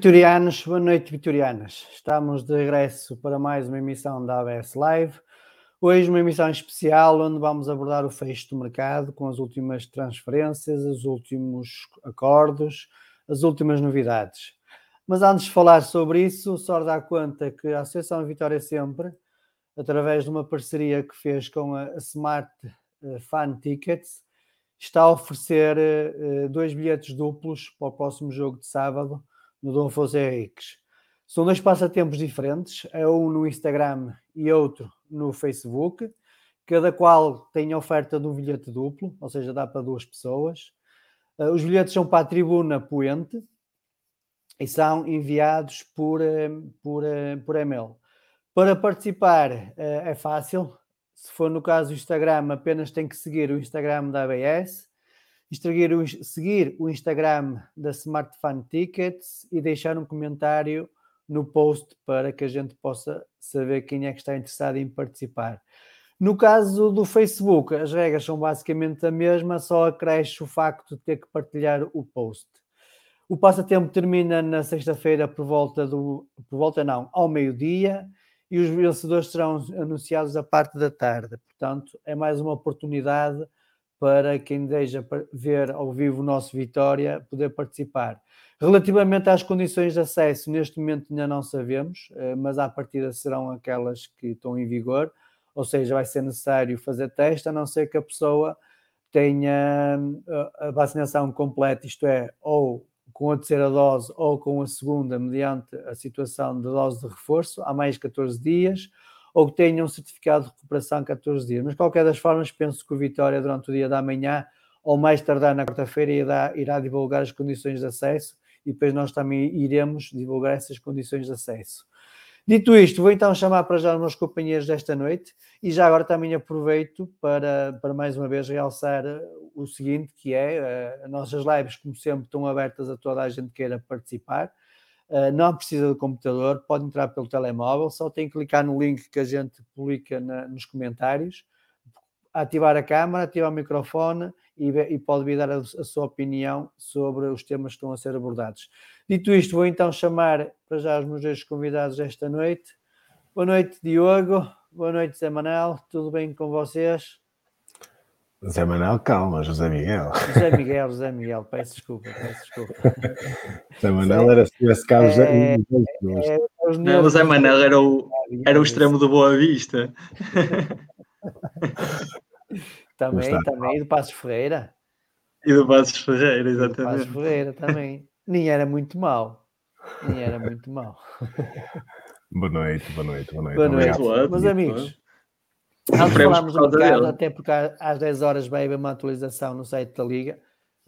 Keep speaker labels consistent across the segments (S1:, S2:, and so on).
S1: vitorianos. Boa noite, vitorianas. Estamos de regresso para mais uma emissão da ABS Live. Hoje, uma emissão especial onde vamos abordar o fecho do mercado com as últimas transferências, os últimos acordos, as últimas novidades. Mas antes de falar sobre isso, só dar conta que a Associação Vitória Sempre, através de uma parceria que fez com a Smart eh, Fan Tickets, está a oferecer eh, dois bilhetes duplos para o próximo jogo de sábado no Dom Afonso Henriques. São dois passatempos diferentes, é um no Instagram e outro no Facebook, cada qual tem oferta de um bilhete duplo, ou seja, dá para duas pessoas. Uh, os bilhetes são para a tribuna poente e são enviados por, uh, por, uh, por e-mail. Para participar é fácil, se for no caso do Instagram, apenas tem que seguir o Instagram da ABS seguir o, seguir o Instagram da Smart Fan Tickets e deixar um comentário no post para que a gente possa saber quem é que está interessado em participar. No caso do Facebook, as regras são basicamente a mesma, só acresce o facto de ter que partilhar o post. O passatempo termina na sexta-feira por volta do. por volta não, ao meio-dia, e os vencedores serão anunciados à parte da tarde. Portanto, é mais uma oportunidade para quem deseja ver ao vivo o nosso Vitória poder participar. Relativamente às condições de acesso, neste momento ainda não sabemos, eh, mas à partida serão aquelas que estão em vigor, ou seja, vai ser necessário fazer teste, a não ser que a pessoa tenha eh, a vacinação completa, isto é, ou com a terceira dose ou com a segunda, mediante a situação de dose de reforço, há mais de 14 dias, ou que tenham um certificado de recuperação 14 dias. Mas, de qualquer das formas, penso que o Vitória, durante o dia da manhã, ou mais tardar na quarta-feira, irá, irá divulgar as condições de acesso e depois nós também iremos divulgar essas condições de acesso. Dito isto, vou então chamar para já os meus companheiros desta noite e já agora também aproveito para, para mais uma vez realçar o seguinte, que é, as nossas lives, como sempre, estão abertas a toda a gente que queira participar. Uh, não precisa de computador, pode entrar pelo telemóvel, só tem que clicar no link que a gente publica na, nos comentários, ativar a câmera, ativar o microfone e, e pode vir dar a, a, sua opinião sobre os temas que estão a ser abordados. Dito isto, vou então chamar para já os meus dois convidados esta noite. Boa noite, Diogo. Boa noite, Zé Manel. Tudo bem com vocês?
S2: Zé Manel, calma, José Miguel.
S1: José Miguel, José Miguel, peço desculpa, peço desculpa.
S2: Zé Manel era se tivesse cá
S1: É,
S2: José
S1: é, os
S3: Não,
S1: nervos
S3: o Zé Manel era o, era o
S1: assim.
S3: extremo do Boa Vista.
S1: Também,
S2: Está.
S1: também, e do Passos Ferreira.
S3: E do Passos Ferreira,
S1: E do Passos
S3: exatamente.
S1: Ferreira também. Nem era muito mau. Nem era muito mau.
S2: Boa noite, boa noite, boa noite.
S1: Boa noite.
S2: Obrigado.
S1: Meus amigos, falarmos
S3: por
S1: do mercado, até porque às 10 horas vai haver uma atualização no site da Liga,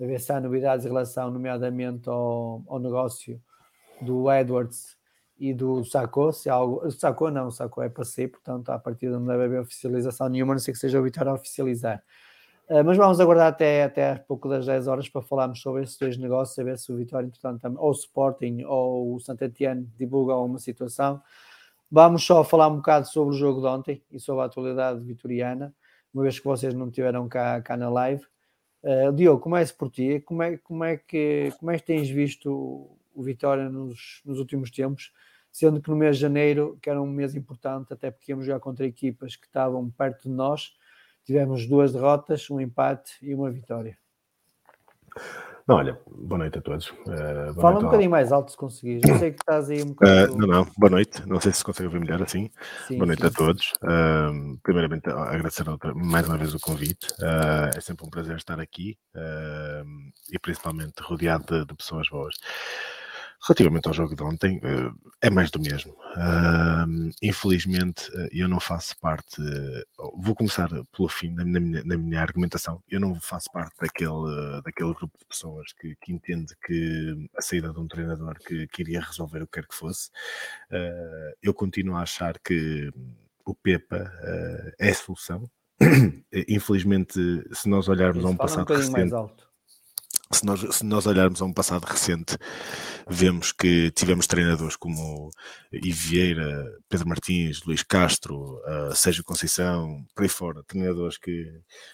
S1: a ver se há novidades em relação, nomeadamente, ao, ao negócio do Edwards e do Sacco. Se há algo, Sacco não, o Sacco é para ser, portanto, à partida não deve haver oficialização nenhuma, a não ser que seja o Vitória a oficializar. Uh, mas vamos aguardar até, até pouco das 10 horas para falarmos sobre esses dois negócios, saber se o Vitória, entretanto, ou o Sporting ou o Saint Etienne divulgam uma situação. Vamos só falar um bocado sobre o jogo de ontem e sobre a atualidade vitoriana, uma vez que vocês não tiveram cá, cá na live. Uh, Diogo, comece por ti. Como é, como é, que, como é que tens visto o Vitória nos, nos últimos tempos? Sendo que no mês de janeiro, que era um mês importante, até porque íamos jogar contra equipas que estavam perto de nós, tivemos duas derrotas, um empate e uma vitória.
S2: Não, olha, boa noite a todos. Uh,
S1: Fala um bocadinho mais alto se conseguires. Eu sei que estás aí um
S2: Uh,
S1: bocado.
S2: não, não, boa noite. Não sei se consegue ouvir melhor assim.
S1: Sim,
S2: boa noite
S1: sim,
S2: a todos. Uh, primeiramente, agradecer outra, mais uma vez o convite. Uh, é sempre um prazer estar aqui uh, e principalmente rodeado de, de pessoas boas. Relativamente ao jogo de ontem, uh, é mais do mesmo. Infelizmente, uh, eu não faço parte. uh, vou começar pelo fim na minha, na minha argumentação. Eu não faço parte daquele, daquele grupo de pessoas que, que entende que a saída de um treinador que queria resolver o que quer que fosse. Eu continuo a achar que o Pepa é a solução. Infelizmente, se nós olharmos a um
S1: Fala um
S2: passado
S1: bocadinho mais
S2: recente,
S1: alto.
S2: Se nós, se nós olharmos a um passado recente, vemos que tivemos treinadores como Ivo Vieira, Pedro Martins, Luís Castro, uh, Sérgio Conceição, por aí fora, treinadores que,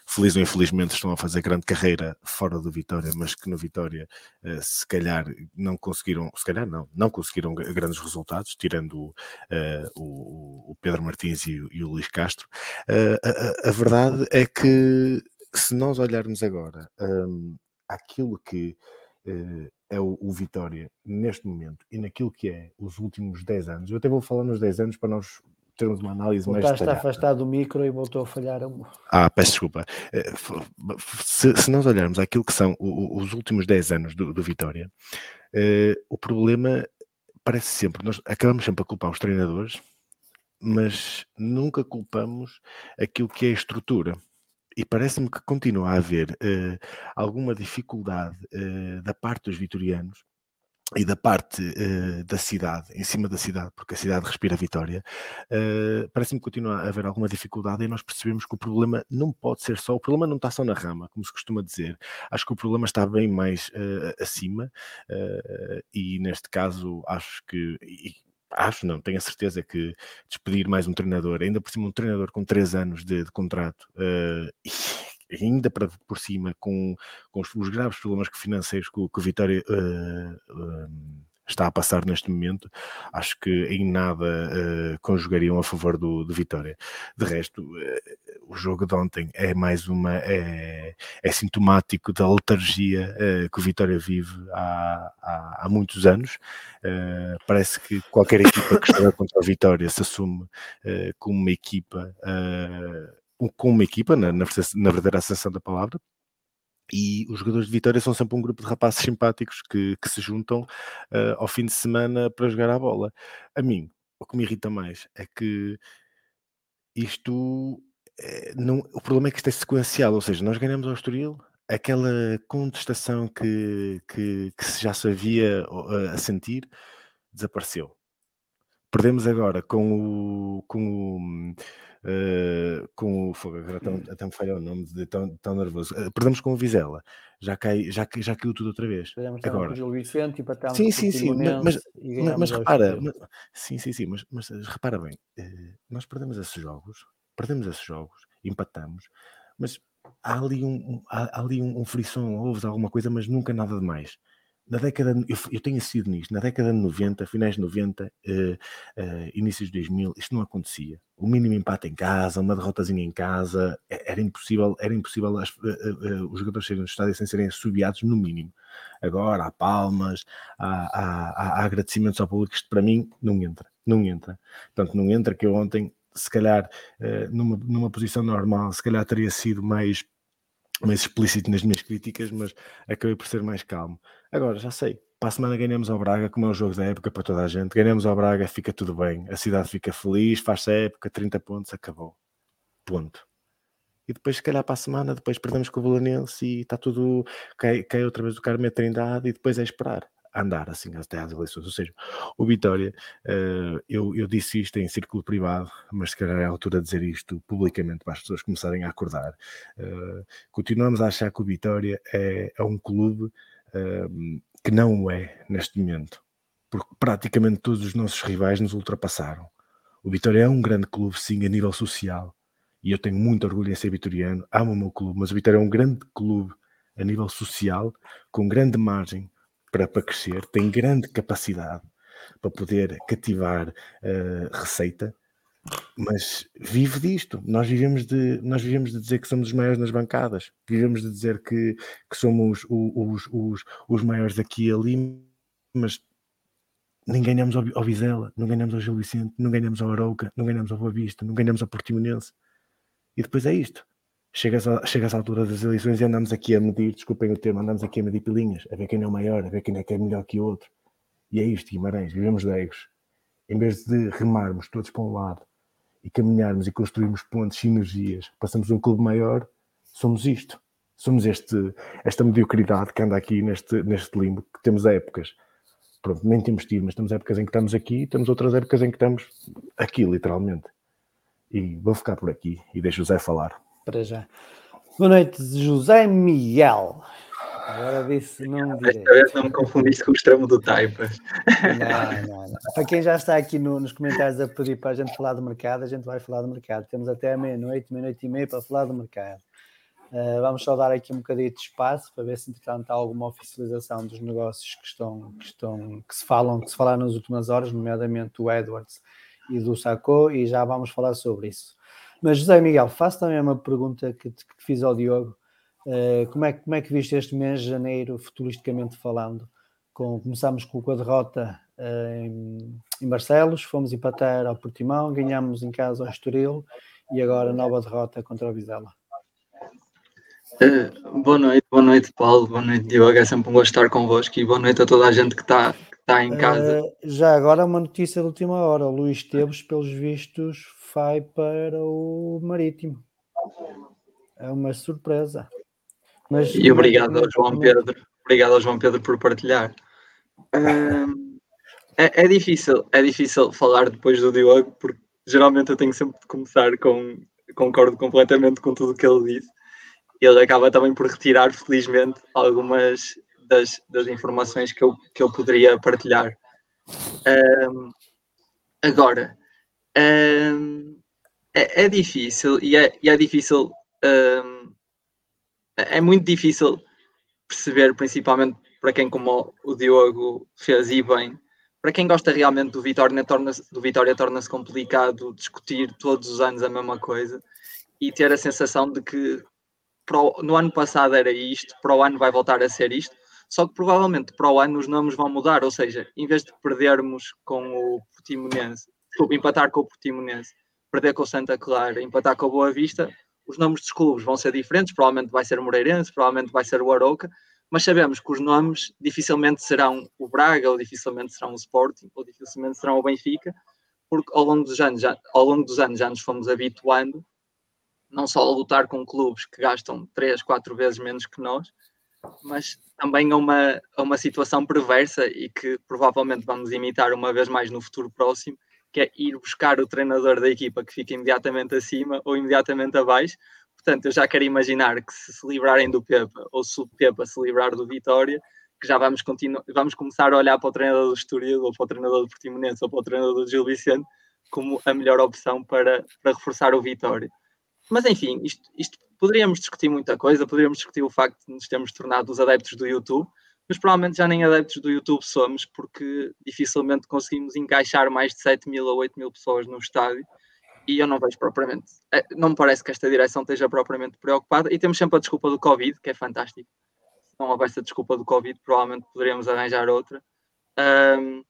S2: feliz ou infelizmente, estão a fazer grande carreira fora do Vitória, mas que no Vitória, uh, se calhar, não conseguiram, se calhar não, não conseguiram grandes resultados, tirando uh, o, o, Pedro Martins e, o, e o Luís Castro. A, a, a, verdade é que, se nós olharmos agora. Um, aquilo que uh, é o, o, Vitória neste momento e naquilo que é os últimos 10 anos, eu até vou falar nos 10 anos para nós termos uma análise
S1: Voltaste
S2: mais detalhada.
S1: a afastar do micro e voltou a falhar.
S2: Ah, peço desculpa. Se, se nós olharmos aquilo que são os últimos 10 anos do, do Vitória, uh, o problema parece sempre, nós acabamos sempre a culpar os treinadores, mas nunca culpamos aquilo que é a estrutura e parece-me que continua a haver uh, alguma dificuldade uh, da parte dos vitorianos e da parte uh, da cidade, em cima da cidade, porque a cidade respira vitória, parece-me que continua a haver alguma dificuldade e nós percebemos que o problema não pode ser só, o problema não está só na rama, como se costuma dizer, acho que o problema está bem mais acima e neste caso acho que... E, acho não, tenho a certeza que despedir mais um treinador, ainda por cima um treinador com três anos de, de contrato, uh, e ainda para por cima com, com os, os, graves problemas financeiros que, que o Vitória uh, uh, está a passar neste momento, acho que em nada conjugariam a favor do, Vitória. De resto, o jogo de ontem é mais uma, é, é sintomático da letargia que o Vitória vive há, há, há muitos anos. Uh, parece que qualquer equipa que esteja contra a Vitória se assume uh, como uma equipa, uh, com uma equipa, na, na, verdadeira acessão da palavra, e os jogadores de Vitória são sempre um grupo de rapazes simpáticos que, que se juntam ao fim de semana para jogar a bola. A mim, o que me irrita mais é que isto. É, não, o problema é que isto é sequencial, ou seja, nós ganhamos ao Estoril, aquela contestação que, que, que já se havia a, a sentir desapareceu. Perdemos agora com o. Com o Uh, com o fogo, agora tão, até me falha o nome de tão, tão nervoso. Uh, perdemos com o Vizela, já, cai, já, já caiu tudo outra vez.
S1: agora, com o Vicente e
S2: sim, sim, sim, mas, mas, mas repara, mas, sim, sim, sim, mas, mas repara bem, uh, nós perdemos esses jogos, perdemos esses jogos, empatamos, mas há ali um, há, ali um, um ouves alguma coisa, mas nunca nada de mais. Na década, eu, eu tenho sido nisto, na década de 90, finais de 90, uh, uh, inícios de 2000, isto não acontecia. O mínimo empate em casa, uma derrotazinha em casa, era impossível, era impossível as, uh, os jogadores saírem do estádio sem serem assobiados no mínimo. Agora há palmas, há, há, há, agradecimentos ao público, isto para mim não entra, não entra. Portanto, não entra que eu ontem, se calhar, numa, numa posição normal, se calhar teria sido mais mais explícito nas minhas críticas, mas acabei por ser mais calmo. Agora, já sei, para a semana ganhamos ao Braga, como é um jogo da época para toda a gente, ganhamos ao Braga, fica tudo bem, a cidade fica feliz, faz-se a época, 30 pontos, acabou. Ponto. E depois, se calhar, para a semana, depois perdemos com o Belenense e está tudo, cai, cai outra vez o Carme Trindade e depois é esperar andar assim até às eleições. Ou seja, o Vitória, uh, eu, eu disse isto em círculo privado, mas se calhar é a altura de dizer isto publicamente para as pessoas começarem a acordar. Uh, continuamos a achar que o Vitória é, é um clube uh, que não o é neste momento, porque praticamente todos os nossos rivais nos ultrapassaram. O Vitória é um grande clube, sim, a nível social, e eu tenho muito orgulho em ser vitoriano, amo o meu clube, mas o Vitória é um grande clube a nível social, com grande margem para, para crescer, tem grande capacidade para poder cativar uh, receita, mas vive disto. Nós vivemos de, nós vivemos de dizer que somos os maiores nas bancadas, vivemos de dizer que, que somos os, os, os maiores aqui e ali, mas nem ganhamos ao, ao Vizela, não ganhamos ao Gil Vicente, não ganhamos ao Arauca, não ganhamos ao Boa Vista, não ganhamos ao Portimonense. E depois é isto chegas, a, à altura das eleições e andamos aqui a medir, desculpem o termo, andamos aqui a medir pilinhas, a ver quem é o maior, a ver quem é que é melhor que o outro. E é isto, Guimarães, vivemos de egos. Em vez de remarmos todos para um lado e caminharmos e construirmos pontes, sinergias, passamos um clube maior, somos isto. Somos este, esta mediocridade que anda aqui neste, neste limbo, que temos épocas. Pronto, nem temos tido, mas temos épocas em que estamos aqui, temos outras épocas em que estamos aqui, literalmente. E vou ficar por aqui e deixo o Zé falar
S1: para já. Boa noite, José Miguel. Agora disse não
S3: direi. Esta vez não me confundiste com o extremo do Taipas.
S1: Não, não, não. Para quem já está aqui no, nos comentários a pedir para a gente falar do mercado, a gente vai falar do mercado. Temos até meia-noite, meia-noite e meia para falar do mercado. Uh, vamos só dar aqui um bocadinho de espaço para ver se entretanto há alguma oficialização dos negócios que estão, que estão que se falam, que se falaram nas últimas horas, nomeadamente o Edwards e do Sacco, e já vamos falar sobre isso. Mas José Miguel, faço também uma pergunta que, que fiz ao Diogo. Uh, como, é, como é que viste este mês de janeiro, futuristicamente falando? Com, começámos com a derrota uh, em, em, Barcelos, fomos empatar ao Portimão, ganhámos em casa ao Estoril e agora nova derrota contra o Vizela.
S3: Uh, boa noite, boa noite Paulo, boa noite Diogo, é sempre um gosto estar convosco e boa noite a toda a gente que está que tá em casa.
S1: já agora uma notícia de última hora, o Luís Teves, pelos vistos, vai para o Marítimo. É uma surpresa.
S3: Mas, e obrigado ao João Pedro. Obrigado ao João Pedro por partilhar. é, é, difícil, é difícil falar depois do Diogo, porque geralmente eu tenho sempre de começar com concordo completamente com tudo o que ele disse. Ele acaba também por retirar, felizmente, algumas das, das informações que eu, que eu poderia partilhar. Um, agora, um, é, é, difícil e é, e é difícil. Um, é muito difícil perceber, principalmente para quem, como o Diogo fez e bem, para quem gosta realmente do Vitória, torna-se do Vitória torna-se complicado discutir todos os anos a mesma coisa e ter a sensação de que o, no ano passado era isto, para o ano vai voltar a ser isto, só que provavelmente para o ano os nomes vão mudar, ou seja, em vez de perdermos com o Portimonense empatar com o Portimonense, perder com o Santa Clara, empatar com o Boa Vista, os nomes dos clubes vão ser diferentes, provavelmente vai ser o Moreirense, provavelmente vai ser o Arouca, mas sabemos que os nomes dificilmente serão o Braga, ou dificilmente serão o Sporting, ou dificilmente serão o Benfica, porque ao longo dos anos já, ao longo dos anos já nos fomos habituando não só a lutar com clubes que gastam 3, 4 vezes menos que nós, mas também a uma, a uma situação perversa e que provavelmente vamos imitar uma vez mais no futuro próximo, que é ir buscar o treinador da equipa que fica imediatamente acima ou imediatamente abaixo. Portanto, eu já quero imaginar que se se livrarem do Pepa ou se o Pepa se livrar do Vitória, que já vamos, continuar, vamos começar a olhar para o treinador do Estoril ou para o treinador do Portimonense ou para o treinador do Gil Vicente como a melhor opção para, para reforçar o Vitória. Mas enfim, isto, isto poderíamos discutir muita coisa, poderíamos discutir o facto de nos termos tornado os adeptos do YouTube, mas provavelmente já nem adeptos do YouTube somos, porque dificilmente conseguimos encaixar mais de 7 mil ou 8 mil pessoas no estádio. E eu não vejo propriamente, eh, não me parece que esta direção esteja propriamente preocupada. E temos sempre a desculpa do Covid, que é fantástico. Se não houvesse a desculpa do Covid, provavelmente poderíamos arranjar outra. Um,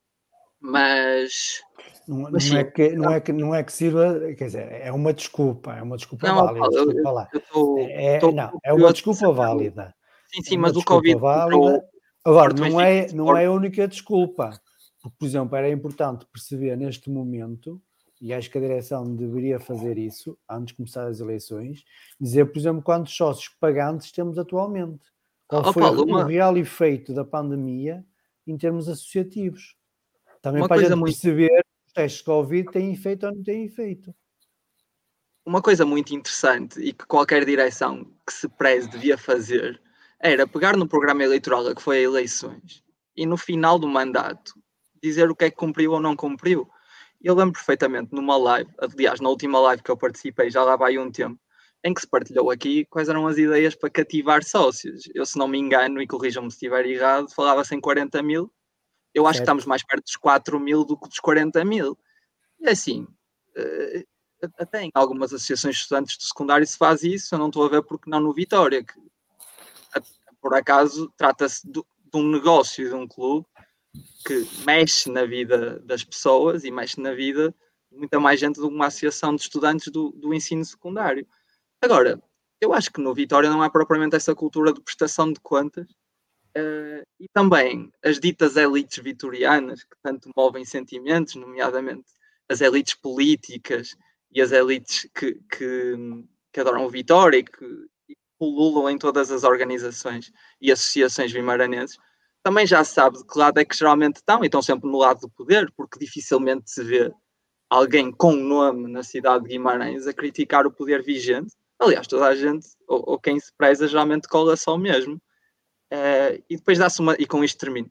S3: mas
S1: não, não, é que, não, é que, não é que sirva, quer dizer, é uma desculpa, é uma desculpa não, válida. Desculpa lá. Tô, é, tô, não, é uma desculpa válida.
S3: Sim, sim, é mas o Covid.
S1: Válida. Agora, não é, não é a única desculpa. Porque, por exemplo, era importante perceber neste momento, e acho que a direção deveria fazer isso antes de começar as eleições, dizer, por exemplo, quantos sócios pagantes temos atualmente. Qual oh, foi Paulo, o uma... real efeito da pandemia em termos associativos? Também uma para a gente muito... perceber os testes de Covid têm efeito ou não têm efeito.
S3: Uma coisa muito interessante e que qualquer direção que se preze devia fazer era pegar no programa eleitoral que foi a eleições e no final do mandato dizer o que é que cumpriu ou não cumpriu. Eu lembro perfeitamente numa live, aliás, na última live que eu participei, já lá vai um tempo, em que se partilhou aqui quais eram as ideias para cativar sócios. Eu, se não me engano, e corrijam-me se estiver errado, falava-se em 40 mil. Eu acho certo. que estamos mais perto dos 4 mil do que dos 40 mil. E assim, eh, até em algumas associações de estudantes do secundário se faz isso, eu não estou a ver porque não no Vitória, que por acaso trata-se de, de um negócio de um clube que mexe na vida das pessoas e mexe na vida de muita mais gente do que uma associação de estudantes do, do ensino secundário. Agora, eu acho que no Vitória não há propriamente essa cultura de prestação de contas uh, e também as ditas elites vitorianas que tanto movem sentimentos, nomeadamente as elites políticas e as elites que, que, que adoram Vitória e que, pululam em todas as organizações e associações vimaranenses, também já sabe de que lado é que geralmente estão e estão sempre no lado do poder, porque dificilmente se vê alguém com nome na cidade de Guimarães a criticar o poder vigente. Aliás, toda a gente, ou, ou quem se preza, geralmente cola só o mesmo. Uh, e depois dá-se uma, e com isto termino,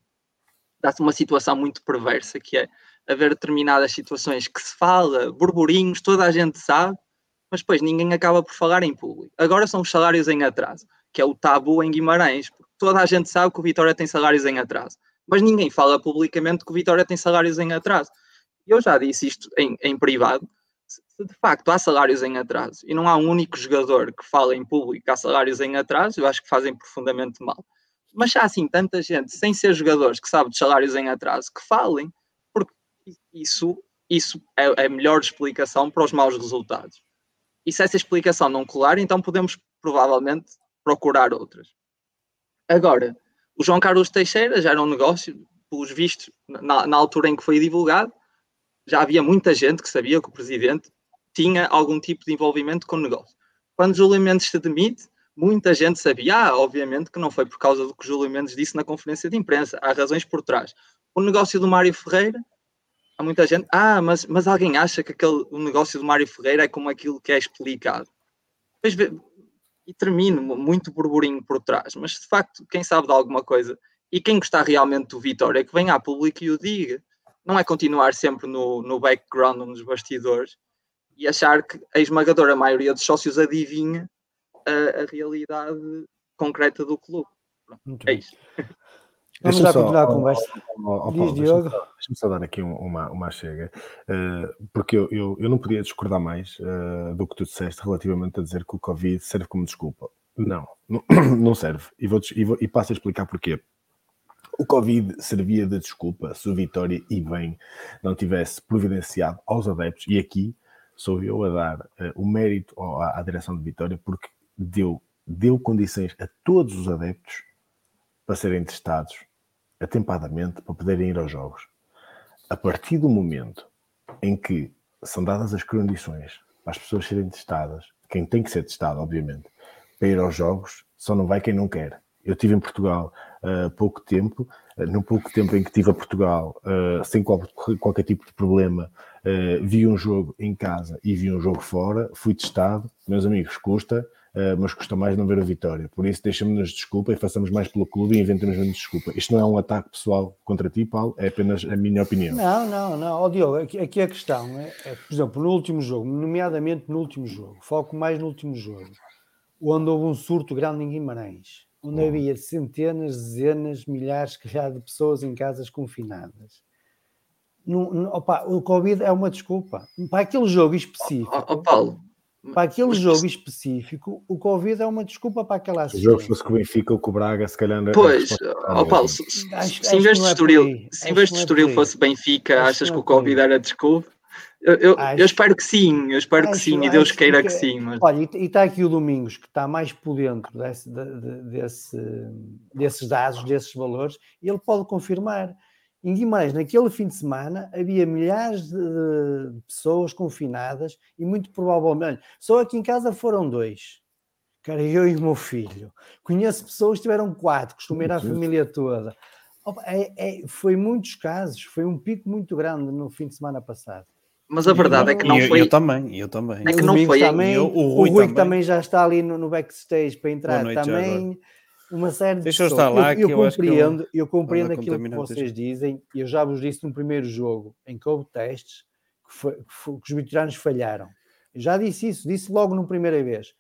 S3: dá-se uma situação muito perversa que é haver determinadas situações que se fala, burburinhos, toda a gente sabe, mas depois ninguém acaba por falar em público. Agora são os salários em atraso, que é o tabu em Guimarães, porque toda a gente sabe que o Vitória tem salários em atraso, mas ninguém fala publicamente que o Vitória tem salários em atraso. Eu já disse isto em, em privado, se de facto há salários em atraso e não há um único jogador que fala em público que há salários em atraso, eu acho que fazem profundamente mal. Mas há assim tanta gente, sem ser jogadores, que sabe de salários em atraso, que falem, porque isso, isso é, é a melhor explicação para os maus resultados. E se essa explicação não colar, então podemos provavelmente procurar outras. Agora, o João Carlos Teixeira já era um negócio, pelos vistos, na, na altura em que foi divulgado, já havia muita gente que sabia que o presidente tinha algum tipo de envolvimento com o negócio. Quando Júlio Mendes se demite, muita gente sabia, ah, obviamente que não foi por causa do que Júlio Mendes disse na conferência de imprensa, há razões por trás. O negócio do Mário Ferreira há muita gente, ah, mas, mas alguém acha que aquele, o negócio do Mário Ferreira é como aquilo que é explicado. Pois, e termino muito burburinho por trás, mas de facto, quem sabe de alguma coisa e quem gostar realmente do Vitória, que venha a público e o diga. Não é continuar sempre no, no background, nos bastidores, e achar que a esmagadora maioria dos sócios adivinha a, a realidade concreta do clube. Pronto, é isso.
S1: Vamos lá continuar a conversa. Diz, Diogo.
S2: Deixa-me só, dar aqui uma, uma chega, uh, porque eu, eu, eu, não podia discordar mais uh, do que tu disseste relativamente a dizer que o Covid serve como desculpa. Não, não, não serve. E, vou, e, vou, e passo a explicar porquê. O Covid servia de desculpa se o Vitória e bem não tivesse providenciado aos adeptos, e aqui sou eu a dar uh, o mérito à, à direção de Vitória, porque deu, deu condições a todos os adeptos para serem testados atempadamente para poderem ir aos jogos. A partir do momento em que são dadas as condições para as pessoas serem testadas, quem tem que ser testado, obviamente, para ir aos jogos, só não vai quem não quer. Eu estive em Portugal há uh, pouco tempo, uh, no pouco tempo em que estive a Portugal, uh, sem qual, qualquer tipo de problema, vi um jogo em casa e vi um jogo fora, fui testado, meus amigos, custa, mas custa mais não ver a vitória. Por isso, deixamos-nos desculpa e façamos mais pelo clube e inventamos menos desculpa. Isto não é um ataque pessoal contra ti, Paulo, é apenas a minha opinião.
S1: Não, não, não. Oh, Diogo, aqui, aqui a questão é, é, por exemplo, no último jogo, nomeadamente no último jogo, foco mais no último jogo, onde houve um surto grande em Guimarães, onde
S4: Uhum.
S1: havia centenas, dezenas, milhares, calhar, de pessoas em casas confinadas. Não- não- opa, o Covid é uma desculpa. Para aquele jogo específico,
S3: Ó ó, Paulo,
S1: para aquele
S3: mas-
S1: jogo específico, o Covid é uma desculpa para aquela
S2: Se o jogo fosse com o Benfica ou com o Braga, se calhar
S3: pois, ó
S2: era
S3: Paulo, se,
S1: Acho-
S3: se em vez
S1: que
S3: de
S1: é
S3: Estoril, se em vez
S1: que
S3: de
S1: é
S3: Estoril fosse Benfica,
S1: Acho que
S3: achas que
S1: é
S3: o. Covid era desculpa? Eu, eu,
S1: Acho-
S3: eu espero que sim, eu espero que
S1: Acho-
S3: sim, e Deus queira que
S1: porque-
S3: sim, mas
S1: Olha, e está aqui o Domingos, que está mais por dentro desse, de- de- desse- desses dados, desses valores, e ele pode confirmar. Em Guimarães, naquele fim de semana, havia milhares de, pessoas confinadas e muito provavelmente, só aqui em casa foram dois. Cara, eu e o meu filho. Conheço pessoas que tiveram quatro, costumo ir à
S2: Sim.
S1: família toda. É- é- foi muitos casos, foi um pico muito grande no fim de semana passado.
S3: Mas a verdade é que não
S5: eu,
S3: foi.
S5: eu também, eu também.
S3: É que
S1: O
S3: não foi
S1: também,
S5: eu-
S1: o
S5: o
S1: Rui,
S5: Rui
S1: que
S5: também.
S1: também já está ali no, no backstage para entrar
S5: noite
S1: também. Uma série de
S5: Deixa eu estar lá,
S1: eu,
S5: que eu ele
S1: compreendo, eu compreendo
S5: anda
S1: aquilo que vocês dizem, e eu já vos disse no primeiro jogo em que houve testes que, foi- que foi- que os veteranos falharam. Eu já disse isso, disse logo na primeira vez.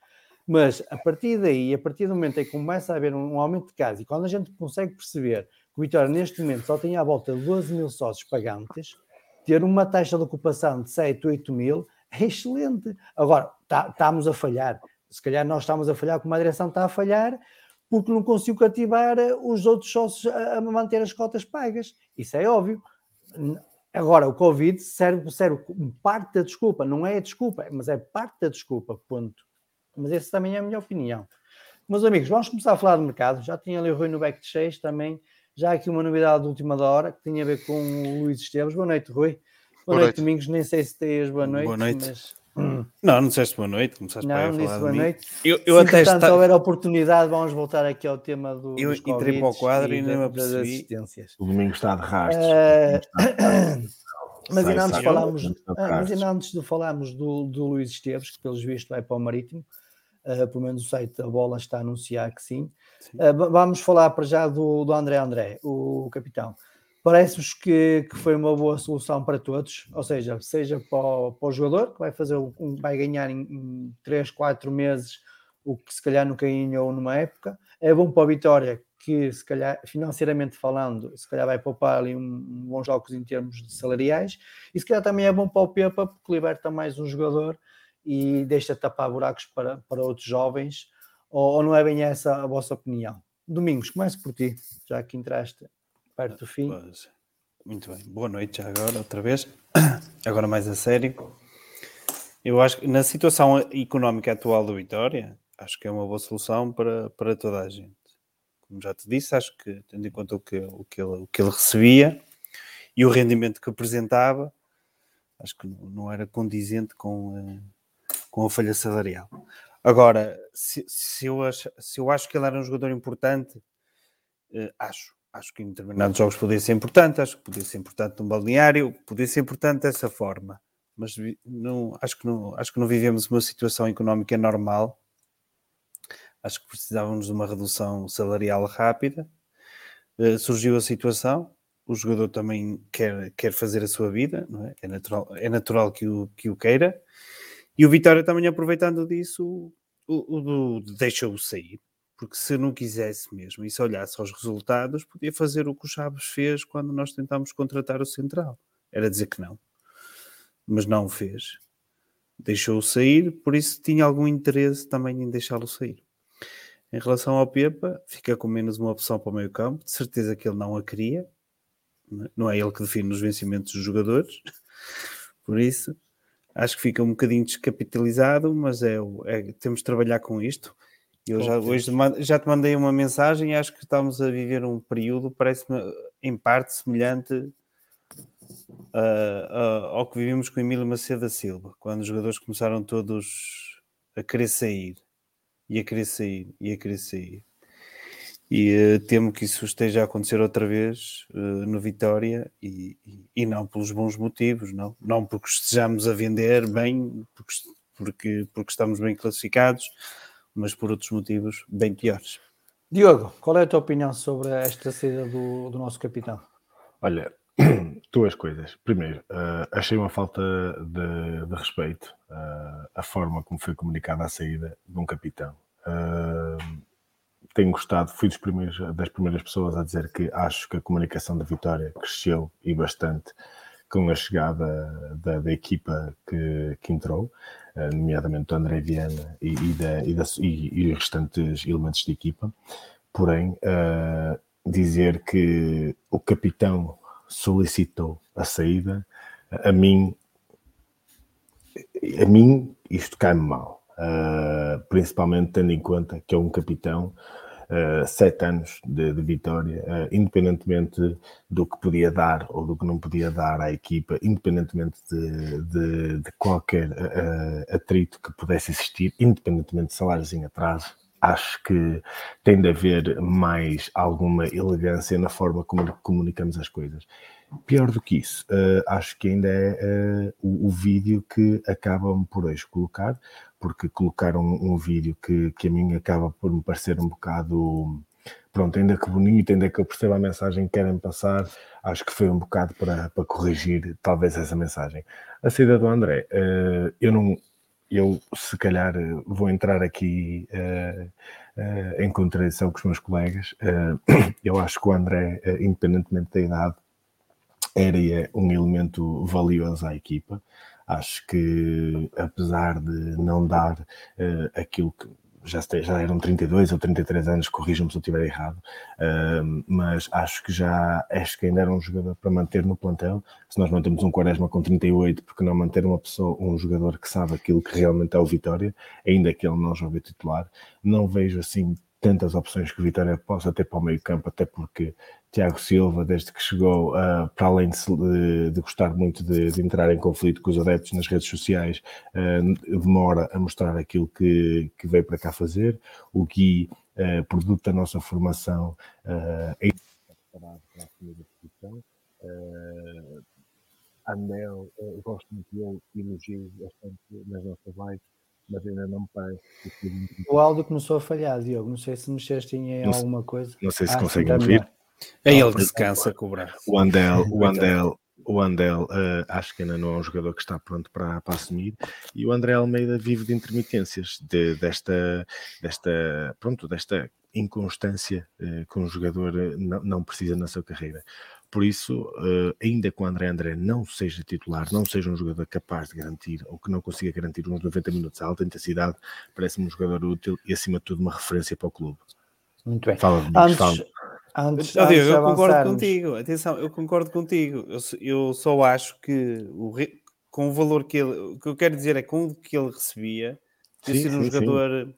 S1: Mas a partir daí, a partir do momento em que começa a haver um, um aumento de casos, e quando a gente consegue perceber que o Vitória neste momento só tem à volta de 12 mil sócios pagantes, ter uma taxa de ocupação de 7, 8 mil é excelente. Agora, tá- estamos a falhar. Se calhar nós estamos a falhar, como a direção está a falhar, porque não conseguiu cativar eh, os outros sócios a, a manter as cotas pagas. Isso é óbvio. Agora, o Covid serve, serve parte da desculpa, não é a desculpa, mas é parte da desculpa, ponto. Mas essa também é a minha opinião. Meus amigos, vamos começar a falar de mercado. Já tinha ali o Rui no back de 6 também. Já aqui uma novidade de última hora que tem a ver com o Luís Esteves. Boa noite, Rui. Boa,
S6: Boa
S1: noite,
S6: noite.
S1: Domingos. Nem sei se tens boa noite.
S5: Boa noite.
S1: Mas...
S5: Não, não disseste boa noite, começaste
S1: Não,
S5: a
S1: disse
S5: falar
S1: boa
S5: de mim.
S1: noite.
S5: Eu,
S1: Se
S5: eu até
S1: entretanto
S5: está...
S1: houver oportunidade, vamos voltar aqui ao tema do,
S5: Eu
S1: dos
S5: entrei para o quadro e nem
S1: da-
S5: me apercebi.
S1: assistências.
S2: O domingo está de rastros.
S1: Eh, Mas ainda antes, falámos, ah, mas ainda antes de falarmos do, do Luís Esteves, que pelos vistos vai para o Marítimo, ah, pelo menos o site da bola está a anunciar que sim.
S5: Sim.
S1: Va- vamos falar para já do, do André André, o capitão. Parece-vos que, que foi uma boa solução para todos, ou seja, seja para o, para o jogador, que vai, fazer, vai ganhar em, em 3, 4 meses o que se calhar nunca ganhou numa época. É bom para a Vitória, que se calhar, financeiramente falando, se calhar vai poupar ali um, um bons jogos em termos de salariais. E se calhar também é bom para o Pepa, porque liberta mais um jogador e deixa tapar buracos para, para outros jovens. Ou, ou não é bem essa a vossa opinião? Domingos, comece por ti, já que entraste perto do fim.
S5: Pois, Muito bem. Boa noite já agora, outra vez. Agora mais a sério. Eu acho que na situação económica atual do Vitória, acho que é uma boa solução para, para toda a gente. Como já te disse, acho que, tendo em conta o que, o que, ele, o que ele recebia e o rendimento que apresentava, acho que não, era condizente com, eh, com a folha salarial. Agora, se, se, eu acho, se eu acho que ele era um jogador importante, eh, acho. Acho que em determinados jogos podia ser importante, acho que podia ser importante num balneário, podia ser importante dessa forma. Mas não, acho, que não, acho que não vivemos uma situação económica normal. Acho que precisávamos de uma redução salarial rápida. Eh, surgiu a situação, o jogador também quer, quer fazer a sua vida, não é? É natural, é natural que, o, que o queira. E o Vitória também aproveitando disso, o, o, do- deixa-o sair porque se não quisesse mesmo e se olhasse aos resultados, podia fazer o que o Chaves fez quando nós tentámos contratar o Central. Era dizer que não. Mas não o fez. Deixou-o sair, por isso tinha algum interesse também em deixá-lo sair. Em relação ao Pepa, fica com menos uma opção para o meio campo. De certeza que ele não a queria. Não é ele que define os vencimentos dos jogadores. Por isso, acho que fica um bocadinho descapitalizado, mas é, é- temos de trabalhar com isto. Eu já, hoje já te mandei uma mensagem e acho que estamos a viver um período, parece-me em parte semelhante ah, ah, ao que vivemos com Emílio Macedo da Silva, quando os jogadores começaram todos a querer sair, e a querer sair, e a querer sair. E eh, temo que isso esteja a acontecer outra vez eh, no Vitória e, e- e não pelos bons motivos, não, não porque estejamos a vender bem, porque, porque, porque estamos bem classificados, mas por outros motivos bem piores.
S1: Diogo, qual é a tua opinião sobre esta saída do, do nosso capitão?
S2: Olha, duas coisas. Primeiro, eh, achei uma falta de, de respeito eh, a forma como foi comunicada a saída de um capitão. Eh, tenho gostado, fui dos primeiros, das primeiras pessoas a dizer que acho que a comunicação da Vitória cresceu e bastante com a chegada da, da equipa que, que entrou, uh, nomeadamente do André Viana e, e, da, e, da, e, os restantes elementos de equipa. Porém, uh, dizer que o capitão solicitou a saída, a mim, a mim isto cai-me mal, uh, principalmente tendo em conta que é um capitão sete anos de, de vitória, uh, independentemente do que podia dar ou do que não podia dar à equipa, independentemente de, de, de qualquer uh, atrito que pudesse existir, independentemente de salários em atraso, acho que tem de haver mais alguma elegância na forma como comunicamos as coisas. Pior do que isso, uh, acho que ainda é uh, o, o, vídeo que acabam por hoje colocar, porque colocaram um, um, vídeo que, que a mim acaba por me parecer um bocado. Pronto, ainda que bonito, ainda que eu perceba a mensagem que querem passar, acho que foi um bocado para, para corrigir talvez essa mensagem. A saída do André, uh, eu não, eu se calhar vou entrar aqui uh, uh, em contradição com os meus colegas. Eu acho que o André, independentemente da idade, era é um elemento valioso à equipa. Acho que, apesar de não dar aquilo que já, já eram 32 ou 33 anos, corrijam-me se eu estiver errado, uh, mas acho que já acho que ainda era um jogador para manter no plantel. Se nós mantemos um Quaresma com 38, porque não manter uma pessoa, um jogador que sabe aquilo que realmente é o Vitória, ainda que ele não jogue titular, não vejo assim tantas opções que o Vitória possa ter para o meio campo, até porque Tiago Silva, desde que chegou, uh, para além de, de, gostar muito de, de, entrar em conflito com os adeptos nas redes sociais, uh, demora a mostrar aquilo que, que veio para cá fazer. O Gui, uh, produto da nossa formação, é preparado para a posição. Anel, eu gosto muito dele, elogio bastante nas nossas lives mas ainda não me parece.
S1: O áudio começou a falhar, Diogo. Não sei se mexeste em não alguma coisa.
S2: Não sei se ah, conseguem ouvir.
S5: É ele que se cansa a cobrar.
S2: O Andel, o Andel, o Andel uh, acho que ainda não é um jogador que está pronto para, para assumir e o André Almeida vive de intermitências de, desta, desta, pronto, desta inconstância uh, que um jogador não, não precisa na sua carreira. Por isso, uh, ainda que o André André não seja titular, não seja um jogador capaz de garantir ou que não consiga garantir uns 90 minutos a alta intensidade, parece-me um jogador útil e, acima de tudo, uma referência para o clube.
S1: Muito bem.
S2: Fala,
S1: antes,
S2: fala.
S1: Antes,
S5: Diego, eu concordo contigo. Atenção, eu concordo contigo. Eu, eu só acho que o, com o valor que ele. O que eu quero dizer é com o que ele recebia, de ser um sim, jogador sim.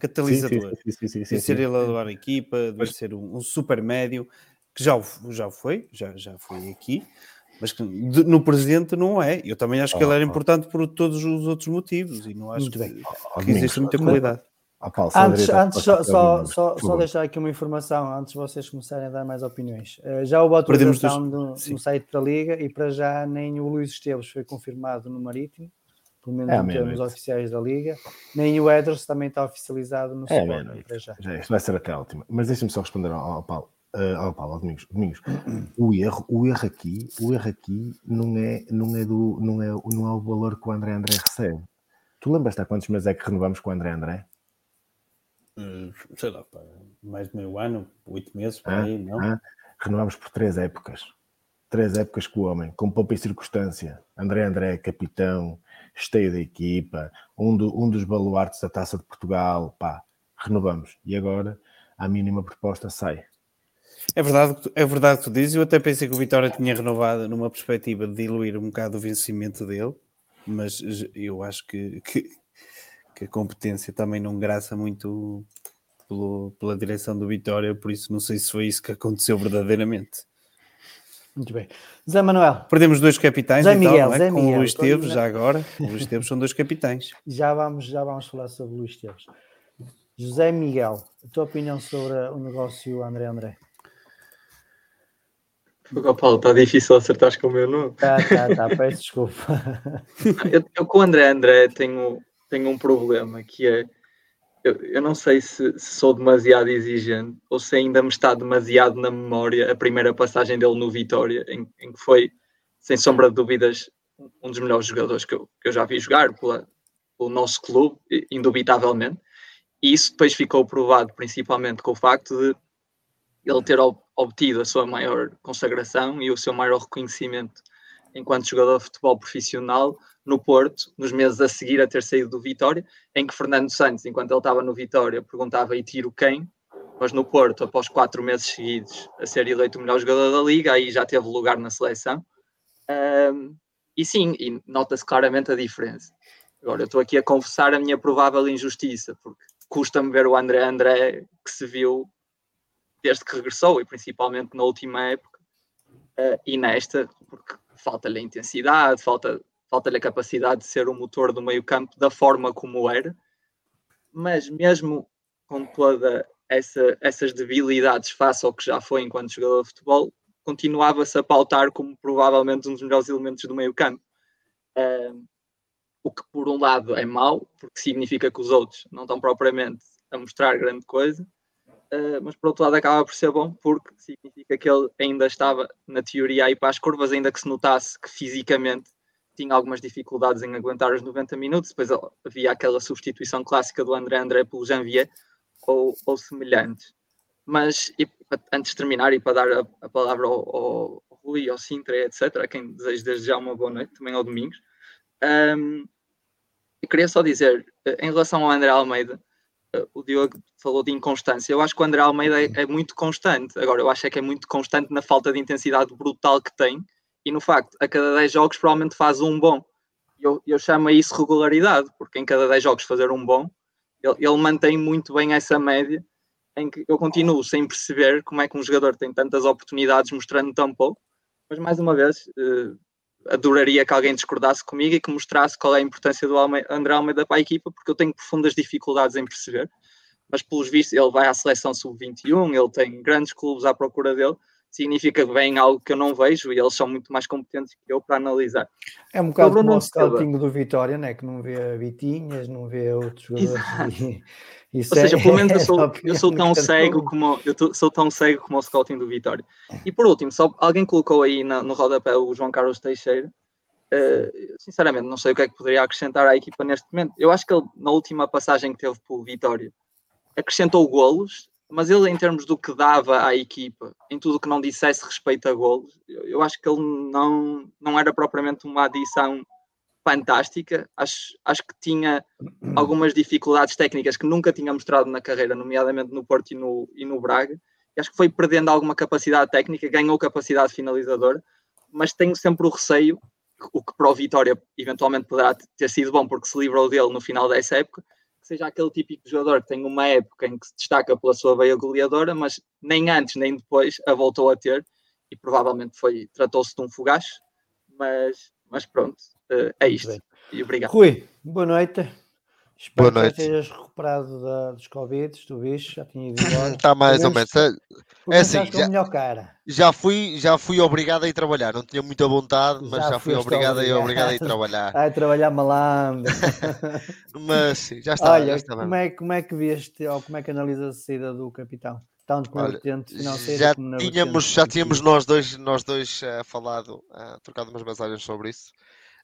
S5: catalisador. Sim, sim, de ser ele a levar a equipa, de ser um, um super médio que já, já foi, já, já foi aqui, mas que de, no presente não é. Eu também acho que ele era importante por todos os outros motivos e não acho que, que existe muita qualidade.
S1: antes, antes só, só, só, só, deixar aqui uma informação, antes de vocês começarem a dar mais opiniões. Uh, já houve autorização dos... no, no site da Liga e para já nem o Luís Esteves foi confirmado no Marítimo, pelo menos é em termos oficiais da Liga, nem o Edros também está oficializado no
S2: é Sport. Para já. já. Isto vai ser até a última. Mas deixa-me só responder ao, ao Paulo uh, ao Paulo, ao Domingos, Domingos, o erro, o erro aqui, o erro aqui não é, não é do, não é, não é o valor que o André André recebe. Tu lembras-te há quantos meses é que renovamos com o André André?
S5: Hum, sei lá, pá, mais de meio ano, oito meses, por ah, aí, não? Ah,
S2: renovamos por três épocas. Três épocas com o homem, com pouca circunstância. André André, capitão, esteio da equipa, um, do, um dos baluartes da Taça de Portugal, pá, renovamos. E agora, a mínima proposta sai.
S5: É verdade, é verdade que tu dizes. Eu até pensei que o Vitória tinha renovado numa perspectiva de diluir um bocado o vencimento dele, mas eu acho que, que, que a competência também não graça muito pelo, pela direção do Vitória, por isso não sei se foi isso que aconteceu verdadeiramente.
S1: Muito bem. Zé Manuel.
S5: Perdemos dois capitães, Zé então, Miguel, é? Zé com Miguel, o Luís Esteves, já agora. O Luís Esteves são dois capitães.
S1: Já vamos, já vamos falar sobre o Luís Esteves. José Miguel, a tua opinião sobre o negócio André André?
S3: Oh, Paulo, está difícil acertar com o meu nome.
S1: Tá, tá, tá, peço desculpa.
S3: eu, eu, com o André André tenho, tenho um problema que é eu, eu não sei se, se, sou demasiado exigente ou se ainda me está demasiado na memória a primeira passagem dele no Vitória, em, em que foi, sem sombra de dúvidas, um dos melhores jogadores que eu, que eu já vi jogar pela, pelo nosso clube, indubitavelmente. e isso depois ficou provado principalmente com o facto de ele ter obtido a sua maior consagração e o seu maior reconhecimento enquanto jogador de futebol profissional no Porto, nos meses a seguir a ter saído do Vitória, em que Fernando Santos, enquanto ele estava no Vitória, perguntava e tiro quem, mas no Porto, após quatro meses seguidos a ser eleito o melhor jogador da Liga, aí já teve lugar na seleção. Um, e sim, e nota-se claramente a diferença. Agora, eu estou aqui a confessar a minha provável injustiça, porque custa-me ver o André André que se viu desde que regressou, e principalmente na última época, uh, e nesta, porque falta-lhe a intensidade, falta, falta-lhe a capacidade de ser o motor do meio campo da forma como era, mas mesmo com toda essa, essas debilidades face ao que já foi enquanto jogador de futebol, continuava-se a pautar como provavelmente um dos melhores elementos do meio campo. Uh, o que por um lado é mau, porque significa que os outros não estão propriamente a mostrar grande coisa, uh, mas por outro lado acaba por ser bom, porque significa que ele ainda estava na teoria aí para as curvas, ainda que se notasse que fisicamente tinha algumas dificuldades em aguentar os 90 minutos, depois havia aquela substituição clássica do André André pelo Janvier, ou, ou semelhantes. Mas e, antes de terminar e para dar a, a palavra ao, ao, Rui, ao Sintra, etc., a quem desejo desde já uma boa noite, também ao Domingos, um, eu queria só dizer, em relação ao André Almeida, o Diogo falou de inconstância. Eu acho que o André Almeida é, é, muito constante. Agora, eu acho é que é muito constante na falta de intensidade brutal que tem e no facto, a cada 10 jogos provavelmente faz um bom. Eu, eu chamo a isso regularidade, porque em cada 10 jogos fazer um bom ele, ele mantém muito bem essa média em que eu continuo sem perceber como é que um jogador tem tantas oportunidades mostrando tão pouco, mas mais uma vez uh, adoraria que alguém discordasse comigo e que mostrasse qual é a importância do André Almeida para a equipa, porque eu tenho profundas dificuldades em perceber, mas pelos vistos ele vai à seleção sub-21, ele tem grandes clubes à procura dele, significa vem algo que eu não vejo e eles são muito mais competentes que eu para analisar.
S1: É um bocado como o scouting do Vitória, né? que não vê Vitinhas, não vê outros jogadores. E,
S3: Ou seja, é, pelo menos eu sou, eu sou tão cego como eu tô, sou tão cego como o scouting do Vitória. E por último, só alguém colocou aí no, no rodapé o João Carlos Teixeira. Uh, sinceramente, não sei o que é que poderia acrescentar à equipa neste momento. Eu acho que ele, na última passagem que teve pelo Vitória, acrescentou golos mas ele, em termos do que dava à equipa, em tudo que não dissesse respeito a golos, eu, acho que ele não, não era propriamente uma adição fantástica. Acho, acho que tinha algumas dificuldades técnicas que nunca tinha mostrado na carreira, nomeadamente no Porto e no, e no Braga. E acho que foi perdendo alguma capacidade técnica, ganhou capacidade finalizadora, mas tenho sempre o receio, o que para o Vitória eventualmente poderá ter sido bom, porque se livrou dele no final dessa época, que seja aquele típico jogador que tem uma época em que se destaca pela sua veia goleadora, mas nem antes nem depois a voltou a ter e provavelmente foi tratou-se de um fugaz, mas, mas pronto, eh, é isto. E obrigado.
S1: Rui, boa noite. Espero
S7: Boa noite.
S1: que estejas recuperado da, dos Covid, do bicho, já tinha ido embora.
S7: Está mais ou menos. É, é assim,
S1: já, melhor cara.
S7: já fui, já fui obrigado a ir trabalhar. Não tinha muita vontade, mas já, já fui obrigado, a ir, obrigado a ir trabalhar.
S1: A trabalhar malandro.
S7: mas sim, já está.
S1: Olha,
S7: já está
S1: como, é, como é que viste, ou como é que analisas a saída do capitão? Tanto com
S7: Olha, já
S1: como
S7: tínhamos, já tínhamos nós dois, nós dois uh, falado, uh, trocado umas mensagens sobre isso.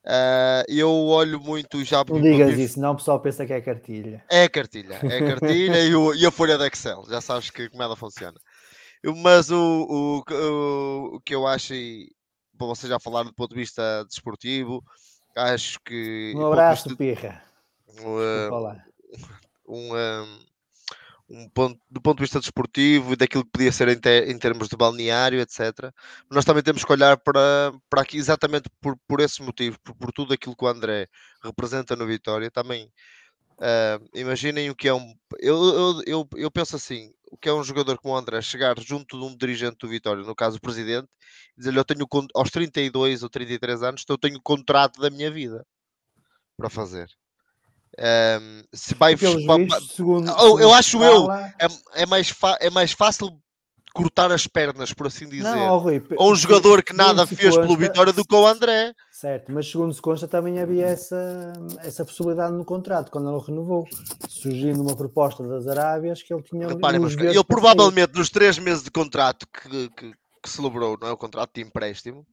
S7: Uh, eu olho muito já.
S1: Não digas isso, não, o pessoal pensa que é cartilha.
S7: É cartilha, é cartilha e, o, e, a folha de Excel, já sabes que, como ela funciona. Mas o, o, o, que eu acho, e vocês já falaram do ponto de vista desportivo, acho que.
S1: Um abraço, vista, Pirra.
S7: Um, um, um ponto, do ponto de vista desportivo e daquilo que podia ser em, em, termos de balneário, etc. Nós também temos que olhar para, para aqui exatamente por, por esse motivo, por, por tudo aquilo que o André representa no Vitória. Também uh, imaginem o que é um. Eu, eu, eu, eu, penso assim: o que é um jogador como o André chegar junto de um dirigente do Vitória, no caso o presidente, e dizer-lhe: Eu tenho aos 32 ou 33 anos, então eu tenho o contrato da minha vida para fazer. Um, se vai,
S1: vistos, segundo,
S7: oh, eu acho eu é, é, mais é mais fácil cortar as pernas, por assim dizer, não, Rui, ou um jogador que nada fez consta, pelo Vitória do que o André.
S1: Certo, mas segundo se consta também havia essa, essa possibilidade no contrato quando ele renovou, surgindo uma proposta das Arábias que ele tinha.
S7: Reparem, mas ele provavelmente nos três meses de contrato que, que, que celebrou, não é o contrato de empréstimo,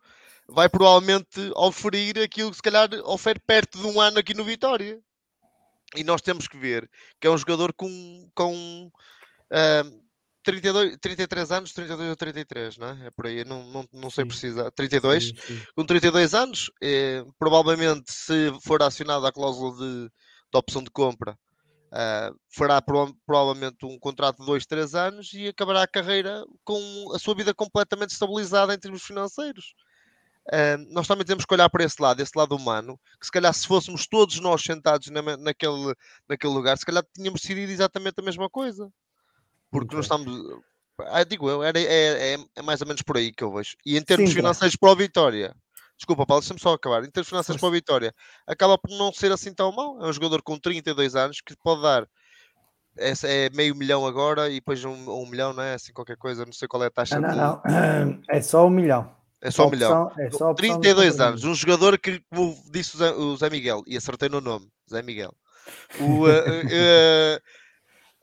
S7: vai provavelmente oferir aquilo que se calhar ofere perto de um ano aqui no Vitória. E nós temos que ver que é um jogador com, com uh, 32, 33 anos, 32 ou 33, não é? É por aí, não, não, não sei precisar. 32? Sim, sim. Com 32 anos, eh, provavelmente se for acionada a cláusula de, de opção de compra, uh, fará pro, provavelmente um contrato de 2, 3 anos e acabará a carreira com a sua vida completamente estabilizada em termos financeiros. Uh, nós também temos que olhar para esse lado, esse lado humano, que se calhar se fôssemos todos nós sentados na, naquele, naquele lugar, se calhar tínhamos decidido exatamente a mesma coisa. Porque okay. nós estamos. Ah, digo eu, era, é, é, é, mais ou menos por aí que eu vejo. E em termos Sim, financeiros para o Vitória, desculpa, Paulo, deixa-me só acabar. Em termos financeiros para o Vitória, acaba por não ser assim tão mal. É um jogador com 32 anos que pode dar é, é meio milhão agora e depois um, um, milhão, não é? Assim, qualquer coisa, não sei qual é a taxa.
S1: Ah, não, não, não. É só um milhão.
S7: É só um milhão. É só 32 anos. Um jogador que, como disse o Zé, o Zé, Miguel, e acertei no nome, Zé Miguel. O, uh, uh,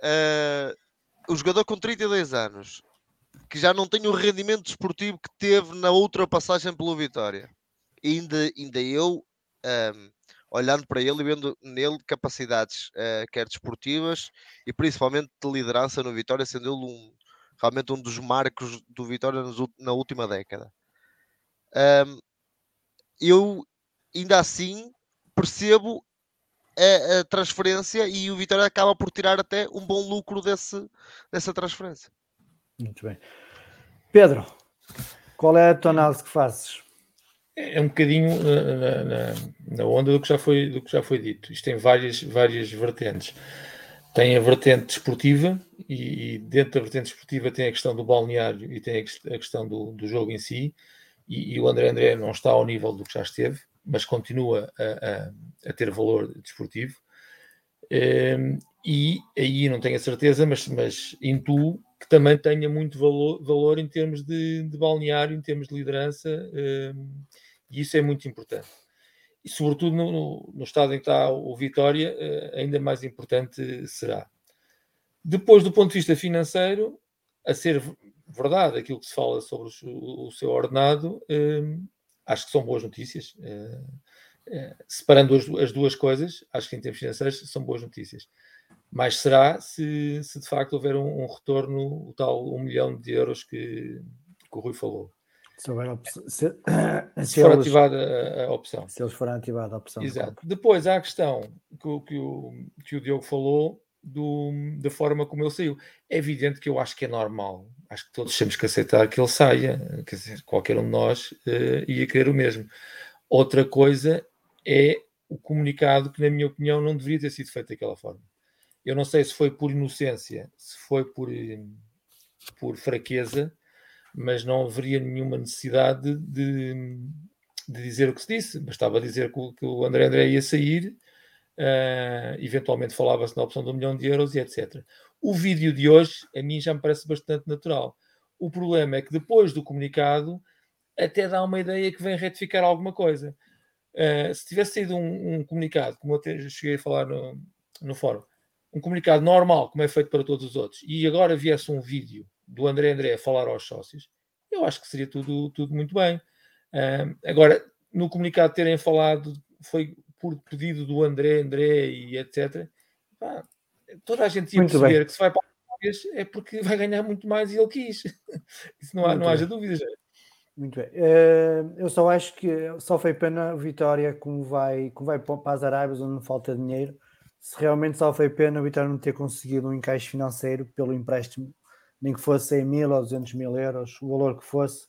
S7: uh, o jogador com 32 anos, que já não tem o rendimento desportivo que teve na outra passagem pelo Vitória. E ainda, ainda eu, um, olhando para ele e vendo nele capacidades, uh, quer desportivas e principalmente de liderança no Vitória, sendo ele um, realmente um dos marcos do Vitória na última década. Um, eu ainda assim percebo a, a, transferência e o Vitória acaba por tirar até um bom lucro desse, dessa transferência.
S1: Muito bem. Pedro, qual é a tua análise que fazes?
S8: É um bocadinho na, na, na, onda do que, já foi, do que já foi dito. Isto tem várias, várias vertentes. Tem a vertente desportiva, e, e dentro da vertente desportiva tem a questão do balneário e tem a, questão do, do jogo em si. E, e, o André André não está ao nível do que já esteve, mas continua a, a, a ter valor desportivo. Um, ehm, e aí não tenho a certeza, mas, mas intuo que também tenha muito valor, valor em termos de, de balneário, em termos de liderança, um, ehm, e isso é muito importante. E sobretudo no, no, estado em que está o Vitória, uh, ainda mais importante será. Depois, do ponto de vista financeiro, a ser verdade aquilo que se fala sobre o, o seu ordenado, um, ehm, acho que são boas notícias. Uh, uh, separando as, as, duas coisas, acho que em termos financeiros são boas notícias. Mas será se, se de facto houver um, um, retorno, o tal um milhão de euros que, que o Rui falou.
S1: Se, se,
S8: se, for eles, ativada a, a, opção.
S1: Se eles forem ativada a opção.
S8: Exato. Depois há a questão que, que, o, que o Diogo falou do, da forma como ele saiu. É evidente que eu acho que é normal. Acho que todos temos que aceitar que ele saia. Quer dizer, qualquer um de nós uh, ia querer o mesmo. Outra coisa é o comunicado que, na minha opinião, não deveria ter sido feito daquela forma. Eu não sei se foi por inocência, se foi por, por fraqueza, mas não haveria nenhuma necessidade de, de dizer o que se disse. Bastava dizer que o, que o André André ia sair Uh, eventualmente falava-se na opção de um milhão de euros e etc. O vídeo de hoje, a mim já me parece bastante natural. O problema é que depois do comunicado, até dá uma ideia que vem retificar alguma coisa. Uh, se tivesse sido um, um, comunicado, como eu até cheguei a falar no, no fórum, um comunicado normal, como é feito para todos os outros, e agora viesse um vídeo do André André a falar aos sócios, eu acho que seria tudo, tudo muito bem. Uh, agora, no comunicado terem falado, foi por pedido do André, André e etc. Pá, toda a gente ia muito perceber bem. que se vai para o é porque vai ganhar muito mais e ele quis. Isso não, há, não haja dúvidas.
S1: Muito bem. Uh, eu só acho que só foi pena a Vitória como vai, como vai para as Arábias onde não falta dinheiro. Se realmente só foi pena a Vitória não ter conseguido um encaixe financeiro pelo empréstimo, nem que fosse 100 mil ou 200 mil euros, o valor que fosse,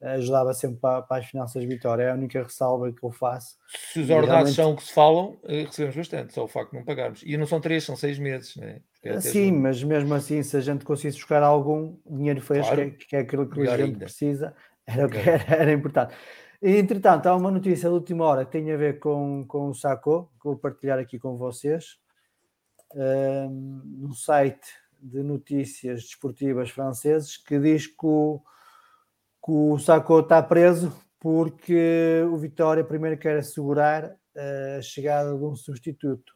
S1: ajudava sempre para, para, as finanças de Vitória. É a única ressalva que eu faço.
S8: Se os ordenados realmente... são o que se falam, eh, recebemos bastante, só o facto de não pagarmos. E não são três, são seis meses. Né?
S1: É Sim, mas mesmo assim, se a gente conseguisse buscar algum dinheiro fresco, claro. que, é, que é aquilo que a gente ainda. precisa, era o que era, era, importante. Entretanto, há uma notícia de última hora que tem a ver com, com o Saco, que vou partilhar aqui com vocês. Um, no site de notícias desportivas franceses que diz que o que o Sacco está preso porque o Vitória primeiro quer assegurar a chegada de um substituto.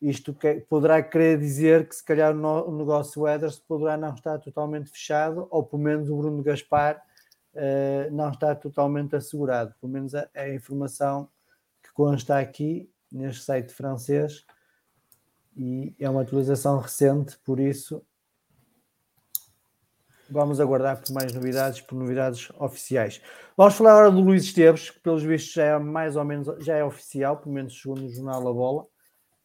S1: Isto que, poderá querer dizer que se calhar o negócio Weathers poderá não estar totalmente fechado, ou pelo menos o Bruno Gaspar uh, não está totalmente assegurado. Pelo menos a, a, informação que consta aqui neste site francês e é uma atualização recente, por isso vamos aguardar por mais novidades, por novidades oficiais. Vamos falar agora do Luís Esteves, que pelos vistos já é mais ou menos já é oficial, pelo menos segundo o jornal A Bola,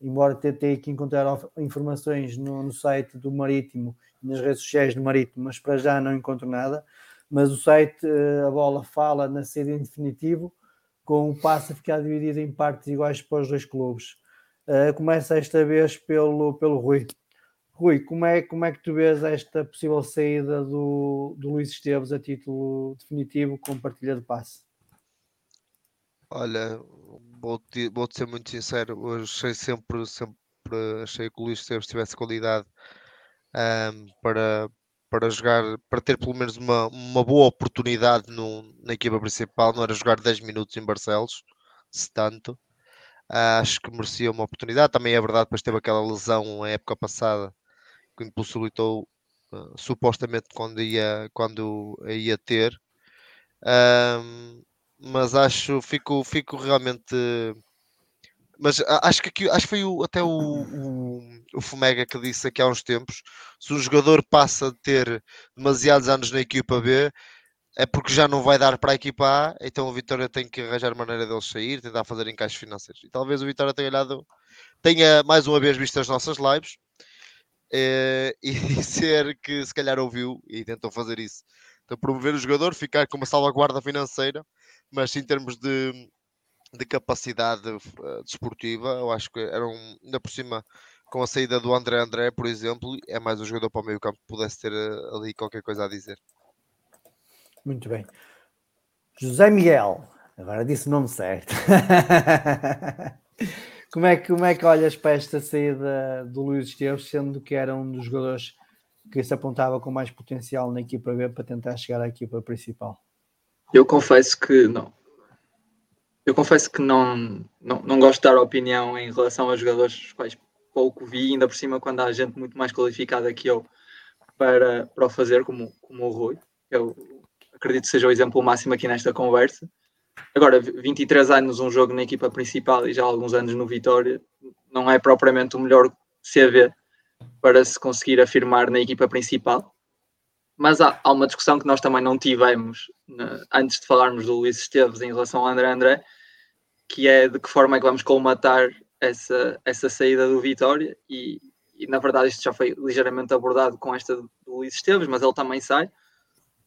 S1: embora tenha que encontrar informações no, no, site do Marítimo e nas redes sociais do Marítimo, mas para já não encontro nada. Mas o site eh, A Bola fala na saída em definitivo, com o passe a ficar dividido em partes iguais para os dois clubes. Uh, começa esta vez pelo, pelo Rui. Rui, como é, como é que tu vês esta possível saída do, do Luís Esteves a título definitivo com partilha de passe?
S7: Olha, vou-te vou ser muito sincero, eu achei sempre, sempre achei que o Luís Esteves tivesse qualidade um, para, para jogar, para ter pelo menos uma, uma boa oportunidade no, na equipa principal, não era jogar 10 minutos em Barcelos, se tanto. Uh, acho que merecia uma oportunidade. Também é verdade, depois teve aquela lesão na época passada que impossibilitou uh, supostamente quando ia, quando ia ter. Mas acho, fico, fico realmente. Mas acho que aqui, acho que foi o, até o, o, o Fumega que disse aqui há uns tempos: se um jogador passa de ter demasiados anos na equipa B, é porque já não vai dar para a equipa A, então o Vitória tem que arranjar maneira deles sair, tentar fazer encaixes financeiros. E talvez o Vitória tenha olhado, tenha mais uma vez visto as nossas lives e dizer que se calhar ouviu e tentou fazer isso. Então, promover o jogador, ficar com uma salvaguarda financeira, mas em termos de, de capacidade uh, desportiva, eu acho que era um, ainda por cima com a saída do André André, por exemplo, é mais um jogador para o meio campo que pudesse ter uh, ali qualquer coisa a dizer.
S1: Muito bem. José Miguel, agora disse o nome certo. como, é que, como é que olhas para esta saída do Luís Esteves, sendo que era um dos jogadores que se apontava com mais potencial na equipa B para tentar chegar à equipa principal?
S3: Eu confesso que não. Eu confesso que não, não, não gosto de dar opinião em relação a jogadores os quais pouco vi, ainda por cima quando há gente muito mais qualificada que eu para, para o fazer, como, como o Rui. Eu acredito que seja o exemplo máximo aqui nesta conversa. Agora, 23 anos um jogo na equipa principal e já alguns anos no Vitória, não é propriamente o melhor CV para se conseguir afirmar na equipa principal. Mas há, há uma discussão que nós também não tivemos né, antes de falarmos do Luís Esteves em relação ao André André, que é de que forma é que vamos colmatar essa, essa saída do Vitória e, e na verdade isto já foi ligeiramente abordado com esta do Luís Esteves, mas ele também sai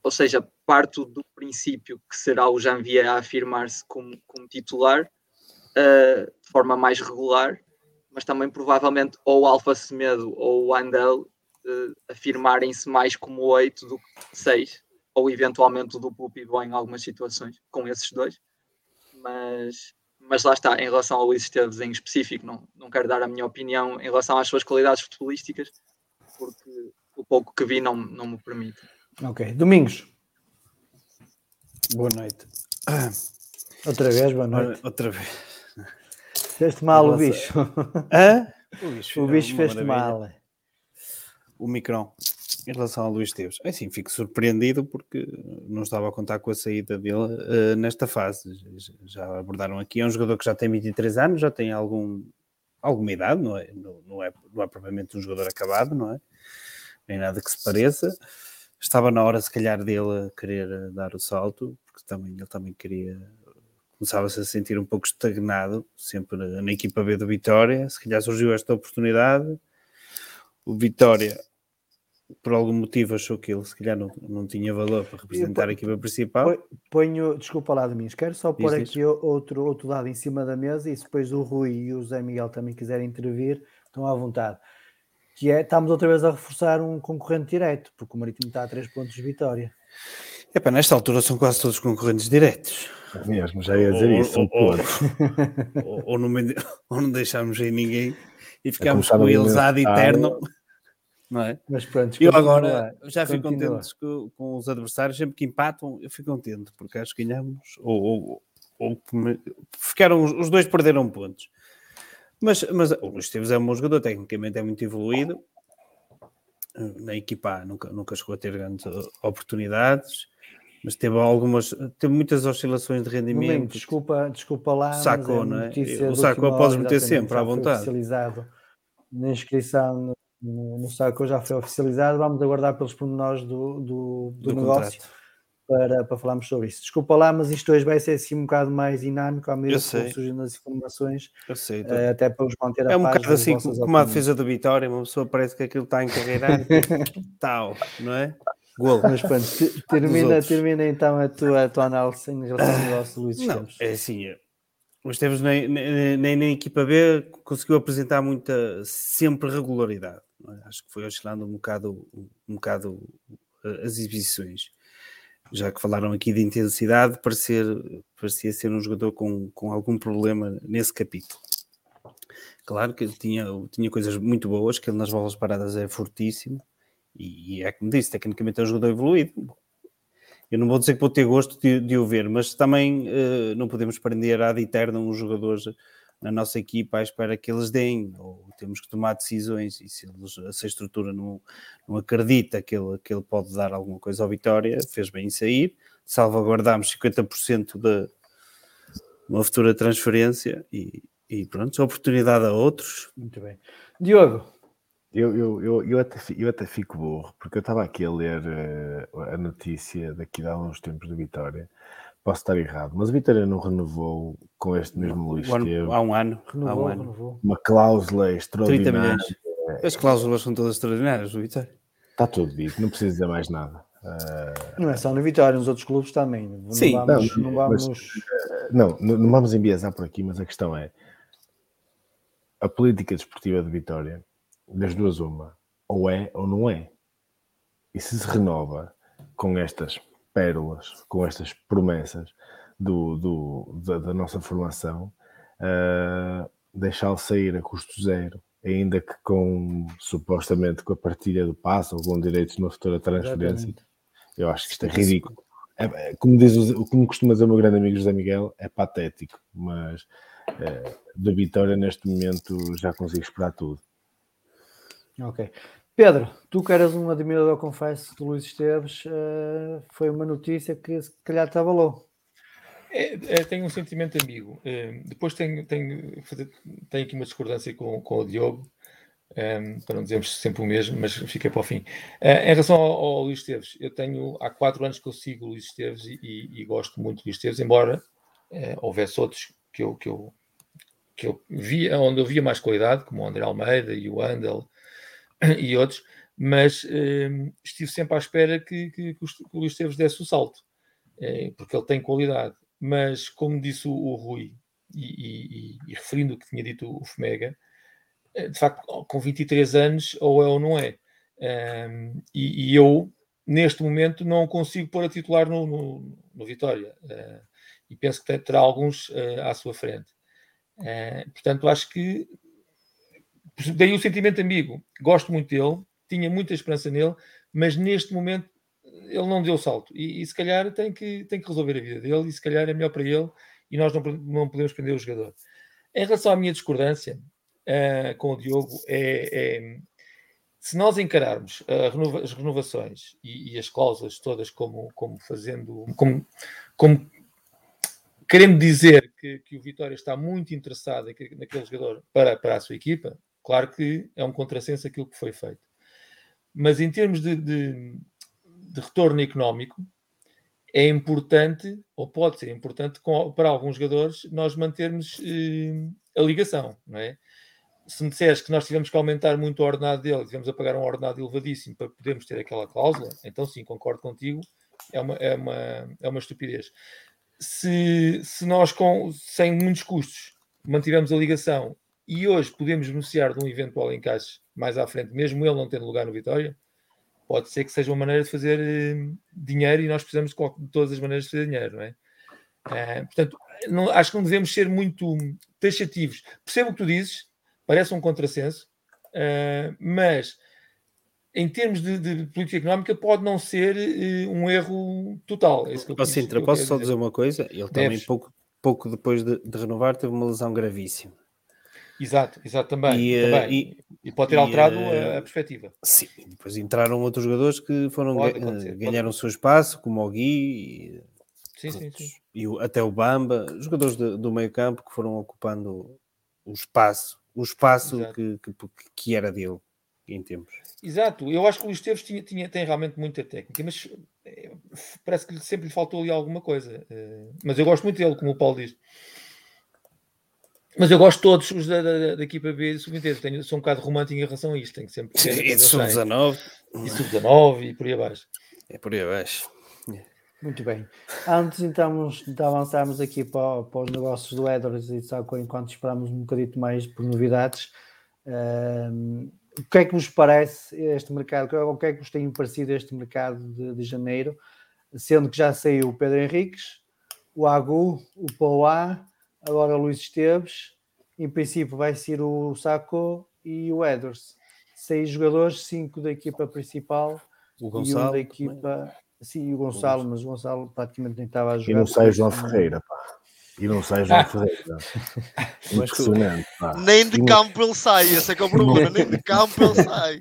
S3: ou seja, parto do princípio que será o Janvier a afirmar-se como, como, titular uh, de forma mais regular, mas também provavelmente ou o Alfa Semedo ou o Andel uh, afirmarem-se mais como oito do que seis, ou eventualmente o duplo pivô em algumas situações, com esses dois. Mas, mas lá está, em relação ao Luís Esteves em específico, não, não quero dar a minha opinião em relação às suas qualidades futebolísticas, porque o pouco que vi não, não me permite.
S1: Ok. Domingos.
S5: Boa noite.
S1: Outra vez, boa noite.
S5: Outra vez.
S1: Fez-te mal o bicho.
S5: Hã?
S1: O bicho, o bicho fez-te mal.
S5: O Micron, em relação ao Luís Teves. É assim, fico surpreendido porque não estava a contar com a saída dele uh, nesta fase. Já abordaram aqui, é um jogador que já tem 23 anos, já tem algum, alguma idade, não é? Não, não, é, não é propriamente um jogador acabado, não é? Nem nada que se pareça estava na hora, se calhar, dele querer dar o salto, porque também, ele também queria, começava-se a sentir um pouco estagnado, sempre na equipa B do Vitória. Se calhar surgiu esta oportunidade. O Vitória, por algum motivo, achou que ele, se calhar, não, não tinha valor para representar a equipa principal.
S1: Ponho, desculpa lá, Domingos, quero só pôr aqui outro, outro dado em cima da mesa e se depois o Rui e o Zé Miguel também quiserem intervir, estão à vontade que é, estamos outra vez a reforçar um concorrente direto, porque o Marítimo está a 3 pontos de vitória.
S5: Epá, nesta altura são quase todos concorrentes diretos.
S2: Mesmo, já ia dizer ou, isso, são
S5: ou, ou, ou, não, ou não deixamos aí ninguém e ficamos com eles ad eterno. Não é?
S1: Mas pronto,
S5: eu agora já fico contente com, com, os adversários, sempre que empatam, eu fico contente, porque acho que ganhamos, ou, ou, ou ficaram, os dois perderam pontos. Mas, mas o Luís Esteves é um bom jogador, tecnicamente é muito evoluído. Na equipa nunca, nunca chegou a ter grandes oportunidades, mas teve algumas, teve muitas oscilações de rendimento.
S1: Desculpa, desculpa lá.
S5: Sacou, é não é? O sacou podes meter sempre à vontade.
S1: na inscrição no, no saco já foi oficializado. Vamos aguardar pelos pormenores do, do, do, do negócio para, para falarmos sobre isso. Desculpa lá, mas isto hoje vai ser assim um bocado mais dinâmico à medida que surgindo as informações.
S5: Eu sei.
S1: Uh, até para os manter a
S5: É um bocado assim como a defesa da vitória, uma pessoa parece que aquilo está em carreira tal, não é?
S1: Gol. Mas pronto, termina, termina então a tua, a tua análise em relação ao negócio Luís
S5: Esteves. Não, é assim, o Esteves nem, nem, na equipa B conseguiu apresentar muita, sempre regularidade. É? Acho que foi oscilando um bocado, um bocado eh, as exibições. Já que falaram aqui de intensidade, parecia, parecia ser um jogador com, com algum problema nesse capítulo. Claro que ele tinha, tinha coisas muito boas, que ele nas bolas paradas é fortíssimo, e, e é como disse, tecnicamente é um jogador evoluído. Eu não vou dizer que vou ter gosto de, de o ver, mas também uh, não podemos prender ad eterno uns jogadores na nossa equipa à espera que eles deem, ou temos que tomar decisões, e se, eles, se a estrutura não, não acredita que ele, que ele pode dar alguma coisa ao Vitória, fez bem em sair, salvaguardamos 50% da uma futura transferência e, e pronto, oportunidade a outros.
S1: Muito bem. Diogo,
S2: eu, eu, eu, eu, até, eu até fico burro, porque eu estava aqui a ler uh, a notícia daqui de há uns tempos do Vitória. Posso estar errado, mas o Vitória não renovou com este mesmo Luís
S5: Esteves. Há um ano.
S1: Renovou,
S5: há um
S1: ano. Renovou.
S2: Uma cláusula extraordinária.
S5: As cláusulas são todas extraordinárias do Vitória.
S2: Está tudo dito, não precisa dizer mais nada.
S1: Uh... Não é só no Vitória, nos outros clubes também. Não Sim, vamos, não, não vamos... Mas,
S2: uh, não, não vamos enviesar por aqui, mas a questão é a política desportiva de Vitória das duas uma, ou é ou não é. E se se renova com estas pérolas, com estas promessas do, do da, da, nossa formação, uh, deixá-lo sair a custo zero, ainda que com supostamente com a partilha do passo ou com direitos numa futura transferência, Exatamente. eu acho que isto é ridículo. É, é, como, diz, como costuma dizer o meu grande amigo José Miguel, é patético, mas é, da Vitória neste momento já consigo esperar tudo.
S1: Ok. Pedro, tu que eras um admirador, confesso, do Luís Esteves, uh, foi uma notícia que se calhar te abalou.
S8: É, é, tenho um sentimento amigo. É, depois tenho, tenho, tenho aqui uma discordância com, com o Diogo, um, para não dizermos sempre o mesmo, mas fica para o fim. Uh, em relação ao, ao, Luís Esteves, eu tenho há quatro anos que eu sigo o Luís Esteves e, e, e gosto muito do Luís Esteves, embora uh, houvesse outros que eu, que eu, que eu via, onde eu via mais qualidade, como o André Almeida e o Andel e outros, mas uh, estive sempre à espera que, que, que o Luís Esteves desse o salto, uh, porque ele tem qualidade. Mas, como disse o, o Rui, e, e, e, referindo o que tinha dito o Fomega, uh, de facto, com 23 anos, ou é ou não é. E, e, eu, neste momento, não consigo pôr a titular no, no, no Vitória. Eh, e penso que terá alguns à sua frente. portanto, acho que daí o sentimento amigo. Gosto muito dele, tinha muita esperança nele, mas neste momento ele não deu o salto. E, e, se calhar tem que, tem que resolver a vida dele, e se calhar é melhor para ele, e nós não, não podemos prender o jogador. Em relação à minha discordância uh, com o Diogo, é, é se nós encararmos uh, renova, as renovações e, e, as cláusulas todas como, como fazendo, como, como querendo dizer que, que o Vitória está muito interessado naquele jogador para, para a sua equipa, Claro que é um contrassenso aquilo que foi feito. Mas em termos de, de, de retorno económico, é importante, ou pode ser importante, com, para alguns jogadores, nós mantermos eh, a ligação, não é? Se me disseres que nós tivemos que aumentar muito o ordenado dele, tivemos a pagar um ordenado elevadíssimo para podermos ter aquela cláusula, então sim, concordo contigo, é uma, é uma, é uma estupidez. Se, se nós, com, sem muitos custos, mantivemos a ligação e hoje podemos beneficiar de um eventual encaixe mais à frente, mesmo ele não tendo lugar no Vitória, pode ser que seja uma maneira de fazer uh, dinheiro e nós precisamos de, todas as maneiras de fazer dinheiro, não é? Uh, portanto, não, acho que não devemos ser muito taxativos. Percebo o que tu dizes, parece um contrassenso, uh, mas em termos de, de, política económica pode não ser um erro total. É isso que eu,
S5: Sintra, posso só dizer. dizer uma coisa? Ele Deves. também, pouco, pouco depois de, de renovar, teve uma lesão gravíssima
S8: Exato, exato, também. E, também. Eh, e, e pode ter alterado a, eh, a, perspectiva.
S5: Sim, depois entraram outros jogadores que foram ganharam o seu espaço, como o Gui
S8: e, sim, sim, sim.
S5: e até o Bamba, jogadores de, do meio campo que foram ocupando o espaço o espaço que, que, que era dele em tempos.
S8: Exato, eu acho que o Luís Esteves tinha, tinha, tem realmente muita técnica, mas eh, parece que sempre lhe faltou ali alguma coisa. Mas eu gosto muito dele, como o Paulo diz. Mas eu gosto de todos os da, da, da equipa B e sub-23. Tenho- Sou um bocado romântico em relação a isto. Tenho que sempre
S5: E de
S8: eu sei.
S5: sub-19
S8: e sub-19 e por aí abaixo.
S5: é por aí abaixo.
S1: Muito bem. Antes então de avançarmos aqui para, para os negócios do Edwards e Saco, enquanto esperamos um bocadinho mais por novidades, ehm, o que é que vos parece este mercado? O que é que vos tem parecido este mercado de, de janeiro? Sendo que já saiu o Pedro Henriques, o Agu, o Poá, agora o Luís Esteves, em princípio vai ser o Saco e o Edwards. Seis jogadores, cinco da equipa principal
S5: O
S1: e um
S5: Gonçalo.
S1: da
S5: também.
S1: equipa. Sim, e o Gonçalo, mas o Gonçalo praticamente nem estava a jogar.
S2: E não sai João
S1: porque-
S2: Ferreira, pá. E não sai João Ferreira. Impressionante, pá.
S7: Nem de campo ele sai, esse é que é o problema. Nem de campo ele sai.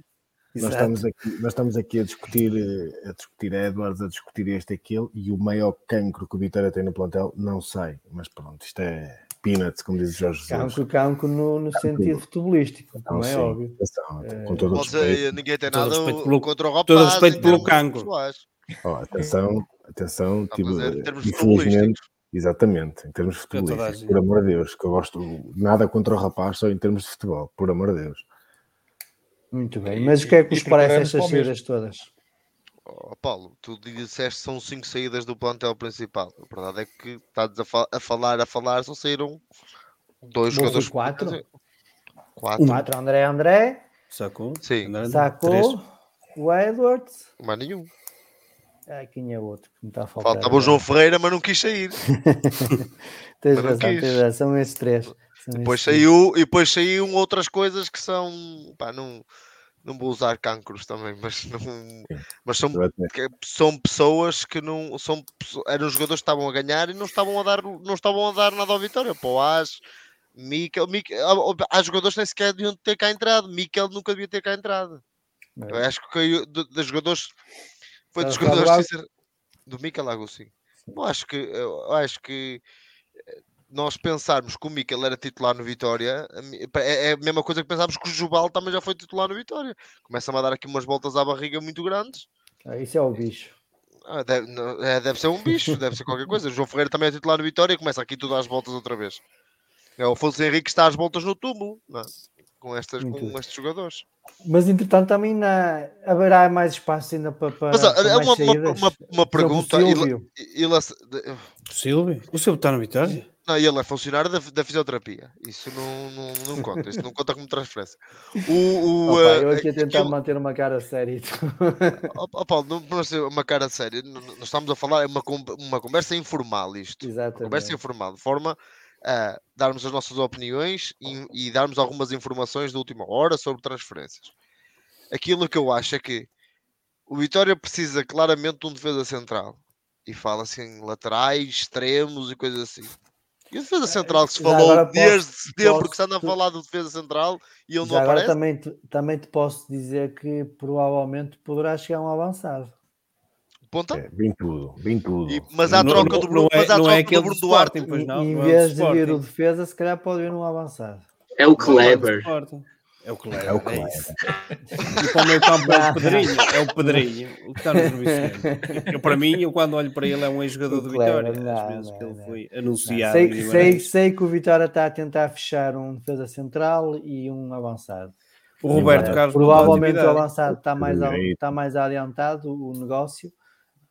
S2: Nós estamos, aqui, nós estamos aqui a discutir, eh, a discutir Edwards, a discutir este e aquele, e o maior cancro que o Vitória tem no plantel não sai. Mas pronto, isto é peanuts, como diz o Jorge Jesus.
S1: Cancro, cancro no, no sentido futebolístico,
S2: Então,
S1: como é
S2: sim,
S1: óbvio.
S2: atenção,
S1: Eh,
S2: com todo o
S7: Pode
S2: respeito.
S7: ninguém tem
S5: Todo
S7: nada
S5: respeito pelo-
S7: contra o rapaz.
S5: todo respeito
S7: em
S5: pelo cancro.
S2: Ó, atenção, atenção, tipo,
S7: termos
S2: infelizmente,
S7: futebolísticos.
S2: exatamente, em termos
S5: a
S2: futebolísticos, por amor de Deus, que eu gosto nada contra o rapaz, só em termos de futebol, por amor de Deus.
S1: Muito bem, mas o que é que vos
S8: e
S1: parece estas saídas todas?
S7: Oh, Paulo, tu disseste que são cinco saídas do plantel principal. A verdade é que estás a, fa- a falar, a falar, só saíram dois
S1: Bom,
S7: jogadores.
S1: quatro?
S7: Quatro.
S1: Quatro, André André,
S5: Sacou?
S7: Sim.
S5: André, três.
S1: sacou, o Edwards.
S7: Mais nenhum.
S1: Ah, quem é o outro que me está a faltar?
S7: Faltava o João Ferreira, mas não quis sair.
S1: Tens
S7: mas
S1: razão, tens razão, são esses três.
S7: Depois saiu, e depois saiu outras coisas que são. Pá, não, não vou usar cancros também, mas, não, mas são, são pessoas que não. São, eram jogadores que estavam a ganhar e não estavam a dar, não estavam a dar nada ao Vitória. Pô, As, Mikel, Mikel, há- há jogadores que nem sequer deviam ter cá entrado. Mikel nunca devia ter cá entrado. Eu acho que caiu dos jogadores. Foi dos
S1: falar do
S7: jogadores do Mikel Lago, sim. Eu acho que eu acho que nós pensarmos que o Mikel era titular no Vitória é é a mesma coisa que pensarmos que o Jubal também já foi titular no Vitória. Começa-me a dar aqui umas voltas à barriga muito grandes.
S1: Ah, isso é o bicho.
S7: Ah, deve, não- é, deve ser um bicho, deve ser qualquer coisa. O João Ferreira também é titular no Vitória e começa aqui tudo às voltas outra vez. É o Afonso Henrique que está às voltas no túmulo não é? com, estas,
S1: Muito
S7: com estes jogadores.
S1: Mas entretanto também na... haverá mais espaço ainda para, para,
S7: Mas
S1: para
S7: é
S1: mais
S7: uma, uma, uma, uma
S1: o
S7: pergunta. Ele,
S1: Silvio.
S5: O Silvio? O Silvio está no Vitória?
S7: Não, ele é funcionário da, da fisioterapia. Isso não, não, não conta. Isso não conta como transferência. O, o,
S1: Opa,
S7: eh,
S1: eu aqui a tentar
S7: aquilo-
S1: manter uma cara séria.
S7: Ó, Paulo, não pode ser uma cara séria. Nós estamos a falar, é uma, uma conversa informal isto. Uma conversa
S1: Exatamente.
S7: informal, de forma a darmos as nossas opiniões e, e darmos algumas informações de última hora sobre transferências. Aquilo que eu acho é que o Vitória precisa claramente de um defesa central. E fala-se em laterais, extremos e coisas assim. E o defesa central que se
S1: já
S7: falou
S1: posso-
S7: desde setembro
S1: posso-
S7: que se anda a falar do defesa central e ele não
S1: agora
S7: aparece.
S1: também, te- também te posso dizer que provavelmente poderá chegar um avançado.
S7: Ponta.
S2: É, bem tudo, bem tudo.
S7: E- mas há a
S5: Não-
S7: troca
S5: não-
S7: do Bruno,
S5: é-
S7: mas há a
S5: é
S7: troca
S5: aquele
S7: do Bruno
S5: do
S7: Duarte.
S5: Sporting, pois não,
S1: em
S5: é
S1: vez de vir o defesa, se calhar pode vir um avançado.
S3: É o
S5: Não é o. Sporting. É o Kleber.
S2: É
S5: é. E para o meio campo é o Pedrinho. É o Pedrinho. O que está no Vicente. Eu, para mim, eu quando olho para ele é um ex-jogador do Vitória.
S1: não,
S5: Às vezes
S1: não,
S5: que ele
S1: não.
S5: foi anunciado.
S1: sei, sei,
S5: Guimarães.
S1: sei que o Vitória está a tentar fechar um defesa central e um avançado.
S5: O Roberto
S2: Embora,
S5: Carlos
S1: Provavelmente o avançado está mais, está mais adiantado o negócio.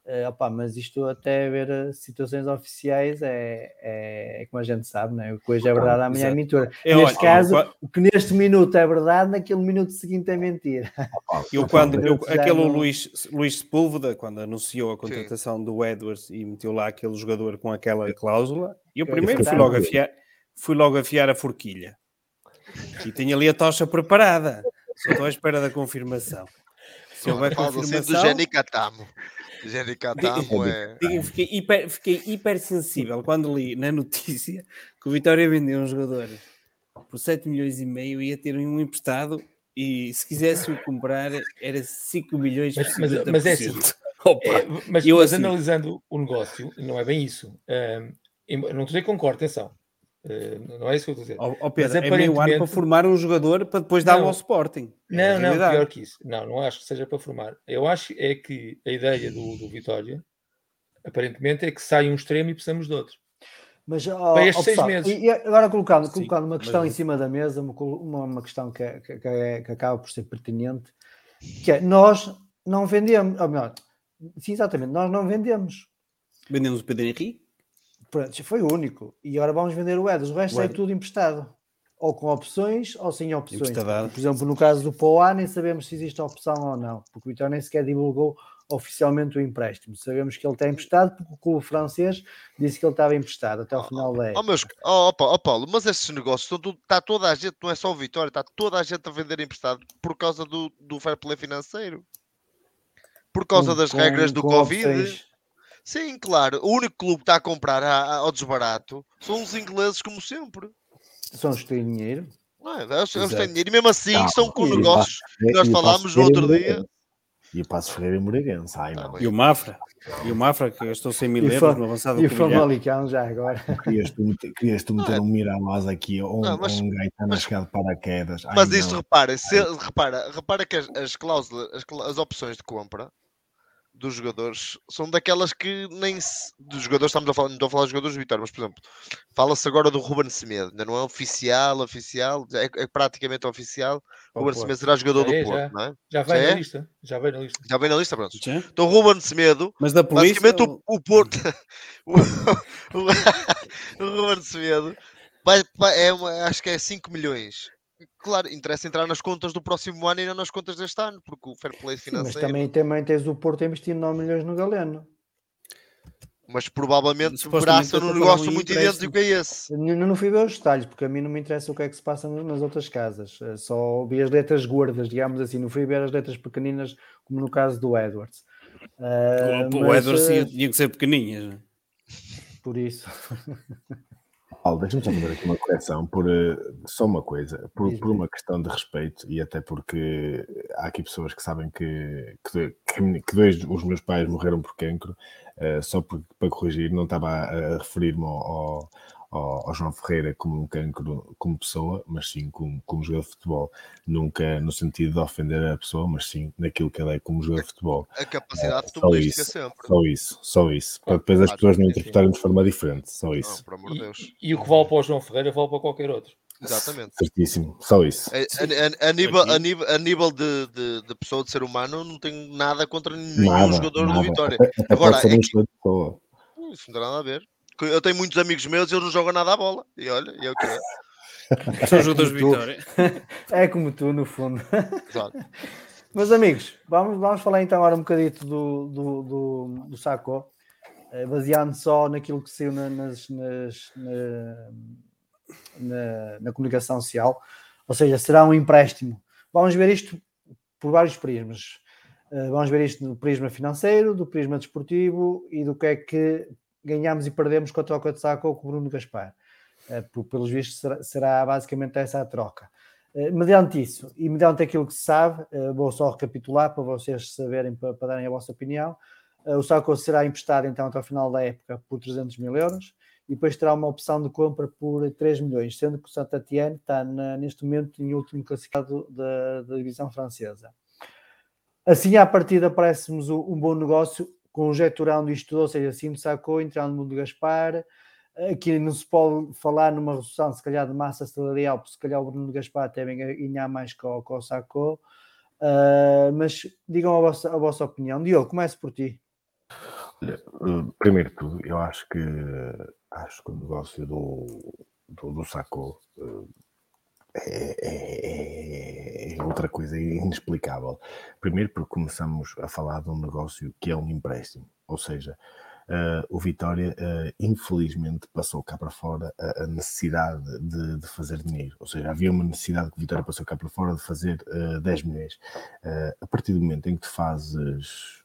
S1: Eh, opá, mas isto até ver as situações oficiais é, é, é como a gente sabe, né? o que hoje é verdade, amanhã é mentira.
S5: É,
S1: Neste caso,
S5: eu-
S1: o que neste minuto é verdade, naquele minuto seguinte é mentira.
S5: Eu quando aquele
S1: não-
S5: Luís, Luís Sepúlveda, quando anunciou a contratação do Edwards e meteu lá aquele jogador com aquela cláusula, eu
S1: É
S5: primeiro fui logo afiar, fui logo afiar a forquilha. E tenho ali a tocha preparada. Só estou à espera da confirmação. Se houver
S7: Fala assim do
S5: confirmação,
S7: Jenny Catamo. Jenny Catamo é.
S5: fiquei, hiper, fiquei hipersensível quando li na notícia que o Vitória vendeu um jogador por 7 milhões e meio ia ter um emprestado e se quisesse o comprar era 5 milhões por
S8: Mas- mas-
S5: 50%.
S8: mas é assim,
S5: Opa,
S8: É, mas,
S5: eu
S8: mas
S5: assim-
S8: analisando o negócio, não é bem isso. Em- não estou a dizer que concordo, atenção. Uh, não é isso que eu estou a dizer.
S5: Oh, oh Pedro, Mas, é meio ano para formar um jogador para depois dar ao Sporting.
S8: É não, não, pior que isso. Não, não acho que seja para formar. Eu acho é que a ideia do, do Vitória, aparentemente, é que sai um extremo e precisamos de outro.
S1: Mas, oh, para estes oh, seis meses. E agora colocando, colocando uma questão mas... em cima da mesa, uma, uma questão que, é, que, é, que, acaba por ser pertinente, que é, nós não vendemos, ou melhor, sim, exatamente, nós não vendemos.
S5: Vendemos o Pedro Henrique?
S1: Foi o único. E agora vamos vender o Edas. O resto o é tudo emprestado. Ou com opções ou sem opções. Por exemplo, no caso do Poá, nem sabemos se existe opção ou não, porque o Vitória nem sequer divulgou oficialmente o empréstimo. Sabemos que ele está emprestado porque o clube francês disse que ele estava emprestado até ao final da
S7: época. Oh, meus, oh, oh, Paulo, mas esses negócios, está toda a gente, não é só o Vitória, está toda a gente a vender emprestado por causa do, do fair play financeiro. Por causa com, das com, regras do Covid. Opções. Sim, claro. O único clube que está a comprar ao desbarato são os ingleses, como sempre.
S1: São os que têm dinheiro.
S7: Não é, eles, eles têm dinheiro e mesmo assim ah, estão com negócios. Nós falámos no outro dia.
S2: E o Passo Ferreira e Moreirense. Ai, não.
S5: E o Mafra. E o Mafra, que gastou 100 mil euros no avançado
S1: E o Famalicão já agora.
S2: Querias tu meter, querias meter um Miramás aqui ou um, não, mas, um gaitano a chegar de paraquedas.
S7: Ai, mas isto, repara, se, repara, repara que as, as cláusulas, as, as opções de compra dos jogadores são daquelas que nem se, dos jogadores estamos a falar, não estou a falar dos jogadores de Vitória, mas por exemplo, fala-se agora do Ruben Semedo, ainda não é oficial, oficial, é, é praticamente oficial. Oh, Ruben Semedo será jogador do é, Porto, já, não é?
S8: Já vai já na é? lista, já vai na lista.
S7: Já vai na lista, pronto. Já? Então Ruben Semedo,
S5: mas da polícia,
S7: basicamente ou... o, o Porto, o, o, o Ruben Semedo vai, vai, é uma, acho que é 5 milhões claro, interessa entrar nas contas do próximo ano e não nas contas deste ano, porque o fair play financeiro.
S1: Sim, mas também, também tens o Porto investindo 9 milhões no Galeno.
S7: Mas provavelmente poderá ser um negócio muito idêntico a esse.
S1: Não, não fui ver os detalhes, porque a mim não me interessa o que é que se passa nas outras casas. Eh, só vi as letras gordas, digamos assim. Não fui ver as letras pequeninas, como no caso do Edwards.
S5: Uh, o, mas, Edwards uh, tinha que ser pequeninhas. É?
S1: Por isso.
S2: Paulo, deixa-me só fazer aqui uma correção por uh, só uma coisa, por, por, uma questão de respeito e até porque há aqui pessoas que sabem que, que, que dois os meus pais morreram por cancro, uh, só por, para corrigir, não estava a, a referir-me ao, ao ao, ao, João Ferreira como um cancro como pessoa, mas sim como, como jogador de futebol. Nunca no sentido de ofender a pessoa, mas sim naquilo que ele é como jogador de futebol.
S7: A capacidade é, futebolística isso, sempre.
S2: Só isso, só isso. Para depois as pessoas não interpretarem de forma diferente. Só isso.
S8: Não, e, e, o que vale para o João Ferreira vale para qualquer outro.
S7: Exatamente.
S2: Certíssimo, só isso.
S7: A, a, a, a nível, a nível, a nível de, de, de, pessoa, de ser humano, não tenho nada contra nenhum nada, jogador nada. do Vitória. Até, até
S2: Agora, é que... Isso
S7: não tem nada a ver. Eu tenho muitos amigos meus e eles não jogam nada à bola. E olha, e é o que
S5: é. São de vitória.
S1: É como tu, no fundo. Exato. Meus amigos, vamos, vamos falar então agora um bocadito do, do, do, do Saco, eh, baseando só naquilo que saiu na, nas, nas, na, na, na, comunicação social. Ou seja, será um empréstimo. Vamos ver isto por vários prismas. Eh, vamos ver isto do prisma financeiro, do prisma desportivo e do que é que ganhamos e perdemos com a troca de saco com o Bruno Gaspar. Uh, pelos vistos, será, será, basicamente essa a troca. Uh, mediante isso e mediante aquilo que se sabe, uh, vou só recapitular para vocês saberem, para, para darem a vossa opinião. o Saco será emprestado então até ao final da época por 300 mil euros e depois terá uma opção de compra por 3 milhões, sendo que o Saint Etienne está na, neste momento em último classificado da, da divisão francesa. Assim, à partida, parece-nos um bom negócio conjeturando isto tudo, ou seja, Cinto sacou, entrando no mundo Gaspar, aqui não se pode falar numa redução, se calhar, de massa salarial, porque se calhar o Bruno Gaspar até vem ganhar mais que o, que o Sacou, uh, mas digam a vossa, a vossa opinião. Diogo, comece por ti.
S2: Olha, eh, primeiro de tudo, eu acho que acho que o negócio do, do, do uh, é, é, é, outra coisa inexplicável. Primeiro, porque começamos a falar de um negócio que é um empréstimo, ou seja, uh, o Vitória, uh, infelizmente, passou cá para fora a, a necessidade de, de, fazer dinheiro, ou seja, havia uma necessidade que o Vitória passou cá para fora de fazer uh, 10 milhões. Uh, a partir do momento em que tu fazes,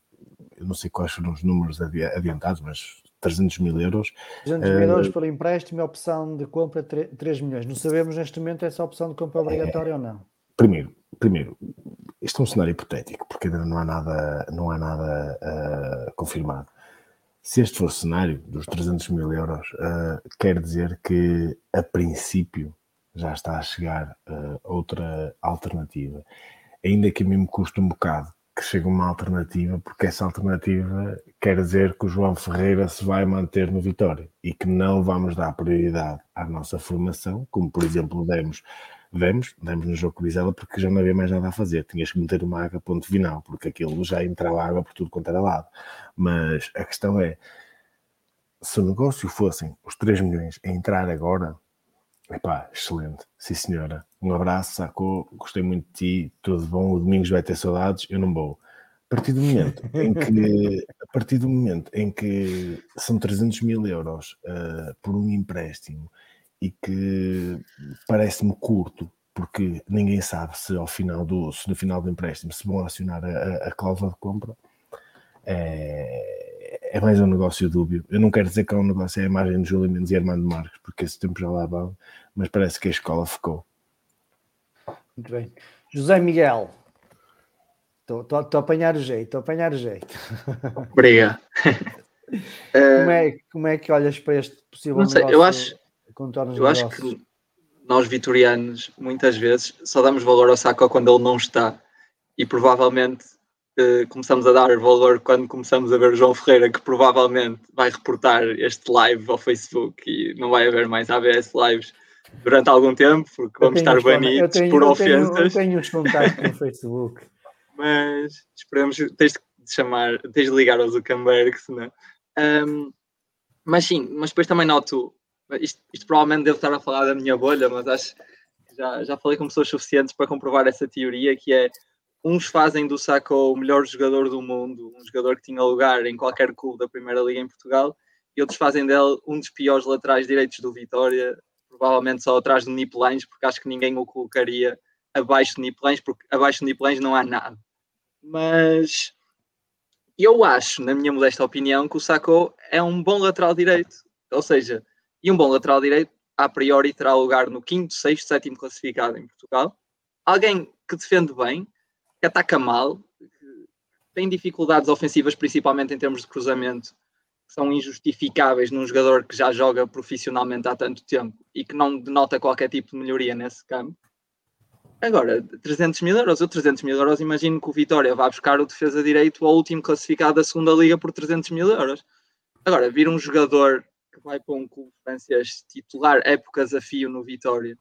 S2: eu não sei quais foram os números adiantados, mas 300 mil euros.
S1: 300 mil euros uh, pelo empréstimo e opção de compra 3 milhões. Não sabemos neste momento essa opção de compra obrigatória é, ou não.
S2: Primeiro, primeiro, isto é um cenário hipotético, porque ainda não há nada, não há nada uh, confirmado. Se este for o cenário dos 300 mil euros, uh, quer dizer que, a princípio, já está a chegar uh, outra alternativa. Ainda que a mim me custe um bocado que uma alternativa, porque essa alternativa quer dizer que o João Ferreira se vai manter no Vitória e que não vamos dar prioridade à nossa formação, como por exemplo demos Vemos, demos no jogo com Vizela porque já não havia mais nada a fazer. Tinhas que meter uma água ponto final, porque aquilo já entrava água por tudo quanto era lado. Mas a questão é, se o negócio fossem os 3 milhões a entrar agora, epá, excelente, sim senhora. Um abraço, sacou, gostei muito de ti, tudo bom, o Domingos vai ter saudades, eu não vou. A partir do momento em que, a partir do momento em que são 300 mil euros uh, por um empréstimo e que parece-me curto, porque ninguém sabe se ao final do, se no final do empréstimo se vão acionar a, a cláusula de compra. É, é, mais um negócio dúbio. Eu não quero dizer que é um negócio é a imagem de Júlio Mendes e Armando Marques, porque esse tempo já lá vão, mas parece que a escola ficou.
S1: Muito bem. José Miguel, estou a apanhar o jeito, estou a apanhar o jeito.
S3: Obrigado.
S1: como, é, como é que olhas para este possível
S3: não sei,
S1: negócio?
S3: Eu acho, Eu acho que nós vitorianos, muitas vezes, só damos valor ao Sacco quando ele não está. E provavelmente começamos a dar valor quando começamos a ver o João Ferreira, que provavelmente vai reportar este live ao Facebook e não vai haver mais ABS lives durante algum tempo, porque vamos estar banidos tenho, por
S1: eu
S3: ofensas.
S1: Tenho, eu tenho os contactos no Facebook.
S3: Mas esperemos, tens de chamar, tens de ligar ao Zuckerberg, senão. Um, mas sim, mas depois também noto isto, isto, provavelmente devo estar a falar da minha bolha, mas acho que já, já falei com pessoas suficientes para comprovar essa teoria, que é uns fazem do Saco o melhor jogador do mundo, um jogador que tinha lugar em qualquer clube da Primeira Liga em Portugal, e outros fazem dele um dos piores laterais direitos do Vitória, provavelmente só atrás do Nipelães, porque acho que ninguém o colocaria abaixo do Nipelães, porque abaixo do Nipelães não há nada. Mas eu acho, na minha modesta opinião, que o Saco é um bom lateral direito. Ou seja, e um bom lateral direito, a priori, terá lugar no quinto, sexto, sétimo classificado em Portugal. Alguém que defende bem, que ataca mal, que tem dificuldades ofensivas, principalmente em termos de cruzamento, que são injustificáveis num jogador que já joga profissionalmente há tanto tempo e que não denota qualquer tipo de melhoria nesse campo. Agora, 300 mil euros, eu 300 mil euros, imagino que o Vitória vá buscar o defesa direito ao último classificado da segunda liga por 300 mil euros. Agora, vir um jogador que vai para um clube francês titular épocas a fio no Vitória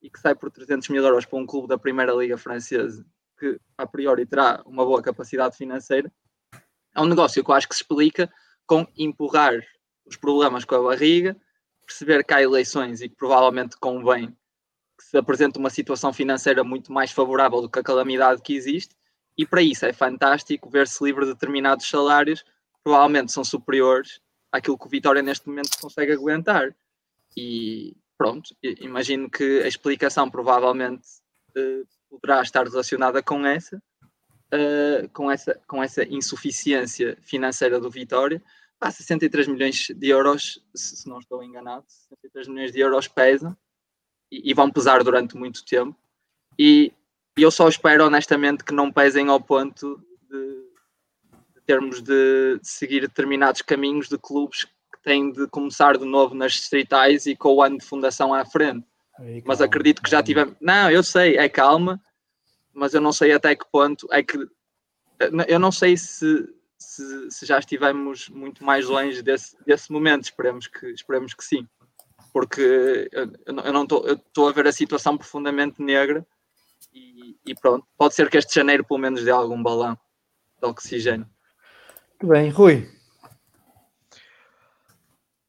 S3: e que sai por 300 mil euros para um clube da Primeira Liga Francesa que a priori terá uma boa capacidade financeira, é um negócio que eu acho que se explica com empurrar os problemas com a barriga, perceber que há eleições e que provavelmente convém que se apresente uma situação financeira muito mais favorável do que a calamidade que existe, e para isso é fantástico ver-se livre de determinados salários, provavelmente são superiores àquilo que o Vitória neste momento consegue aguentar. E pronto, imagino que a explicação provavelmente uh, poderá estar relacionada com essa, uh, com essa, com essa insuficiência financeira do Vitória. Ah, 63 milhões de euros, se, não estou enganado, 63 milhões de euros pesam e, e vão pesar durante muito tempo. E, e eu só espero honestamente que não pesem ao ponto de termos de, de, seguir determinados caminhos de clubes que têm de começar de novo nas distritais e com o ano de fundação à frente. Aí, mas acredito que já tivemos. Não, eu sei, é calma, mas eu não sei até que ponto é que. Eu não sei se, se, se já estivemos muito mais longe desse, desse momento. Esperemos que, esperemos que sim. Porque eu, eu não estou a ver a situação profundamente negra e, e, pronto. Pode ser que este janeiro pelo menos dê algum balão de oxigênio.
S1: Muito bem, Rui.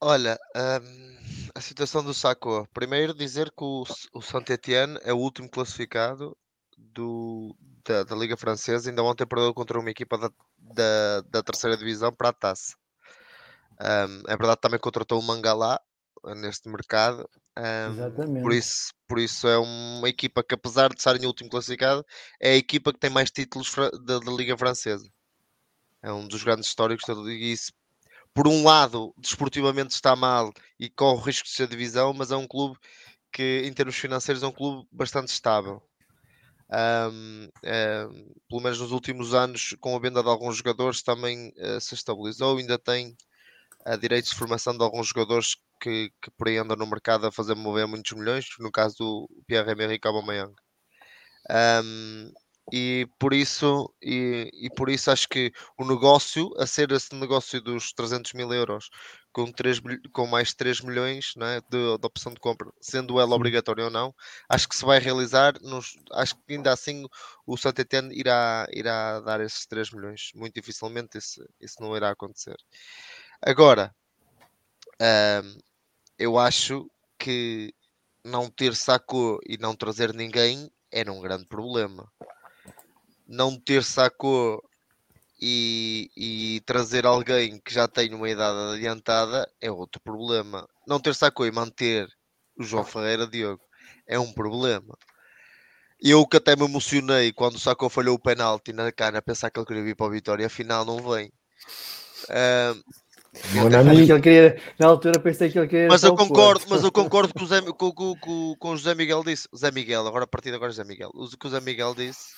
S7: Olha, um, a situação do Saco. Primeiro dizer que o, o Saint-Étienne é o último classificado do, da, da, Liga Francesa. Ainda ontem perdeu contra uma equipa da, da, da terceira divisão para a taça. Um, é verdade também contratou o Mangalá neste mercado. Um,
S1: Exatamente.
S7: Por isso, por isso é uma equipa que, apesar de estar em último classificado, é a equipa que tem mais títulos da, da Liga Francesa. É um dos grandes históricos da Liga. E isso, por um lado, desportivamente está mal e corre o risco de ser divisão, mas é um clube que, em termos financeiros, é um clube bastante estável. Um, pelo menos nos últimos anos, com a venda de alguns jogadores, também uh, se estabilizou. Ainda tem a direitos de formação de alguns jogadores que, que por aí andam no mercado a fazer mover muitos milhões, no caso do Pierre-Emerick Aubameyang. Um, e por isso e, e, por isso acho que o negócio a ser esse negócio dos 300 mil euros com, 3, com mais 3 milhões né, de, de opção de compra, sendo ela obrigatória ou não, acho que se vai realizar, nos, acho que ainda assim o Saint-Étienne irá, irá dar esses 3 milhões, muito dificilmente isso, isso não irá acontecer. Agora, um, eu acho que não ter saco e não trazer ninguém era um grande problema não ter Sacou e, e, trazer alguém que já tem uma idade adiantada é outro problema. Não ter Sacou e manter o João Ferreira Diogo é um problema. Eu que até me emocionei quando o Sacou falhou o penalti na cana a pensar que ele queria vir para a vitória, afinal não vem. Uh,
S1: eu queria, na altura pensei que ele queria.
S7: Mas eu concordo, mas eu concordo com o, Zé, com, com, com, com o José Miguel disse. Zé Miguel, agora a partir de agora José Miguel. O que o Zé Miguel disse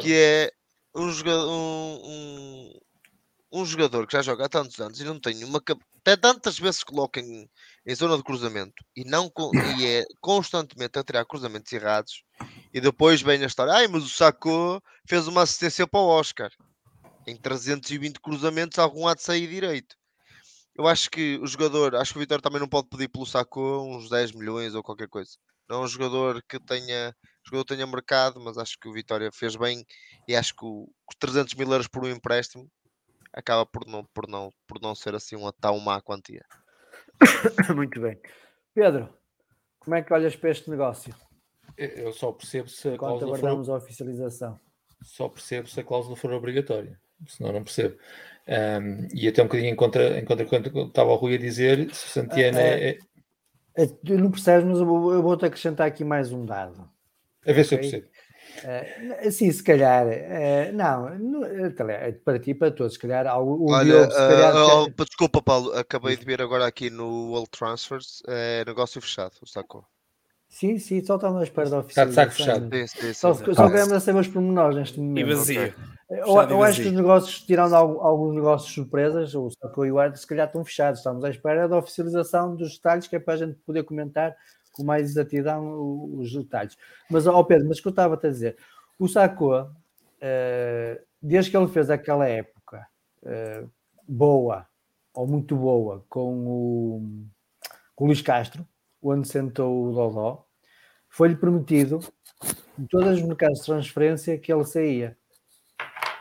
S7: que é um jogador, um, um, um, jogador que já joga há tantos anos e não tem uma até tantas vezes coloca em, em zona de cruzamento e não e é constantemente a tirar cruzamentos errados e depois vem a história, ai, mas o Sacco fez uma assistência para o Oscar em 320 cruzamentos, algum há de sair direito. Eu acho que o jogador, acho que o Vitor também não pode pedir pelo Sacco uns 10 milhões ou qualquer coisa. Não é um jogador que tenha jogador tenha mercado, mas acho que o Vitória fez bem e acho que os 300 mil euros por um empréstimo acaba por não, por não, por não ser assim uma tão má quantia.
S1: Muito bem. Pedro, como é que olhas para este negócio?
S8: Eu só percebo se a
S1: Quanto aguardamos for... a oficialização?
S8: Só percebo se a cláusula for obrigatória, senão não percebo. Um, e até um bocadinho em contra, em contra quando estava o Rui a dizer, se o Santiana é, é...
S1: é... Não percebes, mas eu vou, eu vou acrescentar aqui mais um dado.
S8: A ver se eu percebo.
S1: Uh, sim, se calhar, uh, não, não, eh, para ti, para todos, se calhar, o,
S7: Olha, Diogo, se calhar, uh, uh, desculpa, Paulo, acabei de ver agora aqui no World Transfers, é negócio fechado, o sacou.
S1: Sim, sim, só estamos à espera da oficina.
S8: Está de saco fechado.
S1: Sim, sim, sim, só, só queremos saber os pormenores neste momento.
S5: E vazio.
S1: Eu, eu acho que os negócios, tirando alguns negócios surpresas, o Sacou e o Ed, se calhar estão fechados. Estamos à espera da oficialização dos detalhes, que é para a gente poder comentar com mais exatidão os detalhes. Mas, ó Pedro, mas o que eu estava a dizer, o Sacou, uh, desde que ele fez aquela época uh, boa, ou muito boa, com o, com o Luís Castro, onde sentou o Dodó, foi-lhe prometido em todos os mercados de transferência que ele saía.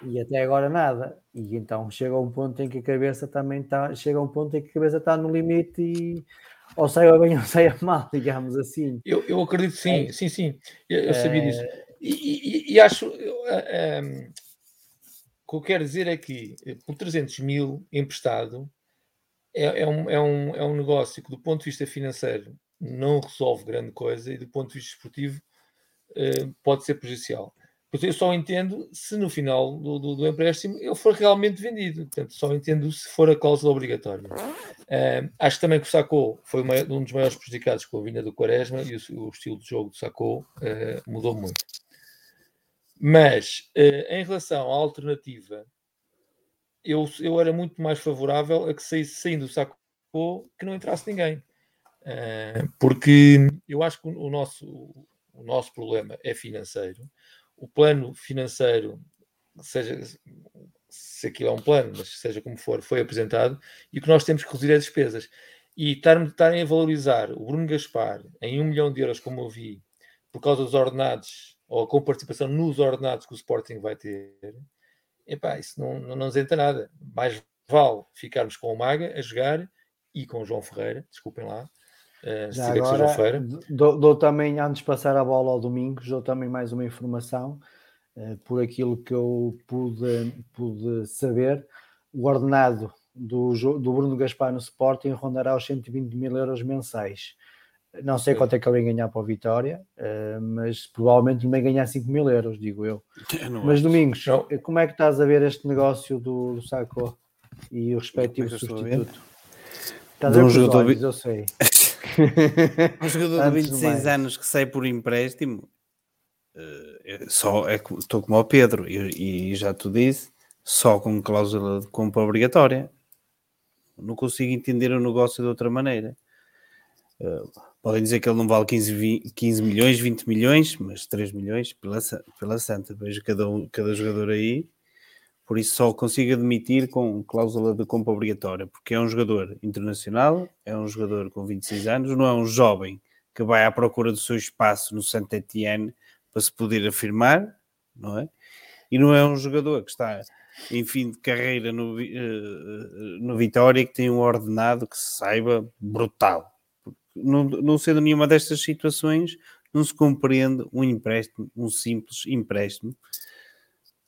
S1: E até agora nada. E então chega um ponto em que a cabeça também está, chega a um ponto em que a cabeça está no limite e ou saia bem ou saia mal, digamos assim.
S8: Eu, eu acredito sim, é. sim, sim, eu, eu sabia é... disso. E, e, e acho um, o que eu quero dizer é que por 300 mil emprestado é, é, um, é, um, é um negócio que, do ponto de vista financeiro, não resolve grande coisa e, do ponto de vista esportivo, uh, pode ser prejudicial. Portanto, eu só entendo se no final do, do, do, empréstimo ele for realmente vendido. Portanto, só entendo se for a cláusula obrigatória. Uh, acho também que o Sacou foi uma, um dos maiores prejudicados com a vinda do Quaresma e o, o estilo de jogo do Sacou uh, mudou muito. Mas, uh, em relação à alternativa, eu, eu era muito mais favorável a que saísse saindo do Sacou que não entrasse ninguém. porque eu acho que o nosso, o nosso problema é financeiro o plano financeiro, seja se aquilo é um plano, mas seja como for, foi apresentado e que nós temos que reduzir as despesas. E estarem a valorizar o Bruno Gaspar em um milhão de euros, como eu vi, por causa dos ordenados, ou com participação nos ordenados que o Sporting vai ter, epá, isso não, não, não nos entra nada. Mais vale ficarmos com o Maga a jogar e com o João Ferreira, desculpem lá,
S1: Uh, Já agora, dou, dou, também, antes de passar a bola ao domingo, dou também mais uma informação, uh, por aquilo que eu pude, pude saber, o ordenado do, do Bruno Gaspar no Sporting rondará os 120 mil euros mensais. Não sei quanto é que ele vai ganhar para a Vitória, uh, mas provavelmente vai ganhar 5 mil euros, digo eu. mas Domingos, não. como é que estás a ver este negócio do, do Saco e o respectivo substituto? Estás a ver eu sei.
S5: um jogador de 26 anos que sai por empréstimo, uh, só é, estou como o Pedro, e, e, já tu disse, só com cláusula de compra obrigatória. Não consigo entender o negócio de outra maneira. Uh, podem dizer que ele não vale 15, 20, 15 milhões, 20 milhões, mas 3 milhões pela, pela Santa. Vejo cada, cada jogador aí. Por isso só consigo admitir com cláusula de compra obrigatória, porque é um jogador internacional, é um jogador com 26 anos, não é um jovem que vai à procura do seu espaço no Saint Etienne para se poder afirmar, não é? E não é um jogador que está em fim de carreira no, uh, no Vitória que tem um ordenado que se saiba brutal. Não, não sendo nenhuma destas situações, não se compreende um empréstimo, um simples empréstimo,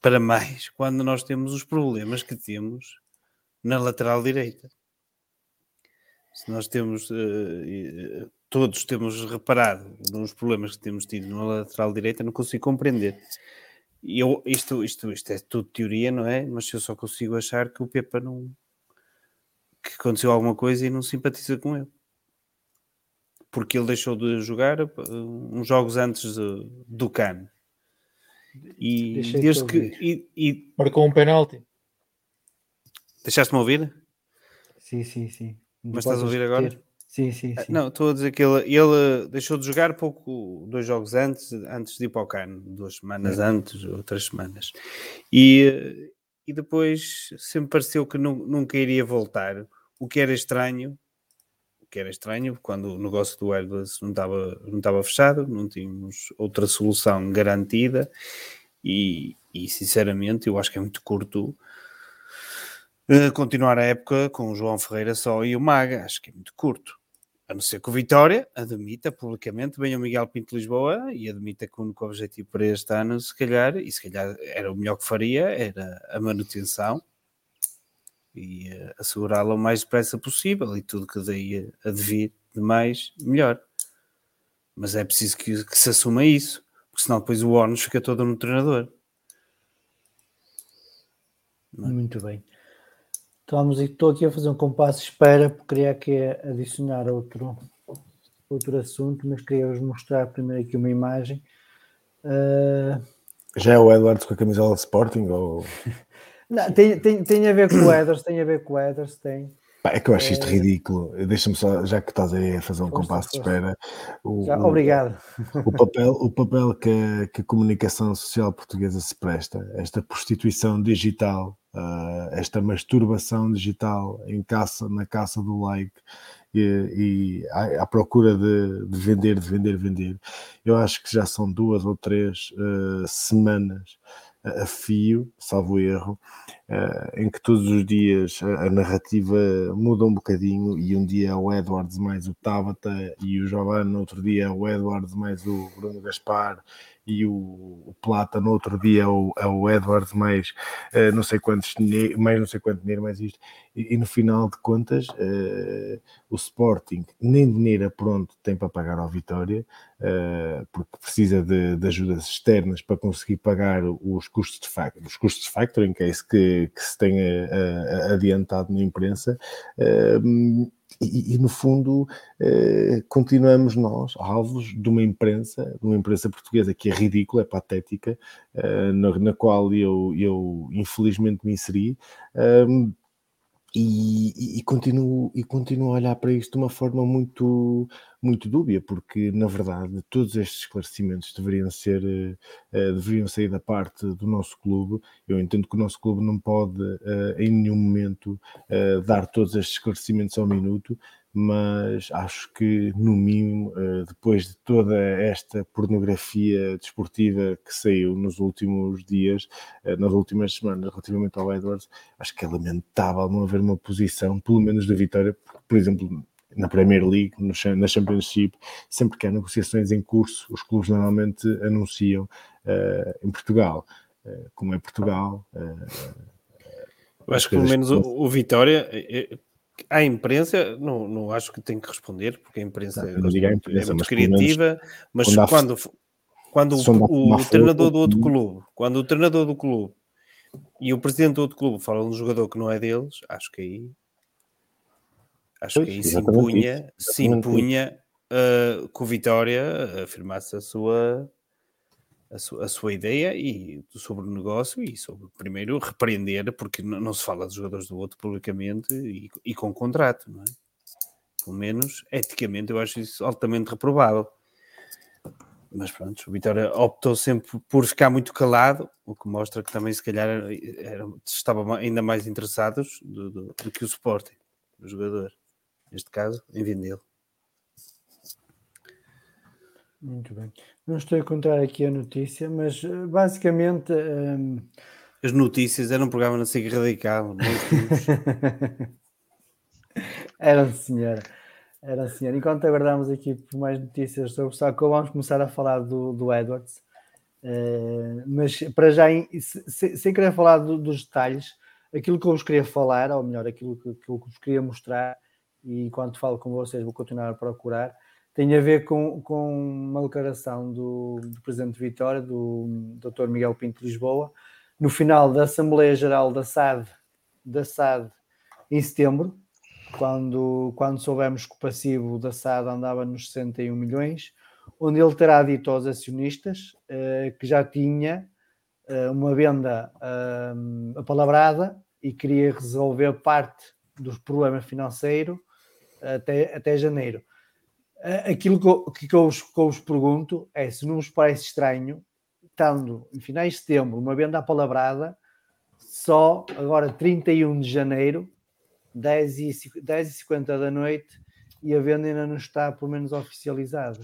S5: para mais quando nós temos os problemas que temos na lateral direita. Se nós temos, uh, todos temos reparado nos problemas que temos tido na lateral direita, não consigo compreender eu, isto, isto, isto é tudo teoria, não é? Mas eu só consigo achar que o Pepa não. que aconteceu alguma coisa e não simpatiza com ele. Porque ele deixou de jogar uh, uns jogos antes de, do Cano. E
S8: Deixei
S5: desde que. E, e...
S8: Marcou um penalti.
S5: Deixaste-me ouvir?
S1: Sim, sim, sim.
S5: Mas estás a ouvir agora?
S1: Sim, sim,
S5: Ah,
S1: sim.
S5: Não, estou a dizer que ele, ele deixou de jogar pouco, dois jogos antes, antes de ir para o Cano, duas semanas antes, ou três semanas. E, e depois sempre pareceu que nu- nunca iria voltar, o que era estranho, que era estranho, quando o negócio do Airbus não estava, não estava fechado, não tínhamos outra solução garantida, e, e sinceramente eu acho que é muito curto eh, continuar a época com o João Ferreira só e o Maga, acho que é muito curto. A não ser que o Vitória admita publicamente, venha o Miguel Pinto Lisboa e admita que o único objetivo para este ano, se calhar, e se calhar era o melhor que faria, era a manutenção e eh, assegurá-la o mais depressa possível e tudo que daí a devir de mais, melhor. Mas é preciso que, que se assuma isso, porque senão depois o ónus fica todo no treinador.
S1: Muito bem. Estamos, estou aqui a fazer um compasso de espera, porque queria aqui adicionar outro, outro assunto, mas queria vos mostrar primeiro aqui uma imagem. Ah,
S2: Já é o Edwards com a camisola de Sporting? Ou...
S1: não, tem, tem, tem a ver com o Eders, tem a ver com o Eders, tem.
S2: Pá, é que eu acho isto ridículo. Deixa-me só, já que estás aí a fazer um compasso de espera. O,
S1: Já, obrigado.
S2: o papel, o papel que, a, que a comunicação social portuguesa se presta, esta prostituição digital, ah, esta masturbação digital em caça, na caça do like e, e à, à procura de, de vender, de vender, vender. Eu acho que já são duas ou três ah, semanas a fio, salvo erro, eh, em que todos os dias a, narrativa muda um bocadinho e um dia é o Edwards mais o Tabata e o Giovanni, outro dia é o Edwards mais o Bruno Gaspar e o, Plata, no outro dia é o, é o Edwards mais eh, não sei quantos mais não sei quanto dinheiro mais isto. E, e no final de contas eh, o Sporting nem dinheiro pronto tem para pagar ao Vitória eh, porque precisa de, de ajudas externas para conseguir pagar os custos de factoring, os custos de factoring, que é isso que, que se tem adiantado na imprensa, eh, e, e, no fundo eh, continuamos nós alvos de uma imprensa, de uma imprensa portuguesa que é ridícula, é patética, eh, na, na qual eu, eu infelizmente me inseri. eh, e, e- continuo, e continuo a olhar para isto de uma forma muito, muito dúbia, porque na verdade todos estes esclarecimentos deveriam ser eh, deveriam sair da parte do nosso clube. Eu entendo que o nosso clube não pode eh, em nenhum momento eh, dar todos estes esclarecimentos ao minuto, mas acho que no mínimo, eh, depois de toda esta pornografia desportiva que saiu nos últimos dias, eh, nas últimas semanas relativamente ao Edwards, acho que é lamentável não haver uma posição, pelo menos da Vitória, porque, por exemplo, na Premier League, no na Championship, sempre que há negociações em curso, os clubes normalmente anunciam eh, em Portugal. Como é Portugal,
S5: Eu acho que pelo menos o, o Vitória, à imprensa, não, não acho que tem que responder, porque a imprensa
S2: Não,
S5: é
S2: não
S5: muito- é
S2: imprensa,
S5: muito
S2: mas
S5: criativa, mas
S2: quando
S5: quando, quando o, o treinador do outro clube, quando o treinador do clube e o presidente do outro clube falam de um jogador que não é deles, acho que aí acho
S2: Pois,
S5: que aí se impunha,
S2: isso,
S5: se impunha uh, que o Vitória afirmasse a sua a, su, a, sua ideia e sobre o negócio e sobre, primeiro, repreender, porque não, se fala dos jogadores do outro publicamente e, e, com contrato, não é? Pelo menos, eticamente, eu acho isso altamente reprovável. Mas pronto, o Vitória optou sempre por ficar muito calado, o que mostra que também, se calhar, estavam ainda mais interessados do, do, do que o Sporting, o jogador, neste caso, em vendê-lo.
S1: Muito bem. Não estou a encontrar aqui a notícia, mas eh, basicamente. Um...
S5: As notícias eram um programa na SIG Radical.
S1: Era senhora. Era senhora. Enquanto aguardamos aqui por mais notícias sobre o Sacco, vamos começar a falar do, do Edwards. Uh, mas para já, sem, sem querer falar do, dos detalhes, aquilo que eu vos queria falar, ou melhor, aquilo que, que eu vos queria mostrar, e enquanto falo com vocês vou continuar a procurar, tem a ver com, com uma declaração do, do Presidente de Vitória, do Dr. Miguel Pinto de Lisboa, no final da Assembleia Geral da SAD, da SAD em setembro, quando, quando soubemos que o passivo da SAD andava nos 61 milhões, onde ele terá dito aos acionistas eh, que já tinha eh, uma venda eh, apalavrada e queria resolver parte dos problemas financeiros até, até janeiro aquilo que eu, que, eu vos, que eu vos pergunto é se não vos parece estranho, estando em finais de setembro, uma venda apalavrada, só agora 31 de janeiro, 10 e, 10 e 50 da noite, e a venda ainda não está, pelo menos, oficializada.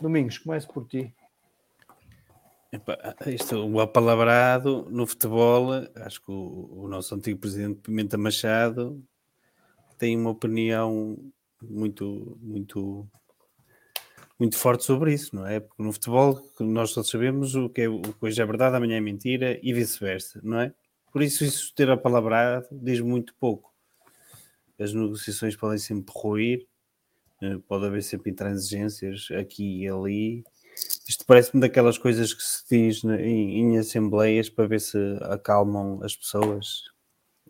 S1: Domingos, comece por ti.
S5: isto, o apalavrado no futebol, acho que o, o nosso antigo presidente Pimenta Machado tem uma opinião muito, muito, muito forte sobre isso, não é? Porque no futebol nós todos sabemos o que, é, o que hoje é verdade, amanhã é mentira e vice-versa, não é? Por isso, isso ter a palavra diz muito pouco. As negociações podem sempre ruir, eh, pode haver sempre intransigências aqui e ali. Isto parece-me daquelas coisas que se diz em, em assembleias para ver se acalmam as pessoas.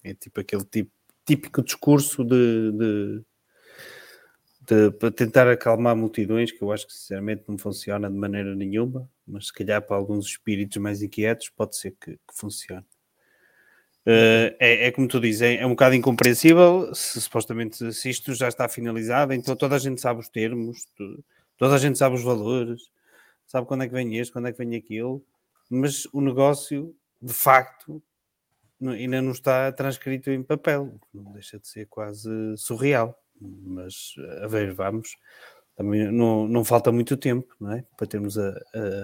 S5: É tipo aquele tipo, típico discurso de, de de, para tentar acalmar multidões, que eu acho que sinceramente não funciona de maneira nenhuma, mas se calhar para alguns espíritos mais inquietos pode ser que, que funcione. Uh, é, é, como tu dizes, é, é, um bocado incompreensível se supostamente se isto já está finalizado, então toda a gente sabe os termos, toda a gente sabe os valores, sabe quando é que vem este, quando é que vem aquilo, mas o negócio de facto ainda não está transcrito em papel, não deixa de ser quase surreal mas a ver, vamos. Também não, não falta muito tempo, não é? Para termos a,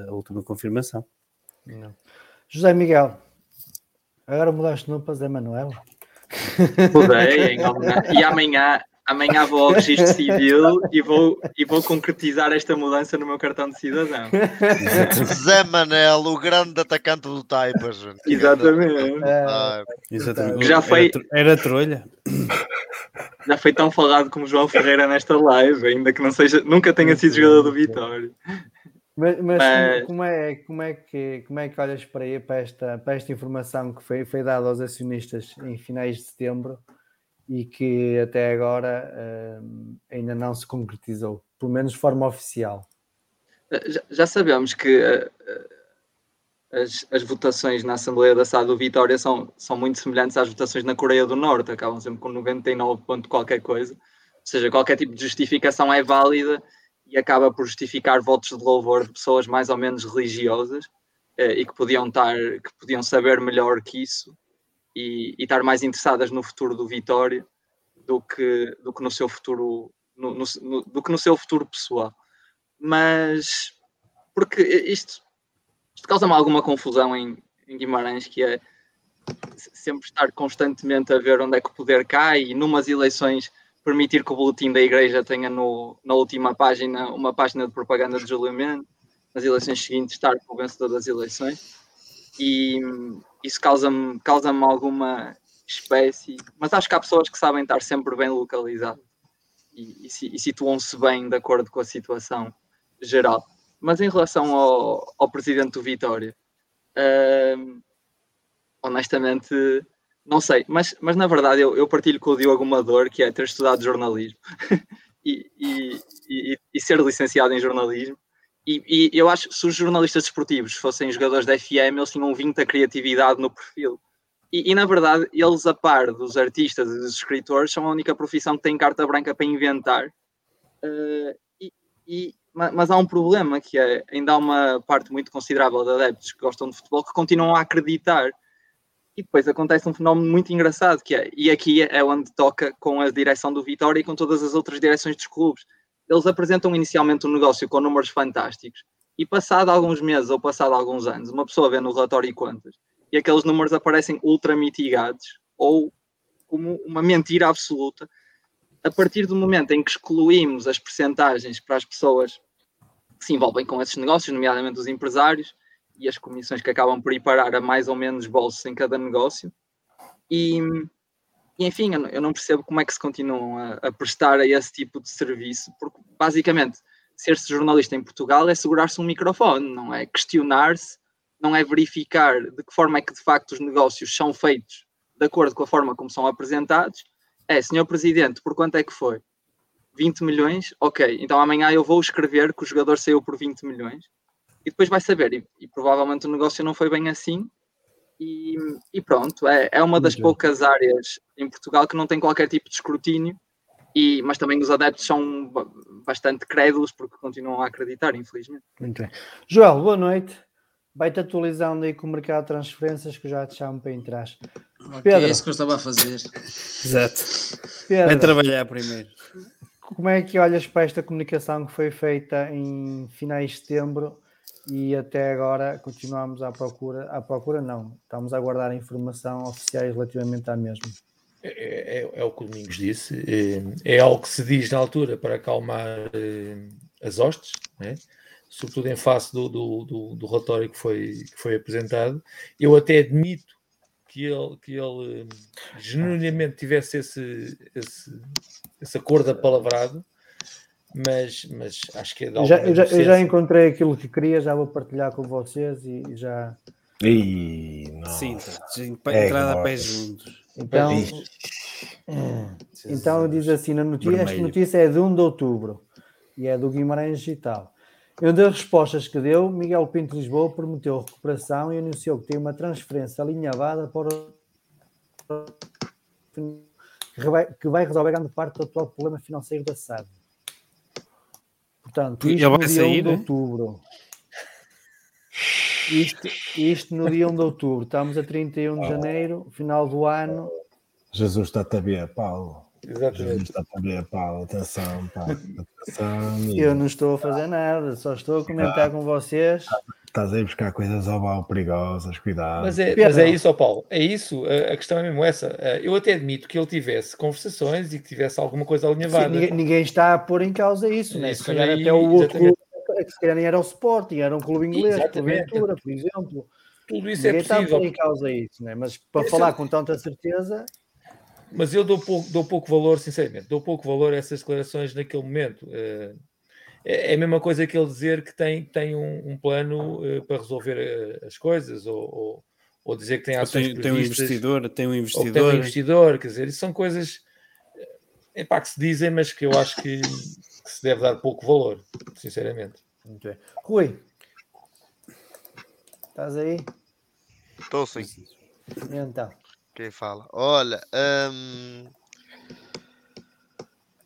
S5: a, última confirmação.
S1: Não. José Miguel, agora mudaste no para Zé Manuel.
S3: Mudei, e amanhã, amanhã vou ao registro civil e vou, e vou concretizar esta mudança no meu cartão de cidadão.
S7: Zé Manel, o grande atacante do Taipas.
S3: Exatamente.
S5: É, exatamente. Já foi... Era, era trolha
S3: já foi tão falado como João Ferreira nesta live, ainda que não seja, nunca tenha sido jogador do Vitória.
S1: Mas, mas, mas, Como, é, como, é que, como é que olhas para, aí, para, esta, para esta informação que foi, foi dada aos acionistas em finais de setembro e que até agora uh, ainda não se concretizou, pelo menos de forma oficial?
S3: Já, já sabemos que uh, as, as votações na Assembleia da SAD do Vitória são, são muito semelhantes às votações na Coreia do Norte, acabam sempre com 99 ponto qualquer coisa, ou seja, qualquer tipo de justificação é válida e acaba por justificar votos de louvor de pessoas mais ou menos religiosas eh, e que podiam, estar, que podiam saber melhor que isso e, e, estar mais interessadas no futuro do Vitória do que, do que no seu futuro no, no, no, do que no seu futuro pessoal. Mas porque isto isto causa-me alguma confusão em, em Guimarães, que é sempre estar constantemente a ver onde é que o poder cai e numas eleições permitir que o boletim da igreja tenha no, na última página uma página de propaganda de julgamento, nas eleições seguintes estar com o vencedor das eleições e isso causa-me causa alguma espécie, mas acho que há pessoas que sabem estar sempre bem localizadas e, e, e situam-se bem de acordo com a situação geral. Mas em relação ao, ao presidente do Vitória, honestamente, não sei. Mas, mas na verdade, eu, eu partilho com o Diogo Amador, que é ter estudado jornalismo e, e, e, e, ser licenciado em jornalismo. E, eu acho que se os jornalistas desportivos fossem jogadores da FM, eles tinham 20 a criatividade no perfil. E, na verdade, eles, a par dos artistas e dos escritores, são a única profissão que tem carta branca para inventar. Uh, e, mas há um problema que é, ainda há uma parte muito considerável de adeptos que gostam de futebol que continuam a acreditar. E depois acontece um fenómeno muito engraçado, que é, e aqui é onde toca com a direção do Vitória e com todas as outras direções dos clubes. Eles apresentam inicialmente um negócio com números fantásticos e passado alguns meses ou passado alguns anos, uma pessoa vê no relatório e contas e aqueles números aparecem ultra mitigados ou como uma mentira absoluta. A partir do momento em que excluímos as percentagens para as pessoas que se envolvem com esses negócios, nomeadamente os empresários, e as comissões que acabam por ir parar a mais ou menos bolsos em cada negócio. E, e enfim, eu não percebo como é que se continuam a, a prestar a esse tipo de serviço, porque basicamente ser-se jornalista em Portugal é segurar-se um microfone, não é questionar-se não é verificar de que forma é que de facto os negócios são feitos de acordo com a forma como são apresentados. É, senhor Presidente, por quanto é que foi? 20 milhões? Ok, então amanhã eu vou escrever que o jogador saiu por 20 milhões e depois vai saber. E, e provavelmente o negócio não foi bem assim. E, e pronto, é, é uma das poucas áreas em Portugal que não tem qualquer tipo de escrutínio, e, mas também os adeptos são bastante crédulos porque continuam a acreditar, infelizmente.
S1: Muito bem. Joel, boa noite. Vai-te atualizando aí com o mercado de transferências que eu já te chamo para entrar.
S9: Okay, Pedro, é isso que eu estava a fazer.
S5: Exato. Pedro, Vai trabalhar primeiro.
S1: Como é que olhas para esta comunicação que foi feita em finais de setembro e até agora continuamos à procura? À procura, não. Estamos a aguardar informação oficiais relativamente à mesma.
S8: É, é, é, o que o Domingos disse, é, é, algo que se diz na altura para acalmar eh, as hostes, né? Sobretudo em face do, do, do, do relatório que foi, que foi apresentado. Eu até admito que ele, que ele genuinamente tivesse esse, esse, esse acordo apalavrado, mas, mas acho que é
S1: de já, eu, já, eu já encontrei aquilo que queria, já vou partilhar com vocês e já.
S2: Ih,
S5: Sim, é, entrada a pés juntos.
S1: Então, então diz assim na notícia, esta notícia é de 1 de outubro e é do Guimarães Digital. Uma das respostas que deu, Miguel Pinto Lisboa prometeu recuperação e anunciou que tem uma transferência alinhavada para que vai resolver grande parte do atual problema financeiro da SAD. Portanto, isto no dia sair, 1 de outubro. Isto, isto no dia 1 de outubro. Estamos a 31 de janeiro, final do ano.
S2: Jesus está-te a ver, Paulo.
S8: Exatamente.
S2: Está também, atenção, pá, atenção.
S1: Eu não estou a fazer nada, só estou a comentar com vocês.
S2: Estás aí buscar coisas ao mal perigosas, cuidado.
S8: Mas é, mas é isso, ó Paulo, é isso, a, a, questão é mesmo essa. Eu até admito que ele tivesse conversações e que tivesse alguma coisa alinhavada.
S1: Sim, ninguém, ninguém, está a pôr em causa isso, né? Se calhar até o outro clube, se calhar nem era o Sporting, era um clube inglês, Ventura, por exemplo.
S8: Tudo isso é ninguém é possível.
S1: está a pôr em causa isso, né? Mas para falar com tanta certeza
S8: mas eu dou pouco, dou pouco valor, sinceramente, dou pouco valor a essas declarações naquele momento. Eh, é, é a mesma coisa que ele dizer que tem, tem um, um plano eh, para resolver eh, as coisas, ou, ou, ou dizer que tem ações
S5: tem, tem um investidor, tem um investidor.
S8: tem um investidor, quer dizer, isso são coisas é pá, que se dizem, mas que eu acho que, que se deve dar pouco valor, sinceramente.
S1: Okay. Rui, estás aí?
S7: Estou sim.
S1: Então.
S7: Quem fala? Olha, hum,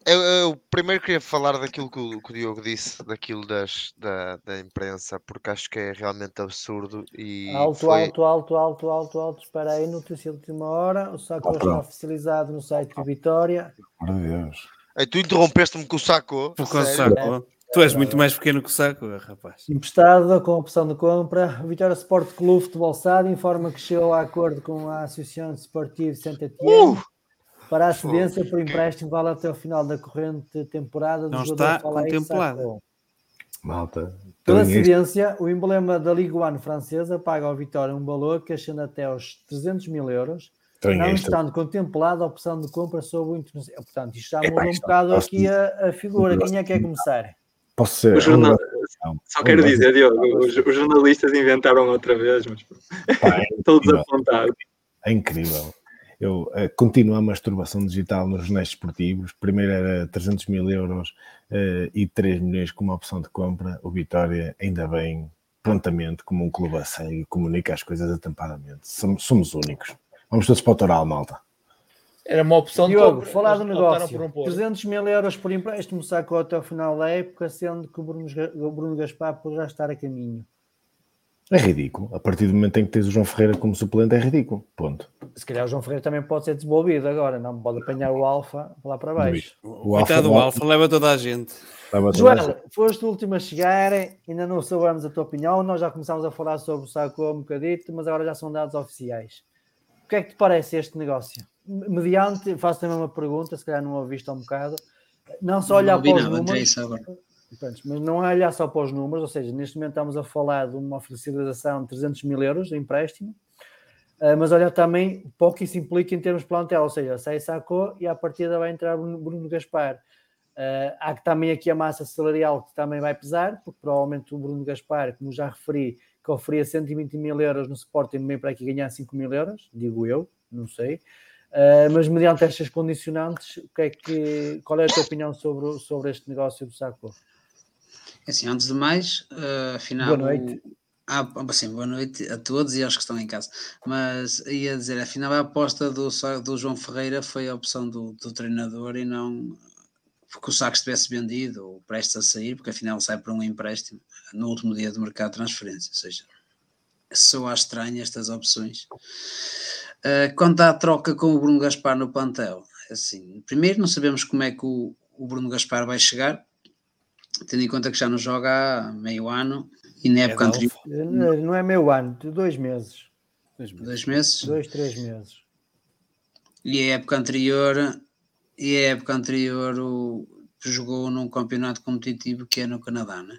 S7: eu, eu, primeiro queria falar daquilo que o, que o Diogo disse, daquilo das, da, da imprensa, porque acho que é realmente absurdo. E
S1: alto, foi... alto, alto, alto, alto, alto. Espera aí, notícia de última hora. O saco está oficializado no site de Vitória.
S2: Meu Deus.
S7: Aí tu interrompeste-me com o saco.
S5: Com o saco. Tu és muito mais pequeno que o saco, rapaz.
S1: Emprestado com opção de compra, o Vitória Sport Clube Futebol SAD informa que chegou a acordo com a Associação Esportiva Santa Etienne uh! para a cedência por empréstimo vale até o final da corrente temporada
S5: do Não está contemplado.
S2: Malta.
S1: Pela cedência, o emblema da Ligue 1 francesa paga ao Vitória um valor que ascende até aos 300 mil euros, não estando contemplada a opção de compra sobre o internacional. Portanto, isto já muda um bocado aqui a, a figura. Quem é que quer começar?
S2: Posso ser.
S3: Jornal... Só quero dizer, Diogo, os, os, jornalistas inventaram outra vez, mas Pá, é estou desapontado.
S2: É incrível. eu uh, continuo a masturbação digital nos jornais esportivos. Primeiro era 300 mil euros uh, e 3 milhões como opção de compra. O Vitória, ainda bem, prontamente, como um clube a sério, comunica as coisas atampadamente. Somos, somos únicos. Vamos todos para o Toral, malta.
S8: Era uma opção
S1: Diogo, de falar do negócio. Um 300 mil euros por empréstimo sacou até o final da época, sendo que o Bruno, o Bruno Gaspar poderá estar a caminho.
S2: É ridículo. A partir do momento em que tens o João Ferreira como suplente, é ridículo. Ponto.
S1: Se calhar o João Ferreira também pode ser desenvolvido agora, não pode apanhar o Alfa lá para baixo.
S5: O, o Alfa, do Alfa leva toda a gente.
S1: Joel, foste o último a chegar, ainda não soubemos a tua opinião. Nós já começámos a falar sobre o Saco um bocadito, mas agora já são dados oficiais. O que é que te parece este negócio? Mediante, faço também uma pergunta, se calhar não ouviste há um bocado. Não só olhar não para os números. Portanto, mas não é olhar só para os números, ou seja, neste momento estamos a falar de uma flexibilização de 300 mil euros de empréstimo, uh, mas olhar também para o que isso implica em termos de plantel, ou seja, sai Sacou e à partida vai entrar Bruno, Bruno Gaspar. Uh, há também aqui a massa salarial que também vai pesar, porque provavelmente o Bruno Gaspar, como já referi, que oferia 120 mil euros no Sporting, meio para aqui ganhar 5 mil euros, digo eu, não sei. Uh, mas mediante estas condicionantes, o que é que, qual é a tua opinião sobre, sobre este negócio do Sacou?
S9: É assim, antes de mais, uh, afinal.
S1: Boa noite.
S9: Ah, assim, boa noite a todos e aos que estão em casa. Mas ia dizer, afinal, a aposta do, do João Ferreira foi a opção do, do treinador e não porque o saco estivesse vendido ou prestes a sair, porque afinal sai para um empréstimo no último dia do mercado de transferência. Ou seja, só acho estranho estas opções. Uh, quanto à troca com o Bruno Gaspar no plantel, assim, primeiro não sabemos como é que o, o Bruno Gaspar vai chegar, tendo em conta que já não joga há meio ano e na época é anterior.
S1: Não é meio ano, dois meses.
S9: Dois meses. Dois, meses.
S1: dois três meses.
S9: E a época anterior, e a época anterior o, jogou num campeonato competitivo que é no Canadá, né?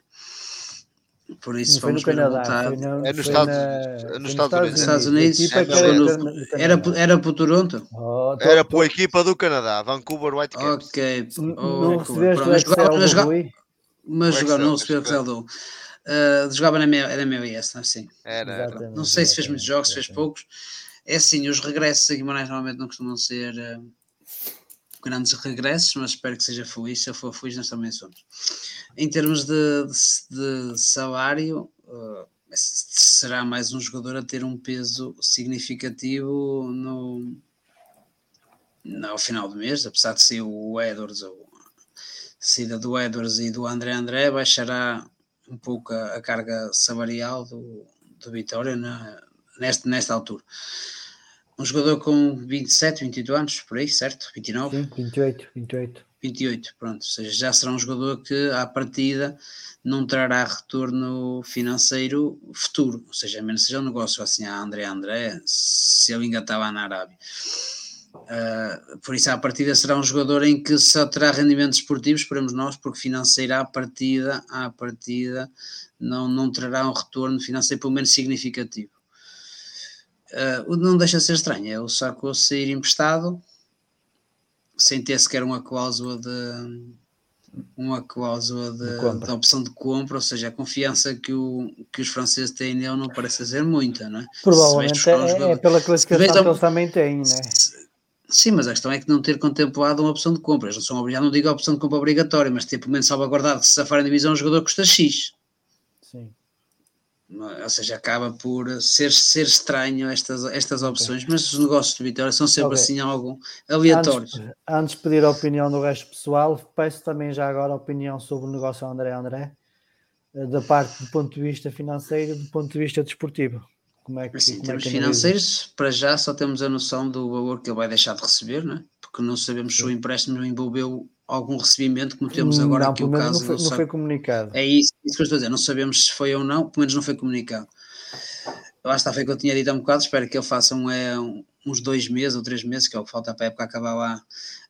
S9: Por isso
S1: foi no Canadá, foi
S7: no, é nos Estados,
S9: na,
S7: nos Estados Unidos.
S9: Estados Unidos. É, era, era, era para o Toronto?
S7: Oh, era para a equipa do Canadá, Vancouver Whitecaps.
S9: Ok.
S1: Oh, não recebeste o Excel
S9: mas jogava, não recebeu o que Zelda. Uh, jogava na, minha, na MLS, não é assim?
S7: Era, era.
S9: Não sei se fez muitos jogos, se fez poucos. É assim, os regressos a Guimarães normalmente não costumam ser uh, grandes regressos, mas espero que seja feliz. Se eu for feliz, nós também somos. Em termos de, de, de salário, uh, será mais um jogador a ter um peso significativo no, no, ao final do mês, apesar de ser o Edwards ou saída do Edwards e do André André baixará um pouco a, a carga salarial do, do Vitória na, nesta, nesta altura. Um jogador com 27, 28 anos, por aí, certo? 29?
S1: Sim, 28, 28.
S9: 28, pronto. Ou seja, já será um jogador que, à partida, não trará retorno financeiro futuro. Ou seja, a menos seja um negócio assim a André André, se ele ainda estava na Arábia. Uh, por isso, à partida, será um jogador em que só terá rendimentos esportivos, esperemos nós, porque financeira à partida, à partida não, não trará um retorno financeiro, pelo menos significativo. Uh, não deixa de ser estranho, é o Sarko sair emprestado sem ter sequer uma cláusula de uma cláusula de, de, opção de compra, ou seja, a confiança que, o, que os franceses têm nele não parece ser muita, não é?
S1: Provavelmente é, é, pela classificação que eles também têm, né?
S9: Sim, mas a questão é que não ter contemplado uma opção de compra. Eles não são obrigados, não digo a opção de compra obrigatória, mas ter pelo menos salvaguardado que se safarem divisão, o jogador custa X.
S1: Sim.
S9: Ou seja, acaba por ser, ser estranho estas, estas opções, okay. mas os negócios de Vitória são sempre okay. assim algo aleatórios.
S1: Antes, antes, de pedir a opinião do resto pessoal, peço também já agora a opinião sobre o negócio André André, eh, da parte do ponto de vista financeiro e do ponto de vista desportivo.
S9: Como é que, assim, em termos é financeiros, para já só temos a noção do valor que ele vai deixar de receber, né? porque não sabemos Sim. se o empréstimo envolveu algum recebimento, como temos agora
S1: não,
S9: aqui o caso.
S1: Não foi, não foi comunicado.
S9: É isso, isso que eu estou a dizer, não sabemos se foi ou não, pelo menos não foi comunicado. Eu acho que foi que eu tinha dito há um bocado, espero que ele faça um, é, uns dois meses ou três meses, que é o que falta para a época acabar lá,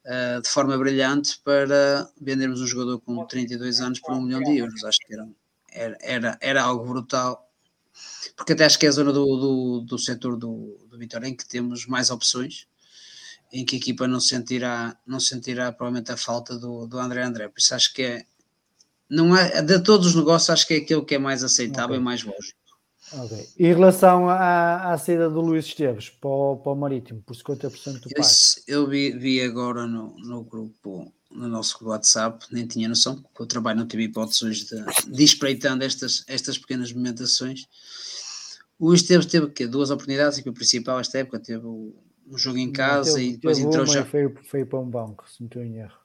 S9: uh, de forma brilhante, para vendermos um jogador com 32 anos por um milhão de euros. Acho que era, era, era, era algo brutal porque até acho que é a zona do, do, do setor do, do Vitória em que temos mais opções, em que a equipa não sentirá, não sentirá provavelmente a falta do, do André André, por isso acho que é, não é, de todos os negócios, acho que é aquele que é mais aceitável okay. e mais lógico.
S1: Ok. Em relação à, à saída do Luís Esteves para o, para o Marítimo, por 50% do passe.
S9: Esse eu vi, vi agora no, no grupo, no nosso grupo WhatsApp, nem tinha noção, porque eu trabalho não tive hipótese hoje de, de espreitando estas, estas pequenas movimentações. O Esteves teve quê? duas oportunidades, o principal esta época teve o- um jogo em casa
S1: Teve-
S9: e depois entrou já.
S1: Foi, foi para um banco, se não estou em erro.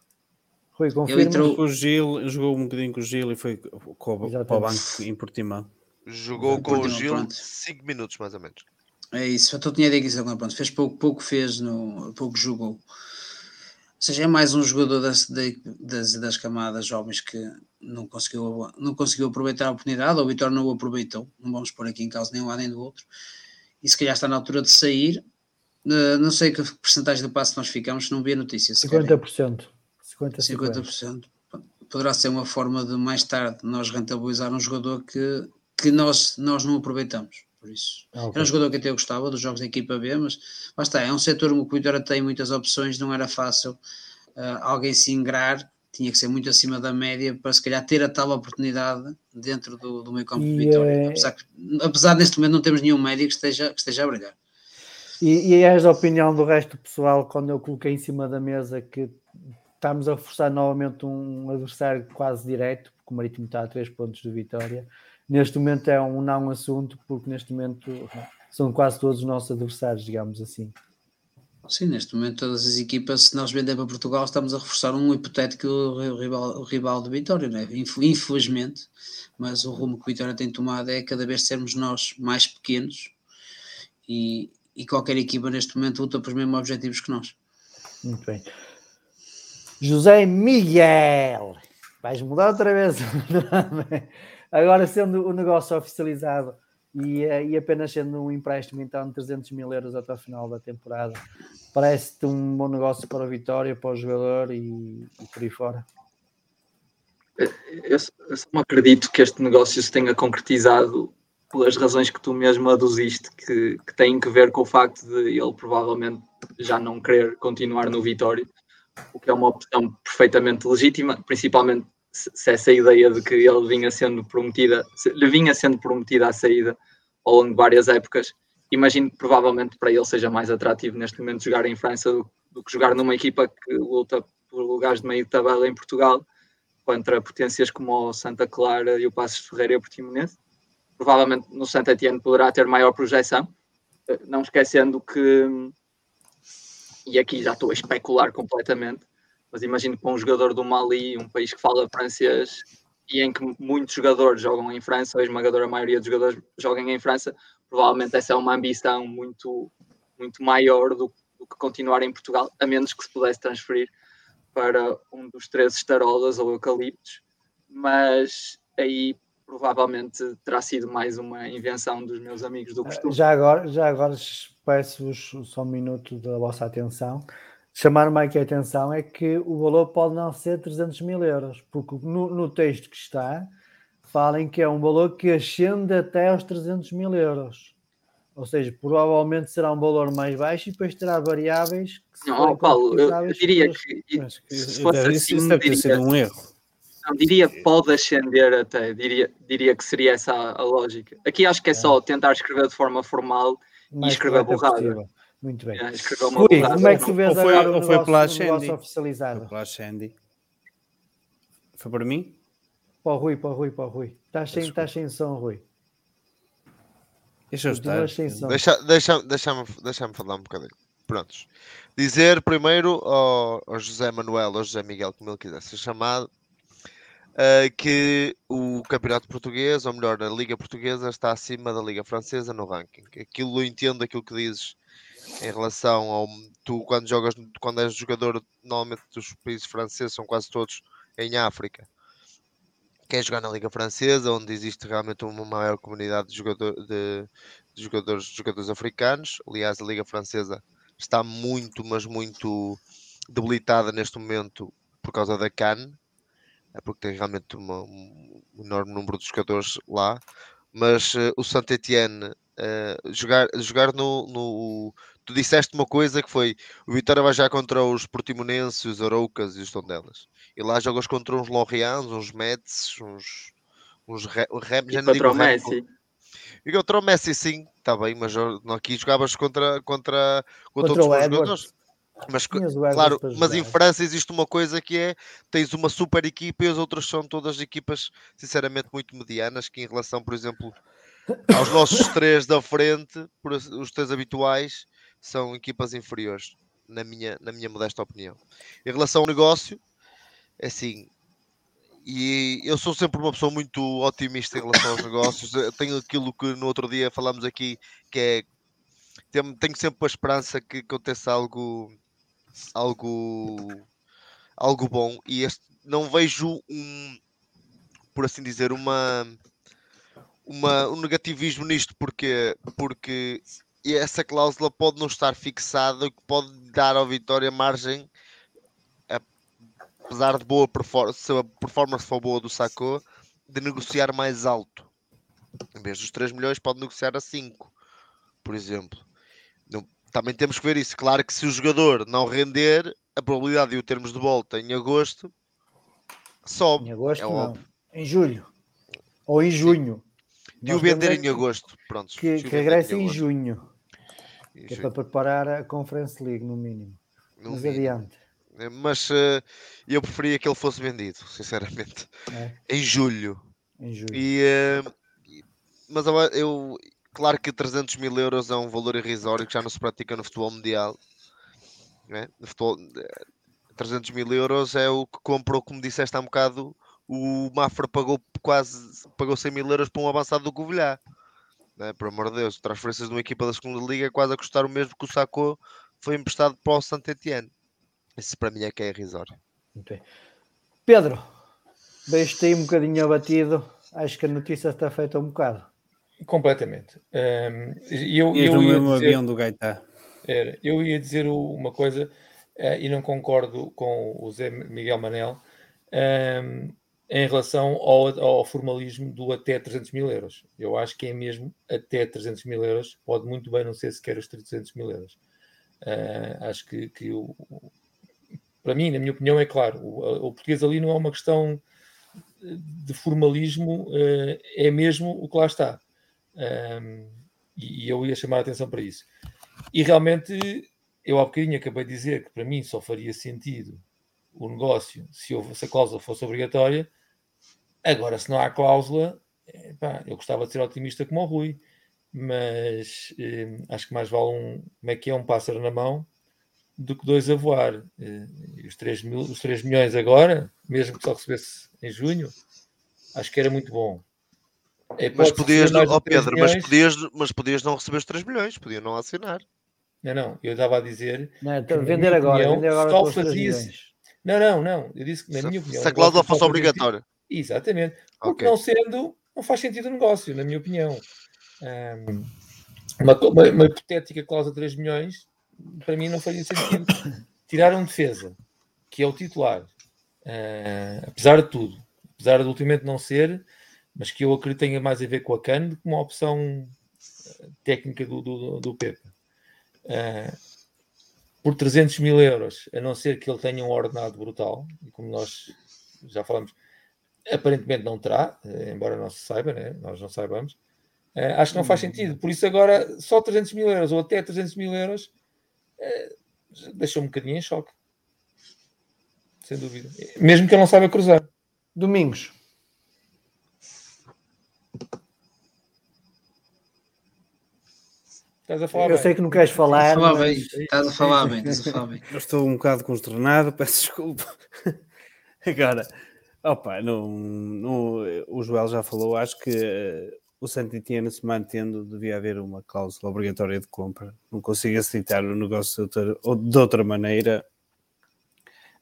S1: Rui,
S9: Ele
S1: confirma.
S9: entrou,
S5: Com o Gil, jogou um bocadinho com o Gil e foi com o- para o banco em Portimão.
S7: Jogou com o
S9: Portimão,
S7: Gil
S9: pronto.
S7: 5 minutos mais ou menos.
S9: É isso, eu estou tinha dito isso agora, pronto, fez pouco, pouco fez, no, pouco jogou. Ou seja, é mais um jogador das, das, das camadas jovens que não conseguiu, não conseguiu aproveitar a oportunidade, ou o Vitor não o aproveitou, não vamos pôr aqui em causa nem um lado nem do outro, e se calhar está na altura de sair. Eh, não sei que porcentagem do passo nós ficamos, não vi a notícia. se querem.
S1: 50%. 50%.
S9: 50%. Poderá ser uma forma de mais tarde nós rentabilizar um jogador que, que nós, nós não aproveitamos. Por isso,
S1: Ah, ok.
S9: era um jogador que até eu gostava dos jogos da equipa B, mas lá está, é um setor que o Vitória tem muitas opções, não era fácil ah, alguém se ingrar, tinha que ser muito acima da média para se calhar ter a tal oportunidade dentro do, do meio campo de
S1: E,
S9: Vitória.
S1: eh,
S9: Apesar, que, apesar neste momento não temos nenhum médio que esteja, que esteja a brilhar.
S1: E, e és da opinião do resto do pessoal quando eu coloquei em cima da mesa que estamos a forçar novamente um adversário quase direto, porque o Marítimo está a 3 pontos de vitória. Neste momento é um não assunto, porque neste momento são quase todos os nossos adversários, digamos assim.
S9: Sim, neste momento todas as equipas, se nós vender para Portugal, estamos a reforçar um hipotético rival, rival de Vitória, é? Inf- infelizmente, mas o rumo que o Vitória tem tomado é cada vez sermos nós mais pequenos e, e qualquer equipa neste momento luta pelos mesmos objetivos que nós.
S1: Muito bem. José Miguel, vais mudar outra vez o nome. Agora sendo o negócio oficializado e, eh, e apenas sendo um empréstimo então de 300 mil euros até o final da temporada, parece-te um bom negócio para a Vitória, para o jogador e, e por aí fora.
S3: Eu, eu só não acredito que este negócio se tenha concretizado pelas razões que tu mesmo aduziste, que, que têm que ver com o facto de ele provavelmente já não querer continuar no Vitória, o que é uma opção perfeitamente legítima, principalmente se, essa ideia de que ele vinha sendo prometida, lhe vinha sendo prometida a saída ao longo de várias épocas. Imagino que provavelmente para ele seja mais atrativo neste momento jogar em França do, do que jogar numa equipa que luta por lugares de meio de tabela em Portugal contra potências como o Santa Clara e o Passos Ferreira e o Portimonense. Provavelmente no Santa Etienne poderá ter maior projeção, eh, não esquecendo que, e aqui já estou a especular completamente, mas imagino que para um jogador do Mali, um país que fala francês e em que muitos jogadores jogam em França, a esmagadora maioria dos jogadores jogam em França, provavelmente essa é uma ambição muito, muito maior do, do que continuar em Portugal, a menos que se pudesse transferir para um dos três estarolas ou eucaliptos, mas aí provavelmente terá sido mais uma invenção dos meus amigos do costume.
S1: Já agora, já agora peço-vos só um minuto da vossa atenção. Chamar-me aqui a atenção é que o valor pode não ser 300 mil euros, porque no, no texto que está, falem que é um valor que ascende até aos 300 mil euros. Ou seja, provavelmente será um valor mais baixo e depois terá variáveis que se
S3: Não, Paulo, eu, diria que
S5: que-
S3: se fosse
S5: isso,
S3: assim,
S5: isso deve ter sido um erro.
S3: Não, diria pode ascender até, diria, diria que seria essa a, a lógica. Aqui acho que é só tentar escrever de forma formal
S1: mais
S3: escrever
S1: correta
S3: borrada.
S1: possível. Muito bem.
S3: é, escrever uma
S1: Rui,
S3: borrada.
S1: como é que tu vês
S5: Ou foi-
S1: agora o
S5: ou foi
S1: negócio,
S5: pela Ascendi?
S1: oficializado?
S5: Foi para a Shandy. Foi para mim?
S1: Para o Rui, para o Rui, para o Rui. Estás sem, estás sem som, Rui.
S5: Deixa eu estar.
S7: Deixa- Deixa-me deixa deixa falar um bocadinho. Prontos. Dizer primeiro ao, ao José Manuel, ao José Miguel, como ele quiser ser chamado, eh, que o Campeonato Português, ou melhor, a Liga Portuguesa, está acima da Liga Francesa no ranking. Aquilo eu entendo aquilo que dizes em relação ao. Tu, quando jogas, quando és jogador, normalmente dos países franceses, são quase todos em África. Quer jogar na Liga Francesa, onde existe realmente uma maior comunidade de, jogador, de, de jogadores, de jogadores africanos. Aliás, a Liga Francesa está muito, mas muito debilitada neste momento por causa da CAN, é porque tem realmente uma- um enorme número de jogadores lá. Mas eh, o Saint Etienne eh, jogar, jogar no, no- Tu disseste uma coisa que foi o Vitória vai já contra os Portimonenses, os Aroucas e os Tondelas. E lá jogas contra uns Lorient, uns Mets, uns. uns Re, Rem, já não digo
S3: contra o Messi.
S7: E contra o Messi, sim, está bem, mas aqui jogavas contra, contra, contra,
S1: Contra
S7: outros jogadores. Mas, claro, mas em. França existe uma coisa que é tens uma super equipa e as outras são todas equipas, sinceramente, muito medianas, que em relação, por exemplo, aos nossos três da frente, os três habituais, são equipas inferiores, na minha, na minha modesta opinião. Em relação ao negócio, é assim, e eu sou sempre uma pessoa muito otimista em relação aos negócios. Eu tenho aquilo que no outro dia falámos aqui, que é tenho, tenho sempre a esperança que aconteça algo algo algo bom e este não vejo um por assim dizer uma uma um negativismo nisto porque porque essa cláusula pode não estar fixada que pode dar ao Vitória margem apesar de boa performance, se a performance for boa do Sacco, de negociar mais alto. Em vez dos 3 milhões, pode negociar a 5, por exemplo. Também temos que ver isso. Claro que se o jogador não render, a probabilidade de o termos de volta em agosto sobe.
S1: Em agosto,
S7: é
S1: não. Em julho. Ou em junho.
S7: De o vender
S1: é
S7: em agosto. Pronto,
S1: Que, que regresse em
S7: agosto.
S1: junho.
S7: Em
S1: Que é
S7: junho.
S1: para preparar a Conference League, no mínimo.
S7: No
S1: Mas
S7: mínimo.
S1: adiante.
S7: Eh, Mas eh, eu preferia que ele fosse vendido, sinceramente.
S1: É,
S7: Em julho.
S1: em julho.
S7: E, e- mas eu- claro que 300 mil euros é um valor irrisório que já não se pratica no futebol mundial. né? No futebol, eh, 300 mil euros é o que comprou, como disseste há um bocado, o Mafra pagou quase pagou 100 mil euros para um avançado do Covilhã. Né? Por amor de Deus, transferências de uma equipa da segunda liga quase a custar o mesmo que o Sacou foi emprestado para o Saint Etienne. Isso para mim é que é irrisório.
S1: Pedro, vejo-te aí um bocadinho abatido. Acho que a notícia está feita um bocado.
S8: Completamente. E eu,
S5: Ias
S8: eu,
S5: mesmo
S8: dizer,
S5: avião do Gaitá.
S8: era, eu ia dizer uma coisa eh, e não concordo com o Zé Miguel Manel ahm, em relação ao, ao formalismo do até 300 mil euros. Eu acho que é mesmo até 300 mil euros, pode muito bem não ser sequer os 300 mil euros. Ah, acho que, que o, para mim, na minha opinião, é claro, o, o português ali não é uma questão de formalismo, eh, é mesmo o que lá está. Um, e, e eu ia chamar a atenção para isso. E realmente, eu há bocadinho acabei de dizer que para mim só faria sentido o negócio se, houve, se a cláusula fosse obrigatória. Agora, se não há cláusula, epá, eu gostava de ser otimista como o Rui, mas eh, acho que mais vale um, como é que é, um pássaro na mão do que dois a voar. Eh, os 3, mil, os 3 milhões agora, mesmo que só recebesse em junho, acho que era muito bom. É,
S7: Mas podias,
S8: 3
S7: Pedro, mas podias, mas podias não receber os 3 milhões, podiam não assinar.
S8: Não, não, eu estava a dizer.
S1: Não,
S8: que, na
S1: vender agora,
S8: opinião,
S1: vender agora
S8: só
S1: com os 3
S8: fazia-. Não, não, não. Eu disse que, na
S7: Se,
S8: minha opinião.
S7: se a
S8: o
S7: cláusula fosse obrigatória.
S8: Exatamente. Porque
S7: Ok.
S8: não sendo, não faz sentido o negócio, na minha opinião. Ahm, uma, uma, uma hipotética cláusula de 3 milhões, para mim não fazia sentido. Tirar um defesa, que é o titular, ah, apesar de tudo, apesar de ultimamente não ser, mas que eu acredito tenha mais a ver com a CAN do que uma opção ah, técnica do, do, do Pepe. Ah, por 300 mil euros, a não ser que ele tenha um ordenado brutal, e como nós já falamos, aparentemente não terá, eh, embora não se saiba, né? nós não saibamos, eh, acho que não faz sentido. Por isso, agora, só 300 mil euros ou até 300 mil euros eh, deixou um bocadinho em choque. Sem dúvida. Mesmo que ele não saiba cruzar.
S1: Domingos.
S8: Estás a falar
S1: Eu
S8: bem.
S1: sei que não queres falar.
S9: Falar
S1: mas-
S9: bem, estás a falar bem, estás a falar bem.
S5: Eu estou um bocado consternado, peço desculpa. Agora, opa, não, não, o Joel já falou, acho que eh, o Santitiano se mantendo devia haver uma cláusula obrigatória de compra. Não consigo aceitar o negócio de outra, ou de outra maneira.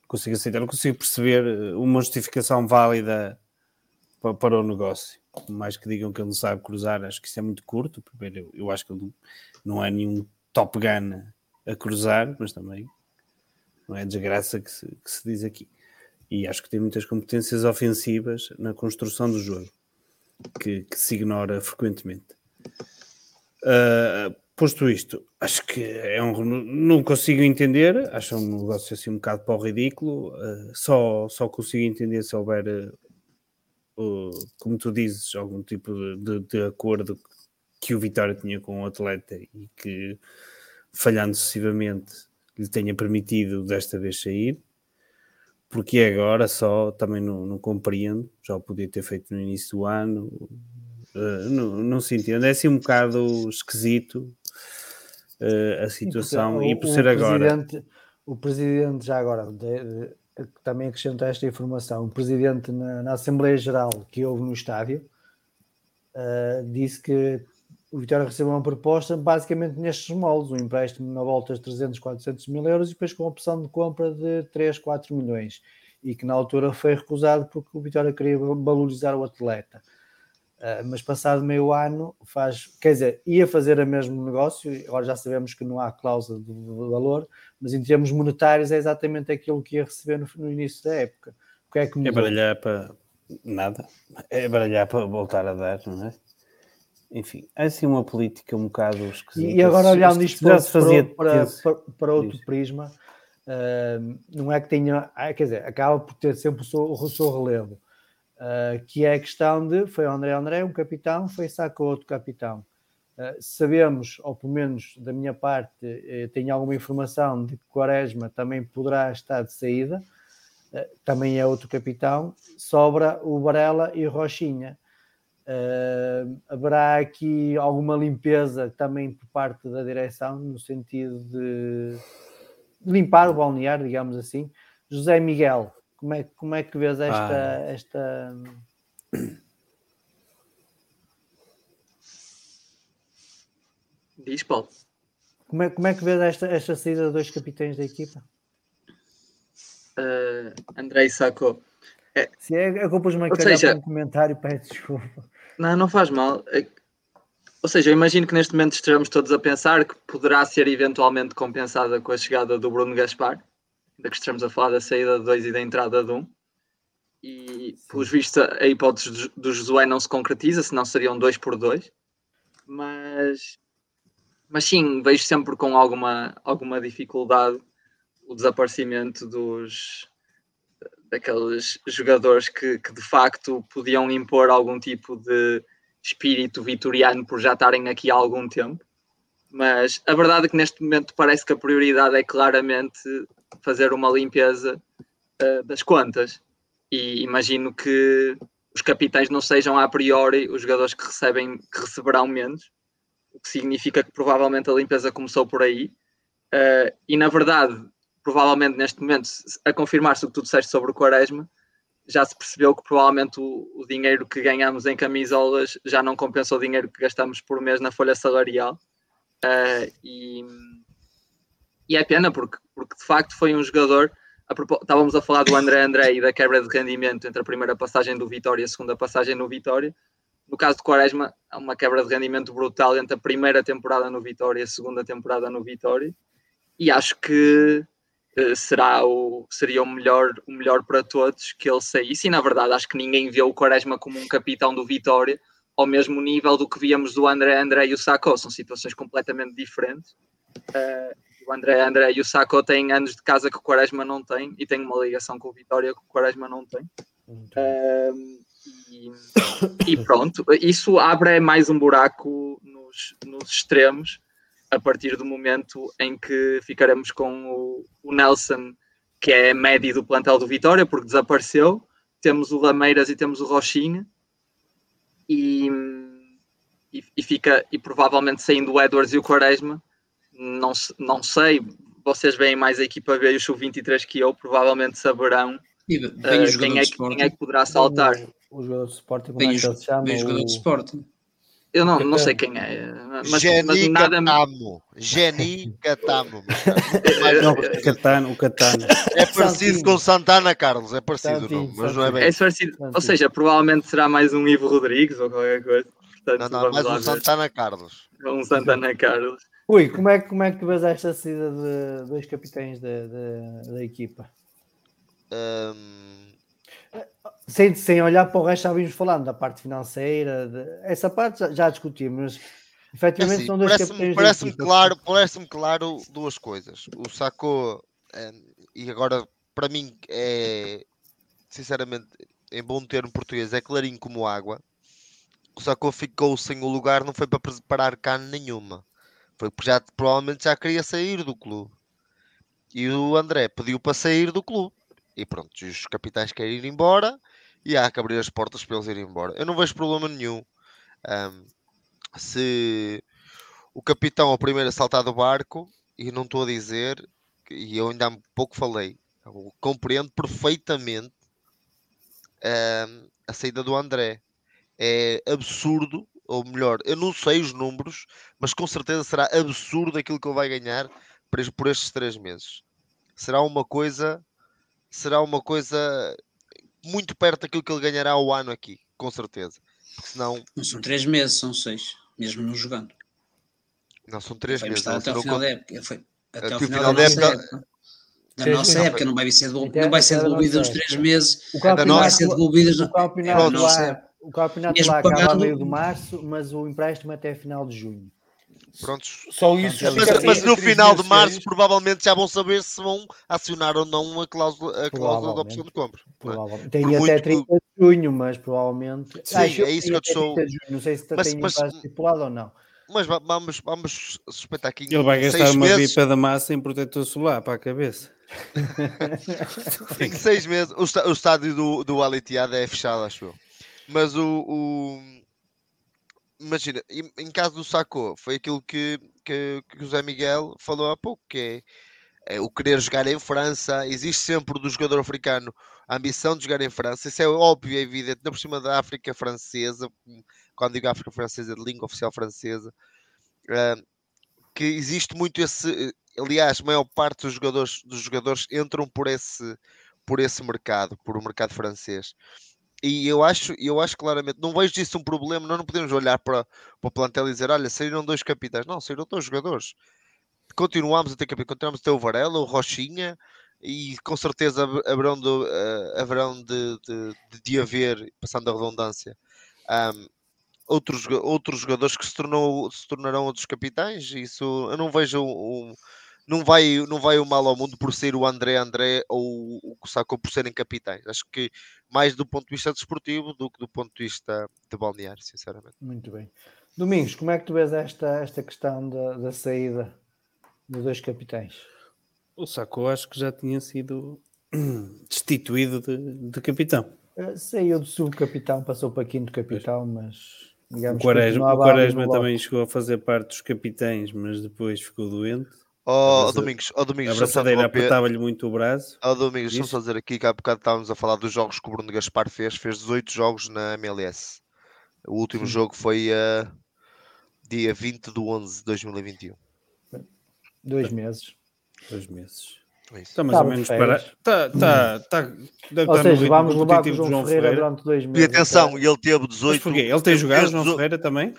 S5: Não consigo aceitar, não consigo perceber eh, uma justificação válida para, para o negócio. Por mais que digam que ele não sabe cruzar, acho que isso é muito curto. Primeiro, eu, eu acho que ele não, é nenhum top gun a cruzar, mas também não é desgraça que se, que se diz aqui. E acho que tem muitas competências ofensivas na construção do jogo, que, que se ignora frequentemente. Uh, posto isto, acho que é um. Não consigo entender, acho um negócio assim um bocado para o ridículo. uh, só, só consigo entender se houver, uh, como tu dizes, algum tipo de, de, de acordo que o Vitória tinha com o atleta e que, falhando sucessivamente, lhe tenha permitido desta vez sair. Porque agora só também não, não compreendo, já o podia ter feito no início do ano, uh, não, não se entende, é assim um bocado esquisito uh, a situação e, e por ser agora.
S1: O presidente, já agora, de, de, também acrescenta esta informação: o presidente na, na Assembleia Geral que houve no estádio uh, disse que o Vitória recebeu uma proposta basicamente nestes moldes, um empréstimo na volta de 300, 400 mil euros e depois com opção de compra de 3, 4 milhões e que na altura foi recusado porque o Vitória queria valorizar o atleta. Uh, mas passado meio ano faz, quer dizer, ia fazer o mesmo negócio, agora já sabemos que não há cláusula de valor, mas em termos monetários é exatamente aquilo que ia receber no, no início da época. O que é que
S5: mudou? É baralhar para nada, é baralhar para voltar a dar, não é? Enfim, é assim uma política um bocado esquisita.
S1: E agora olhando isto para, para, para, para, outro prisma, uh, não é que tenha, ah, quer dizer, acaba por ter sempre o seu, o seu relevo, uh, que é a questão de, foi André André um capitão, foi Saco outro capitão. Uh, sabemos, ou pelo menos da minha parte, eh, tenho alguma informação de que Quaresma também poderá estar de saída, também é outro capitão, sobra o Varela e o Rochinha. Uh, haverá aqui alguma limpeza também por parte da direção, no sentido de limpar o balneário, digamos assim. José Miguel, como é, como é que vês esta. Ah. esta...
S3: Diz, Paulo.
S1: Como é, como é que vês esta, esta saída de dois capitães da equipa?
S3: Uh, Andrei Sacco.
S1: É, Se é, é que eu pus-me a seja... um comentário, peço desculpa.
S3: Não, não faz mal. É ou seja, eu imagino que neste momento estejamos todos a pensar que poderá ser eventualmente compensada com a chegada do Bruno Gaspar, ainda que estejamos a falar da saída de dois e da entrada de um. E, pelos vistos, a hipótese do Josué não se concretiza, senão seriam dois por dois. Mas, mas sim, vejo sempre com alguma, alguma dificuldade o desaparecimento dos, daqueles jogadores que, que, de facto podiam impor algum tipo de espírito vitoriano por já estarem aqui há algum tempo. Mas a verdade é que neste momento parece que a prioridade é claramente fazer uma limpeza uh, das contas. E imagino que os capitães não sejam a priori os jogadores que recebem que receberão menos, o que significa que provavelmente a limpeza começou por aí. Uh, e na verdade, provavelmente neste momento, a confirmar-se o que tu disseste sobre o Quaresma, já se percebeu que provavelmente o, o, dinheiro que ganhamos em camisolas já não compensa o dinheiro que gastamos por mês na folha salarial. Uh, e, e, é pena porque, porque de facto foi um jogador. A, estávamos a falar do André André e da quebra de rendimento entre a primeira passagem do Vitória e a segunda passagem no Vitória. No caso de Quaresma, há uma quebra de rendimento brutal entre a primeira temporada no Vitória e a segunda temporada no Vitória. E acho que será o, seria o melhor, o melhor para todos que ele saísse. E na verdade, acho que ninguém vê o Quaresma como um capitão do Vitória ao mesmo nível do que víamos do André André e o Sacco. São situações completamente diferentes. Uh, o André André e o Sacco têm anos de casa que o Quaresma não tem e tem uma ligação com o Vitória que o Quaresma não tem. Uh, e, e, pronto, isso abre mais um buraco nos, nos extremos a partir do momento em que ficaremos com o, o Nelson, que é médio do plantel do Vitória, porque desapareceu. Temos o Lameiras e temos o Rochinha. E, e, e, fica, e provavelmente saindo o Edwards e o Quaresma, não, não sei, vocês veem mais a equipa B e o Sub-23 que eu, provavelmente saberão uh, quem, é, quem, é, que poderá saltar.
S1: O, jogador de Sporting, como é que ele se chama?
S9: o jogador de Sporting.
S3: Eu não, não sei quem é.
S7: Mas, Geni mas nada... Catamo. Geni Catamo.
S5: não, o Catano, o Catano.
S7: É parecido com Santana Carlos, é parecido Santinho, nome, mas não é bem.
S3: É parecido. Ou seja, provavelmente será mais um Ivo Rodrigues ou qualquer coisa.
S7: Portanto, não, não, mais um ver. Santana Carlos.
S3: Um Santana Carlos.
S1: Ui, como é, como é que tu vês esta saída de dois capitães da, da, da equipa? Um sem, sem olhar para o resto, já vimos falando da parte financeira, de, essa parte já, já discutimos, mas efetivamente assim, são dois
S7: parece-me parece claro, parece claro duas coisas. O Sacou, é, e agora para mim é sinceramente, em bom termo português, é clarinho como água. o Sacou ficou sem o lugar não foi para preparar cano nenhuma. Foi porque já, provavelmente já queria sair do clube. E o André pediu para sair do clube. E pronto, os capitães querem ir embora e há que abrir as portas para eles irem embora. Eu não vejo problema nenhum. Um, se o capitão é o primeiro a saltar do barco, e não estou a dizer, e eu ainda há pouco falei, eu compreendo perfeitamente um, a saída do André. É absurdo, ou melhor, eu não sei os números, mas com certeza será absurdo aquilo que ele vai ganhar por, estes três meses. Será uma coisa, será uma coisa muito perto daquilo que ele ganhará ao ano aqui, com certeza. Porque senão...
S9: Não são três meses, são seis, mesmo não jogando.
S7: Não, são três meses.
S9: Até o final da época. Foi, até o final da época. época da nossa época, não vai ser devolvido, não vai ser devolvido nos três meses, não vai ser devolvido
S1: o campeonato lá, o campeonato lá acaba a meio de março, mas o empréstimo até final de junho.
S7: Prontos.
S8: Só isso.
S7: Mas, mas no final de março, provavelmente já vão saber se vão acionar ou não a cláusula, a cláusula da opção de compra.
S1: É? Tem Por até 30 de junho, mas provavelmente.
S7: Sim, é isso que eu estou.
S1: Não sei se mas, tem mas, estipulado ou não.
S7: Mas vamos, vamos suspeitar aqui.
S5: Ele vai gastar uma meses... bipa da massa em protetor solar para a cabeça.
S7: em seis meses. O, o estádio do, do Alitiada é fechado, acho eu. Mas o, o imagina, em, caso do Sacco, foi aquilo que, que, que o José Miguel falou há pouco, que é, é, o querer jogar em França, existe sempre do jogador africano a ambição de jogar em França, isso é óbvio, é evidente, não por cima da África francesa, quando digo África francesa, de língua oficial francesa, uh, que existe muito esse, aliás, a maior parte dos jogadores, dos jogadores entram por esse, por esse mercado, por o mercado francês e eu acho, eu acho claramente, não vejo isso um problema, nós não podemos olhar para, para o plantel e dizer, olha, saíram dois capitães, não, saíram dois jogadores. Continuamos a ter capitão, continuamos a ter o Varela, o Rochinha, e com certeza haverão de, uh, haverão de, de, de, haver, passando a redundância, um, outros, outros jogadores que se, tornou, se tornarão outros capitães. Isso eu não vejo um, não vai, não vai o mal ao mundo por ser o André André ou o Saco por serem capitães. Acho que mais do ponto de vista desportivo do que do ponto de vista de balneário, sinceramente.
S1: Muito bem. Domingos, como é que tu vês esta, esta questão da, da saída dos dois capitães?
S5: O Saco acho que já tinha sido destituído de, de capitão.
S1: Uh, saiu de subcapitão, passou para quinto capitão, mas
S5: digamos o Quaresma, o Quaresma também chegou a fazer parte dos capitães, mas depois ficou doente.
S7: Ó oh, Domingos, oh, Domingos,
S5: a abraçadeira apertava-lhe muito o braço.
S7: Ó oh, Domingos, deixa-me só dizer aqui que há bocado estávamos a falar dos jogos que o Bruno Gaspar fez, fez 18 jogos na MLS. O último Sim. jogo foi uh, dia 20 de 11 de 2021.
S1: Dois meses.
S5: Dois meses. É está mais tá ou menos para. Está, está, está,
S1: Ou seja, vamos levar com o João Ferreira, Ferreira, durante dois meses.
S7: E atenção, ele teve 18. Mas
S5: porquê? Ele tem jogado, João Ferreira também?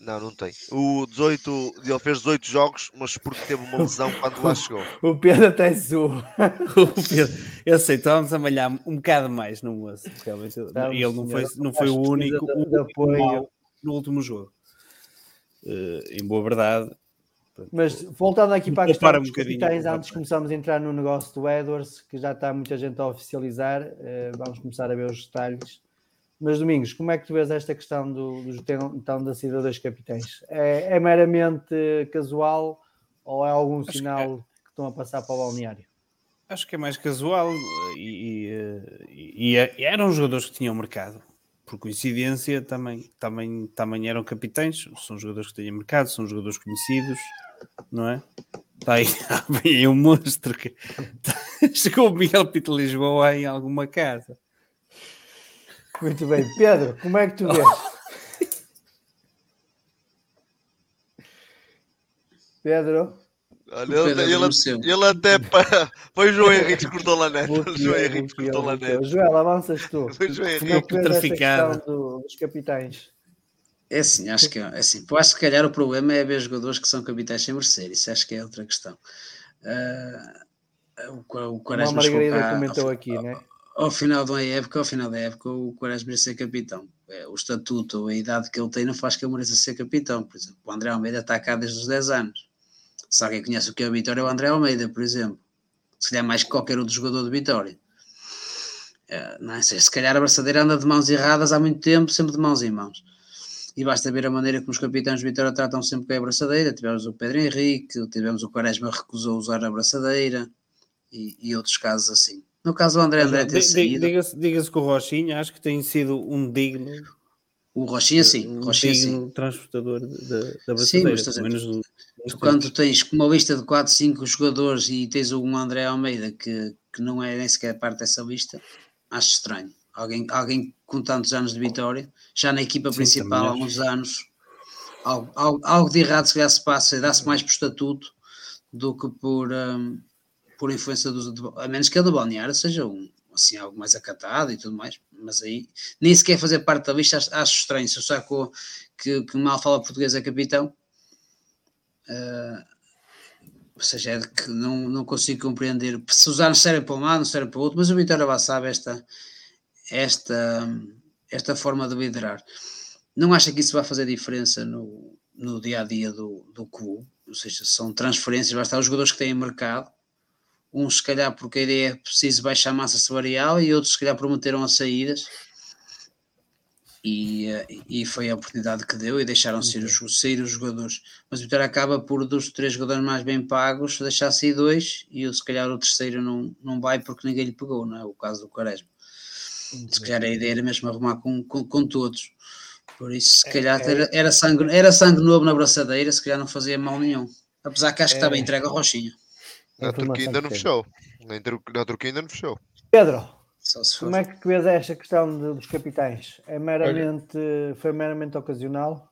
S7: Não, não tem. O 18, ele fez 18 jogos, mas porque teve uma lesão quando lá chegou.
S1: o Pedro até zoou.
S5: o Pedro, eu sei, estávamos a malhar um bocado mais no moço. E ele não foi, não foi o único de apoio no último jogo. Uh, em boa verdade.
S1: Mas voltando aqui para a questão dos capitães, antes de começarmos a entrar no negócio do Edwards, que já está muita gente a oficializar, uh, vamos começar a ver os detalhes. Mas, Domingos, como é que tu vês esta questão do, do então, da saída dos capitães? É, é, meramente casual ou é algum Acho sinal que, é... que, estão a passar para o balneário?
S5: Acho que é mais casual e, e, e, e, eram jogadores que tinham mercado. Por coincidência, também, também, também eram capitães, são jogadores que têm mercado, são jogadores conhecidos, não é? Está aí, aí um monstro que chegou o Miguel Pito Lisboa em alguma casa.
S1: Muito bem. Pedro, como é que tu vês? Pedro?
S7: Olha, ele, ele, ele, até. Foi o João Henrique que cortou lá neto. O João Henrique cortou lá neto.
S1: Joel, avanças tu.
S7: Foi o João
S1: Henrique. É que do, dos capitães?
S9: É assim, acho que é assim. Eu acho que se calhar o problema é haver jogadores que são capitães sem merecer. Isso acho que é outra questão. Uh, o, o
S1: Quaresma Uma Margarida comentou aqui, né?
S9: Ao final da época, ao final da época, o Quaresma merece ser capitão. É, o estatuto a idade que ele tem não faz que ele mereça ser capitão. Por exemplo, o André Almeida está cá desde os 10 anos. Se alguém conhece o que é o Vitória, é o André Almeida, por exemplo. Se calhar mais que qualquer outro jogador de Vitória. É, não é? Se calhar a braçadeira anda de mãos erradas há muito tempo, sempre de mãos em mãos. e basta ver a maneira como os capitães de Vitória tratam sempre com a abraçadeira. Tivemos o Pedro Henrique, tivemos o Quaresma recusou usar a abraçadeira e, e outros casos assim. No caso do André André ter saído...
S5: Diga-se diga que o Rochinha acho que tem sido um digno
S9: o Rochinha sim,
S5: um
S9: Rochinha
S5: digno
S9: sim.
S5: transportador da da
S9: Sim, mas
S5: menos
S9: Tu quando tens uma lista de 4, 5 jogadores e tens um André Almeida que, que não é nem sequer parte dessa lista, acho estranho. Alguém, alguém com tantos anos de vitória, já na equipa
S5: Sim,
S9: principal há uns anos, algo, algo, algo de errado se calhar se passa, dá-se mais por estatuto do que por, hum, por influência dos. a menos que a do balneário seja um, assim, algo mais acatado e tudo mais, mas aí nem sequer fazer parte da lista acho, acho estranho. Se o Saco que, que mal fala português é capitão, ah, ou seja, é que não, não consigo compreender se usar não serve para um lado, não serve para o outro, mas o Vitória Vá sabe esta, esta, esta forma de liderar. Não acha que isso vai fazer diferença no, no dia a dia do, do clube? Ou seja, são transferências, vai estar os jogadores que têm mercado, uns se calhar porque a ideia é preciso baixar a massa salarial e outros se calhar prometeram as saídas e, eh, e foi a oportunidade que deu e deixaram sair os, sair os jogadores. Mas o Vitória acaba por dos três jogadores mais bem pagos deixar sair dois e o- se calhar o terceiro não, não vai porque ninguém lhe pegou, não é? O caso do Quaresma. Se calhar a ideia era mesmo arrumar com, com, com todos. Por isso, se calhar era, era, sangue, era sangue novo na braçadeira, se calhar não fazia mal nenhum. Apesar que acho que está bem entregue ao Rochinha.
S7: Na Turquia ainda não fechou. Na, Tur- na Turquia ainda não fechou.
S1: Pedro, como é que vês esta questão de- dos capitães? É meramente, foi meramente ocasional?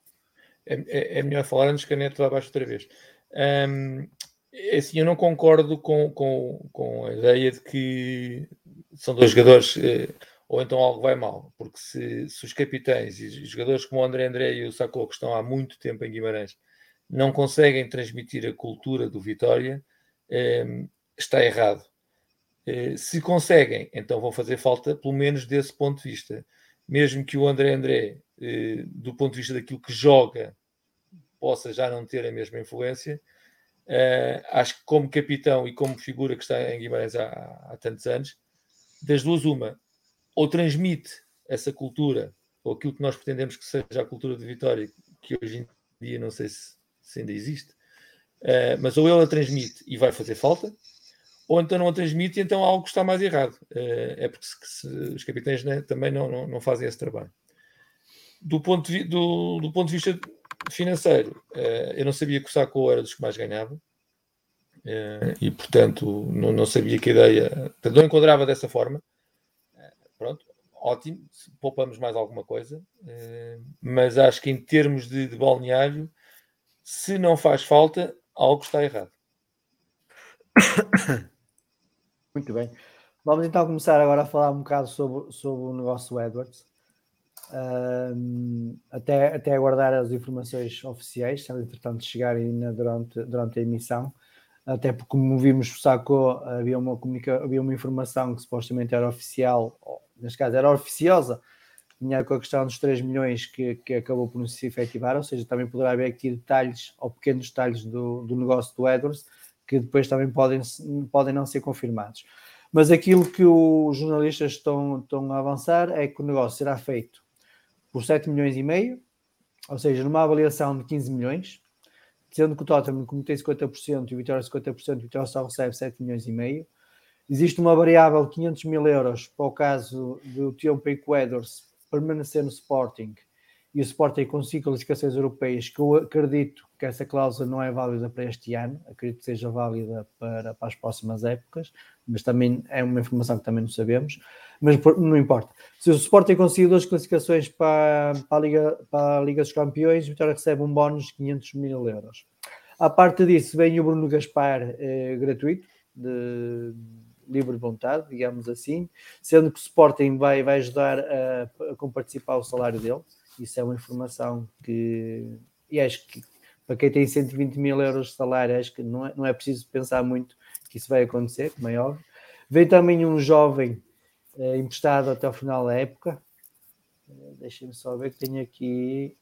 S8: é, é- é melhor falar antes que a net vá abaixo outra vez. Ahm, é assim, eu não concordo com, com, com a ideia de que são dois jogadores eh, ou então algo vai mal, porque se, se os capitães e os jogadores como o André André e o Sacou, que estão há muito tempo em Guimarães, não conseguem transmitir a cultura do Vitória, está errado. Eh, se conseguem, então vão fazer falta, pelo menos desse ponto de vista. Mesmo que o André André, eh, do ponto de vista daquilo que joga, possa já não ter a mesma influência, eh, acho que como capitão e como figura que está em Guimarães há, há tantos anos, das duas uma, ou transmite essa cultura, ou aquilo que nós pretendemos que seja a cultura de Vitória, que hoje em dia não sei se, se ainda existe, eh, mas ou ele a transmite e vai fazer falta, ou então não a transmite e então algo está mais errado. Eh, é porque se- se os capitães né, também não, não, não fazem esse trabalho. Do ponto de, do, do ponto de vista financeiro, eh, eu não sabia que o Saco era dos que mais ganhava. E portanto não, não sabia que ideia portanto, não enquadrava dessa forma pronto, ótimo poupamos mais alguma coisa mas acho que em termos de, de balneário se não faz falta algo está errado
S1: Muito bem. Vamos então começar agora a falar um bocado sobre, sobre o negócio Edwards. Ahm, até, até aguardar as informações oficiais, se entretanto chegarem durante, durante a emissão. Até porque, como vimos, o Saco havia uma, comunica, havia uma informação que supostamente era oficial, neste caso era oficiosa, tinha com a questão dos 3 milhões que, que acabou por não se efetivar, ou seja, também poderá haver aqui detalhes ou pequenos detalhes do, do negócio do Edwards que depois também podem, podem não ser confirmados. Mas aquilo que os jornalistas estão, estão a avançar é que o negócio será feito por 7 milhões e meio, ou seja, numa avaliação de 15 milhões, sendo que o Tottenham, como tem 50% e o Vitória 50%, o Vitória só recebe 7 milhões e meio. Existe uma variável de 500 mil euros para o caso do Tião Peico Edwards permanecer no Sporting e o Sporting consiga qualificações europeias, que eu acredito que essa cláusula não é válida para este ano, acredito que seja válida para, para as próximas épocas, mas também é uma informação que também não sabemos, mas não importa. Se o Sporting conseguir duas classificações para, para, a, Liga, para a Liga dos Campeões, o Vitória recebe um bónus de 500 mil euros. À parte disso, vem o Bruno Gaspar eh, gratuito, de livre vontade, digamos assim, sendo que o Sporting vai, vai ajudar a, a comparticipar o salário dele. Isso é uma informação que. E acho que para quem tem 120 mil euros de salário, acho que não é, não é preciso pensar muito que isso vai acontecer, como é óbvio. Vem também um jovem eh, emprestado até ao final da época. Eh, Deixem-me só ver que tenho aqui.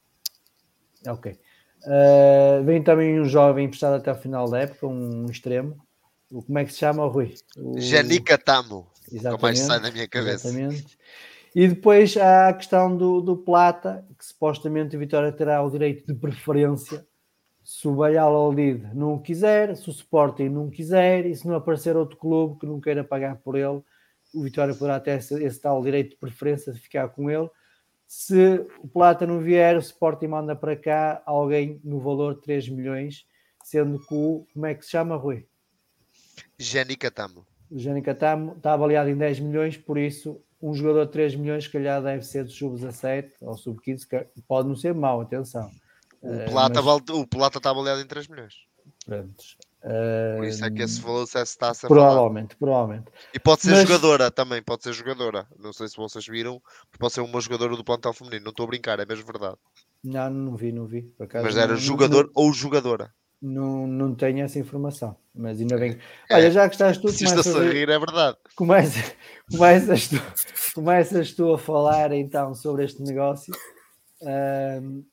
S1: Ok. Eh, vem também um jovem emprestado até ao final da época, um extremo. O, como é que se chama, Rui? O...
S7: Janica Tamo. Nunca mais
S1: Exatamente,
S7: sai da minha cabeça.
S1: Exatamente. E depois há a questão do, do Plata, que supostamente o Vitória terá o direito de preferência se o Valladolid não o quiser, se o Sporting não quiser e se não aparecer outro clube que não queira pagar por ele, o Vitória poderá ter esse, esse tal direito de preferência de ficar com ele. Se o Plata não vier, o Sporting manda para cá alguém no valor de 3 milhões, sendo que o, como é que se chama, Rui?
S7: Jenny Catamo.
S1: O Catamo está avaliado em 10 milhões, por isso um jogador de 3 milhões, se calhar deve ser do sub-17 ou sub-15, que pode não ser mau, atenção.
S7: O
S1: Eh,
S7: Plata,
S1: mas-
S7: está avaliado em 3 milhões.
S1: Prontos.
S7: Por isso é que esse
S1: Eh,
S7: valor se está-se a falar.
S1: Provavelmente, provavelmente.
S7: E pode ser
S1: Mas-
S7: jogadora também, pode ser jogadora. Não sei se vocês viram, pode ser uma jogadora do plantel feminino. Não estou a brincar, é mesmo verdade.
S1: Não, não vi, não vi. Acaso,
S7: Mas
S1: não-
S7: era
S1: não-
S7: jogador ou jogadora.
S1: Não, não, tenho essa informação, mas ainda bem.
S7: É,
S1: Olha, já que estás tu,
S7: Se a
S1: começas a,
S7: rir, é verdade.
S1: começa, começas, tu, começas tu a falar então sobre este negócio.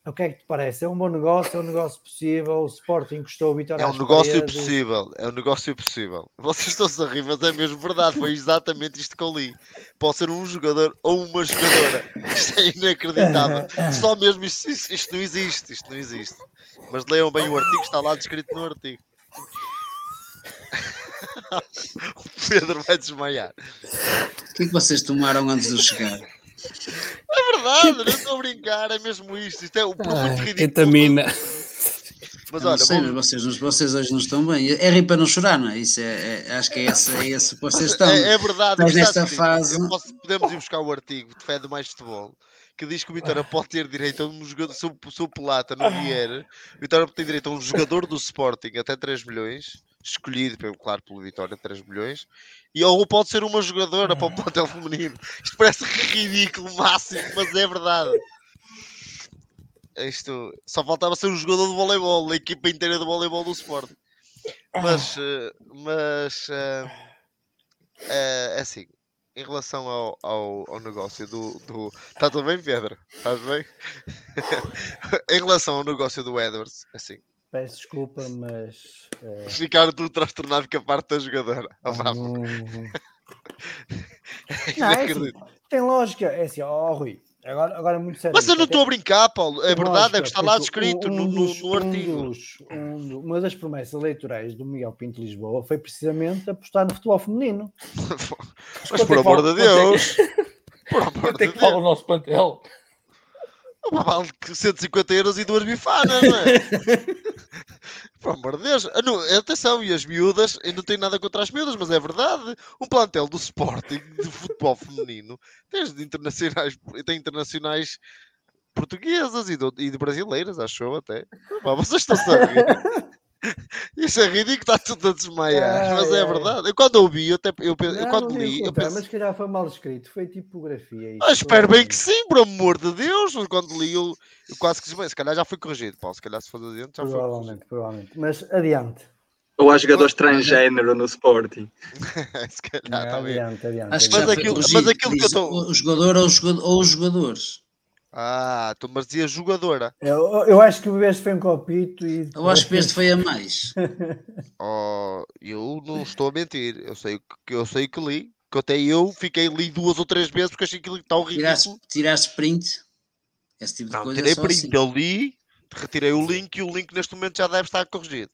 S1: O que é que te parece? É um bom negócio? É um negócio possível? O Sporting custou o Vitória
S7: É um negócio
S1: paredes?
S7: possível. É um negócio possível. Vocês estão-se a rir, mas é mesmo verdade. Foi exatamente isto que eu li. Pode ser um jogador ou uma jogadora. Isto é inacreditável. Só mesmo isto, isto, isto não existe. Isto não existe. Mas leiam bem o artigo, está lá descrito no artigo. o Pedro vai desmaiar.
S9: O que é que vocês tomaram antes de eu chegar?
S7: É verdade, não estou a brincar, é mesmo isto. Isto é o muito
S5: Ai,
S7: ridículo.
S5: Ketamina.
S7: Mas olha,
S9: sei, vocês, vocês hoje não estão bem. É rir para não chorar, não é? Isso é, é- acho que é esse, é esse que vocês estão.
S7: É, é verdade,
S9: Mas
S7: está
S9: nesta
S7: escrito.
S9: fase-
S7: posso- podemos ir buscar o artigo de Fé de Mais Futebol que diz que o Vitória pode ter direito a um jogador, se o, se o Pelata não vier, o Vitória pode ter direito a um jogador do Sporting até 3 milhões, escolhido, pelo- claro, pelo Vitória, 3 milhões, e ou pode ser uma jogadora para o plantel feminino. Isto parece ridículo máximo, mas é verdade. Isto só faltava ser um jogador de voleibol, a equipa inteira de voleibol do Sporting. Mas, eh, mas é, é assim, em relação ao, ao, ao negócio do, do. Está tudo bem, Pedro? Estás bem? em relação ao negócio do Edwards, assim,
S1: Peço desculpa, mas. eh,
S7: ficaram tudo transtornado com a parte da jogadora. Ah, vá,
S1: não-
S7: é
S1: Não, é assim, tem lógica. É assim, ó Rui, agora, agora muito sério.
S7: Mas eu não estou a brincar, Paulo. É
S1: tem
S7: verdade, é que está lá
S1: porque
S7: descrito
S1: um-
S7: no,
S1: um
S7: no,
S1: dos-
S7: no
S1: um
S7: artigo.
S1: dos- um do- uma das promessas eleitorais do Miguel Pinto de Lisboa foi precisamente apostar no futebol feminino.
S7: Mas por
S8: é que
S7: amor de
S8: é que-
S7: Deus, por amor de
S8: é que fala o
S7: Deus,
S8: nosso plantel?
S7: Vale que 150 euros e duas bifanas, não é? Por amor de Deus, Ah, não, atenção, e as miúdas, eu não tenho nada contra as miúdas, mas é verdade. Um plantel do Sporting de futebol feminino tem de internacionais, tem internacionais portuguesas e de, e de brasileiras, acho eu até. Pá, vocês estão a. Isso é ridículo, está tudo a desmaiar, mas
S1: Ai,
S7: é
S1: ai.
S7: verdade. Eu quando ouvi, eu, até, eu, pe- eu
S1: Não,
S7: quando
S1: não
S7: li,
S1: digo
S7: eu pensei,
S1: mas que já foi mal escrito, foi tipografia.
S7: ah, espero bem que sim, por amor de Deus. Quando li, eu, eu quase que disse, bem, se calhar já foi corrigido, Paulo. Se calhar se for adiante já foi corrigido.
S1: Provavelmente, provavelmente. Mas adiante.
S3: Ou há jogadores transgênero no Sporting.
S7: se calhar está bem.
S1: adiante, adiante.
S9: Acho que
S7: Mas
S9: já foi
S7: aquilo- mas aquilo que eu tô-
S9: O jogador jogador- ou os jogadores.
S7: Ah, tu mas dizia jogadora.
S1: Eu, eu acho que o este foi um copito e.
S9: Eu acho que este foi a mais.
S7: Oh, eu não estou a mentir. Eu sei que eu sei que li. Que até eu fiquei li duas ou três vezes porque achei aquilo tão
S9: Tiraste,
S7: ridículo.
S9: tiraste print. Esse tipo de
S7: Não,
S9: coisa.
S7: tirei
S9: só
S7: print,
S9: assim.
S7: eu li, retirei o link e o link neste momento já deve estar corrigido.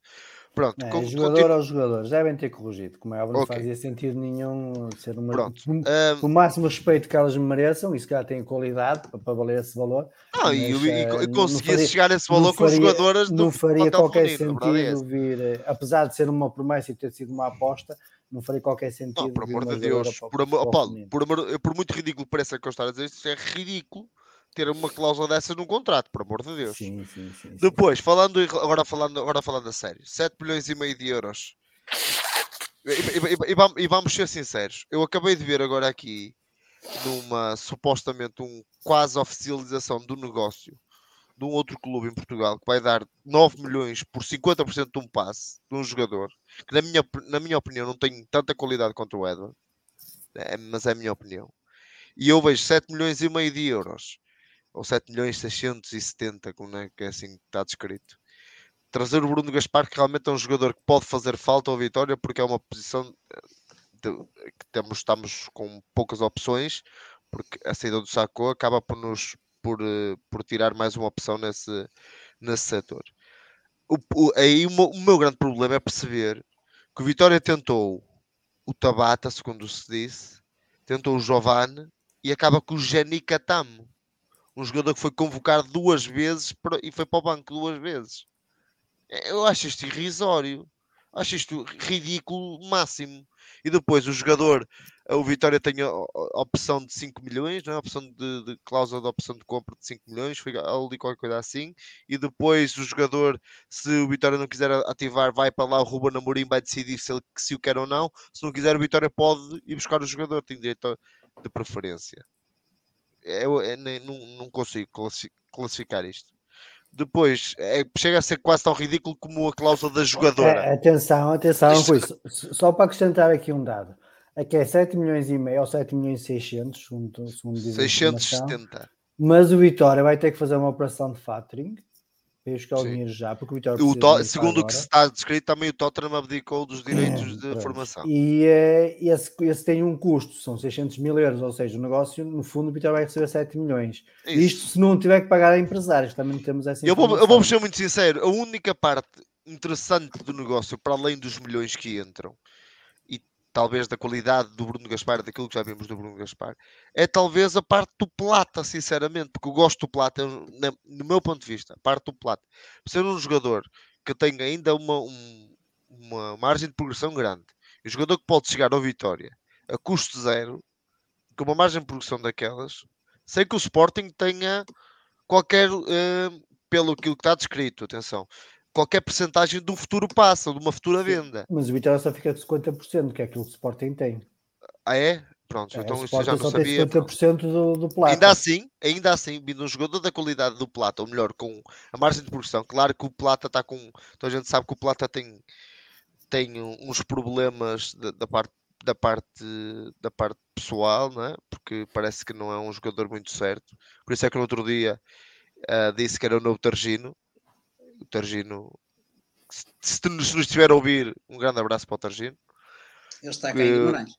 S7: Pronto,
S1: É, jogador
S7: continu-
S1: aos jogadores, devem ter corrigido, como é óbvio, não
S7: Ok.
S1: fazia sentido nenhum ser uma.
S7: Pronto.
S1: Por,
S7: Ah,
S1: por máximo respeito que elas me mereçam, isso cá tem qualidade para, para valer esse valor.
S7: não, e, e,
S1: eh,
S7: e conseguia chegar a esse valor com as
S1: faria-
S7: jogadoras do
S1: Não faria qualquer
S7: verdade é
S1: sentido vir, eh, apesar de ser uma promessa e ter sido uma aposta, não faria qualquer sentido.
S7: Não, por amor de Deus,
S1: o
S7: por amor, por, por muito ridículo que pareça que eu estar a dizer isto, é ridículo ter uma cláusula dessas num contrato, por amor de Deus.
S1: Sim, sim, sim.
S7: Depois, falando, agora, falando, agora falando a sério, 7 milhões e meio de euros. E, e- e- e vamos- ser sinceros, eu acabei de ver agora aqui numa supostamente um quase oficialização do negócio de um outro clube em Portugal que vai dar 9 milhões por 50% de um passe de um jogador que na minha, na minha opinião não tem tanta qualidade quanto o Edward, é, mas é a minha opinião. E eu vejo 7 milhões e meio de euros ou 7 milhões 670, como é que é assim que está descrito. Trazer o Bruno Gaspar, que realmente é um jogador que pode fazer falta ao Vitória, porque é uma posição eh, de- que temos, estamos com poucas opções, porque a saída do Sacco acaba por nos por, eh, por tirar mais uma opção nesse, nesse setor. O, o, aí o meu, o meu grande problema é perceber que o Vitória tentou o Tabata, segundo se disse, tentou o Giovanni e acaba com o Jenny Catamo, um jogador que foi convocado duas vezes para- e foi para o banco duas vezes. Eu acho isto irrisório. Acho isto ridículo máximo. E depois o jogador, o Vitória tem a, opção de 5 milhões, não é? a opção de, de cláusula de opção de compra de 5 milhões, foi ali qualquer coisa assim. E depois o jogador, se o Vitória não quiser ativar, vai para lá, o Ruben Amorim vai decidir se, ele, se o quer ou não. Se não quiser, o Vitória pode ir buscar o jogador, tem direito de preferência. Eu, eu nem- não, não consigo classi- classificar isto. Depois, é- chega a ser quase tão ridículo como a cláusula da jogadora.
S1: É, atenção, atenção,
S7: Isto-
S1: Rui, só- só para acrescentar aqui um dado. Aqui é 7 milhões e meio ou 7 milhões e 600, segundo, segundo diz a informação.
S7: 670.
S1: Mas o Vitória vai ter que fazer uma operação de factoring para ir buscar o
S7: Sim.
S1: dinheiro já, porque o Vitória
S7: O To- segundo o que está descrito, também o Tottenham abdicou dos direitos de
S1: Pronto.
S7: formação.
S1: E eh, esse, esse tem um custo, são 600 mil euros, ou seja, o negócio, no fundo, o Vitória vai receber 7 milhões.
S7: Isso.
S1: Isto se não tiver que pagar a empresários, também temos essa
S7: Eu vou, eu vou ser muito sincero, a única parte interessante do negócio, para além dos milhões que entram, talvez da qualidade do Bruno Gaspar, daquilo que já vimos do Bruno Gaspar, é talvez a parte do Plata, sinceramente, porque eu gosto do Plata, no meu ponto de vista, a parte do Plata. Ser um jogador que tem ainda uma, um- uma margem de progressão grande, um jogador que pode chegar ao Vitória a custo zero, com uma margem de progressão daquelas, sem que o Sporting tenha qualquer, eh, pelo que está descrito, atenção, qualquer percentagem de um futuro passo, de uma futura venda.
S1: Mas o Vitória só fica com 50%, que é aquilo que o Sporting tem.
S7: Ah, é? Pronto,
S1: É,
S7: então isso já não sabia. pronto.
S1: 50% do, do plata.
S7: Ainda assim, ainda assim, vindo um jogador da qualidade do Plata, ou melhor, com a margem de progressão, claro que o Plata está com. Então a gente sabe que o Plata tem, tem uns problemas da, da parte da parte da parte pessoal, não é? Porque parece que não é um jogador muito certo. Por isso é que no outro dia ah, disse que era o novo Targino. O Targino, se, se nos estiver a ouvir, um grande abraço para o Targino.
S9: Ele está cá em Guimarães.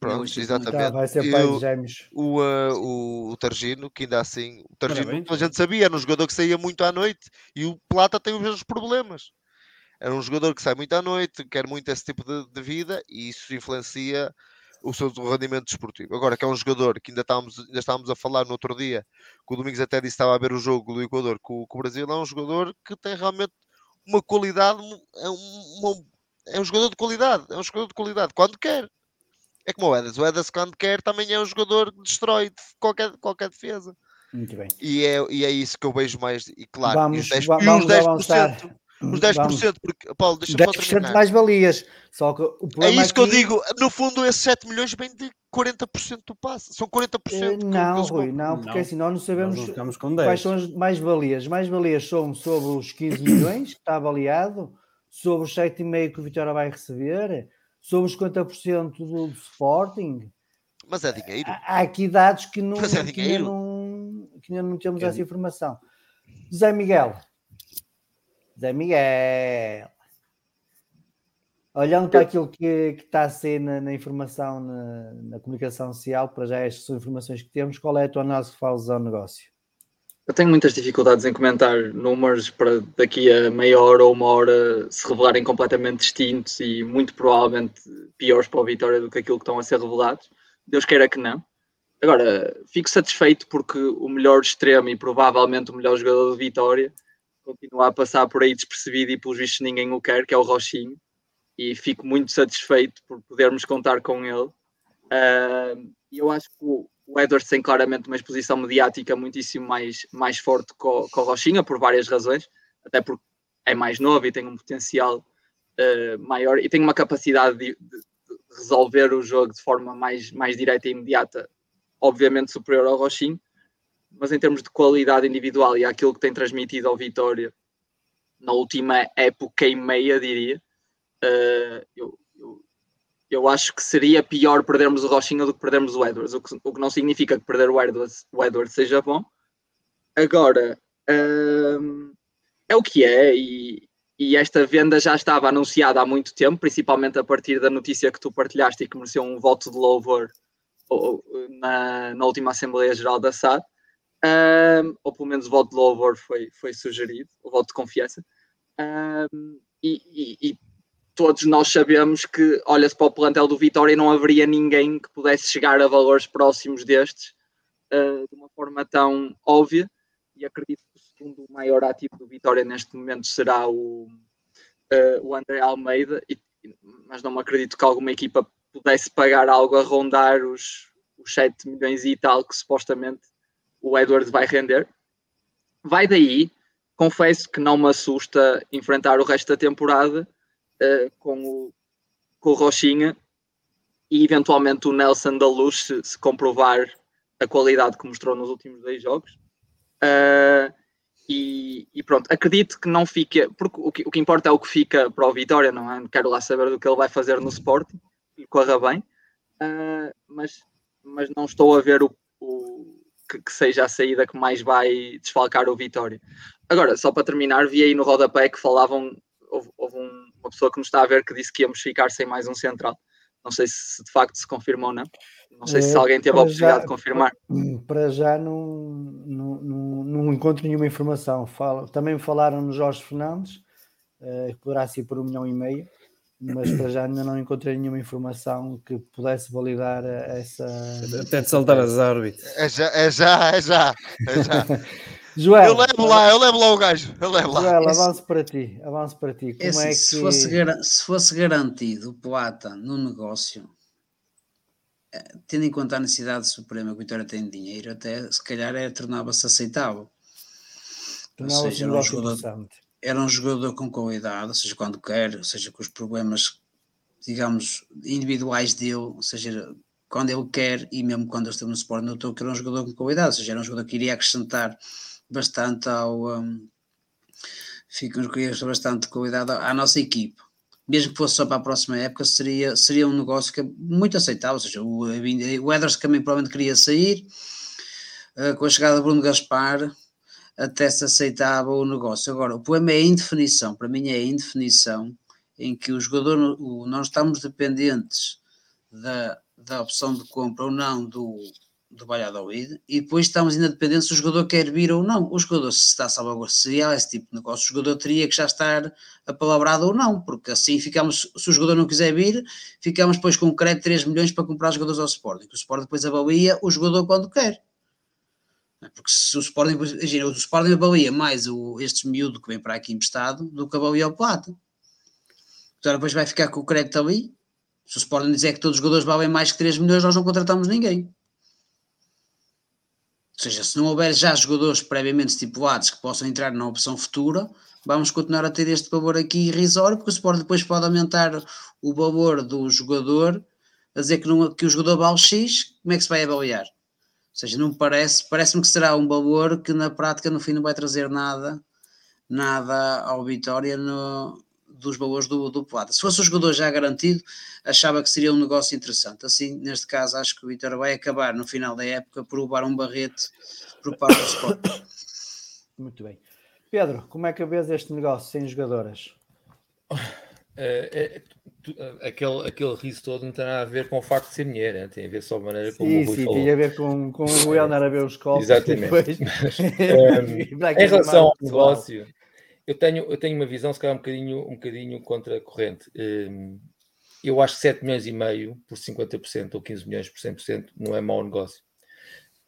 S7: Pronto,
S9: tive
S1: Tá,
S7: exatamente.
S1: vai ser pai
S7: o-
S1: de gêmeos.
S7: o, uh, o, o Targino, que ainda assim, o Targino,
S5: Parabéns.
S7: a gente sabia, era um jogador que saía muito à noite e o Plata tem os mesmos problemas. Era um jogador que sai muito à noite, quer muito esse tipo de, de vida e isso influencia o seu rendimento desportivo. Agora, que é um jogador que ainda estávamos, ainda estávamos a falar no outro dia, que o Domingos até disse que estava a ver o jogo do Equador com, com o Brasil, é um jogador que tem realmente uma qualidade, é um, uma- é um jogador de qualidade, é um jogador de qualidade, quando quer. É como o Edas. O Edas, quando quer, também é um jogador que destrói de- qualquer, qualquer defesa.
S1: Muito bem.
S7: E é, e é isso que eu vejo mais. E claro,
S1: Vamos,
S7: e os 10%,
S1: va-
S7: e os
S1: vamos
S7: 10%,
S1: avançar.
S7: Os
S1: Vamos.
S7: 10% porque, Paulo, deixa-me só
S1: 10%
S7: terminar.
S1: mais valias. Só que o
S7: É isso que eu
S1: aqui-
S7: digo. No fundo, esses 7 milhões vêm de 40% do passe. São 40%
S1: Eh,
S7: que
S1: Não,
S7: eles
S1: Rui, não, porque
S5: Não,
S1: assim nós não sabemos
S5: Nós
S1: quais
S5: 10.
S1: são as mais-valias. As mais-valias são sobre os 15 milhões que está avaliado, sobre os 7,5 que o Vitória vai receber, sobre os 50% do, do Sporting.
S7: Mas é dinheiro.
S1: Há, há aqui dados que, não,
S7: Mas é
S1: que, ainda
S7: dinheiro.
S1: não, que ainda não temos
S5: É
S1: essa informação. Zé Miguel. Miguel. Olhando para aquilo que, que está a ser na, na informação, na, na comunicação social, para já estas são informações que temos, qual é a tua análise que fazes ao negócio?
S3: Eu tenho muitas dificuldades em comentar números para daqui a meia hora ou uma hora se revelarem completamente distintos e muito provavelmente piores para o Vitória do que aquilo que estão a ser revelados. Deus queira que não. Agora, fico satisfeito porque o melhor extremo e provavelmente o melhor jogador do Vitória continua a passar por aí despercebido e pelos vistos ninguém o quer, que é o Rochinho. E fico muito satisfeito por podermos contar com ele. E eu acho que o, o Edwards tem claramente uma exposição mediática muitíssimo mais, mais forte que o, que o Rochinha, por várias razões, até porque é mais novo e tem um potencial eh, maior e tem uma capacidade de, de- de resolver o jogo de forma mais, mais direta e imediata, obviamente superior ao Rochinho, mas em termos de qualidade individual e aquilo que tem transmitido ao Vitória na última época e meia, diria, eh, eu, eu, eu acho que seria pior perdermos o Rochinha do que perdermos o Edwards, o que, o que não significa que perder o Edwards, o Edwards seja bom. Agora, hum, é o que é, e, e esta venda já estava anunciada há muito tempo, principalmente a partir da notícia que tu partilhaste e que mereceu um voto de louvor na, na última Assembleia Geral da SAD, um, ou pelo menos o voto de louvor foi, foi sugerido, o voto de confiança. Um, e, e, e, todos nós sabemos que, olha-se para o plantel do Vitória não haveria ninguém que pudesse chegar a valores próximos destes uh, de uma forma tão óbvia. E acredito que o segundo maior ativo do Vitória neste momento será o, uh, o André Almeida, e, mas não me acredito que alguma equipa pudesse pagar algo a rondar os, os 7 milhões e tal que supostamente o Edward vai render. Vai daí, confesso que não me assusta enfrentar o resto da temporada uh, com, o, com o Rochinha e eventualmente o Nelson da Luz se, se comprovar a qualidade que mostrou nos últimos dois jogos. Uh, e, e, pronto, acredito que não fique, porque o que, o que, importa é o que fica para o Vitória, não é? Quero lá saber do que ele vai fazer no Sporting e corra bem, uh, mas, mas não estou a ver o, o que, que, seja a saída que mais vai desfalcar o Vitória. Agora, só para terminar, vi aí no rodapé que falavam, houve, houve um, uma pessoa que nos está a ver que disse que íamos ficar sem mais um central. Não sei se de facto se confirmou ou não. Não sei se eh, alguém teve a oportunidade já, de confirmar.
S1: Para já não, não, não, não, encontro nenhuma informação. Também me falaram no Jorge Fernandes, uh, que poderá ser por um milhão e meio, mas para já ainda não encontrei nenhuma informação que pudesse validar essa.
S5: Até de saltar as órbitas.
S7: É já, é já, é já. É já.
S1: Joel,
S7: eu levo lá, eu levo lá o gajo. Eu levo lá.
S1: Joel, avance para ti, avance para ti. Como
S9: Esse,
S1: é que...
S9: se, fosse, se fosse garantido o Plata no negócio, eh, tendo em conta a necessidade suprema que o Vitória tem de dinheiro, até se calhar é, tornava-se aceitável.
S1: Tornava seja, um jogador,
S9: era um jogador com qualidade, seja quando quer, seja com os problemas, digamos, individuais dele, seja quando ele quer e mesmo quando esteve no Sport, notou que era um jogador com qualidade, seja, era um jogador que iria acrescentar bastante ao. Um, fica bastante qualidade à nossa equipe. Mesmo que fosse só para a próxima época, seria, seria um negócio que é muito aceitável. Ou seja, o, o também provavelmente queria sair. Uh, com a chegada de Bruno Gaspar, até se aceitava o negócio. Agora, o problema é a indefinição. Para mim, é a indefinição em que o jogador, o, nós estamos dependentes da, da opção de compra ou não do, do Valladolid e depois estamos ainda dependentes se o jogador quer vir ou não. O jogador, se está salvaguarda, se há esse tipo de negócio, o jogador teria que já estar apalavrado ou não, porque assim ficamos, se o jogador não quiser vir, ficamos depois com um crédito de 3 milhões para comprar jogadores ao Sporting. O Sporting depois avalia o jogador quando quer. Porque se o Sporting, imagina, o Sporting avalia mais o, este miúdo que vem para aqui emprestado do que avalia o Plata. Então depois vai ficar com o crédito ali. Se o Sporting dizer que todos os jogadores valem mais que 3 milhões, nós não contratamos ninguém. Ou seja, se não houver já jogadores previamente estipulados que possam entrar na opção futura, vamos continuar a ter este valor aqui irrisório, porque o Sport depois pode aumentar o valor do jogador, a dizer que, não, que o jogador vale X, como é que se vai avaliar? Ou seja, não parece, parece-me que será um valor que na prática no fim não vai trazer nada, nada ao Vitória no, dos valores do, do Plata. Se fosse o jogador já garantido, achava que seria um negócio interessante. Assim, neste caso, acho que o Vitória vai acabar no final da época por levar um barrete por parte do Sport.
S1: Muito bem. Pedro, como é que vês este negócio sem jogadoras?
S8: É, é, aquele, aquele riso todo não tem nada a ver com o facto de ser dinheiro, né? tem a ver só a maneira como
S1: sim,
S8: o Rui
S1: sim,
S8: falou.
S1: tem a ver com, com o Elner a ver os copos.
S8: Exatamente. Depois... um, em relação ao negócio, eu tenho, eu tenho uma visão, se calhar, um bocadinho, um bocadinho contra a corrente. Um, eu acho que 7 milhões e meio por 50% ou 15 milhões por 100% não é mau negócio.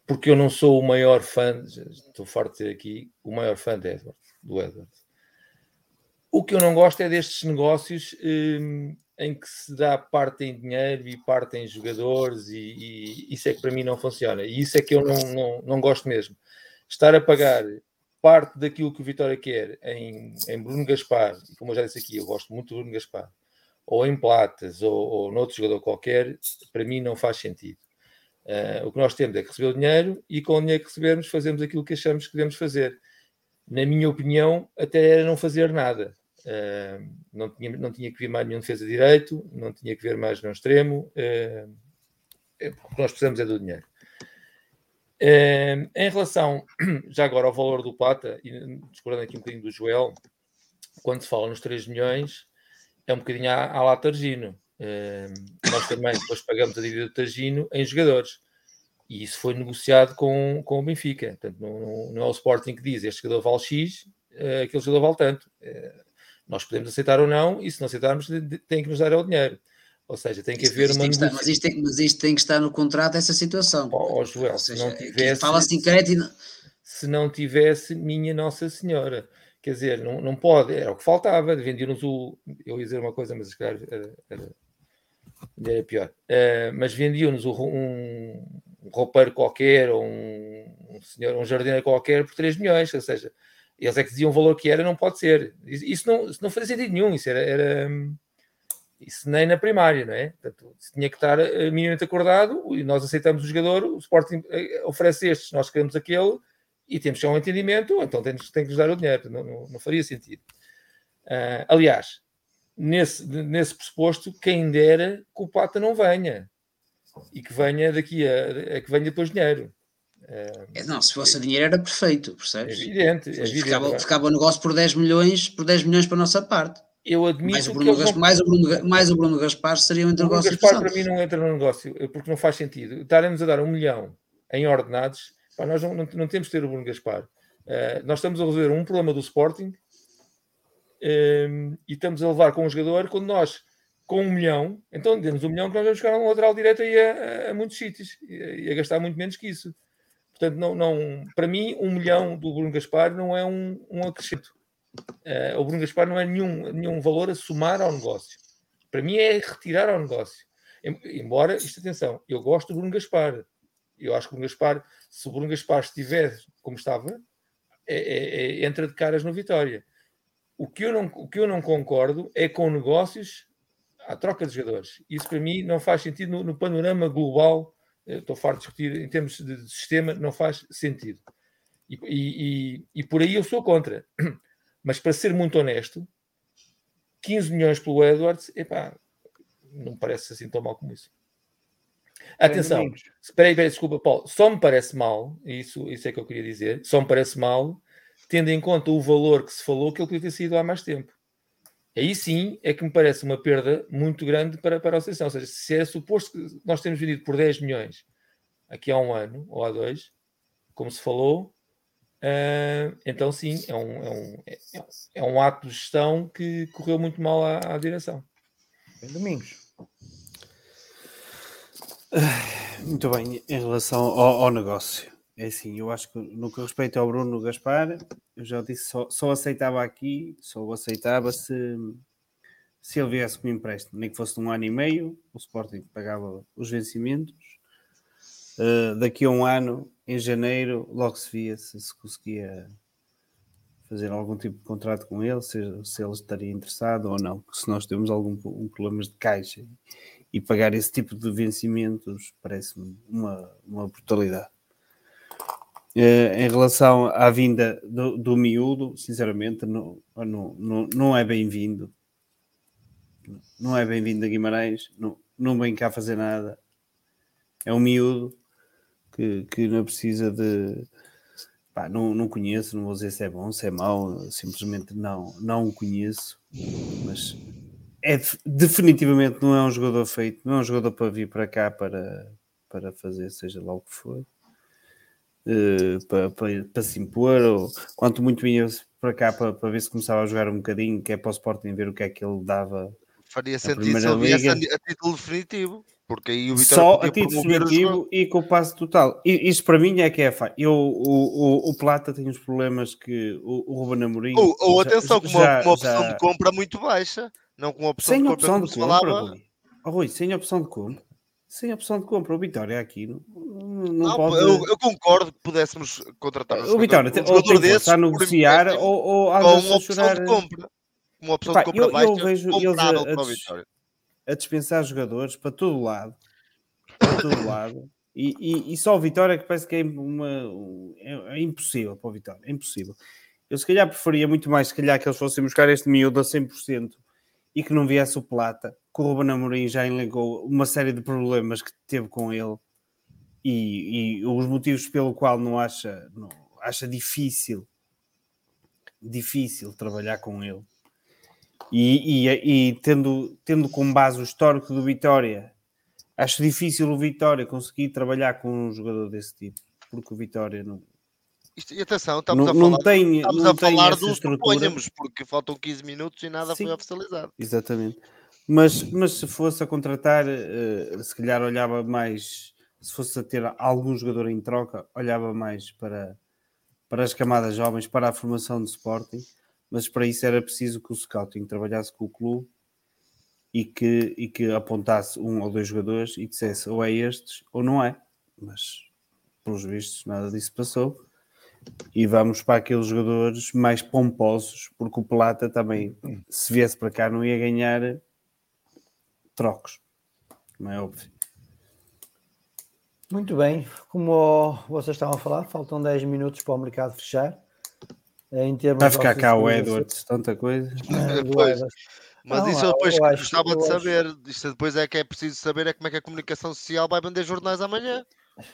S8: Porque eu não sou o maior fã, estou farto de dizer aqui, o maior fã de Edward, do Edward. O que eu não gosto é destes negócios um, em que se dá parte em dinheiro e parte em jogadores e, e, isso é que para mim não funciona. E isso é que eu não, não, não gosto mesmo. Estar a pagar parte daquilo que o Vitória quer em, em Bruno Gaspar, e como eu já disse aqui, eu gosto muito do Bruno Gaspar, ou em Platas, ou, ou noutro jogador qualquer, para mim não faz sentido. Uh, o que nós temos é que receber o dinheiro e com o dinheiro que recebemos fazemos aquilo que achamos que devemos fazer. Na minha opinião, até era não fazer nada. Uh, não, tinha, não tinha que vir mais nenhum defesa de direito, não tinha que ver mais nenhum extremo. Uh, o que nós precisamos é do dinheiro. Uh, em relação, já agora, ao valor do Plata, e discordando aqui um bocadinho do Joel, quando se fala nos 3 milhões, é um bocadinho à, à Latargino. Uh, nós também depois pagamos a dívida do Tagino em jogadores. E isso foi negociado com, com o Benfica. Portanto, não, não é o Sporting que diz este jogador vale X, aquele jogador vale tanto. Nós podemos aceitar ou não, e se não aceitarmos, tem que nos dar o dinheiro. Ou seja, tem que haver
S9: uma. Estar, mas, isto tem, mas isto tem que estar no contrato, essa situação.
S8: Ó, oh, Joel, seja, se não tivesse.
S9: Fala assim, crédito.
S8: Se não tivesse, minha Nossa Senhora. Quer dizer, não, não pode, era o que faltava. Vendiam-nos o. Eu ia dizer uma coisa, mas se calhar era, era, era pior. Uh, mas vendiam-nos um, um roupeiro qualquer, ou um, um, senhor, um jardineiro qualquer por 3 milhões. Ou seja, eles é que diziam o valor que era, não pode ser. Isso não, isso não fazia sentido nenhum. Isso era, era isso nem na primária, não é? Portanto, tinha que estar eh, minimamente acordado e nós aceitamos o jogador, o Sporting eh, oferece estes, nós queremos aquele e temos que um entendimento, então tem, tem que nos dar o dinheiro, não, não, não faria sentido. Uh, aliás, nesse, nesse pressuposto, quem dera que o Pata não venha e que venha daqui a, a que venha depois dinheiro.
S9: Uh, não, se fosse dinheiro era perfeito, percebes?
S8: É evidente, é evidente.
S9: Ficava, ficava o negócio por 10 milhões, por 10 milhões para a nossa parte
S8: eu admito mais
S9: o Bruno,
S8: que
S9: Gaspar, mais o Bruno, mais o Bruno Gaspar seria um negócio.
S8: O Bruno Gaspar para mim não entra no negócio, porque não faz sentido. Estaremos a dar um milhão em ordenados, pá, nós não, não, não, temos que ter o Bruno Gaspar. Uh, nós estamos a resolver um problema do Sporting uh, e estamos a levar com um jogador quando nós, com um milhão, então demos um milhão que nós vamos ficar um lateral direito aí a, a, a muitos sítios e a, a, gastar muito menos que isso. Portanto, não, não, para mim, um milhão do Bruno Gaspar não é um, um acrescento. Uh, o Bruno Gaspar não é nenhum, nenhum valor a somar ao negócio. Para mim é retirar ao negócio. Embora, isto atenção, eu gosto do Bruno Gaspar. Eu acho que o Bruno Gaspar, se o Bruno Gaspar estiver como estava, é, é, é, entra de caras no Vitória. O que, eu não, o que eu não concordo é com negócios à troca de jogadores. Isso para mim não faz sentido no, no panorama global. Estou farto de discutir em termos de, de sistema, não faz sentido. E, e, e, por aí eu sou contra. Mas para ser muito honesto, 15 milhões pelo Edwards, epá, não parece assim tão mal como isso. Atenção, espera aí, desculpa, Paulo, só me parece mal, isso, isso é que eu queria dizer, só me parece mal, tendo em conta o valor que se falou que ele podia ter sido há mais tempo. Aí sim é que me parece uma perda muito grande para, para a Associação. Ou seja, se é suposto que nós temos vendido por 10 milhões aqui há um ano ou há dois, como se falou, Uh, então, sim, é um, é, um, é, é, um ato de gestão que correu muito mal à, à direção.
S1: Domingos.
S5: Muito bem, em relação ao, ao, negócio, é assim, eu acho que no que respeita ao Bruno Gaspar, eu já disse, só, só aceitava aqui, só o aceitava se, se ele viesse com empréstimo, nem que fosse de um ano e meio, o Sporting pagava os vencimentos, uh, daqui a um ano em janeiro logo se via se, se conseguia fazer algum tipo de contrato com ele, se, se ele estaria interessado ou não, se nós temos algum um problemas de caixa e pagar esse tipo de vencimentos parece-me uma, uma brutalidade. Uh, em relação à vinda do, do miúdo, sinceramente, não, não, não, não é bem-vindo. Não é bem-vindo a Guimarães, não, não vem cá fazer nada. É um miúdo que, que não precisa de. Pá, não, não conheço, não vou dizer se é bom, se é mau, simplesmente não, não o conheço, mas é definitivamente não é um jogador feito, não é um jogador para vir para cá para, para fazer seja lá o que for, uh, para, para, para, se impor, ou quanto muito vinha para cá para, para ver se começava a jogar um bocadinho, que é para o Sporting ver o que é que ele dava.
S7: Faria sentido se ele viesse a título definitivo. Porque aí o
S5: Vitória Só a título definitivo e com o passo total. E, isso para mim é que é fa... Eu, o, o, o, Plata tem os problemas que o, o Ruben Amorim...
S7: Ou, ou atenção, com uma, uma opção já... de compra muito baixa, não com uma opção
S5: sem
S7: de
S5: compra opção de compra, falava... Oh, Rui, sem opção de compra. Sem opção de compra. O Vitória aqui não, não, não pode...
S7: Eu, eu, concordo que pudéssemos contratar
S5: o Vitória um ou tem desses, a negociar ou, ou
S7: com uma opção chorar... de compra. Uma opção Epá, de compra
S5: eu,
S7: baixa
S5: eu vejo eles a, a, a dispensar jogadores para todo lado, para todo lado, e, e, e, só o Vitória que parece que é, uma, é, é, impossível para o Vitória, é impossível. Eu se calhar preferia muito mais, se calhar, que eles fossem buscar este miúdo a 100% e que não viesse o Plata, que o Ruben Amorim já elencou uma série de problemas que teve com ele e, e os motivos pelo qual não acha, não, acha difícil difícil trabalhar com ele E, e, e tendo, tendo como base o histórico do Vitória, acho difícil o Vitória conseguir trabalhar com um jogador desse tipo, porque o Vitória não,
S7: Isto- e atenção, estamos
S5: não,
S7: a falar,
S5: não tem,
S7: estamos
S5: não
S7: a falar
S5: essa
S7: do
S5: estrutura.
S7: porque faltam 15 minutos e nada
S5: Sim.
S7: foi oficializado.
S5: Exatamente. Mas, mas se fosse a contratar, eh, se calhar olhava mais, se fosse a ter algum jogador em troca, olhava mais para, para as camadas jovens, para a formação de Sporting, mas para isso era preciso que o scouting trabalhasse com o clube e que, e que apontasse um ou dois jogadores e dissesse ou é estes ou não é. Mas, pelos vistos, nada disso passou. E vamos para aqueles jogadores mais pomposos, porque o Plata também, se viesse para cá, não ia ganhar trocos. Não é óbvio.
S1: Muito bem, como vocês estavam a falar, faltam 10 minutos para o mercado fechar. Em termos
S5: Vai ficar cá o Edwards, tanta coisa.
S7: Mas
S1: Não,
S7: isso eu depois
S1: eu acho-
S7: gostava
S1: eu
S7: de
S1: acho-
S7: saber. Isto depois é que é preciso saber é como é que a comunicação social vai vender jornais amanhã.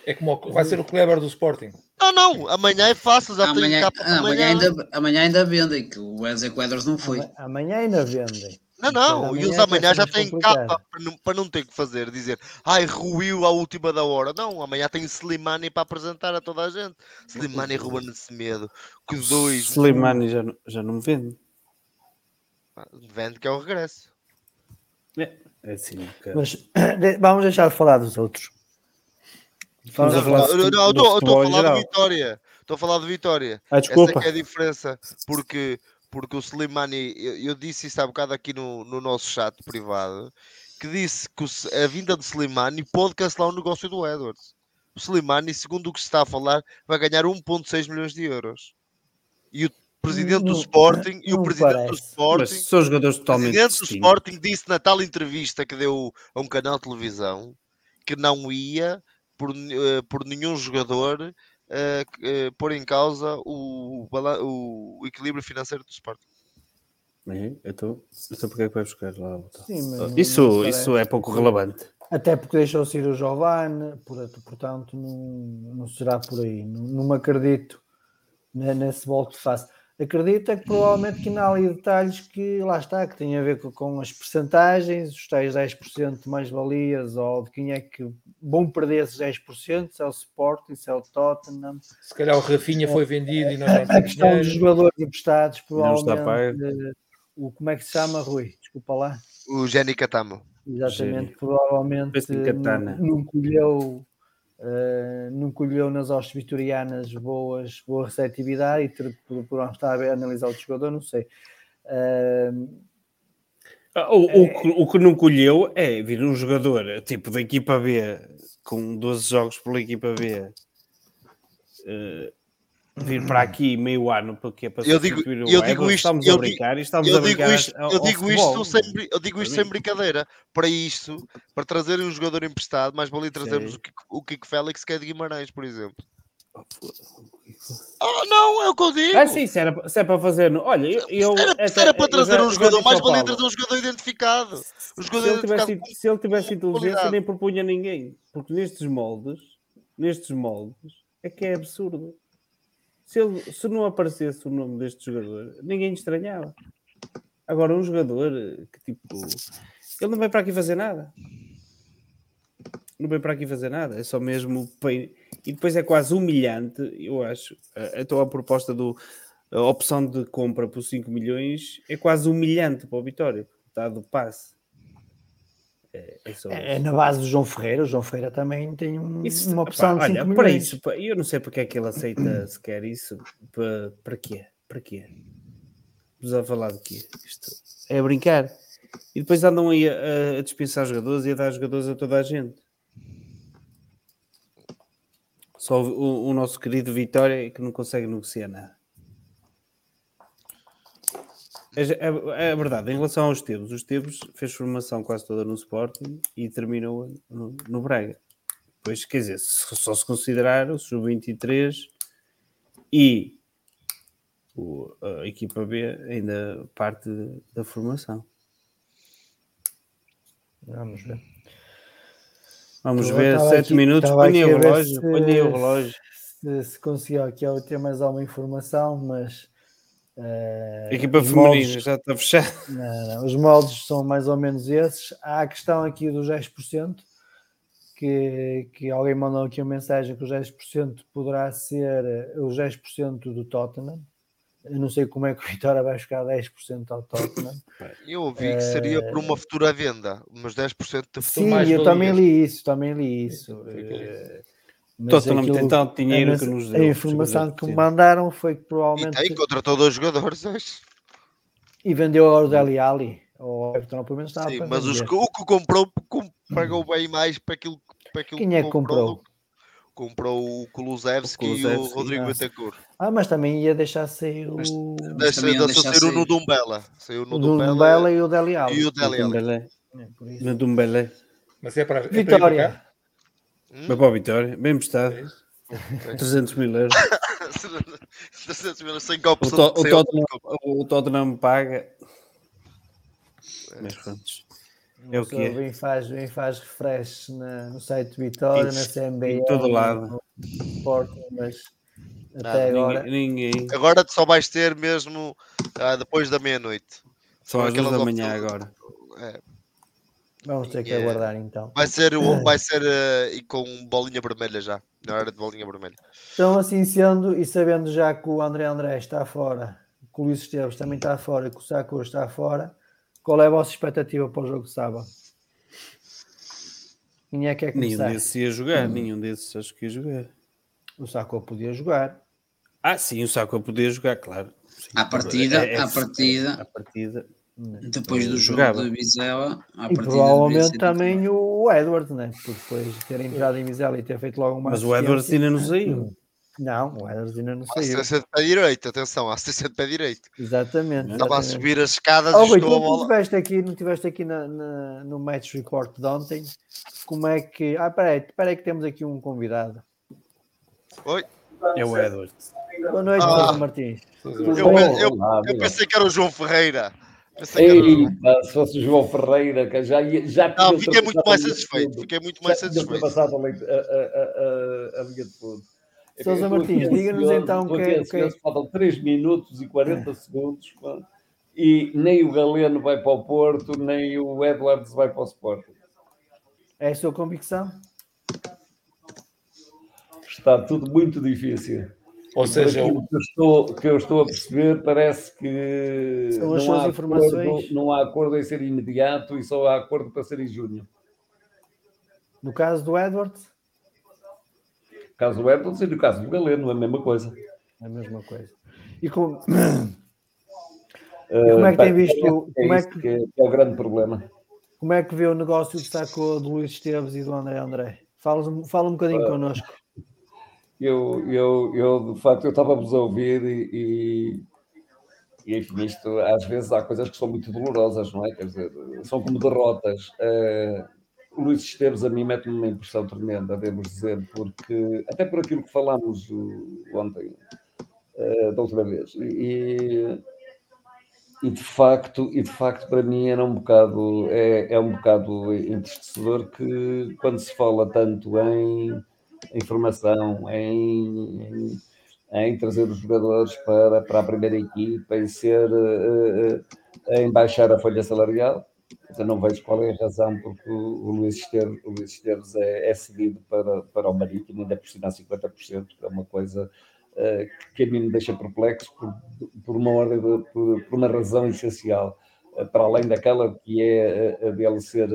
S8: É como o- vai ser o Kleber do Sporting.
S7: Não, não, amanhã é fácil, já
S9: Amanhã,
S7: tenho capa
S9: amanhã,
S7: amanhã.
S9: ainda, amanhã ainda vendem, que o Quadros não foi.
S1: Ama- Amanhã ainda vendem.
S7: Não, não, e eles
S1: amanhã
S7: já têm capa para não, para não ter que fazer, dizer ai, ruiu à última da hora. Não, amanhã tem Slimani para apresentar a toda a gente. Slimani e Ruben Semedo, que os dois
S5: Slimani já, não- já não me vende.
S7: vende que é o regresso.
S5: É, é assim, bocado.
S1: Mas vamos deixar de falar dos outros. Vamos
S5: Não,
S1: a falar
S7: Não, não, estou- a falar
S5: geral.
S7: de Vitória. Estou a falar de Vitória.
S5: Ah,
S7: Essa
S5: desculpa.
S7: é que é a diferença, porque, porque o Slimani, eu, eu disse isso há bocado aqui no, no nosso chat privado, que disse que o a vinda de Slimani pode cancelar o negócio do Edwards. O Slimani, segundo o que se está a falar, vai ganhar 1.6 milhões de euros. E o presidente do
S1: Não-
S7: Sporting, e
S1: não
S7: o presidente do
S1: parece.
S5: Mas
S7: Sporting,
S5: são jogadores
S7: o
S5: totalmente
S7: presidente do. Sporting disse na tal entrevista que deu a um canal de televisão que não ia por, eh, por nenhum jogador eh, pôr em causa o, bala- o equilíbrio financeiro do Sporting.
S5: Então, então porque é que vai buscar lá? o?
S1: Sim,
S5: Isso, isso é pouco relevante.
S1: Até porque deixou-se ir o Giovanni, por- portanto, não, não será por aí. Não, não me acredito ne- nesse volto que faço. Acredito é que provavelmente que ainda há ali detalhes que lá está, que têm a ver com, com as percentagens, os tais 10% de mais-valias, ou de quem é que vão perder esses 10%, se é o Sporting, se é o Tottenham.
S8: Se calhar o Rafinha foi vendido e nós não
S1: A questão dos
S8: dinheiro.
S1: jogadores emprestados, provavelmente. eh, O, como é que se chama, Rui? Desculpa lá.
S7: O Jenny Catamo.
S1: Exatamente,
S5: Gênio.
S1: provavelmente não, não colheu eh, não colheu nas hostes vitorianas boas, boa receptividade e ter, por, por estar a analisar o jogador, não sei. Eh,
S5: Ah, O, o, que- o que não colheu é vir um jogador tipo da equipa B com 12 jogos pela equipa B eh, vir para aqui meio ano porque é para
S7: Eu digo- eu digo isto-
S5: estamos
S7: eu
S5: a
S7: digo-
S5: brincar e estamos
S7: Eu
S5: a
S7: digo
S5: brincar
S7: isto,
S5: ao-
S7: eu digo isto, sem, eu digo isto sem brincadeira. Para isto, para trazerem um jogador emprestado, mais valia trazermos
S5: Sim.
S7: o Kiko, Félix que é de Guimarães, por exemplo. Ah, não, é o que eu digo.
S5: Ah, sim, se, era, se é para fazer. Olha, eu. eu
S7: era, se era para trazer
S5: já-
S7: um jogador, mais valia trazer um jogador identificado. Um
S5: se
S7: jogador
S5: ele, tivesse,
S7: identificado
S5: sido- se ele tivesse inteligência, nem propunha ninguém. Porque nestes moldes, nestes moldes, é que é absurdo. Se, ele, se não aparecesse o nome deste jogador, ninguém estranhava. Agora, um jogador que tipo. Ele não vem para aqui fazer nada. Não vem para aqui fazer nada. É só mesmo. E depois é quase humilhante, eu acho. Então a proposta do. A opção de compra por 5 milhões é quase humilhante para o Vitória. Dado o passe. É, é
S1: é na base do João Ferreira. O João Ferreira também tem um-
S5: isso,
S1: uma opção
S5: pá,
S1: de 5
S5: olha, para isso, eu não sei porque é que ele aceita sequer isso. Para, para quê? Para quê? Vamos a falar de quê? Isto é a brincar. E depois andam aí a, a dispensar jogadores e a dar jogadores a toda a gente. Só o, o nosso querido Vitória é que não consegue negociar nada. É, é- é verdade, em relação aos Tebos, os Tebos fez formação quase toda no Sporting e terminou no, no Braga. Pois, quer dizer, só se considerar o Sub-23 e o- a equipa B ainda parte da formação.
S1: Vamos ver.
S5: Vamos
S1: Eu
S5: ver, 7
S1: aqui-
S5: minutos,
S1: aqui
S5: o relógio, aí o relógio.
S1: Se, se conseguia aqui ter mais alguma informação, mas Uh,
S5: Equipa feminina já está fechada.
S1: Não, não, os moldes são mais ou menos esses. Há a questão aqui dos 10%, que, que alguém mandou aqui uma mensagem que os 10% poderá ser os 10% do Tottenham. Eu não sei como é que o Vitória vai ficar 10% ao Tottenham.
S7: Eu ouvi que seria por uma futura venda, mas 10% de
S1: Sim, eu também li isso, também li isso.
S5: Tottenham tem tanto dinheiro
S1: a,
S5: que nos deu.
S1: A informação que me mandaram foi que provavelmente.
S7: E tem, contratou dois jogadores hoje.
S1: E vendeu agora o Deli Ali. O Everton, pelo menos estava
S7: Sim, mas os, o que comprou pagou bem mais para aquilo, para aquilo
S1: Quem é que comprou?
S7: Comprou o Kulusevski, e o Rodrigo Betancourt.
S1: Ah, mas também ia deixar sair o.
S7: Deixa, deixa deixar sair o Nudumbela. Saiu o
S1: Nudumbela e o Deli Ali.
S7: E o Deli
S5: Ali. Nudumbela.
S8: Mas é para. É
S1: Vitória.
S5: Hum? Vai para a Vitória, bem prestado. É 300 mil euros.
S7: 300 mil euros sem copos.
S5: O, to, o, Tottenham, o Tottenham paga. Mas pronto. É o que é.
S1: Bem faz, bem faz refresh na, no site de Vitória,
S5: Isso,
S1: na CMB.
S5: Em todo lado.
S1: Porto, mas até
S5: Nada,
S1: agora.
S5: Ninguém, ninguém.
S7: Agora só vais ter mesmo ah, depois da meia-noite.
S5: Só às duas da manhã agora.
S7: É.
S1: Vamos ter que aguardar então.
S7: Vai ser, vai ser uh, e com bolinha vermelha já, na hora de bolinha vermelha.
S1: Então, assim sendo, e sabendo já que o André André está fora, que o Luís Esteves também está fora e que o Saco está fora, qual é a vossa expectativa para o jogo de sábado? Quem é que é começar?
S5: Nenhum desses ia jogar, hum. nenhum desses acho que ia jogar.
S1: O Saco podia jogar.
S5: Ah, sim, o Saco podia jogar, claro. Sim.
S9: À partida, é, é, à partida.
S5: À partida.
S9: Depois do jogo jogava. de Vizela,
S1: e provavelmente também o Edward, né? Por depois ter entrado em Vizela e ter feito logo uma.
S5: Mas o Edward ainda não saiu.
S1: Não, o Edward ainda não saiu.
S7: Assistência de pé direito, atenção, assistência de pé direito.
S1: Exatamente.
S7: Estava a subir as escadas
S1: oh, e estou a bola. Não tiveste aqui, não tiveste aqui na, na, no match report de ontem. Como é que. Ah, peraí, peraí que temos aqui um convidado.
S7: Oi.
S5: É o Edward.
S1: Boa noite, ah. Martins.
S7: Eu, eu, eu, eu pensei que era o João Ferreira.
S10: Ei, era... se fosse o João Ferreira, que já já
S7: Não, fiquei muito mais satisfeito. Fiquei muito mais
S10: já
S7: satisfeito.
S10: passado a, a, a, a, linha de fundo.
S1: Sousa Martins, diga-nos então que, é, que...
S10: Faltam 3 minutos e 40 segundos e nem o Galeno vai para o Porto, nem o Edwards vai para o Sporting.
S1: É a sua convicção?
S10: Está tudo muito difícil.
S8: Ou seja,
S10: o que eu, estou, que eu estou a perceber, parece que
S1: São as não, há informações.
S10: Acordo, não há acordo em ser imediato e só há acordo para ser em junho.
S1: No caso do Edward?
S10: No caso do Edward e no caso do Galeno, é a mesma coisa.
S1: É a mesma coisa. E com... E como é que tem visto.
S10: É,
S1: como
S10: é que... que é o grande problema.
S1: Como é que vê o negócio que sacou do Luís Esteves e do André André? Fala, fala um bocadinho uh, connosco
S10: eu, eu, eu de facto, eu estava-vos a ouvir e, e, enfim, isto, às vezes há coisas que são muito dolorosas, não é? Quer dizer, são como derrotas. Uh, Luís Esteves a mim mete-me uma impressão tremenda, devo dizer, porque, até por aquilo que falámos ontem, uh, da outra vez, e, e de facto, e de facto para mim era um bocado, é, é um bocado entristecedor que quando se fala tanto em informação, em, em, em, trazer os jogadores para, para a primeira equipa, em ser uh, em baixar a folha salarial. Eu não vejo qual é a razão porque o, Luís Esteves, o Luís Esteves é, é cedido para, para o Marítimo, ainda por cima 50%, que é uma coisa uh, que a mim me deixa perplexo por, por uma ordem de, por, por, uma razão essencial, uh, para além daquela que é a dele ser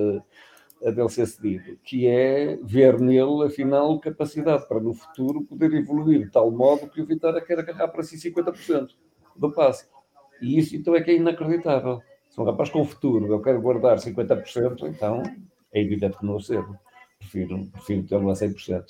S10: a dele ser cedido, que é ver nele, afinal, capacidade para no futuro poder evoluir de tal modo que o Vitória quer agarrar para si 50% do passe. E isso então é que é inacreditável. Se um rapaz com futuro eu quero guardar 50%, então é evidente que não o cedo. Prefiro, prefiro tê-lo a 100%.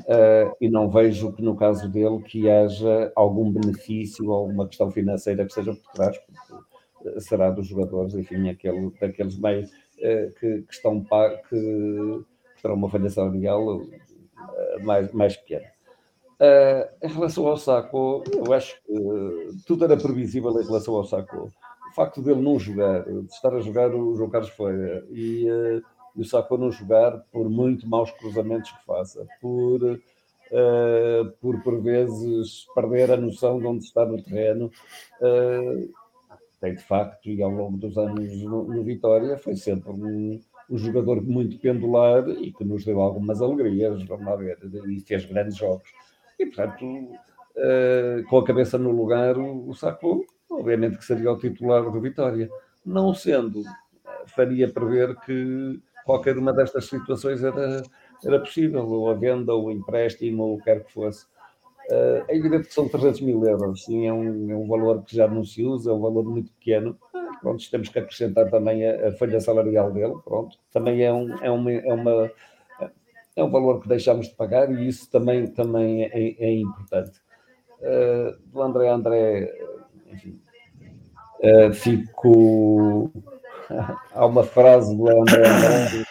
S10: Uh, e não vejo que no caso dele que haja algum benefício ou uma questão financeira que seja por trás, porque será dos jogadores, enfim, aquele, daqueles meios que, que, estão que, que terão uma falha salarial eh, mais, mais pequena. Uh, em relação ao Saco, eu acho que tudo era previsível em relação ao Saco. O facto dele não jogar, de estar a jogar o João Carlos Feira e, e o Saco não jogar por muito maus cruzamentos que faça, por uh, por por vezes perder a noção de onde está no terreno. Uh, tem de facto, e ao longo dos anos no, no Vitória, foi sempre um, um, jogador muito pendular e que nos deu algumas alegrias, vamos lá ver, e fez grandes jogos. E portanto, uh, com a cabeça no lugar, o, o Sacco, obviamente que seria o titular do Vitória. Não sendo, faria prever que qualquer uma destas situações era era possível, ou a venda, ou o empréstimo, ou o que quer que fosse. Uh, é evidente que são 300 mil euros, sim, é um, é um valor que já não se usa, é um valor muito pequeno. Pronto, temos que acrescentar também a, a folha salarial dele, pronto. Também é, um, é, uma, é, uma, é um valor que deixamos de pagar e isso também, também é, é importante. Uh, do André André, enfim, uh, fico... Há uma frase do André André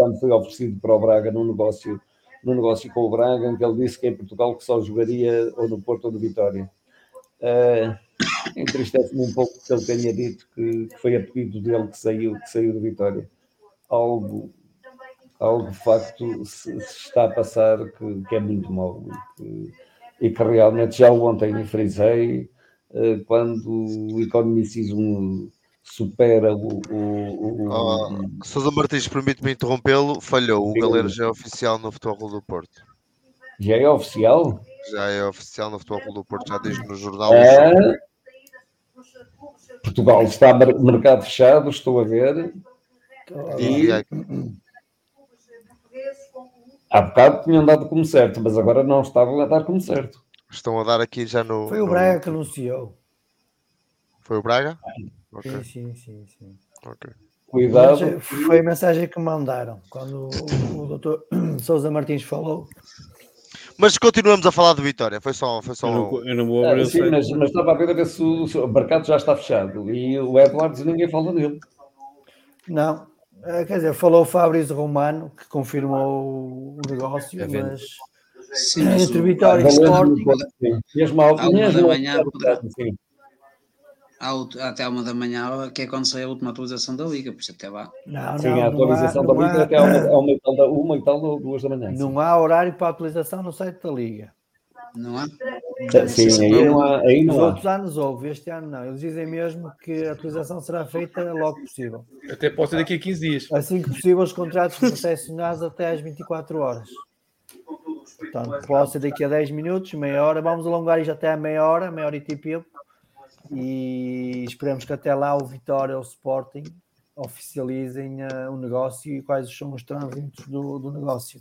S10: quando foi oferecido para o Braga num negócio, num negócio com o Braga, em que ele disse que em Portugal que só jogaria ou no Porto ou no Vitória. Uh, Entristece-me um pouco que ele tenha dito que, que, foi a pedido dele que saiu, que saiu do Vitória. Algo, algo de facto se, se está a passar que, que é muito mau e que, e que realmente já ontem frisei uh, quando o economicismo supera o. o, o...
S7: Oh, Sousa Martins, permite-me interrompê-lo, falhou. O Galera já é oficial no Futebol do Porto.
S10: Já é oficial?
S7: Já é oficial no Futebol do Porto, já diz no jornal.
S10: É... Portugal está mercado fechado, estou a ver. E... Há bocado tinham dado como certo, mas agora não estavam a dar como certo.
S7: Estão a dar aqui já no.
S1: Foi o Braga no... que anunciou.
S7: Foi o Braga?
S1: Okay. Sim, sim, sim, sim.
S7: Okay.
S10: Cuidado.
S1: Foi a mensagem que mandaram quando o, o doutor Sousa Martins falou.
S7: Mas continuamos a falar de Vitória, foi só. Foi só...
S5: Eu, não, eu não vou abrir
S10: ah, sim, mas, mas, estava a ver a ver se o, se o, mercado já está fechado e o Edwards ninguém fala dele.
S1: Não, eh, quer dizer, falou o Fabrício Romano que confirmou o negócio, é mas. Sim, entre Vitória e Sporting.
S10: Mesmo ao, mesmo
S9: manhã, poderá, até uma da manhã, que é quando sai a última atualização da Liga, por isso até lá.
S1: Não,
S10: Sim,
S1: não,
S10: a atualização da Liga há, até uma, uma, e tal, da, uma e tal, duas da manhã.
S1: Não há horário para a atualização no site da Liga.
S9: Não há?
S10: Sim, aí não há. Aí não
S1: Os
S10: há.
S1: outros anos houve, este ano não. Eles dizem mesmo que a atualização será feita logo possível.
S8: Até pode ser daqui a 15 dias.
S1: Assim que possível, os contratos recepcionados até às 24 horas. Portanto, pode ser daqui a 10 minutos, meia hora. Vamos alongar isto até a meia hora, meia hora e tipo e esperamos que até lá o Vitória ou o Sporting oficializem uh, o negócio e quais são os trânsitos do, do negócio.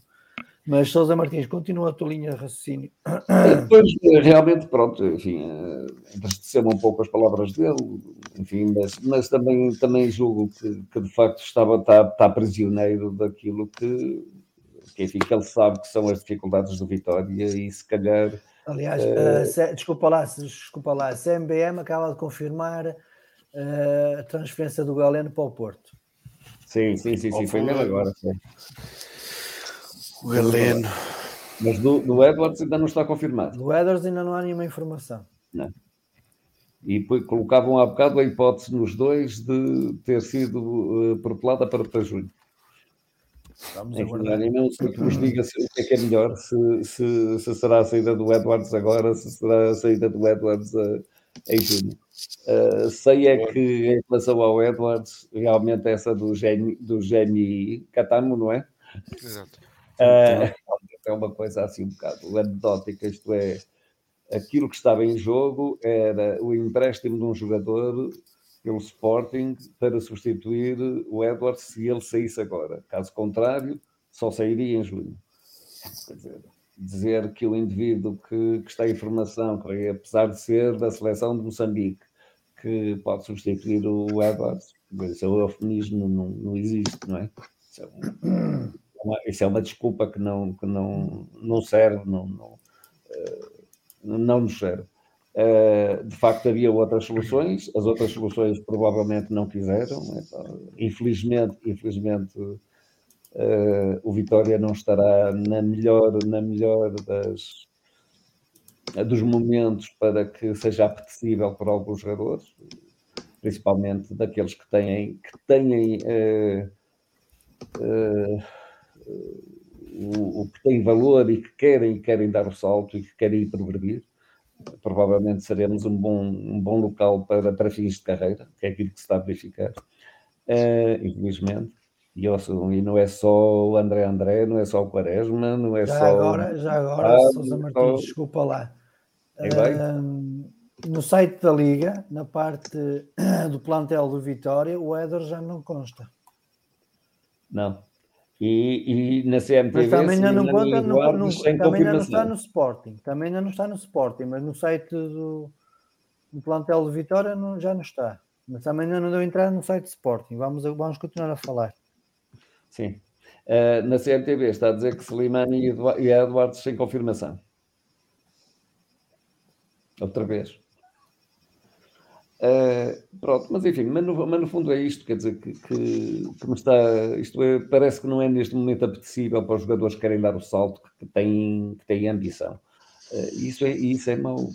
S1: Mas Sousa Martins, continua a tua linha de raciocínio.
S10: Depois, realmente, pronto, enfim, uh, entristeceu-me um pouco as palavras dele, enfim, mas, mas também, também julgo que, que de facto estava, está, está prisioneiro daquilo que, que, enfim, que ele sabe que são as dificuldades do Vitória e se calhar
S1: Aliás, uh, desculpa, lá, desculpa lá, a CMBM acaba de confirmar uh, a transferência do Galeno para o Porto.
S10: Sim, sim, sim, sim foi mesmo agora. Sim.
S5: O Galeno.
S10: Mas do, do Edwards ainda não está confirmado.
S1: Do Edwards ainda não há nenhuma informação.
S10: Não. E colocavam há bocado a hipótese nos dois de ter sido uh, propelada para, para junho. Vamos é aguardar. Eu não sei que vos diga se, o que é que é melhor, se, se, se, será a saída do Edwards agora, se será a saída do Edwards uh, em junho. Uh, sei é que em relação ao Edwards, realmente essa do Geni, do Geni Catamo, não é?
S7: Exato.
S10: Uh, é uma coisa assim um bocado anedótica, isto é, aquilo que estava em jogo era o empréstimo de um jogador pelo Sporting para substituir o Edwards se ele saísse agora. Caso contrário, só sairia em junho. Quer dizer, dizer que o indivíduo que, que está em formação, que apesar de ser da seleção de Moçambique, que pode substituir o Edwards, isso é o eufemismo, não, não existe, não é? Isso é, uma, isso é uma desculpa que não, que não, não serve, não, não, eh, não nos serve. Uh, de facto, havia outras soluções, as outras soluções provavelmente não quiseram. Então, infelizmente, infelizmente uh, o Vitória não estará na melhor, na melhor das, dos momentos para que seja apetecível para alguns jogadores, principalmente daqueles que têm, que têm uh, o, o que tem valor e que querem, querem dar o salto e que querem progredir, provavelmente seremos um bom, um bom local para, para fins de carreira, que é aquilo que se está a verificar, uh, infelizmente. E, eu, e não é só o André André, não é só o Quaresma, não é
S1: já
S10: só.
S1: Agora, já agora, ah, Sousa Martins, só... desculpa lá. Uh, no site da Liga, na parte do plantel do Vitória, o Éder já não consta.
S10: Não. E, e na CMTV
S1: mas também ainda não conta, no, no, também ainda não está no Sporting, também ainda não está no Sporting, mas no site do, do plantel do Vitória não, já não está. Mas também ainda não deu entrar no site do Sporting. Vamos, vamos continuar a falar.
S10: Sim. Uh, na CMTV está a dizer que Slimani e, Eduardo, e Eduardo sem confirmação. Outra vez. Uh, pronto, mas enfim, mas no, mas no, fundo é isto, quer dizer, que, que, que me está, isto é, parece que não é neste momento apetecível para os jogadores que querem dar o salto, que têm, que têm ambição. Uh, isso, é, isso é mau.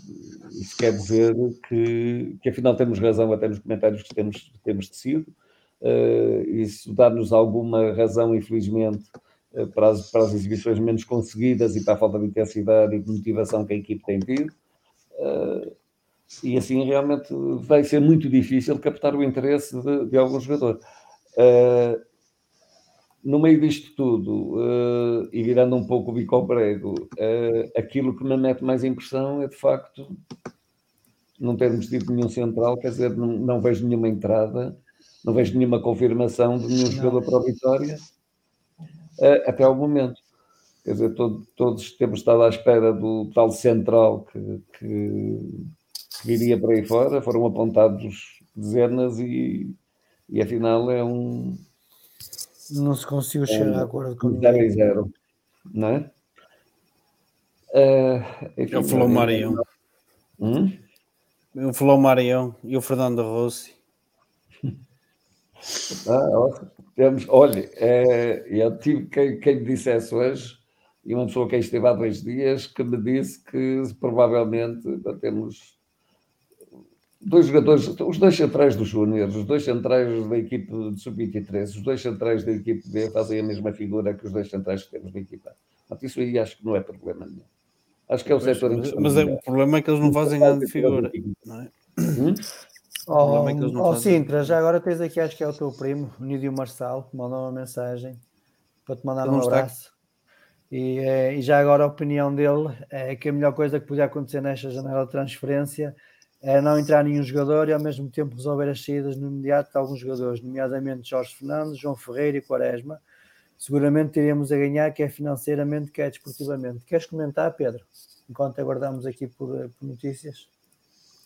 S10: Isso quer dizer que, que afinal temos razão até nos comentários que temos, temos tecido. Uh, isso dá-nos alguma razão, infelizmente, para as, para as exibições menos conseguidas e para a falta de intensidade e de motivação que a equipe tem tido. Uh, e assim realmente vai ser muito difícil captar o interesse de, de algum jogador. Uh, no meio disto tudo, uh, e virando um pouco o bico ao prego, uh, aquilo que me mete mais impressão é de facto não termos tido nenhum central, quer dizer, não, não vejo nenhuma entrada, não vejo nenhuma confirmação de nenhum jogador para a vitória uh, até ao momento. Quer dizer, todo, todos temos estado à espera do tal central que, que que viria por aí fora, foram apontados dezenas e, e afinal é um.
S1: Não se conseguiu chegar um, a acordo com
S10: zero e zero, não é?
S5: Uh, enfim, eu falou o Marião.
S10: Hum?
S5: Eu falou o Marião e o Fernando Rossi.
S10: ah, temos, olha, é, eu tive quem, quem me dissesse hoje, e uma pessoa que esteve há dois dias, que me disse que provavelmente temos dois jogadores, os dois centrais dos Júniores, os dois centrais da equipe de sub-23, os dois centrais da equipe B fazem a mesma figura que os dois centrais que temos da equipa. Portanto, isso aí acho que não é problema nenhum. Acho que é o setor
S5: Mas, mas é, o problema é que eles não fazem grande figura. Não é? Hum?
S1: Oh, é oh Sintra, já agora tens aqui, acho que é o teu primo, o Nídio Marçal, que mandou uma mensagem para te mandar um abraço. E, eh, e, já agora a opinião dele é que a melhor coisa que podia acontecer nesta janela de transferência é não entrar nenhum jogador e ao mesmo tempo resolver as saídas no imediato de alguns jogadores, nomeadamente Jorge Fernandes, João Ferreira e Quaresma. Seguramente teríamos a ganhar, quer financeiramente, quer desportivamente. Queres comentar, Pedro? Enquanto aguardamos aqui por, por notícias.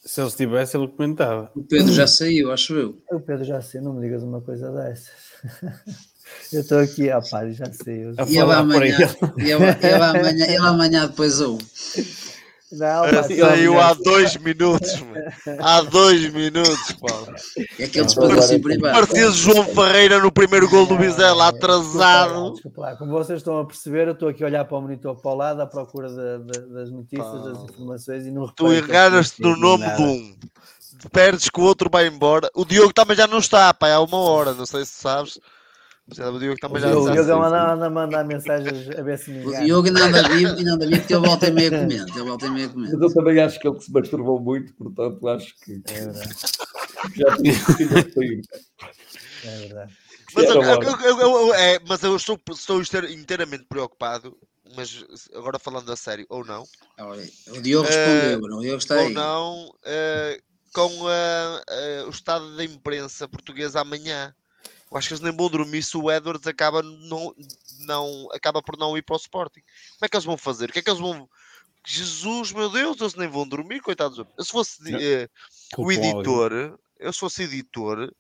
S5: Se ele estivesse, ele comentava.
S9: O Pedro já saiu, acho eu.
S1: O Pedro já saiu, não me digas uma coisa dessas. eu estou aqui, a par, já saiu.
S9: E ele amanhã, ele, ele, amanhã, ele amanhã depois ou.
S7: Não, Saiu há dois minutos, há dois minutos, Paulo.
S9: É patrocínios privados.
S7: Partido João Ferreira no primeiro gol do Vizela, atrasado.
S1: Desculpa lá, como vocês estão a perceber, eu estou aqui a olhar para o monitor para o lado à procura de, de, das notícias, das informações e não
S7: Tu enganas-te no nome de um, perdes que o outro vai embora. O Diogo também já não está, pá, há uma hora, não sei se sabes.
S1: O Diogo também já O Diogo anda, a mandar mensagens a ver se me
S9: engano. O Diogo ainda anda vivo e não anda vivo porque ele volta e meia comenta. Ele volta e meia comenta.
S10: Mas eu também acho que ele se masturbou muito, portanto acho que é verdade. já tinha
S1: sair. É verdade.
S7: Mas eu, eu, eu, é, mas eu estou, estou inteiramente preocupado, mas agora falando a sério, ou não.
S9: O Diogo respondeu, uh, não, o Diogo está
S7: ou
S9: aí.
S7: Ou não, uh, com uh, o estado da imprensa portuguesa amanhã. Eu acho que eles nem vão dormir se o Edwards acaba, não, não, acaba por não ir para o Sporting. Como é que eles vão fazer? O que é que eles vão. Jesus, meu Deus, eles nem vão dormir, coitados. Eu, se fosse eh, o editor, eu se fosse editor,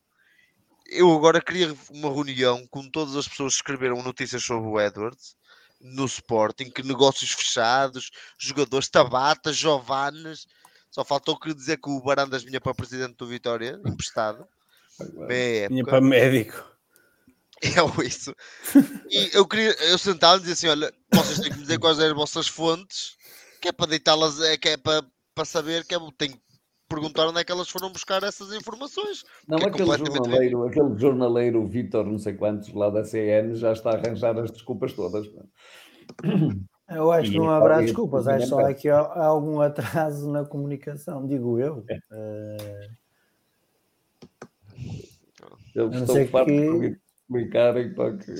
S7: eu agora queria uma reunião com todas as pessoas que escreveram notícias sobre o Edwards no Sporting, que negócios fechados, jogadores Tabata, Jovanes. Só faltou que dizer que o Barandas vinha para presidente do Vitória, emprestado.
S5: Vinha para médico.
S7: É isso. E eu queria, eu sentava e dizer assim: olha, vocês têm que me dizer quais eram as vossas fontes, que é para deitá-las, é, que é para, para saber que é, tenho que perguntar onde é que elas foram buscar essas informações.
S10: Não,
S7: é
S10: aquele, jornaleiro, aquele jornaleiro Vitor, não sei quantos, lá da CN, já está a arranjar as desculpas todas.
S1: Eu acho que não
S10: a
S1: haverá desculpas, acho só aqui algum atraso na comunicação, digo eu.
S10: É.
S1: Eh,
S10: Eles
S1: não
S10: estão fartos
S1: que-
S10: de me explicarem para que,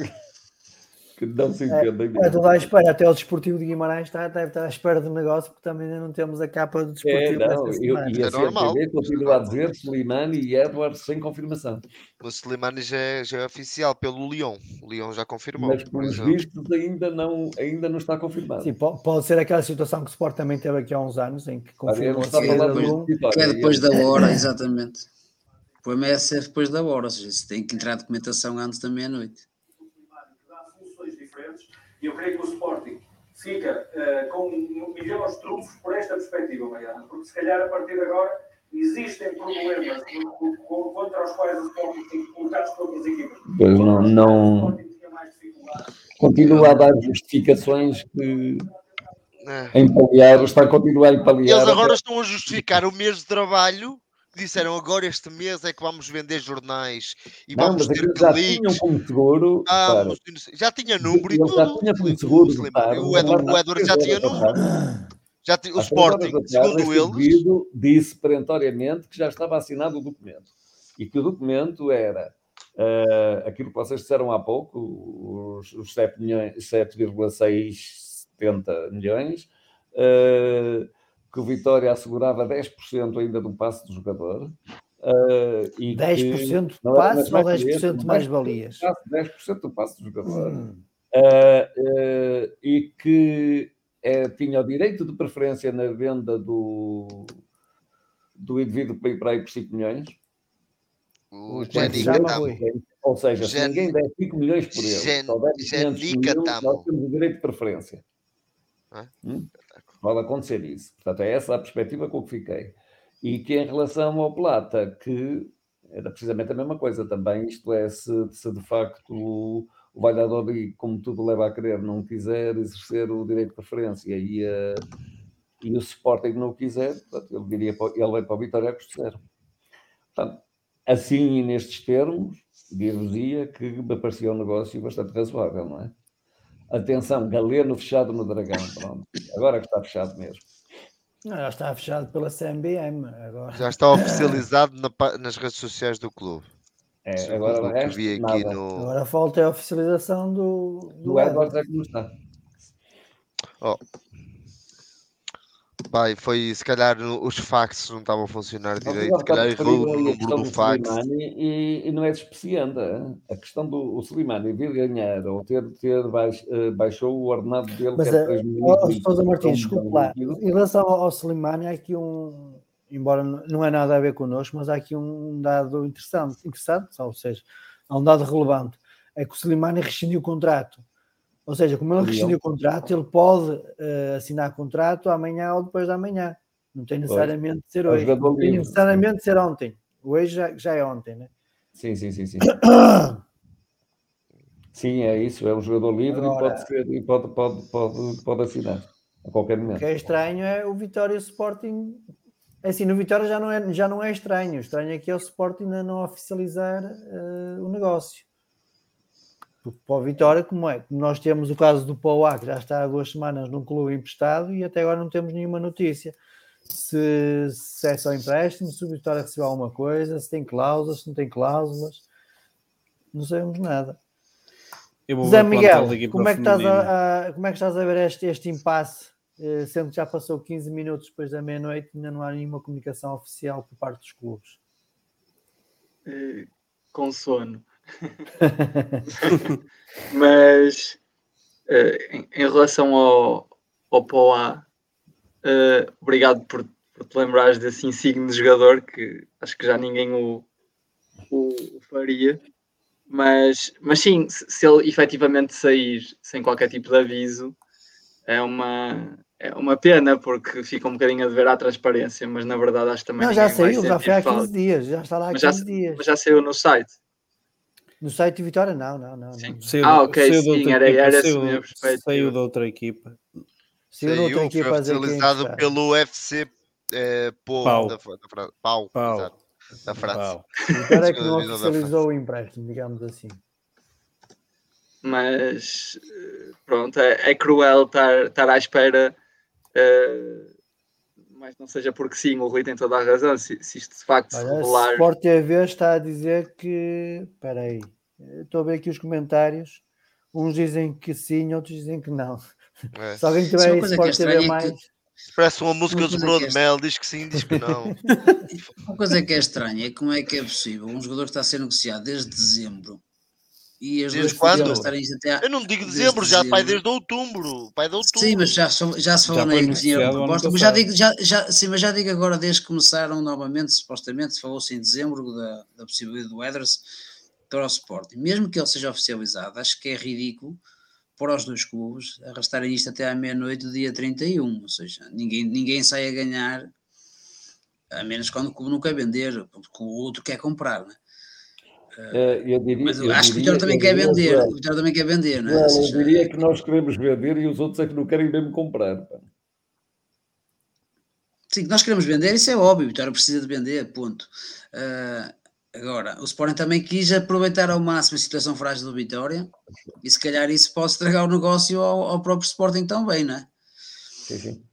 S10: que não se entendem
S1: É, tudo à espera, até o Desportivo de Guimarães está, deve estar à espera do negócio, porque também ainda não temos a capa do
S10: É,
S1: Desportivo
S10: não,
S1: esta
S10: eu, e a
S7: É normal.
S10: Continua a dizer Slimani e Edwards sem confirmação.
S7: O Slimani já é, já é oficial pelo Lyon. O Lyon já confirmou.
S10: Mas,
S7: por
S10: pelos
S7: exemplo.
S10: vistos, ainda não, ainda não está confirmado.
S1: Sim, po- pode ser aquela situação que o Sport também teve aqui há uns anos, em que confirmou
S10: está depois.
S9: Que é depois
S10: e-
S9: da hora, exatamente. O problema é ser depois da hora, ou seja, se tem que entrar a documentação antes da meia-noite.
S11: dá soluções diferentes e eu creio que o Sporting fica eh, com milhões de trunfos por esta perspectiva, Mariana, porque se calhar a partir de agora existem problemas co- co- contra os quais o Sporting tem colocados por outras equipas.
S10: Pois não, não continua a dar justificações que
S7: É.
S10: em paliar, está a continuar a empalhar.
S7: Eles agora estão a justificar o mês de trabalho. Disseram agora este mês é que vamos vender jornais e
S10: Não,
S7: vamos ter
S10: já tinham
S7: cliques.
S10: como seguro.
S7: Vamos, sei- já tinha número e
S10: ele já
S7: tudo.
S10: tinha como
S7: o
S10: seguro. Repara,
S7: O Edward, o
S10: às
S7: Edward já tinha número. Já ti- o Sporting, segundo eles,
S10: disse perentoriamente que já estava assinado o documento e que o documento era eh, aquilo que vocês disseram há pouco, os, os 7 milhões- 7,670 milhões, eh, que o Vitória assegurava 10% ainda do passe do jogador. eh, e que
S1: 10% de
S10: não era-
S1: passe ou 10%
S10: ser
S1: de
S10: 10%
S1: mais-valias?
S10: do passe, 10% do passe do jogador.
S1: Hum.
S10: Eh, eh, e que eh, tinha o direito de preferência na venda do, do indivíduo para ir para aí por 5 milhões.
S7: o
S1: Quanto já
S7: Jenica
S1: não
S7: Tamo.
S1: foi?
S10: Ou seja, se
S7: Gen-
S10: ninguém der 5 milhões por ele,
S7: Gen-
S10: só der 500
S7: Genica
S10: mil,
S7: Tamo.
S10: nós temos o direito de preferência.
S7: Ah.
S10: Hum? Pode acontecer isso. Portanto, é essa a perspectiva com que fiquei. E que em relação ao Plata, que era precisamente a mesma coisa também, isto é, se, se de facto o, o Valladolid, como tudo leva a crer, não quiser exercer o direito de preferência e, eh, e o Sporting não quiser, portanto, ele, diria, ele vai para o Vitória a custo zero. Portanto, assim nestes termos, dir-vos-ia que me parecia um negócio bastante razoável, não é? Atenção, Galeno fechado no Dragão, pronto. Agora que está fechado mesmo.
S1: Não, já está fechado pela CMBM agora.
S7: Já está oficializado na nas redes sociais do clube.
S10: É, agora o
S7: o que
S10: resto,
S7: vi aqui
S10: nada.
S7: no.
S1: Agora falta a oficialização do, do
S10: Do Edwards. é que não está.
S7: Oh. Pai, foi se calhar no- os faxes não estavam a funcionar direito, se calhar errou o número do fax.
S10: E, e não é despreciando. A questão do o Slimani vir ganhar ou ter, ter baix, eh, baixou o ordenado dele,
S1: Mas,
S10: que é 3
S1: ó,
S10: milhões.
S1: ó, Sousa Martins,
S10: Então,
S1: desculpe lá. Em relação ao, ao Slimani, há aqui um. Embora não é nada a ver connosco, mas há aqui um dado interessante, interessante ou seja, há um dado relevante. É que o Slimani rescindiu o contrato. Ou seja, como ele
S10: Legal.
S1: rescindiu o contrato, ele pode eh, assinar contrato amanhã ou depois de amanhã. Não tem necessariamente de ser
S10: É
S1: hoje. Não tem necessariamente de ser ontem. Hoje já, já é ontem, né?
S10: Sim, sim, sim, sim. Sim, é isso, é um jogador livre
S1: Agora-
S10: e pode ser e pode, pode, pode, pode assinar a qualquer
S1: O
S10: momento.
S1: que é estranho é o Vitória Sporting. É Assim, no Vitória já não é, já não é estranho. O estranho é que é o Sporting ainda não oficializar eh, o negócio. Para o Vitória, como é? Nós temos o caso do Pauá, que já está há duas semanas num clube emprestado e até agora não temos nenhuma notícia. Se, se é só empréstimo, se o Vitória recebeu alguma coisa, se tem cláusulas, se não tem cláusulas. Não sabemos nada. Zé Miguel, como é, que estás a, a- como é que estás a ver este, este impasse? eh, Sendo que já passou 15 minutos depois da meia-noite, ainda não há nenhuma comunicação oficial por parte dos clubes.
S3: eh, com sono. Mas eh, em, em relação ao, ao Poá, eh, obrigado por, por te lembrares desse insigne jogador que acho que já ninguém o, o, o faria. Mas, mas sim, se, se ele efetivamente sair sem qualquer tipo de aviso, é uma, é uma pena, porque fica um bocadinho a dever à transparência, mas na verdade acho que também
S1: não, já saiu, já foi há
S3: falta.
S1: 15 dias, já está lá há
S3: Mas já,
S1: 15 dias.
S3: mas já saiu no site.
S1: No site de Vitória, não, não, não.
S3: Sim.
S1: não.
S5: Saiu,
S3: Ah, ok,
S5: saiu da
S3: sim,
S5: outra
S3: era-
S5: equipa,
S3: era
S5: saiu, saiu da outra equipa.
S1: Saiu da outra
S7: Saiu, foi
S1: equipa a dizer quem
S7: oficializado
S1: está.
S7: pelo UFC eh, Pau,
S5: Pau.
S7: Da, da Pau,
S5: Pau.
S7: exato, da França.
S5: Pau.
S1: Vitória é que não oficializou o empréstimo, digamos assim.
S3: mas eh, pronto, é, é cruel estar, estar à espera, uh, mas não seja porque sim, o Rui tem toda a razão. Se, se isto de facto se
S1: Olha,
S3: revelar.
S1: Sport TV está a dizer que. Espera aí, estou a ver aqui os comentários. Uns dizem que sim, outros dizem que não.
S7: É.
S1: Se alguém
S9: Só
S1: tiver aí
S9: que é
S1: Sport TV
S9: é
S1: mais.
S9: que-
S7: Parece uma música
S9: Uma
S7: Bruno de
S9: é
S7: Mel, diz que sim, diz que não.
S9: Uma coisa que é estranha é como é que é possível um jogador que está a ser negociado desde dezembro e as
S7: Desde
S9: duas
S7: quando?
S9: até a-
S7: Eu não digo
S9: desde
S7: dezembro, já pai
S9: dezembro.
S7: desde outubro. Pai de outubro.
S9: Sim, mas já, já se falou
S5: Já
S9: na
S5: ano
S9: proposta, mas já digo, já, já, sim, mas já digo agora, desde que começaram novamente, supostamente, se falou-se em dezembro da, da possibilidade do Eders para o Sporting. Mesmo que ele seja oficializado, acho que é ridículo para os dois clubes arrastarem isto até à meia-noite do dia 31, ou seja, ninguém, ninguém sai a ganhar, a menos quando o clube não quer vender, porque o outro quer comprar, né?
S10: Eh, eu diria,
S9: Mas eu acho que o Vitória também quer vender, o Vitória também quer vender, não é?
S10: Joel, eu diria que nós queremos vender e os outros é que não querem mesmo comprar.
S9: Sim, que nós queremos vender, isso é óbvio, o Vitória precisa de vender, ponto. Ah, agora, o Sporting também quis aproveitar ao máximo a situação frágil do Vitória e se calhar isso pode estragar o negócio ao, ao próprio Sporting também, não é?
S10: Sim, sim.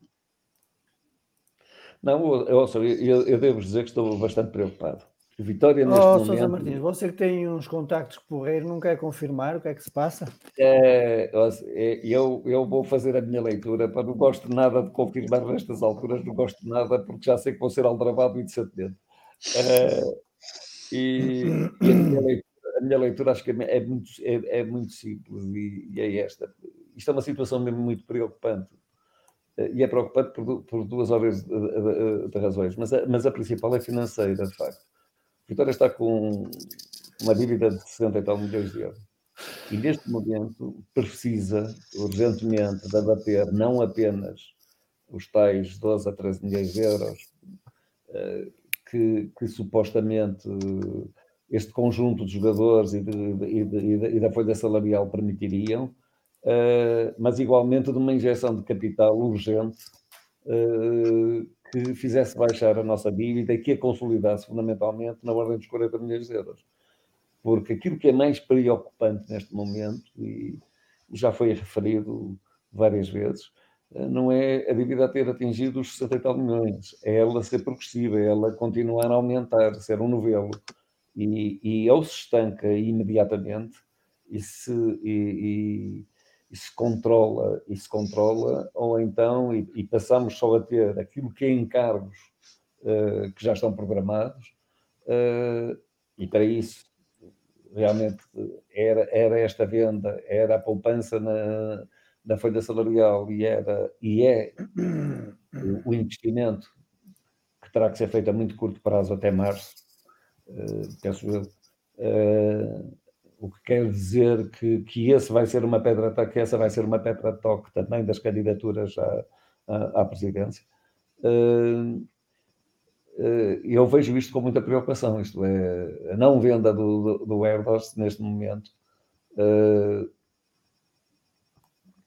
S10: Não, eu, eu, eu devo dizer que estou bastante preocupado. O Vitória neste
S1: Oh, Sousa
S10: momento
S1: Martins, você que tem uns contactos porreiros, não quer confirmar o que é que se passa?
S10: é, é, eu, eu vou fazer a minha leitura, para não gosto nada de confirmar nestas alturas, não gosto nada porque já sei que vou ser aldrabado muito cedo. É, e, e a, minha leitura, a minha leitura acho que é, é muito, é, é muito simples e, e é esta. Isto é uma situação mesmo muito preocupante. E é preocupante por, du- por duas de, de- de razões, mas a, mas a principal é financeira, de facto. Vitória está com uma dívida de 60 e tal milhões de euros. E neste momento precisa urgentemente de abater não apenas os tais 12 a 13 milhões de euros eh, que, que supostamente eh, este conjunto de jogadores e, de- e de- e e da folha salarial permitiriam, eh, mas igualmente de uma injeção de capital urgente que fizesse baixar a nossa dívida e que a consolidasse fundamentalmente na ordem dos 40 milhões de euros. Porque aquilo que é mais preocupante neste momento, e já foi referido várias vezes, eh, não é a dívida ter atingido os 60 e tal milhões, é ela ser progressiva, é ela continuar a aumentar, ser um novelo. E, e ou se estanca imediatamente e se, e, e- se controla, e se controla, ou então, e, e passamos só a ter aquilo que é encargos eh, que já estão programados, eh, e para isso realmente era, era esta venda, era a poupança na, na folha salarial e, era, e é o, o investimento que terá que ser feito a muito curto prazo até março, eh, penso eu. Eh, o que quer dizer que, que esse vai ser uma pedra que essa vai ser uma pedra de toque também das candidaturas à, à, à presidência. Eh, eh, eu vejo isto com muita preocupação, isto é, a não venda do, do, do Erdos neste momento, eh,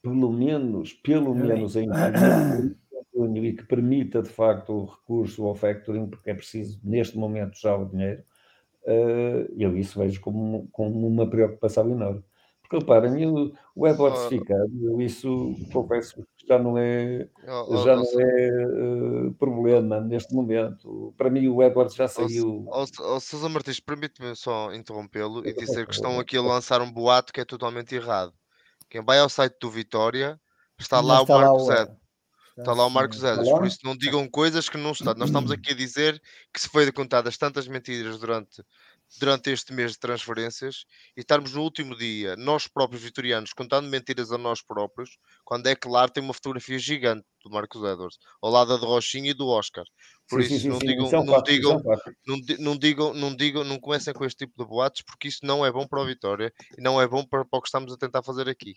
S10: pelo menos, pelo menos em e que permita de facto o recurso ao factoring, porque é preciso neste momento já o dinheiro, eh, eu isso vejo como, como uma preocupação enorme. Porque reparem, o, o Edwards
S7: Oh.
S10: ficado, eu isso confesso que já não é,
S7: Oh, oh,
S10: já
S7: oh,
S10: não é eh, problema neste momento. Para mim o Edwards já saiu.
S7: ó, ó, Sousa Martins, permite-me só interrompê-lo e dizer que estão aqui a lançar um boato que é totalmente errado. Quem vai ao site do Vitória está
S1: Mas
S7: lá o
S1: está lá
S7: Marco
S1: o-
S7: Zé. Está lá o Marcos
S1: Está
S7: Edas,
S10: lá?
S7: por isso não digam coisas que não estão. Nós estamos aqui a dizer que se foi contadas tantas mentiras durante, durante este mês de transferências e estarmos no último dia, nós próprios vitorianos, contando mentiras a nós próprios, quando é claro tem uma fotografia gigante do Marcos Edwards, ao lado da de Rochinha e do Oscar. Por
S10: Sim,
S7: isso
S10: sim,
S7: não
S10: sim,
S7: digam,
S10: é
S7: não
S10: é
S7: digam,
S10: facto.
S7: não, não digam, não digam, não comecem com este tipo de boatos porque isso não é bom para a vitória e não é bom para, para o que estamos a tentar fazer aqui.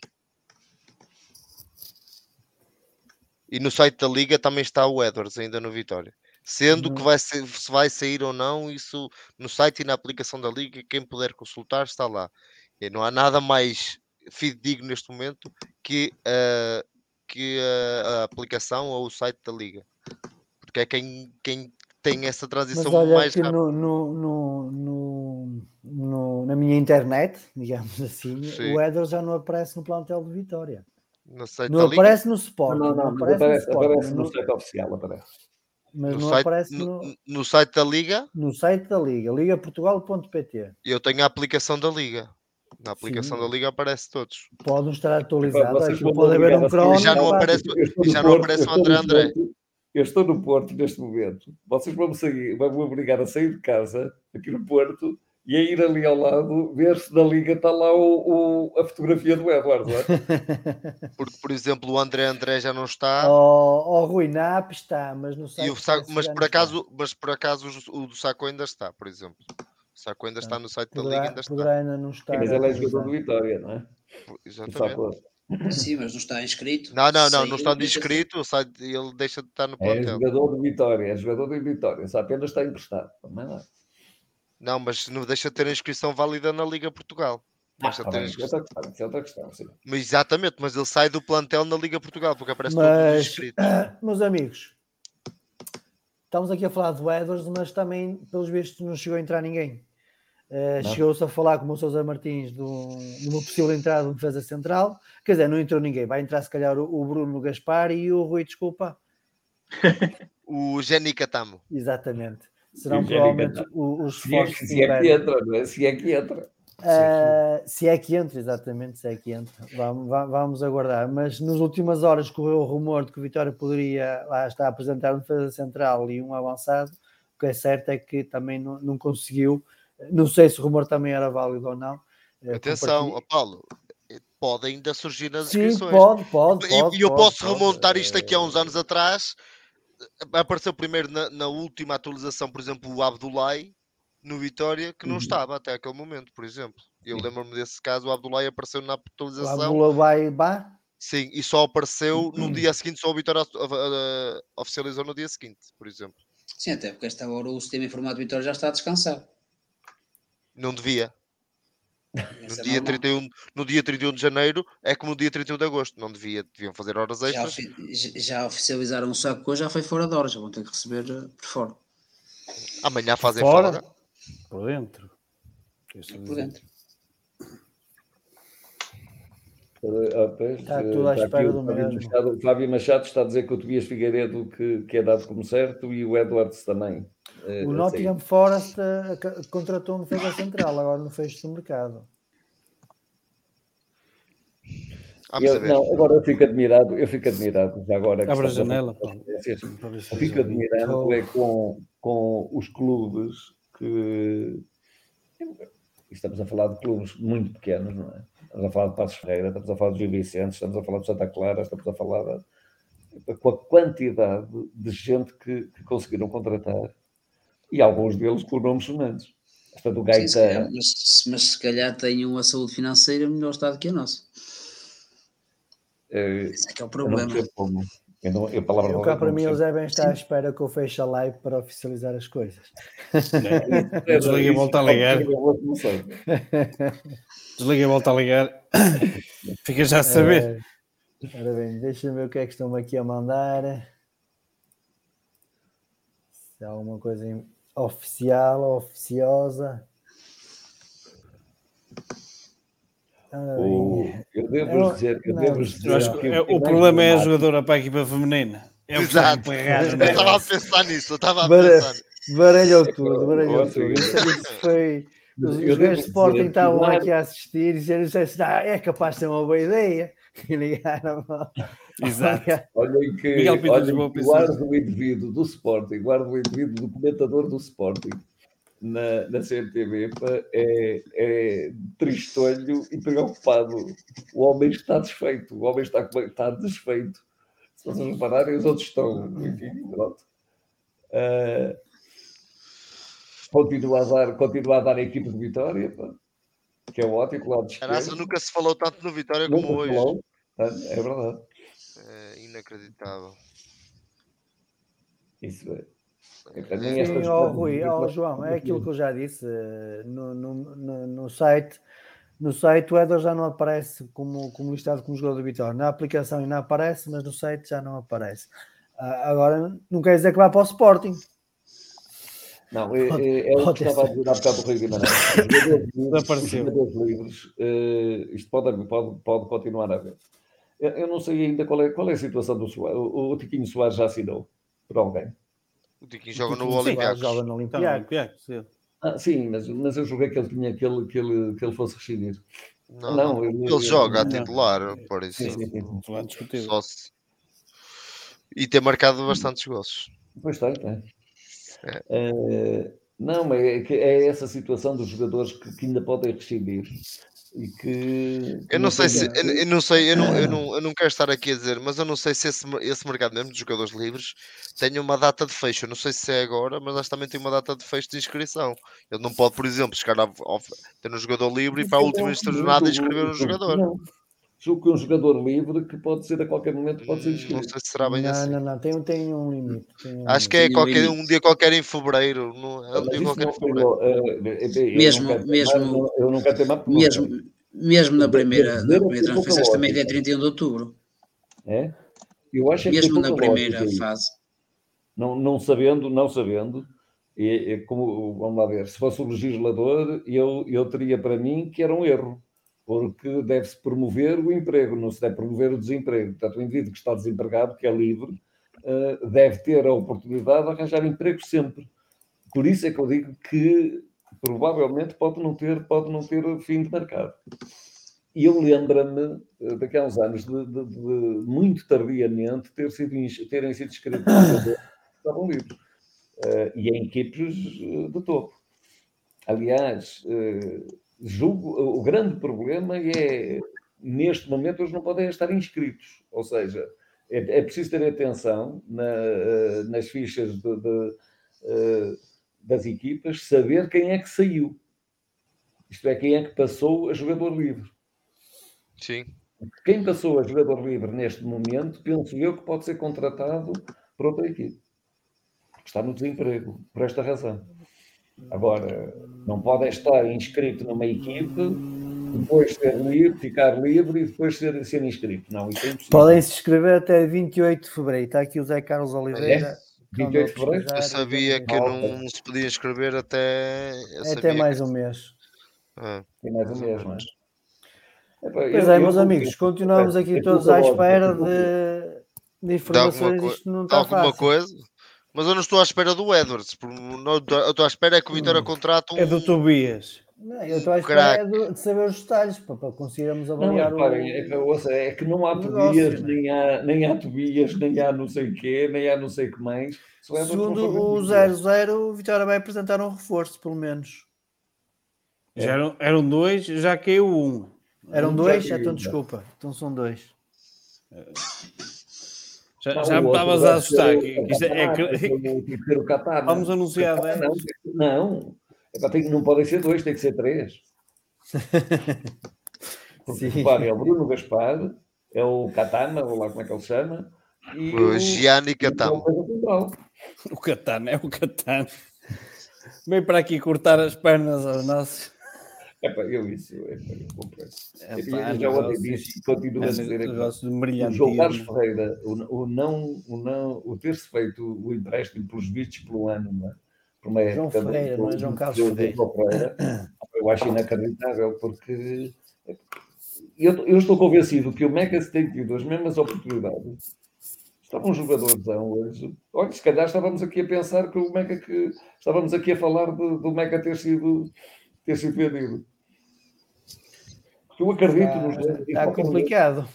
S7: E no site da Liga também está o Edwards ainda no Vitória. Sendo que
S1: Uhum.
S7: vai ser, se vai sair ou não, isso no site e na aplicação da Liga, quem puder consultar está lá. E não há nada mais fidedigno neste momento que, ah, que a, a aplicação ou o site da Liga. Porque é quem, quem tem essa
S1: Mas
S7: transição
S1: olha
S7: mais
S1: que
S7: rápida.
S1: no, no, no, no- na minha internet, digamos assim,
S7: Sim.
S1: o Éder já não aparece no plantel de Vitória.
S7: No site
S1: Não
S7: da Liga.
S1: aparece no Sport,
S10: Não,
S1: não,
S10: não, não,
S1: aparece,
S10: aparece,
S1: no Sport,
S10: aparece no site oficial, aparece.
S1: mas
S7: No
S1: não
S7: site,
S1: aparece
S7: no,
S1: no,
S7: site da Liga,
S1: no site da Liga, ligaportugal.pt.
S7: eu tenho a aplicação da Liga. Na aplicação
S1: Sim.
S7: da Liga aparece todos.
S1: Pode não estar atualizado,
S10: vocês
S1: aquilo
S10: vão
S1: pode haver um.
S7: E já não aparece, já não aparece o André André.
S10: Eu estou no Porto neste momento. Vocês vão me seguir, vão me obrigar a sair de casa, aqui no Porto, e a ir ali ao lado, ver se na liga está lá o, o- a fotografia do Eduardo. não é?
S7: Porque, por exemplo, o André André já não está.
S1: Oh, oh, Rui Nap está, mas
S7: E o
S1: parece que
S7: mas, por
S1: não está.
S7: acaso, mas por acaso o o do Saco ainda está, por exemplo. O Saco ainda está no site da Liga,
S1: Poderá,
S7: ainda está.
S1: poderá ainda não estar.
S10: Mas ele é jogador do Vitória, não é? O
S7: Exatamente.
S9: Sim, mas não está inscrito.
S7: Não, não, não, não está inscrito, o site, ele deixa de estar no
S10: É
S7: plantel.
S10: jogador do Vitória, é jogador do Vitória, só apenas está emprestado. Também não é?
S7: Não, mas não deixa de ter a inscrição válida na Liga Portugal.
S10: Ah, tá bem, é
S7: inscrição.
S10: outra questão, isso é outra questão, sim.
S7: Mas, exatamente, mas ele sai do plantel na Liga Portugal, porque aparece
S1: Mas,
S7: inscritos.
S1: meus amigos, estamos aqui a falar do Edwards, mas também, pelos vistos, não chegou a entrar ninguém.
S10: Não.
S1: Chegou-se a falar com o Sousa Martins de, um- de uma possível entrada de defesa central. Quer dizer, não entrou ninguém. Vai entrar, se calhar, o, o Bruno Gaspar e o Rui, desculpa.
S7: O Jenny Catamo.
S1: Exatamente. Serão
S10: Jerry
S1: provavelmente os
S10: Se é,
S1: esforços
S10: que-
S1: que
S10: se é que entra, não é? Se é que entra.
S1: Ah, se é que entra, exatamente, se é que entra. Vamos, va- vamos aguardar. Mas nas últimas horas correu o rumor de que o Vitória poderia lá está a apresentar um defesa central e um avançado. O que é certo é que também não, não conseguiu. Não sei se o rumor também era válido ou não. Eh,
S7: Atenção, Paulo, eh, pode ainda surgir nas
S1: Sim,
S7: inscrições.
S1: pode, pode.
S7: E-
S1: pode
S7: e eu
S1: pode,
S7: posso
S1: pode.
S7: remontar isto aqui há uns anos atrás. Apareceu primeiro na, na última atualização, por exemplo, o Abdulai no Vitória, que não
S1: Uhum.
S7: estava até aquele momento, por exemplo. Eu lembro-me desse caso, o Abdulai apareceu na
S1: O
S7: atualização.
S1: Abdullah vai Bá,
S7: Sim, e só apareceu
S1: Uhum.
S7: no dia seguinte, só o Vitória eh, oficializou no dia seguinte, por exemplo.
S9: Sim, até porque esta hora o sistema informado de Vitória já está a descansar.
S7: Não devia. No
S9: é
S7: dia,
S9: normal.
S7: 31, no dia 31 de janeiro é como no dia 31 de agosto. Não devia, deviam fazer horas
S9: Já,
S7: extras.
S9: ofi- já- já oficializaram o saco que hoje já foi fora de horas, já vão ter que receber eh, por fora.
S7: Amanhã fazem
S5: Fora?
S7: folga.
S5: Por dentro. Isso
S9: Por dentro.
S10: Ah, pois,
S1: Está
S10: eh,
S1: tudo à
S10: está
S1: espera
S10: aqui
S1: do
S10: Fábio
S1: mesmo.
S10: Machado, o Fábio Machado está a dizer que o Tobias Figueiredo que, que é dado como certo e o Edwards também. Eh,
S1: o
S10: a
S1: Nottingham Forest eh, contratou um defesa central agora no fecho do mercado.
S10: Eu- não, agora eu fico admirado, eu fico admirado já agora.
S5: Abre a janela,
S10: fico admirado é com, com os clubes que. Estamos a falar de clubes muito pequenos, não é? Estamos a falar de Passos Ferreira, estamos a falar de Gil Vicente, estamos a falar de Santa Clara, estamos a falar de, com a quantidade de gente que, que conseguiram contratar e alguns deles com nomes sonantes. Portanto, o
S9: Sim, se calhar, mas, mas se calhar tenham a saúde financeira melhor estado que a nossa.
S10: eh,
S9: Esse é que é o
S10: eu não
S9: problema.
S10: Eu, não, eu, palavra
S1: Eu cá para mim, o. Zé bem está à espera que eu feche a live para oficializar as coisas.
S10: É,
S5: Desliga e volta a ligar.
S10: uma.
S5: Desliga e volta a ligar. Fica já a saber.
S1: Eh, ora bem, deixa-me ver o que é que estão aqui a mandar. Se há alguma coisa em- oficial, oficiosa.
S10: O- eu devo
S1: Eu-
S10: dizer, eu
S1: não,
S10: devo dizer
S5: Eu acho que é-
S10: o
S5: o problema é a jogadora para a equipa feminina. É o que está
S7: Exato. Eu
S5: no
S7: estava a pensar nisso, eu estava a pensar.
S1: Baralhou tudo, baralhou tudo. Isso, isso foi. Os, os gajos de Sporting estavam
S10: é-
S1: aqui a assistir e disseram ah, é capaz de ser uma boa ideia. E ligaram.
S5: Exato.
S10: Olhem que,
S5: Miguel Pinto
S10: olhem que guarda o indivíduo do Sporting, guarda o indivíduo do comentador do Sporting na, na CMTV é, é tristonho e preocupado. O homem está desfeito, o homem está, está desfeito. Se vocês repararem, os outros estão, enfim, pronto. Ah, continua, a dar, continua a dar a equipe de vitória, pá, que é ótimo, lado de
S7: Caraca, nunca se falou tanto no Vitória
S10: Nunca
S7: como hoje.
S10: falou, tá? É verdade.
S7: É inacreditável.
S10: Isso é. É também
S1: Sim, ó, Rui, ó, João, é aquilo que eu já disse eh, no, no, no, no site. No site o Éder já não aparece como, como listado como jogador de Vitória. Na aplicação ainda aparece, mas no site já não aparece. Ah, agora, não quer dizer que vá para o Sporting.
S10: Não, é, é, é o que estava a dizer há bocado o Rui Guimarães. Os jogadores livres, os jogadores livres eh, isto pode, pode, pode continuar a haver. Eu, não sei ainda qual é, qual é a situação do Soares. O, o Tiquinho Soares já assinou por alguém.
S7: O Tiquinho joga no Olympiacos.
S1: Joga no Olympiacos.
S10: Ah, sim, mas, mas eu julguei que ele tinha que ele, que ele, que ele fosse rescindir.
S7: Não,
S10: Não,
S7: ele,
S10: ele-
S7: joga a titular, por isso.
S10: Sim, sim,
S5: discutível.
S7: Só se... E ter marcado bastantes gols.
S10: Pois tem, tem.
S7: É.
S10: Eh, não, mas é, é essa situação dos jogadores que, que ainda podem rescindir e que.
S7: Eu não sei se, eu, eu não sei, eu não, eu, não, eu não quero estar aqui a dizer, mas eu não sei se esse, esse mercado mesmo de jogadores livres tem uma data de fecho. Eu não sei se é agora, mas acho que também tem uma data de fecho de inscrição. Ele não pode, por exemplo, chegar a, ao- ter um jogador livre e para a última jornada inscrever um jogador.
S10: Não. Julgo que um jogador livre que pode ser a qualquer momento pode ser
S7: Hum, Não
S10: inscrito.
S7: sei se será bem
S1: Não,
S7: assim.
S1: não, não, tem, tem um limite. tem um
S7: Acho que
S1: limite.
S7: é
S9: Tem um
S7: qualquer, um dia qualquer em fevereiro. Não, é um dia qualquer em
S10: não
S7: fevereiro.
S10: lo- eh, eh, eu
S9: Mesmo-
S10: não
S9: mesmo-
S10: não- eu não teimar porque não
S9: Mesmo, mesmo na primeira, na primeira transferência também é
S10: lógica.
S9: 31 de outubro.
S10: É? Eu acho é que tem
S9: Mesmo na primeira
S10: isso.
S9: fase.
S10: não, não sabendo, não sabendo, e, e como, vamos lá ver, se fosse o legislador, eu, eu teria para mim que era um erro, porque deve-se promover o emprego, não se deve promover o desemprego. Portanto, o indivíduo que está desempregado, que é livre, eh, deve ter a oportunidade de arranjar emprego sempre. Por isso é que eu digo que provavelmente pode não ter, pode não ter fim de mercado. E eu lembro-me, eh, daqui a uns anos, de, de- de muito tardiamente ter sido, terem sido que estavam livres. Eh, e em equipes eh, de topo. Aliás, eh, julgo, o grande problema é, neste momento, eles não podem estar inscritos. Ou seja, é, é preciso ter atenção na, eh, nas fichas de- de, eh, das equipas, saber quem é que saiu. Isto é, quem é que passou a jogador livre.
S7: Sim.
S10: Quem passou a jogador livre neste momento, penso eu que pode ser contratado por outra equipe. Está no desemprego, por esta razão. Agora, não pode estar inscrito numa equipe, depois ser livre, ficar livre e depois ser, ser inscrito. Não, isso é impossível.
S1: Podem se inscrever até 28 de fevereiro. Está aqui o Zé Carlos Oliveira. que a
S10: 28 de fevereiro?
S7: Eu sabia que não se podia inscrever até.
S1: É até
S7: que-
S1: mais um mês.
S7: Ah,
S10: Tem mais um mês, não é?
S1: Pois
S10: eu-
S1: é,
S10: eu
S1: meus amigos, continuamos aqui todos à espera de, de informações. Isto não
S7: dá
S1: está
S7: alguma
S1: fácil.
S7: coisa, mas eu não estou à espera do Edwards. porque não- Eu estou à espera é que o Vitória contrate um.
S5: É do Tobias.
S1: Não, eu estou à espera é de, de saber os detalhes para, para conseguirmos
S10: Não,
S1: avaliar
S10: reparem,
S1: o.
S10: é que, ouça, é que não há Tobias,
S1: né?
S10: nem há, nem há Tobias, nem há não sei o quê, nem há não sei o que mais. Só é
S1: Segundo o
S10: fazer
S1: 00, o Vitória vai apresentar um reforço, pelo menos.
S5: Já eram, eram dois, já caiu um.
S1: Eram
S10: Um
S1: dois? Então desculpa. Então são dois.
S5: Já,
S10: Não,
S5: já me estavas a assustar.
S10: ser o
S5: que- que isto é que-
S10: o Qatar,
S5: Vamos anunciar
S10: Qatar,
S5: 10.
S10: Não, não. Epá, tem- não podem ser dois, tem que ser três. Porque
S1: Sim.
S10: repare, é o Bruno Gaspar, é o Katana, ou lá como é que ele chama, e
S7: O Gianni
S10: e o
S5: Catano, é o Catano. Veio para aqui cortar as pernas aos nossos.
S10: Epá, eu isso, epá, eu comprei.
S5: Epá,
S10: E eu já ontem disse e continuo a dizer aqui. O João Carlos. Ferreira, o, o não, o não, o ter-se feito o empréstimo pelos vistos pelo ano, não é? Por uma
S1: João
S10: época
S1: Ferreira, não é João Carlos
S10: do
S1: Ferreira.
S10: Eu acho inacreditável, porque eu, eu estou convencido que o Meca se tem tido as mesmas oportunidades. Estava um jogadorzão hoje. Olha, se calhar estávamos aqui a pensar que o Meca que estávamos aqui a falar de- do Meca ter sido, ter sido vendido. Eu acredito nos
S1: Está, está complicado.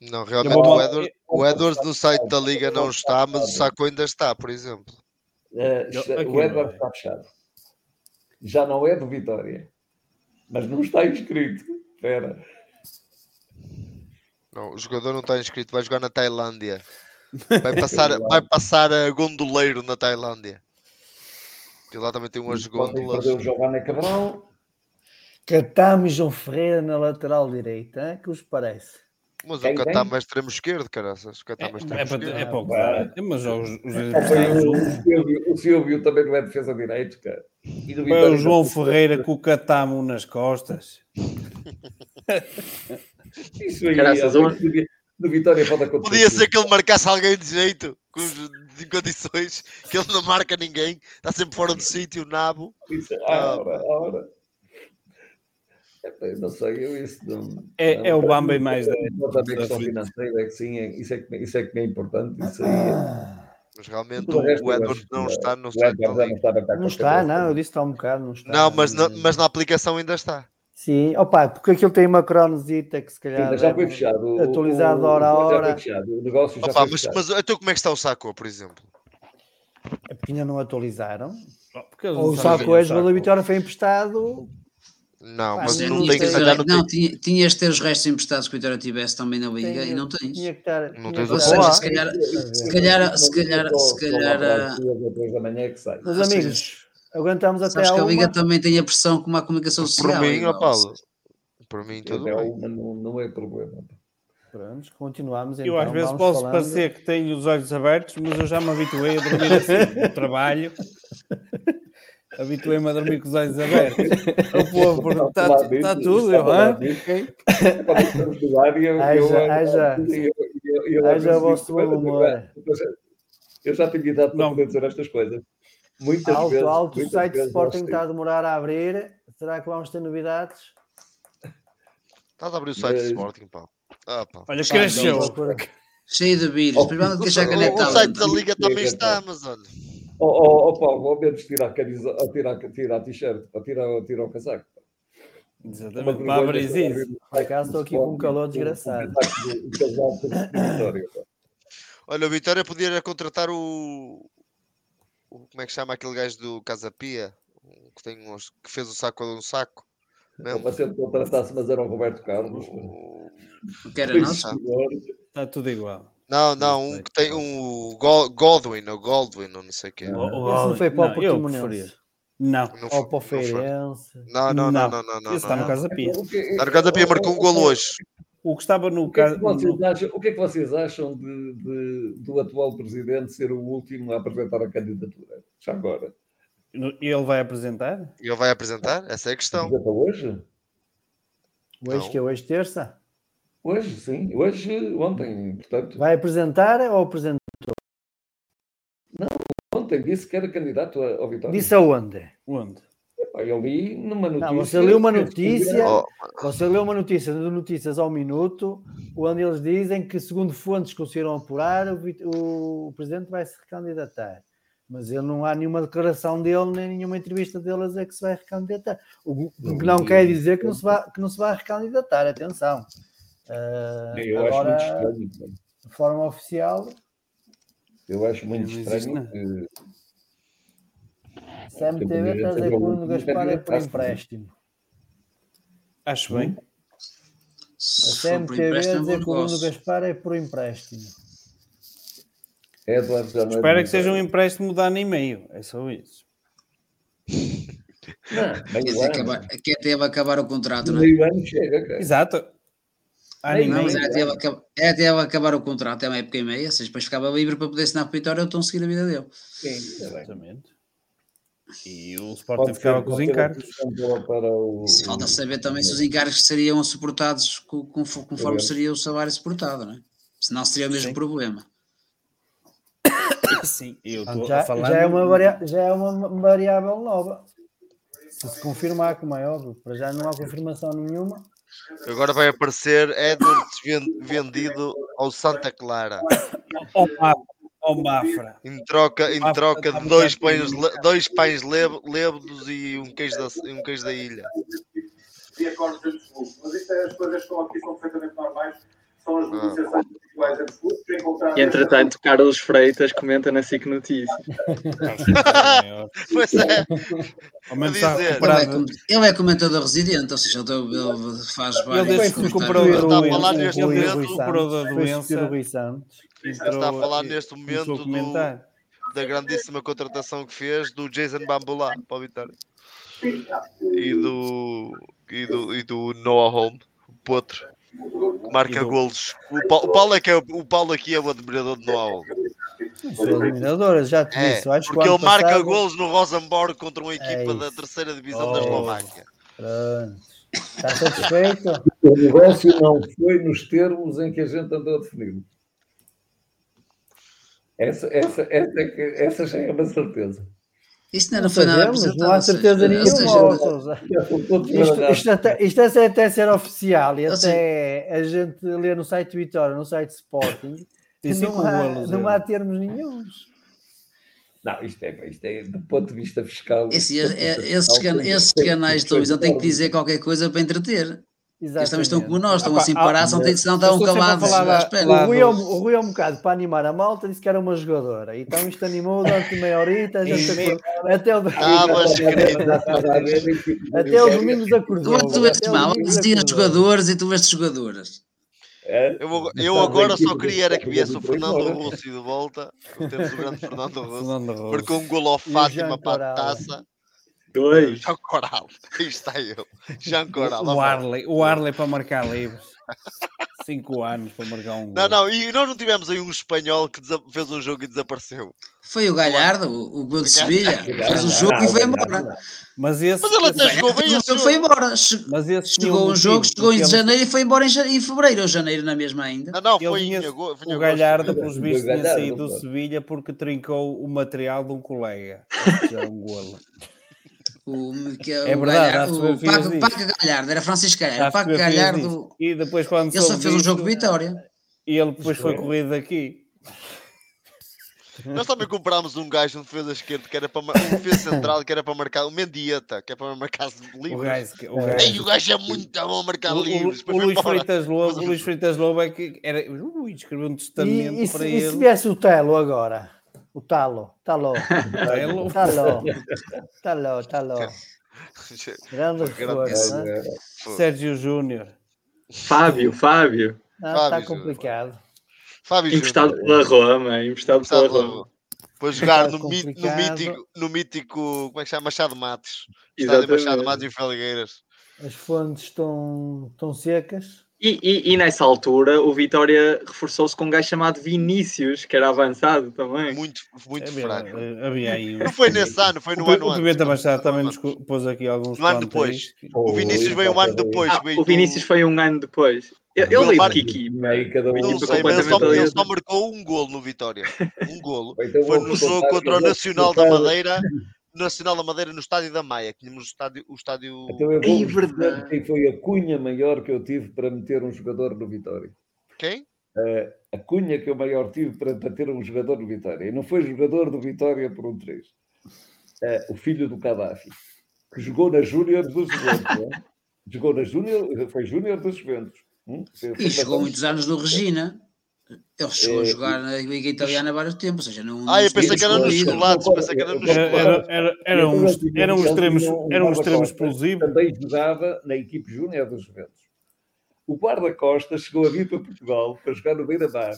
S7: Não, realmente
S5: Eu vou-
S7: o Edwards, o Edwards no site da Liga não está, mas o Saco ainda está, por exemplo.
S5: Aqui
S10: o
S5: não
S10: Edward
S5: é.
S10: está fechado. Já não é do Vitória. Mas não está inscrito. Espera.
S7: Não, o jogador não está inscrito, vai jogar na Tailândia. Vai passar, vai passar a gondoleiro na Tailândia. E lá também tem umas
S10: Podem
S7: gôndolas.
S10: perder o Giovanni Cabral.
S1: Catamo e João Ferreira na lateral direita. hein? Que os parece?
S7: Mas o
S10: tem?
S7: Catamo é extremo esquerdo, caraças. O Catamo é
S5: É,
S7: extremo
S5: é, para,
S7: esquerdo.
S5: é para o que
S10: Pá.
S5: dá. É, Mas os, os
S10: O
S5: adversários juntos.
S10: Silvio, o Silvio também não é defesa direito, cara. E do
S5: Foi o João Ferreira com o Catamo nas costas.
S10: Isso aí,
S3: Graças
S10: alguém
S3: a-
S10: podia, no Vitória pode acontecer.
S7: Podia ser que ele marcasse alguém de jeito, com os- em condições, que ele não marca ninguém, está sempre fora do sítio, nabo.
S10: Isso, ah, ora, ora. Eu Não sei, eu isso não.
S5: É-
S10: não,
S5: é o Bamba
S10: mim,
S5: e mais
S10: não
S5: Da
S10: financeira, é que sim, é- isso é que, isso é que é importante. Isso aí é-
S7: Mas realmente o, o
S10: acho
S7: não está, não
S10: o
S7: está.
S10: Edward já não
S1: Não está, não, eu disse que está um bocado, não está.
S7: Não, mas na, mas na aplicação ainda está.
S1: Sim, opa, porque aquilo tem uma cronozita que se
S10: Sim,
S1: calhar
S10: mas já foi
S1: deve-
S10: fechado. o-
S1: atualizado
S10: o-
S1: hora a
S10: Já foi
S1: hora.
S10: fechado. O negócio já
S7: Opa,
S10: foi
S7: mas,
S10: fechado.
S7: mas então como é que está o Saco, por exemplo?
S1: É porque ainda não atualizaram.
S5: Porque
S1: Ou
S5: não
S1: o Saco
S5: é o
S1: o da. Vitória foi emprestado.
S7: Não,
S1: Pá,
S7: mas
S1: não
S7: não
S9: tinhas
S7: tem que se calhar não
S9: tinha- tinhas de ter os restos emprestados que o Vitória tivesse também na Liga
S1: Tinha-
S9: e não tens.
S1: Tinha que estar.
S7: Não tens
S9: Ou
S1: estar
S9: seja, se calhar, se calhar, se calhar, se calhar,
S10: da manhã é que sai.
S1: Meus
S9: seja,
S1: amigos, aguentamos até à
S9: que a Liga também tem a pressão como a comunicação
S7: Por
S9: social.
S7: mim,
S9: igual,
S7: ó Paulo. Por mim, tudo bem.
S10: não, não é problema.
S1: Pronto, continuamos então.
S5: Eu às vezes
S1: vamos
S5: posso
S1: falando.
S5: parecer que tenho os olhos abertos, mas eu já me habituei a dormir assim no trabalho. Habituei-me a dormir com os olhos abertos. O povo está tá tudo, eu, hã?
S10: eu-
S1: Haja- vosso humor.
S10: Eu já tenho idade para
S5: Não.
S10: poder dizer estas coisas. Muitas
S1: Alto,
S10: vezes.
S1: alto, o site de Sporting está a demorar a abrir. Será que vamos ter novidades?
S7: Estás a abrir o site do
S10: Mas-
S7: Sporting, Paulo. Ah, pá.
S5: Olha, cresceu.
S9: Cheio de vírus.
S7: O, site da. Liga também está, mas olha.
S10: Ó oh, oh, Paulo, ao menos tirar a camisa, a tirar, tirar a t-shirt, a tirar, a tirar o casaco.
S5: Exatamente, para abrir isso.
S1: Por acaso estou aqui com um calor desgraçado.
S7: Olha, o Vitória podia contratar o, o- Como é que chama aquele gajo do Casa Pia? Que, tem uns, que fez o saco de um saco.
S10: Não, Mas se ele contratasse, mas era o Roberto Carlos.
S7: O-
S9: Que era nosso.
S5: Está tudo igual.
S7: Não, não, um que tem um Go- Godwin, ou Goldwin, ou não sei o quê.
S5: Oh,
S1: Esse não foi para o
S5: Não,
S1: Portimonense.
S5: Não.
S7: Não
S1: Ou para o
S7: não foi.
S1: Feirense.
S7: Não, não, não,
S5: Não.
S7: não, não, não.
S5: Esse está
S7: não.
S5: no Casa Pia.
S10: O que-
S7: Está no Casa Pia, marcou um golo hoje.
S5: O que estava no
S10: é
S5: Casa.
S10: que vocês acham, o que é que vocês acham de, de- do atual presidente ser o último a apresentar a candidatura? Já agora.
S5: Ele vai apresentar?
S7: E ele vai apresentar? Essa é a questão.
S10: Apresenta hoje?
S1: Hoje
S7: Não.
S1: que é hoje terça?
S10: Hoje, sim. Hoje, ontem, portanto.
S1: Vai apresentar ou apresentou?
S10: Ontem disse que era candidato a- ao Vitória.
S1: Disse aonde?
S5: Onde?
S10: Eu li numa notícia.
S1: Não, você leu uma notícia,
S7: Oh,
S1: você leu uma notícia do Notícias ao Minuto, onde eles dizem que, segundo fontes que conseguiram apurar, o, o presidente vai se recandidatar. Mas ele não há nenhuma declaração dele, nem nenhuma entrevista dele a dizer que se vai recandidatar. O que
S10: Não,
S1: não quer dizer que não se vai, que não se vai recandidatar, atenção. Ah,
S10: Eu acho
S1: agora,
S10: muito estranho. pá.
S1: de forma oficial,
S10: Eu acho muito estranho
S5: nada.
S10: que.
S1: Está a dizer que o Bruno Gaspar é por empréstimo.
S5: Acho bem.
S1: A CMTV
S9: é
S1: dizer que o Bruno. Gaspar é por empréstimo.
S10: Edward é
S5: Espero que seja um empréstimo de ano e meio. É só isso.
S10: Não,
S9: Quer dizer, acabar, que até vai acabar o contrato, não é?
S10: Meio ano chega, cara.
S5: Exato.
S10: Não,
S9: mas é até, vai acabar- é até vai acabar o contrato, é uma época e meia, ou seja, depois ficava livre para poder assinar para a Vitória ou então seguir a vida dele.
S10: Sim.
S5: Exatamente. E o Sporting
S10: Pode
S5: ficava
S10: ser-
S5: com os encargos.
S10: para- o-
S9: Isso falta saber também se os encargos seriam suportados co- conforme, seria o salário suportado, não é? Senão seria o mesmo
S5: Sim.
S9: problema.
S5: Sim, eu estou
S1: já,
S5: a falar.
S1: já, é uma varia- já é uma variável nova. Se se confirmar, como é óbvio, para já não há confirmação nenhuma.
S7: Agora vai aparecer Edwards ven- vendido ao Santa Clara.
S5: Ao Mafra. Ao Mafra.
S7: Em troca, em
S5: Ah,
S7: troca
S5: tá
S7: de dois pães, dois pães leb- lébedos e um queijo da, e um queijo da ilha.
S11: de os clubes. Mas isto é, as coisas que estão aqui são perfeitamente normais. São as negociações os clubes. que encontraram-
S3: E entretanto, Carlos Freitas comenta na SIC Notícias.
S7: Pois é.
S5: Ao menos está.
S9: Ele é,
S5: recuperado.
S9: ele é comentador residente, ou seja, ele, ele faz
S5: Ele
S9: vários
S5: desde que
S9: comentários.
S5: recuperou
S7: Ele
S5: da doença,
S7: neste
S5: ele recuperou da doença.
S1: Rui Santos.
S7: Ele está a falar neste momento do, da grandíssima contratação que fez do Jason Bambulá para o Vitória. E do, e do, e do Noah Holm, o potro, marca
S5: do-
S7: golos. O Paulo, o Paulo é que é, o Paulo aqui é o admirador de.
S1: Sou eliminadora, já te
S7: É,
S1: disse. eu acho que o
S7: porque ele marca
S1: passado-
S7: golos no Rosenborg contra uma equipa
S1: É
S7: da terceira divisão
S1: Oh.
S7: da Eslováquia.
S1: Pronto. Está satisfeito?
S10: O negócio não foi nos termos em que a gente andou a definir. Essa, essa, essa, é essa já é uma certeza.
S9: Isso não,
S1: Não
S9: foi nada
S1: sabemos,
S9: apresentado.
S1: não há certeza nenhuma, Isto, isto, até, isto é até ser oficial e até a gente lê no site Vitória, no site Sporting, não há, não
S5: é.
S1: há termos nenhums.
S10: Não, isto é, isto é do ponto de vista fiscal.
S9: Esse-
S10: de
S9: é-
S10: vista
S9: esses,
S10: fiscal,
S9: esses canais de televisão têm que dizer qualquer coisa para entreter. Eles também estão como
S1: Exatamente.
S9: nós, estão
S5: Opa,
S9: assim
S5: ah,
S9: parados, não
S5: estou sempre a
S9: calados
S5: falar
S1: O Rui, é um, o Rui é um bocado para animar a malta, disse que era uma jogadora. Então isto animou durante meia horita, até o,
S7: Ah, mas
S1: até o Domingos acordou.
S9: Tu, tu
S1: o
S9: mal, dizias jogadores e tu vês jogadoras.
S10: É?
S7: Eu, eu agora só queria era que viesse o Fernando Russo de volta. Temos o grande Fernando Russo. Marcou um golo ao
S1: E
S7: Fátima para a taça.
S3: Dois.
S7: Jean Coral. Aí está eu. Jean Coral.
S5: O Arley, o Arley para marcar livros. Cinco anos para marcar um gol.
S7: Não, não, e nós não tivemos aí um espanhol que fez um jogo e desapareceu.
S9: Foi o Galhardo, o o gol de Sevilha. Fez o jogo
S10: Não,
S9: e foi embora.
S5: Mas esse,
S7: Mas ele até jogou bem
S9: O
S7: esse
S9: jogo
S7: jogo.
S9: foi embora. Chegou um jogo, chegou em
S5: ele-
S9: janeiro e foi embora em, fevereiro ou janeiro na mesma ainda.
S7: Não, não,
S5: ele
S7: foi
S5: vinha-
S7: em agosto.
S5: O. Galhardo, pelos vistos, tinha saído do. Sevilha porque trincou o material de um colega. Que era um golo.
S9: O, que
S5: É
S9: o
S5: verdade, há
S9: Galhardo, o Paco. Paco Galhardo, era Francisco Galhardo. O Paco Galhardo.
S5: E depois, quando
S9: ele só fez um jogo de vitória.
S5: E ele depois foi corrido daqui.
S7: Nós também comprámos um gajo de defesa esquerda que era para mar- um defesa central que era para marcar o Mendieta, que é para marcar
S5: O
S7: livros.
S5: gajo, que- o
S7: Ei,
S5: gajo,
S7: o gajo é muito bom a marcar
S5: o, o,
S7: livros.
S5: o
S7: foi
S5: Luís. Freitas Lobo, o Luís Freitas Lobo é que era, ui, escreveu um testamento
S1: E, e, se,
S5: para
S1: e se
S5: ele.
S1: viesse o Telo agora? O Talo, Talo,
S5: Telo.
S1: Talo, Talo, Talo. Grande
S7: Grande
S1: reforço, né?
S5: Sérgio Júnior.
S3: Fábio, Fábio.
S1: Ah, Está complicado.
S7: Fábio
S3: Emprestado
S7: Júnior.
S3: pela Roma. Emprestado pela Roma.
S7: Para jogar no, mi- no mítico, no mítico, como é que chama? Machado Matos. Estádio. Machado Matos e Felgueiras.
S1: As fontes estão, estão secas.
S3: E, e- e nessa altura o Vitória reforçou-se com um gajo chamado Vinícius, que era avançado também.
S7: Muito, muito
S5: Havia,
S7: fraco.
S5: eh, havia aí
S7: Não foi nesse ano, foi no
S5: o,
S7: ano
S5: o. Pimenta Machado também nos pôs aqui alguns
S7: No ano depois. O Vinícius veio um ano depois.
S3: Ah, o Vinícius foi um ano depois. Eu, eu
S7: Ele
S3: li de
S10: um.
S7: Não sei, mas ele só, ele só marcou um golo no Vitória. Um golo.
S10: Então
S7: Foi no jogo contra o Nacional da Madeira. Nacional da Madeira no estádio da Maia. que Tínhamos o estádio. O estádio...
S10: Então eu
S3: É
S10: vou
S3: verdade.
S10: dizer quem foi a cunha maior que eu tive para meter um jogador no Vitória.
S7: Quem?
S10: Eh, a cunha que eu maior tive para, para ter um jogador no Vitória. E não foi jogador do Vitória por um 3. o filho do Gaddafi, que jogou na Júnior dos Juventus. é? Jogou na Júnior, foi Júnior dos Juventus. Hum?
S9: E jogou muitos anos no Regina. Ele chegou a
S10: É,
S9: jogar na Liga Italiana há vários tempos, ou seja, não.
S7: Ah, eu pensei que era nos chocolates. Pensei que era nos chocolates.
S5: era, era um, era um extremo, era um extremo explosivo.
S10: Também jogava na equipe júnior dos Juventus. O guarda-costas chegou a vir para Portugal para jogar no Beira-Mar.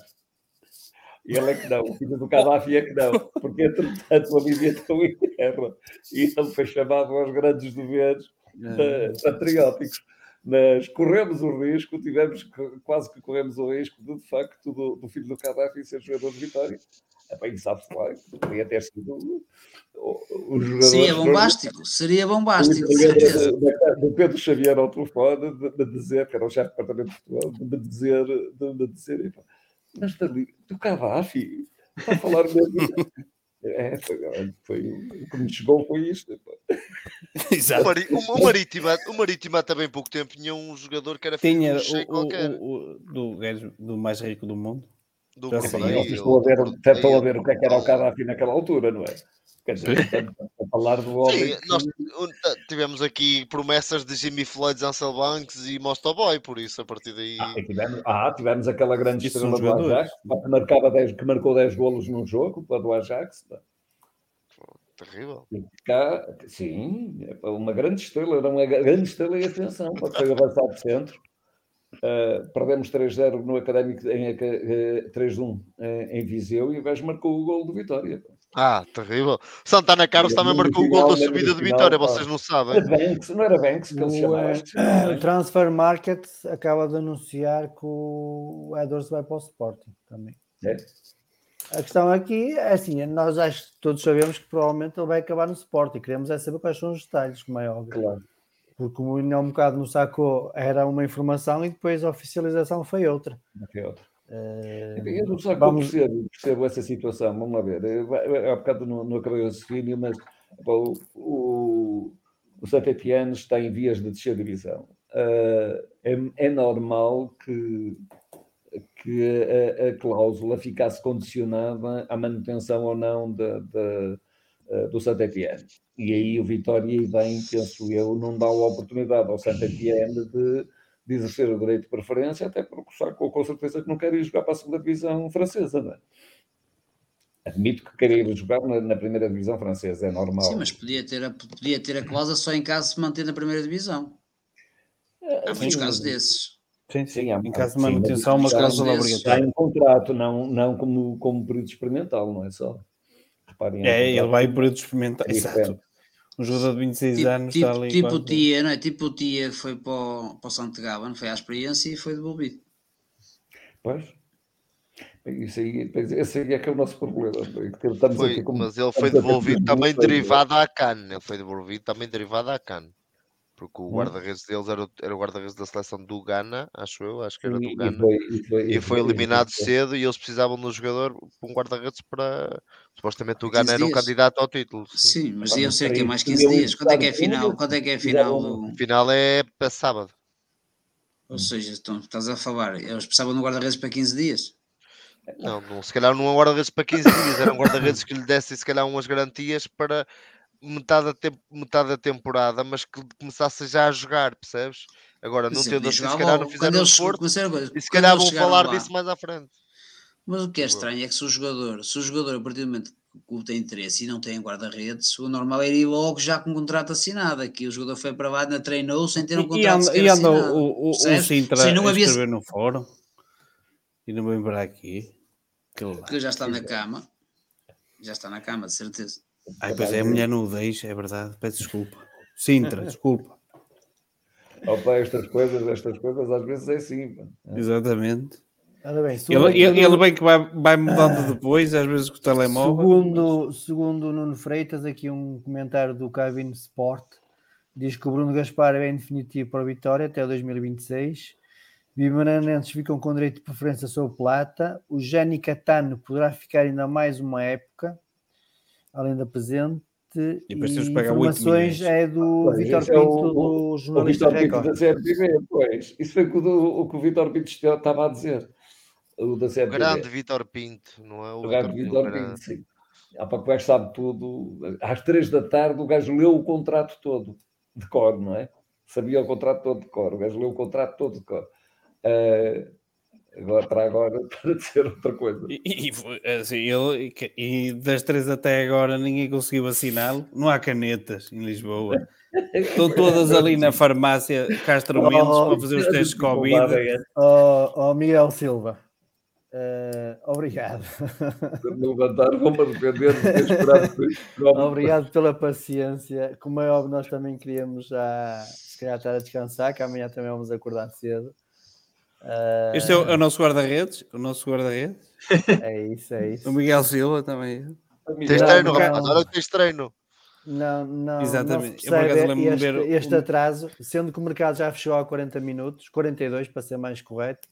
S10: E ele é que não, o filho do Gaddafi é que não, porque entretanto a Líbia estão em guerra e ele foi chamado aos grandes deveres
S5: É.
S10: patrióticos. Mas corremos o risco, tivemos que- quase que corremos o risco de, de facto, do, do filho do Gaddafi ser jogador de Vitória. É bem, sabe-se lá, poderia ter sido o, jogador.
S9: Seria bombástico, seria bombástico, de certeza.
S10: de- de- do Pedro Xavier ao telefone de, de dizer, que era o chefe do departamento de futebol, de me dizer, de me dizer, mas Dali, do Gaddafi, está a falar mesmo. É, foi, foi, o que me chegou foi isto.
S5: Exato.
S7: O- Marítima, o Marítima bem pouco tempo tinha um jogador que era filho
S5: Tinha
S7: cheio
S5: o,
S7: qualquer.
S5: o, o, do do mais rico do mundo.
S7: Do
S10: vocês estão a ver, estão a ver o que é que era o Gaddafi naquela altura, não é? Quer dizer, estamos a falar do homem.
S7: Sim,
S10: que-
S7: nós tivemos aqui promessas de Jimmy Floyd, Ansel Banks e Mostoboy, por isso a partir daí.
S10: Ah, tivemos, ah, tivemos aquela grande
S5: Isso
S10: estrela do. Ajax, que, marcava 10, que marcou 10 golos num jogo, do Ajax.
S7: Terrível.
S10: Cá, sim, é uma grande estrela, era uma grande estrela e atenção, porque foi avançado de centro. Uh, perdemos 3-0 no Académico, em, uh, 3-1 eh, em Viseu e o gajo marcou o gol do Vitória.
S7: Ah, terrível. Santana Carlos também marcou o gol da subida de Vitória, vocês não sabem.
S10: Banks, não era Banks que ele se
S1: O,
S10: chamava.
S1: eh, o. Transfer Market acaba de anunciar que o Edwards vai para o Sporting também.
S10: É?
S1: A questão aqui é assim, nós acho que todos sabemos que provavelmente ele vai acabar no Sporting. Queremos é saber quais são os detalhes, como é óbvio.
S10: Claro.
S1: Porque o há um bocado no sacou era uma informação e depois a oficialização foi outra.
S10: Foi outra.
S1: Eh,
S10: Eu não sei
S1: vamos-
S10: percebo, percebo essa situação. Vamos lá ver. Eu- Há bocado não, não acabei o raciocínio, mas pá, o, o, Saint-Étienne está em vias de descer divisão. Ah, é, é normal que, que a, a cláusula ficasse condicionada à manutenção ou não da, da, ah, do Saint-Étienne. E aí o Vitória, e bem, penso eu, não dá a oportunidade ao Saint-Étienne de, de exercer o direito de preferência, até porque o Sacco com certeza que não quer ir jogar para a segunda divisão francesa, não é? Admito que queira ir jogar na, na primeira divisão francesa, é normal.
S9: Sim, mas podia ter, a, podia ter a cláusula só em caso de se manter na primeira divisão. Há muitos
S10: sim,
S9: casos
S10: mas-
S9: desses.
S5: Sim, sim.
S10: há-
S5: Em caso de manutenção, uma cláusula obrigatória.
S10: em contrato, não, não como, como período experimental, não é só. Reparem,
S5: É,
S10: em
S5: ele vai por experimentar.
S10: É
S5: Exato. Um jogador de 26
S9: Tipo,
S5: anos
S9: tipo,
S5: está ali.
S9: tipo o Tia, não é? Tipo o Tia que foi para o, para o Santo Gaba, não foi à experiência e foi devolvido.
S10: Pois. Isso aí, esse aí é que é o nosso problema. foi estamos
S7: Foi,
S10: aqui como-
S7: mas ele foi devolvido também
S10: muito
S7: derivado à CAN. Ele foi devolvido também derivado à CAN. Porque o
S10: Hum.
S7: guarda-redes deles era, o- era o guarda-redes da seleção do Ghana, acho eu, acho que era
S10: E-
S7: do
S10: e
S7: Ghana.
S10: foi- e foi-
S7: E
S10: e
S7: foi eliminado
S10: e foi-
S7: cedo e eles precisavam de um jogador, um guarda-redes para. Supostamente o
S9: 15
S7: Ghana era um candidato ao título. sim.
S9: Sim, mas
S10: Pá,
S9: ia
S10: mas
S9: ser que é mais
S10: tinha
S9: 15
S10: um
S9: dias. Quando é que é final? Quando é que é a final? do-
S7: O final é para sábado.
S9: Ou seja, então, estás a falar, eles precisavam de um guarda-redes para 15 dias.
S7: Não, não, se calhar não é um guarda-redes para 15 dias, era um guarda-redes que lhe dessem se calhar umas garantias para metade da, tem- metade da temporada, mas que começasse já a jogar, percebes? Agora não tendo assim, se calhar não fizeram um esforço
S9: era
S7: e se calhar vão falar
S9: lá-
S7: disso mais à frente.
S9: Mas o que é estranho é que se o jogador, se o jogador a partir do momento que o clube tem interesse e não tem guarda-redes, o normal é ir logo já com um contrato assinado. Aqui o jogador foi para lá, ainda treinou sem ter um
S5: E- E
S9: contrato
S5: anda,
S9: sequer
S5: e anda
S9: assinado.
S5: o, o, o? Sintra
S9: Sim, não
S5: a
S9: havia-
S5: escrever no fórum e não vem para aqui.
S9: Que já está na cama. Já está na cama, de certeza.
S5: Ai, pois é, a mulher não o deixa, é verdade. Peço desculpa. Sintra, desculpa.
S10: Opa, estas coisas, estas coisas às vezes é assim.
S5: Exatamente.
S1: Ora bem,
S5: Ele, ele, ele bem que vai, vai mudando depois, às vezes com o telemóvel.
S1: Segundo, segundo o Nuno Freitas, aqui um comentário do Cabin Sport diz que o Bruno Gaspar é em definitivo para a vitória até 2026. Bimaranenses ficam com direito de preferência sobre Plata. O Jani Catano poderá ficar ainda mais uma época, além da presente.
S5: E
S1: E,
S5: depois temos que pagar oito
S1: informações é do
S10: Pois,
S1: Vitor
S10: esse é
S1: Pinto,
S10: o-
S1: do
S10: O
S1: jornalista
S10: Vitor Pinto
S1: Record.
S10: da CRTV, pois. Isso foi o que o, que o Vitor Pinto estava a dizer. O da
S7: O grande Vitor Pinto, não é? O,
S10: O
S7: Pinto,
S10: Vitor
S7: o grande.
S10: Pinto, sim. Ah, para que o gajo sabe tudo. Às três da tarde o gajo leu o contrato todo de cor, não é? Sabia o contrato todo de cor. O gajo leu o contrato todo de cor. Ah, agora, para agora, para dizer outra coisa.
S5: E, e assim, ele, e das três até agora ninguém conseguiu assiná-lo. Não há canetas em Lisboa. Estão todas ali na farmácia Castro Mendes
S1: Oh,
S5: para fazer os testes de Covid.
S1: Oh, oh, Miguel Silva, eh, obrigado.
S10: No levantar, vou-me arrepender de ter esperado.
S1: Obrigado pela paciência. Como é óbvio, nós também queríamos já se calhar estar a descansar, que amanhã também vamos acordar cedo. Eh,
S5: Este é o, é o nosso guarda-redes. O nosso guarda-redes.
S1: é isso, é isso.
S5: O Miguel Silva também.
S7: Tens treino,
S1: não.
S7: rapaz, olha que tens treino.
S1: Não, não,
S5: Exatamente.
S1: não percebe este,
S5: ver
S1: este atraso, sendo que o mercado já fechou há 40 minutos, 42 para ser mais correto,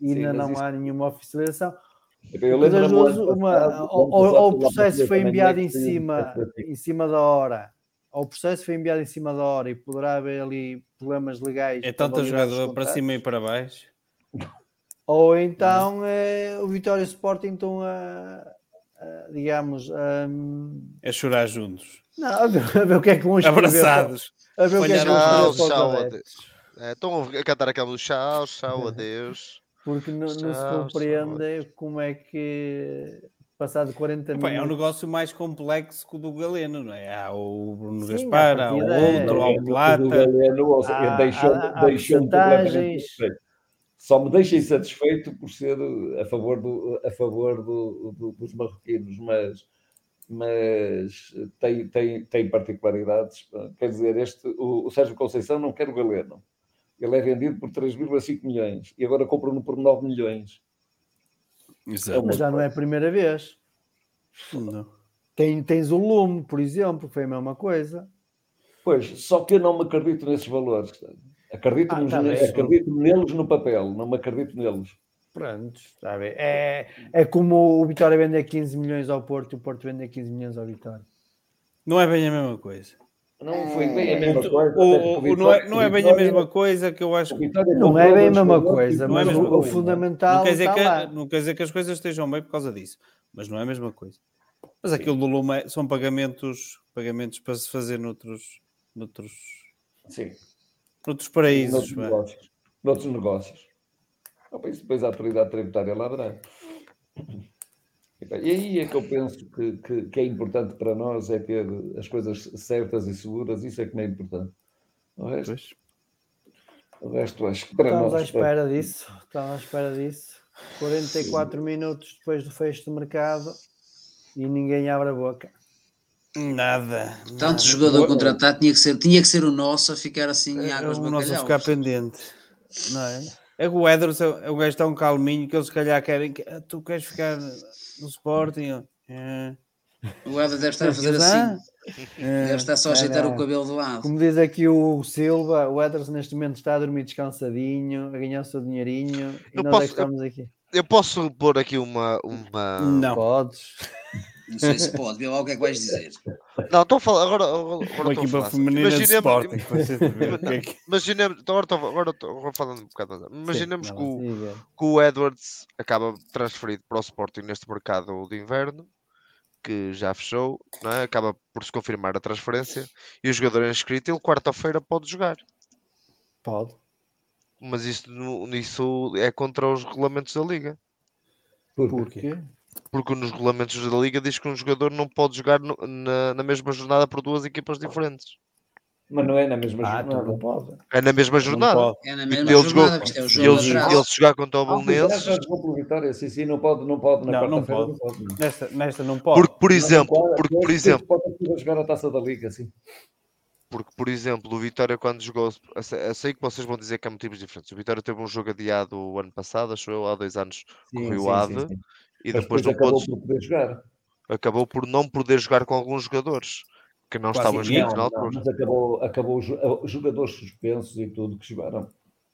S1: e
S10: Sim,
S1: ainda não
S10: isso-
S1: há nenhuma oficialização.
S10: Eu
S1: Mas uma-
S10: passado,
S1: ou, ou- o processo foi enviado
S10: é
S1: em cima, em cima da hora, ou o processo foi enviado em cima da hora e poderá haver ali problemas legais.
S5: É
S1: para
S5: tanto
S1: validar os
S5: jogador para cima e para baixo.
S1: Ou então é, o Vitória Sporting estão a, a, digamos, a,
S5: É chorar juntos.
S1: não, a, ver, a ver o que é que vão escrever.
S5: Abraçados.
S1: A ver o que é que vão
S7: Tchau,
S1: escrever
S7: tchau. É, Estão a cantar aquela do tchau, tchau, adeus.
S1: Porque não, não se
S7: Tchau,
S1: compreende como é que passado 40
S5: Epá, é um
S1: minutos.
S5: negócio mais complexo que o do Galeno, não é? Há o Bruno
S1: Sim,
S5: Gaspar, há o
S1: partida é.
S5: outro, há o
S10: O
S5: Plata.
S10: Galeno, ou seja,
S1: Há-
S10: deixou,
S1: há- há
S10: deixou
S1: percentagens.
S10: completamente satisfeito. Só me deixa insatisfeito por ser a favor, do, a favor do, do- dos marroquinos, mas, mas tem, tem, tem particularidades. Quer dizer, este, o, o Sérgio Conceição não quer o Galeno. Ele é vendido por 3,5 milhões e agora compram-no por 9 milhões.
S5: Exato.
S1: Mas já não é a primeira vez.
S5: Não.
S1: Tem, tens o Lume, por exemplo, foi a mesma coisa.
S10: Pois, só que eu não me acredito nesses valores. Acredito,
S1: Ah,
S10: nos-
S1: tá
S10: acredito neles no papel, não me acredito neles.
S1: Pronto, está a ver. É, é como o Vitória vender 15 milhões ao Porto e o Porto vender 15 milhões ao Vitória.
S5: Não é bem a mesma coisa.
S10: Não foi bem a mesma coisa.
S5: O- o- não, é, não é bem a mesma coisa que eu acho.
S10: o Vitória
S1: Não é bem a mesma coisa,
S5: Não é a
S1: mas
S5: mesma
S1: o,
S5: coisa.
S1: fundamental
S5: Não quer, dizer
S1: está
S5: que,
S1: lá.
S5: não quer dizer que as coisas estejam bem por causa disso, mas não é a mesma coisa. Mas aquilo do Lume é- são pagamentos, pagamentos para se fazer noutros, noutros,
S10: Sim.
S5: Noutros paraísos.
S10: Noutros negócios. Noutros negócios. Opa, isso depois a autoridade tributária ladrão. E aí é que eu penso que, que, que é importante para nós é ter as coisas certas e seguras, isso é que não é importante. O resto,
S5: Pois.
S10: o resto acho que para
S1: Estamos à
S10: nós.
S1: espera disso. Estamos à espera disso. 44 minutos depois do fecho do mercado e ninguém abre a boca.
S5: Nada.
S9: Tanto
S5: nada.
S9: jogador contratado tinha que ser, tinha que ser o nosso a ficar assim em
S5: É
S9: águas
S5: o nosso a ficar pendente. Não é? É que o Edwards é é um gajo tão calminho que eles se calhar querem que "Ah, tu queres ficar no Sporting. "É."
S9: O Eder deve estar a fazer assim.
S5: "Ah, é."
S9: Deve estar só a ajeitar o cabelo do lado.
S1: Como diz aqui o Silva, o Ederson neste momento está a dormir descansadinho, a ganhar o seu dinheirinho. E
S7: Eu
S1: nós é
S7: posso-
S1: que estamos aqui.
S7: Eu posso pôr aqui uma. uma...
S5: Não.
S1: Podes.
S9: Não sei se pode, vê lá o que é que vais dizer.
S7: Não, estou a falar. Agora, agora, agora
S5: Uma
S7: estou a
S5: equipa
S7: falar.
S5: feminina de Sporting. é que-
S7: Imaginemos, então agora estou, agora estou falando um bocado. Imaginemos
S1: Não,
S7: que, o,
S1: diga.
S7: que o Edwards acaba transferido para o Sporting neste mercado de inverno, que já fechou, não é? acaba por se confirmar a transferência e o jogador é inscrito. Ele quarta-feira pode jogar,
S1: Pode.
S7: mas isso, isso é contra os regulamentos da liga.
S1: Porquê?
S7: Porque nos regulamentos da liga diz que um jogador não pode jogar no- na, na mesma jornada por duas equipas diferentes.
S10: Mas não é na mesma
S1: Ah, então
S10: jornada.
S1: não pode.
S7: É na mesma
S5: Não
S7: jornada.
S9: É na mesma
S7: ele
S9: jornada,
S7: jogou-
S9: é o
S7: Ele,
S9: jogo
S7: ele se jogar contra o
S10: Ah,
S7: Bolonenses.
S10: já jogou pelo Vitória, sim, sim, não pode, não pode, na
S5: Não, não pode.
S10: não pode. não.
S5: Nesta, nesta não pode.
S7: Porque, por
S10: Não,
S7: exemplo,
S10: claro,
S7: porque, por exemplo,
S10: Pode jogar a taça da Liga, sim.
S7: Porque, por exemplo, o Vitória, quando jogou, eu sei- que vocês vão dizer que há motivos diferentes. O Vitória teve um jogo adiado o ano passado, acho eu, há dois anos, com o Rio
S10: sim,
S7: Ave,
S10: sim, sim.
S7: E depois
S10: depois
S7: não
S10: acabou
S7: pôde,
S10: por poder jogar.
S7: acabou por não poder jogar com alguns jogadores que não
S5: Quase
S7: estavam inscritos
S10: Não,
S7: na
S10: não,
S7: altura.
S10: mas acabou, acabou eh, jogadores suspensos e tudo que jogaram.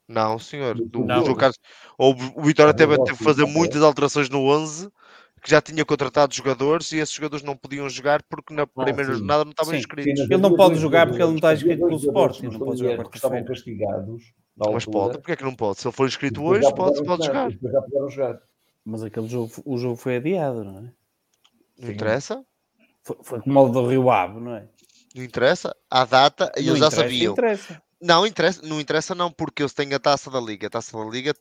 S7: Não, senhor.
S10: Do-
S7: Do,
S10: do
S7: Carlos. Ou o Vitória
S10: Ah,
S7: teve, que fazer muitas alterações no 11, que já tinha contratado jogadores e esses jogadores não podiam jogar porque na primeira
S10: sim.
S7: jornada não estavam
S5: Sim.
S7: inscritos.
S10: Sim,
S5: Ele não pode jogar porque ele não está inscrito pelo Sporting, não pode jogar
S10: erro, que estavam castigados
S7: Mas pode, porque é que não pode? Se ele for inscrito hoje, pode, pode jogar.
S10: depois já puderam jogar.
S5: Mas aquele jogo, o jogo foi adiado, não é?
S7: Não interessa?
S5: Foi, foi como o do Rio Ave, não é?
S7: Não interessa. À data, e
S5: Não
S7: eles já sabiam.
S5: Interessa.
S7: Não interessa, não interessa não, porque eles têm a taça da liga. A taça da liga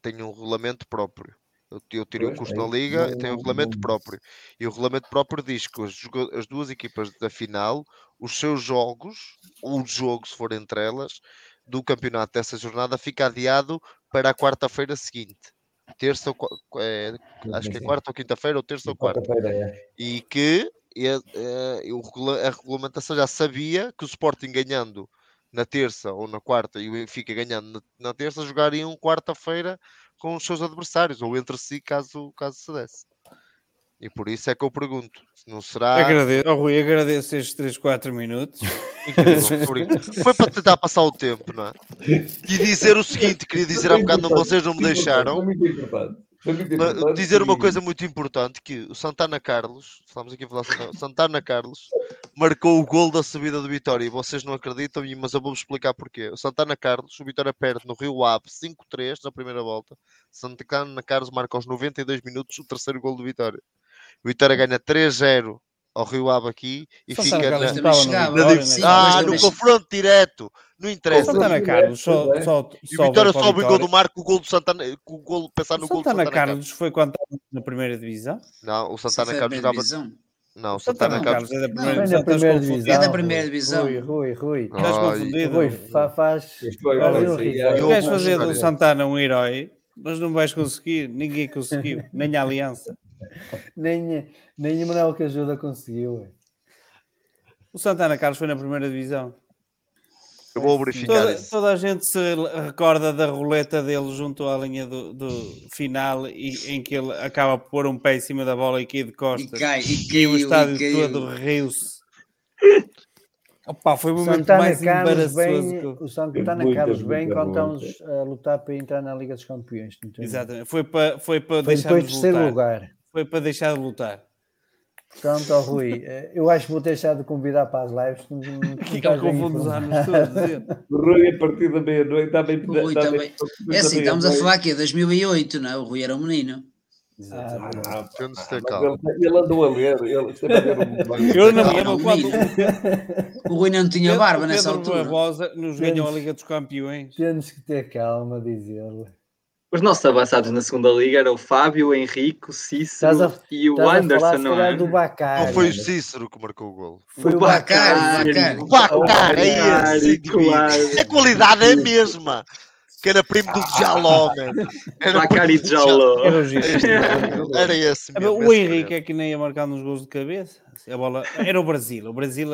S7: tem um regulamento próprio. Eu, eu tirei o custo
S10: é
S7: da
S10: isso.
S7: liga e tem um regulamento próprio. E o regulamento próprio diz que joga- as duas equipas da final, os seus jogos, o jogo, se for entre elas, do campeonato dessa jornada fica adiado para a quarta-feira seguinte. Terça ou é, acho que é quarta ou quinta-feira, ou terça ou quarta
S10: é.
S7: e que a regulamentação já sabia que o Sporting ganhando na terça ou na quarta e o Benfica ganhando na, na terça jogariam quarta-feira com os seus adversários ou entre si caso, caso se desse. E por isso é que eu pergunto, não será
S5: Agradeço, oh, Rui, agradeço estes 3, 4 minutos.
S7: Foi para tentar passar o tempo, não é? E dizer o seguinte, queria dizer há
S10: Foi
S7: bocado, não, vocês não me deixaram.
S10: Foi muito importante. Foi muito
S7: Mas
S10: importante
S7: dizer uma coisa muito importante que o Santana Carlos, estamos aqui a falar Santana, Santana Carlos, marcou o gol da subida do Vitória e vocês não acreditam, mas eu vou-vos explicar porquê. O Santana Carlos, o Vitória perde no Rio Ave 5-3 na primeira volta. Santana Carlos marca aos 92 minutos o terceiro gol do Vitória. O Vitória ganha 3-0 ao Rio Ave aqui e
S5: Santana
S7: fica
S5: Carlos
S7: na,
S5: não no
S9: chegava,
S7: na
S5: né?
S9: sim,
S7: Ah, no confronto direto. Não
S5: O
S7: interessa.
S5: Santana
S10: Sim,
S5: Carlos só,
S10: é.
S5: só,
S7: E
S5: só
S7: o Vitória só obrigou do. Marco o gol do Santana, com o gol, pensar
S5: O
S7: no gol do
S5: Santana
S7: Santana
S5: Carlos foi quando estava na primeira divisão?
S7: Não, o Santana Carlos
S9: primeira
S7: jogava.
S9: divisão.
S7: Não, o
S5: O
S7: Santana
S5: Santana
S7: Carlos.
S5: Carlos é da
S9: Não,
S5: primeira
S1: Vem
S5: divisão.
S1: da
S5: Estás
S1: primeira divisão.
S9: É da primeira divisão.
S1: Rui, Rui, Rui.
S5: Estás confundido.
S1: Rui, fa- faz.
S10: Isto é é.
S5: Tu queres fazer do. Santana um herói, mas não vais conseguir. Ninguém conseguiu. Nem a Aliança.
S1: Nem, nem o Manuel que ajuda conseguiu. ué.
S5: O Santana Carlos foi na primeira divisão.
S7: Eu vou verificar
S5: Toda, toda a gente se recorda da roleta dele junto à linha do, do final e, em que ele acaba por pôr um pé em cima da bola e cai de
S9: E
S5: costas.
S9: cai, e
S5: E o
S9: caiu,
S5: estádio
S9: e caiu.
S5: todo riu-se. Opa, foi o momento
S1: Santana
S5: mais
S1: Carlos
S5: embaraçoso.
S1: bem,
S5: que
S1: o Santana
S10: Muita,
S1: Carlos bem
S10: muita,
S1: quando estamos a lutar para entrar na Liga dos Campeões.
S5: Exatamente. Foi para, foi para
S1: Foi
S5: deixar
S1: depois
S5: de
S1: terceiro lugar.
S5: Foi para deixar de lutar.
S1: Portanto, ó, Rui, eh, eu acho que vou deixar de convidar para as lives. não- não-
S5: Que
S1: estás
S5: ele
S1: bem
S5: confunde os
S1: informado.
S5: anos todos. gente.
S10: O Rui, a partir da meia-noite, está bem.
S9: Rui
S10: está
S9: também.
S10: bem-
S9: É assim, estamos a falar aqui, 2008, não é? O Rui era um menino.
S1: Ah,
S10: Ah. Ele, ele andou a ler, ele é ver um-
S5: Eu não me
S9: Era
S5: lembro
S9: um
S5: quando.
S9: O Rui não tinha barba
S5: o
S9: nessa
S5: Pedro
S9: altura.
S5: Barbosa nos ganhou a Liga dos Campeões.
S1: Temos que ter calma, diz ele.
S3: Os nossos avançados na segunda liga eram o Fábio, o Henrique, o Cícero
S1: a-
S3: e o Anderson, não é?
S1: do Bacari.
S7: Não foi o Cícero que marcou o golo.
S1: Foi
S3: o
S1: o
S3: Bacari.
S1: Bacari.
S7: O Bacar, é
S3: Bacari,
S7: esse.
S3: claro.
S7: A qualidade é a mesma. Que era primo do Jaló, man. Era
S3: Bacari
S7: primo do
S3: Jaló.
S5: Era.
S7: Era esse
S5: Ah,
S7: mesmo.
S5: O
S7: esse
S5: Henrique é que nem ia marcar nos gols de cabeça. A bola... Era o Brasil. O Brasil,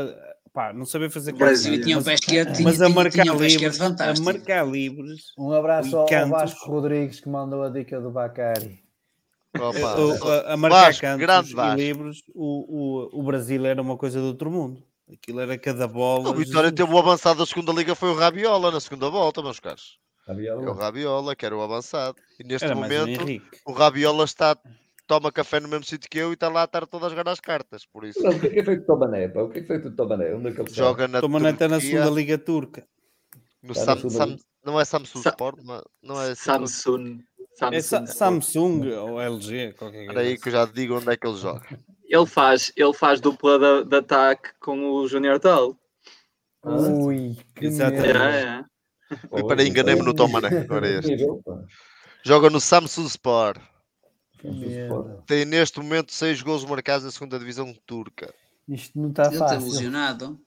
S5: pá, não sabia fazer
S3: O Brasil
S5: coisa,
S9: Tinha um
S5: mas-
S9: pé esquerdo, tinha,
S5: Mas a marcar
S9: tinha um
S5: livres, a
S9: fantástico.
S5: marcar livres,
S1: Um abraço ao, ao. Vasco Rodrigues que mandou a dica do Bacari.
S5: O- a, a marcar
S7: Vasco,
S5: cantos e o, o, o Brasil era uma coisa do outro mundo. Aquilo era cada bola.
S7: O Vitória teve o avançado da segunda liga, foi o Rabiola na segunda volta, meus caros.
S10: Havia
S7: É o. Rabiola, que era o avançado. E neste
S5: Era
S7: momento, o Rabiola está, toma café no mesmo sítio que eu e está lá a estar todas a jogar as cartas. Por isso,
S10: Não, O que é que é feito de Tomané? pá? O que é que é feito de Tomané? Onde é que ele está?
S7: joga na
S5: Toma neta na segunda Liga Turca.
S7: no
S10: Está
S7: Sam-
S10: segunda
S7: Sam- não é Samsung
S3: Sa-
S7: Sport, mas não é
S3: Samsung.
S5: É Sa-
S3: Samsung.
S5: Samsung ou LG, qualquer
S7: Espera
S5: coisa.
S7: aí que eu já te digo onde é que ele joga.
S3: Ele faz, ele faz dupla de, de ataque com o Junior Tal.
S1: Ui, que
S5: Exatamente.
S3: É, é.
S7: Espera aí, enganei-me no
S10: então,
S7: Tomané. Agora é este. Joga no Samsung Sport. Tem neste momento 6 gols marcados na segunda divisão turca.
S1: Isto não está
S9: Ele teve
S1: fácil.
S9: lesionado.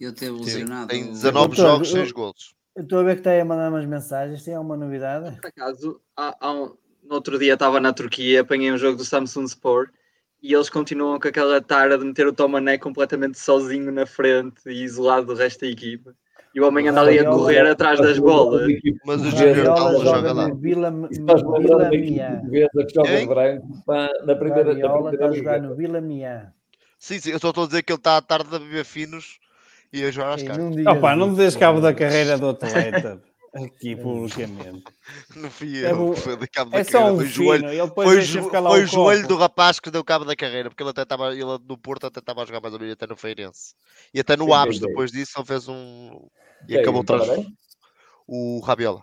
S9: Ele teve lesionado.
S7: Tem 19
S1: Doutor,
S7: jogos,
S1: eu-
S7: 6 gols.
S1: Eu estou a ver que está aí a mandar umas mensagens. Tem alguma novidade?
S3: Por acaso, há, há um- no outro dia estava na Turquia, apanhei um jogo do Samsung Sport e eles continuam com aquela tara de meter o Tomané completamente sozinho na frente e isolado do resto da equipa. E o homem anda ali a correr atrás das bolas.
S7: Mas o Júnior não
S1: joga
S7: lá.
S1: no Vila, Vila Mian.
S10: que joga branco na primeira,
S1: Rabiola está a jogar no Vila Mian.
S7: Sim, sim, eu só estou a dizer que ele está à tarde a beber finos e a jogar às cartas.
S5: Opa, não me des cabo da carreira do atleta aqui publicamente.
S7: Não fui
S5: É
S7: eu
S5: bom-
S7: que foi de cabo
S5: É
S7: da
S5: só
S7: carreira.
S5: um
S7: Foi o joelho, foi jo- foi
S5: o
S7: joelho do rapaz que deu cabo da carreira, porque ele até estava, ele no Porto até estava a jogar mais ou menos até no Feirense. E até no
S10: Sim,
S7: Aves, depois disso, ele fez um. E acabou
S10: O
S7: atrás. O Rabiola.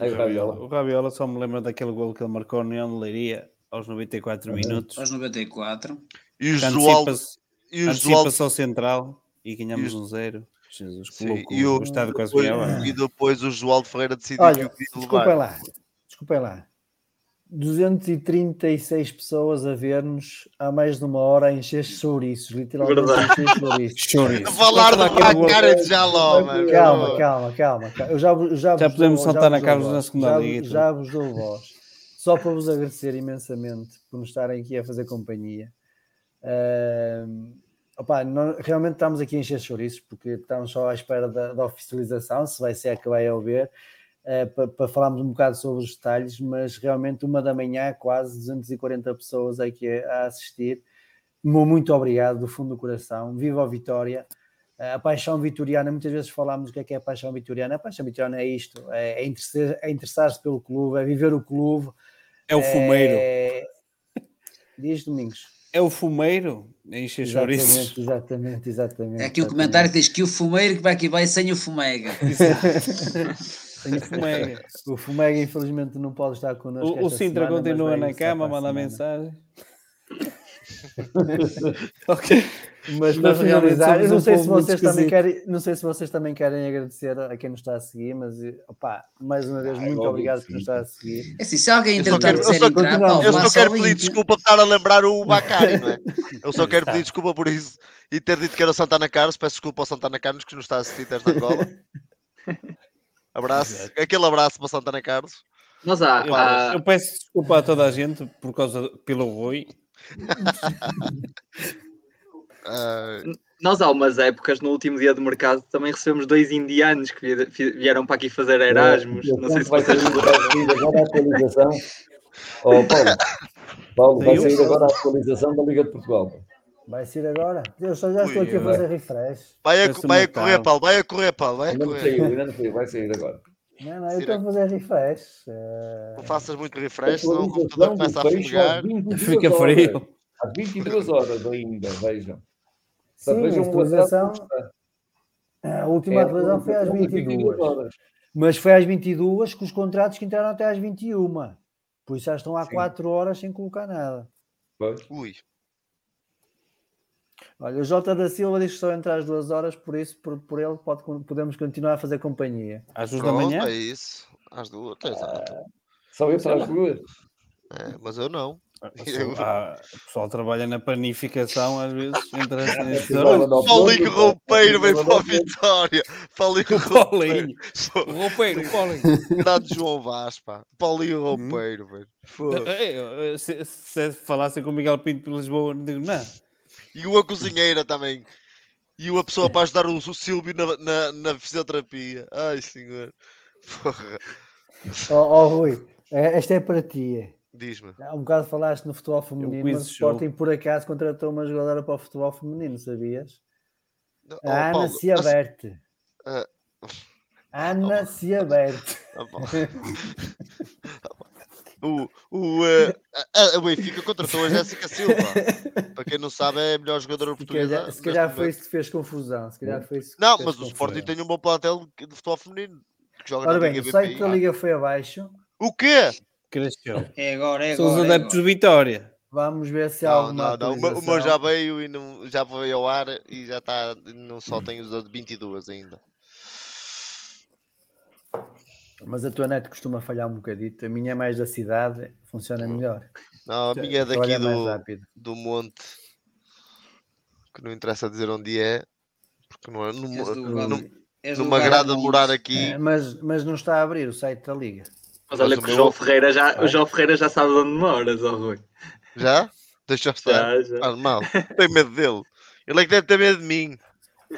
S10: Aí o Rabiola.
S5: O Rabiola só me lembra daquele gol que ele marcou no União de Leiria aos 94
S10: Uhum.
S5: minutos.
S9: Aos 94.
S7: E o.
S5: Antecipa-se
S7: E o
S5: antecipa-se ao central e ganhamos
S7: E
S5: um zero. Jesus, que
S7: Sim,
S5: loucura.
S7: e o,
S5: o estado quase
S7: depois, e depois o Josualdo Ferreira decidiu
S1: Olha,
S7: que o
S1: desculpem
S7: levar.
S1: lá. Desculpem lá. 236 pessoas a ver-nos há mais de uma hora a encher chouriços, literalmente a encher chouriços.
S5: Chouriço.
S7: A falar
S5: gol-
S7: Bacara de Jaló, mano.
S1: Calma, calma, calma, calma. Eu já, já,
S5: Já podemos
S1: dou-
S5: saltar
S1: vos
S5: na Carlos
S1: voz.
S5: na segunda
S1: já,
S5: liga.
S1: Já vos dou voz. Só para vos agradecer imensamente por nos estarem aqui a fazer companhia. Ahm, opa, nós realmente estamos aqui a encher chouriços porque estamos só à espera da, da oficialização, se vai ser a que vai haver, eh, para, para falarmos um bocado sobre os detalhes, mas realmente uma da manhã, quase 240 pessoas aqui a, a assistir. Mu- Muito obrigado do fundo do coração. Viva a Vitória! A paixão vitoriana, muitas vezes falamos o que é que é a paixão vitoriana. A paixão vitoriana é isto: é, é interessar- é interessar-se pelo clube, é viver o clube.
S5: É o fumeiro.
S1: É... Diz Domingos.
S5: É o fumeiro. Encher chouriços.
S1: Exatamente, exatamente, exatamente.
S9: É aqui
S1: exatamente.
S9: comentário que diz que o fumeiro que vai aqui vai sem o fumega.
S5: Tem o fumega.
S1: O Fumega, infelizmente, não pode estar connosco.
S5: O, o Sintra
S1: semana,
S5: continua na cama, manda
S1: semana.
S5: mensagem. ok.
S1: Mas para finalizar, eu não
S5: um
S1: sei se vocês também querem, não sei se vocês também querem agradecer a quem nos está a seguir, mas opa, mais uma vez,
S10: Ah,
S1: muito
S10: óbvio
S1: obrigado por nos estar a seguir.
S9: É assim, se alguém
S7: Eu só
S9: entretanto
S7: quero- eu
S9: quiser
S7: só-
S9: entrar,
S1: continuamos.
S9: pá,
S7: Eu só quero pedir desculpa por estar a lembrar o Bacari, não é? Eu só quero pedir desculpa por isso e ter dito que era o Santana Carlos. Peço desculpa ao Santana Carlos que nos está a assistir desde Angola. Abraço, aquele abraço para Santana Carlos.
S3: Mas há,
S5: Eu,
S3: há-
S5: eu peço desculpa a toda a gente por causa pelo Rui.
S7: Ah,
S3: nós há umas épocas, no último dia do mercado, também recebemos dois indianos que vieram para aqui fazer Erasmus. Não sei se
S10: vai sair,
S3: vocês
S10: vai sair agora a atualização. Oh, Paulo, Paulo vai sair agora a atualização da Liga de Portugal.
S1: Vai ser agora? Eu só já estou
S7: Ui,
S1: aqui a fazer refresh.
S7: Vai a, vai a correr. Paulo, vai a correr, Paulo, vai a
S10: Ainda não
S7: correr.
S10: saiu, ainda não saiu, vai sair agora.
S1: Não, não, eu estou a fazer refresh. eh,
S7: Não faças muito refresh, senão o computador começa a fumegar.
S10: 22
S5: Fica frio.
S10: Às 22 horas ainda, vejam.
S1: Sim,
S10: vejam
S1: a atualização-
S10: que.
S1: A última
S10: É,
S1: atualização foi às
S10: 22
S1: 22.
S10: horas.
S1: Mas foi às 22 com os contratos que entraram até às 21. Por isso já estão há
S10: Sim.
S1: 4 horas sem colocar nada.
S10: Pois.
S7: Ui,
S1: Olha, o Jota da Silva diz que só entra às 2 horas, por isso, por, por ele, pode, podemos continuar a fazer companhia.
S5: Às duas da
S7: pronto,
S5: manhã?
S7: é isso. Às duas, exato.
S10: Só entra às duas.
S7: É, mas eu não.
S5: Só- ah, o pessoal trabalha na panificação, às vezes,
S10: no
S7: Paulinho Roupeiro vem para a vitória. Paulinho Roupeiro.
S5: Roupeiro, Paulinho.
S7: Grande João Vaz, pá. Paulinho
S5: Hum.
S7: Roupeiro, velho. Foda.
S5: É, é, Se, se falassem com o Miguel Pinto de Lisboa, não digo não.
S7: E uma cozinheira também. E uma pessoa para ajudar o, o Silvio na, na, na fisioterapia. Ai, senhor. Porra.
S1: Ó ó, Rui, eh, esta é para ti.
S7: Diz-me.
S1: Há um bocado falaste no futebol feminino, mas o
S5: show.
S1: Sporting por acaso contratou uma jogadora para o futebol feminino, sabias?
S7: Oh,
S1: A Ana
S7: Paulo,
S1: Ciaberte.
S7: Ah.
S1: Ana Ciaberte.
S7: Ah, pá. O, o, eh, a, a Benfica contratou a Jéssica Silva. Para quem não sabe, é a melhor jogadora
S1: Se
S7: portuguesa.
S1: calhar, se calhar foi
S7: momento.
S1: isso que fez confusão. Se calhar foi isso que
S7: Não, mas o. Sporting tem um bom plantel de futebol feminino. Que joga
S1: Ora
S7: na
S1: bem,
S7: Liga
S1: o site
S7: BPI.
S1: da Liga foi abaixo.
S7: O quê?
S5: Cresceu.
S9: É agora, é
S5: São os
S9: agora. é
S5: adeptos
S9: agora.
S5: de Vitória.
S1: Vamos ver se há
S7: Não,
S1: alguma
S7: não, não. O meu- já veio e não, já veio ao ar e já está. Não só tem os de 22 ainda.
S1: Mas a tua net costuma falhar um bocadito. A minha é mais da cidade, funciona melhor.
S7: Não, a minha é daqui do, do monte. Que não interessa dizer onde é. Porque não é. Não,
S9: do
S7: não, me agrada morar aqui.
S1: É, mas, mas não está a abrir o site da Liga.
S3: Mas olha
S7: Mas
S3: que o
S7: meu-
S3: João Ferreira já, o João Ferreira já sabe de onde moras, ó Rui.
S7: Já? Deixa eu estar.
S3: Já, já.
S7: Faz mal. Tenho medo dele. Ele é que deve ter medo de mim.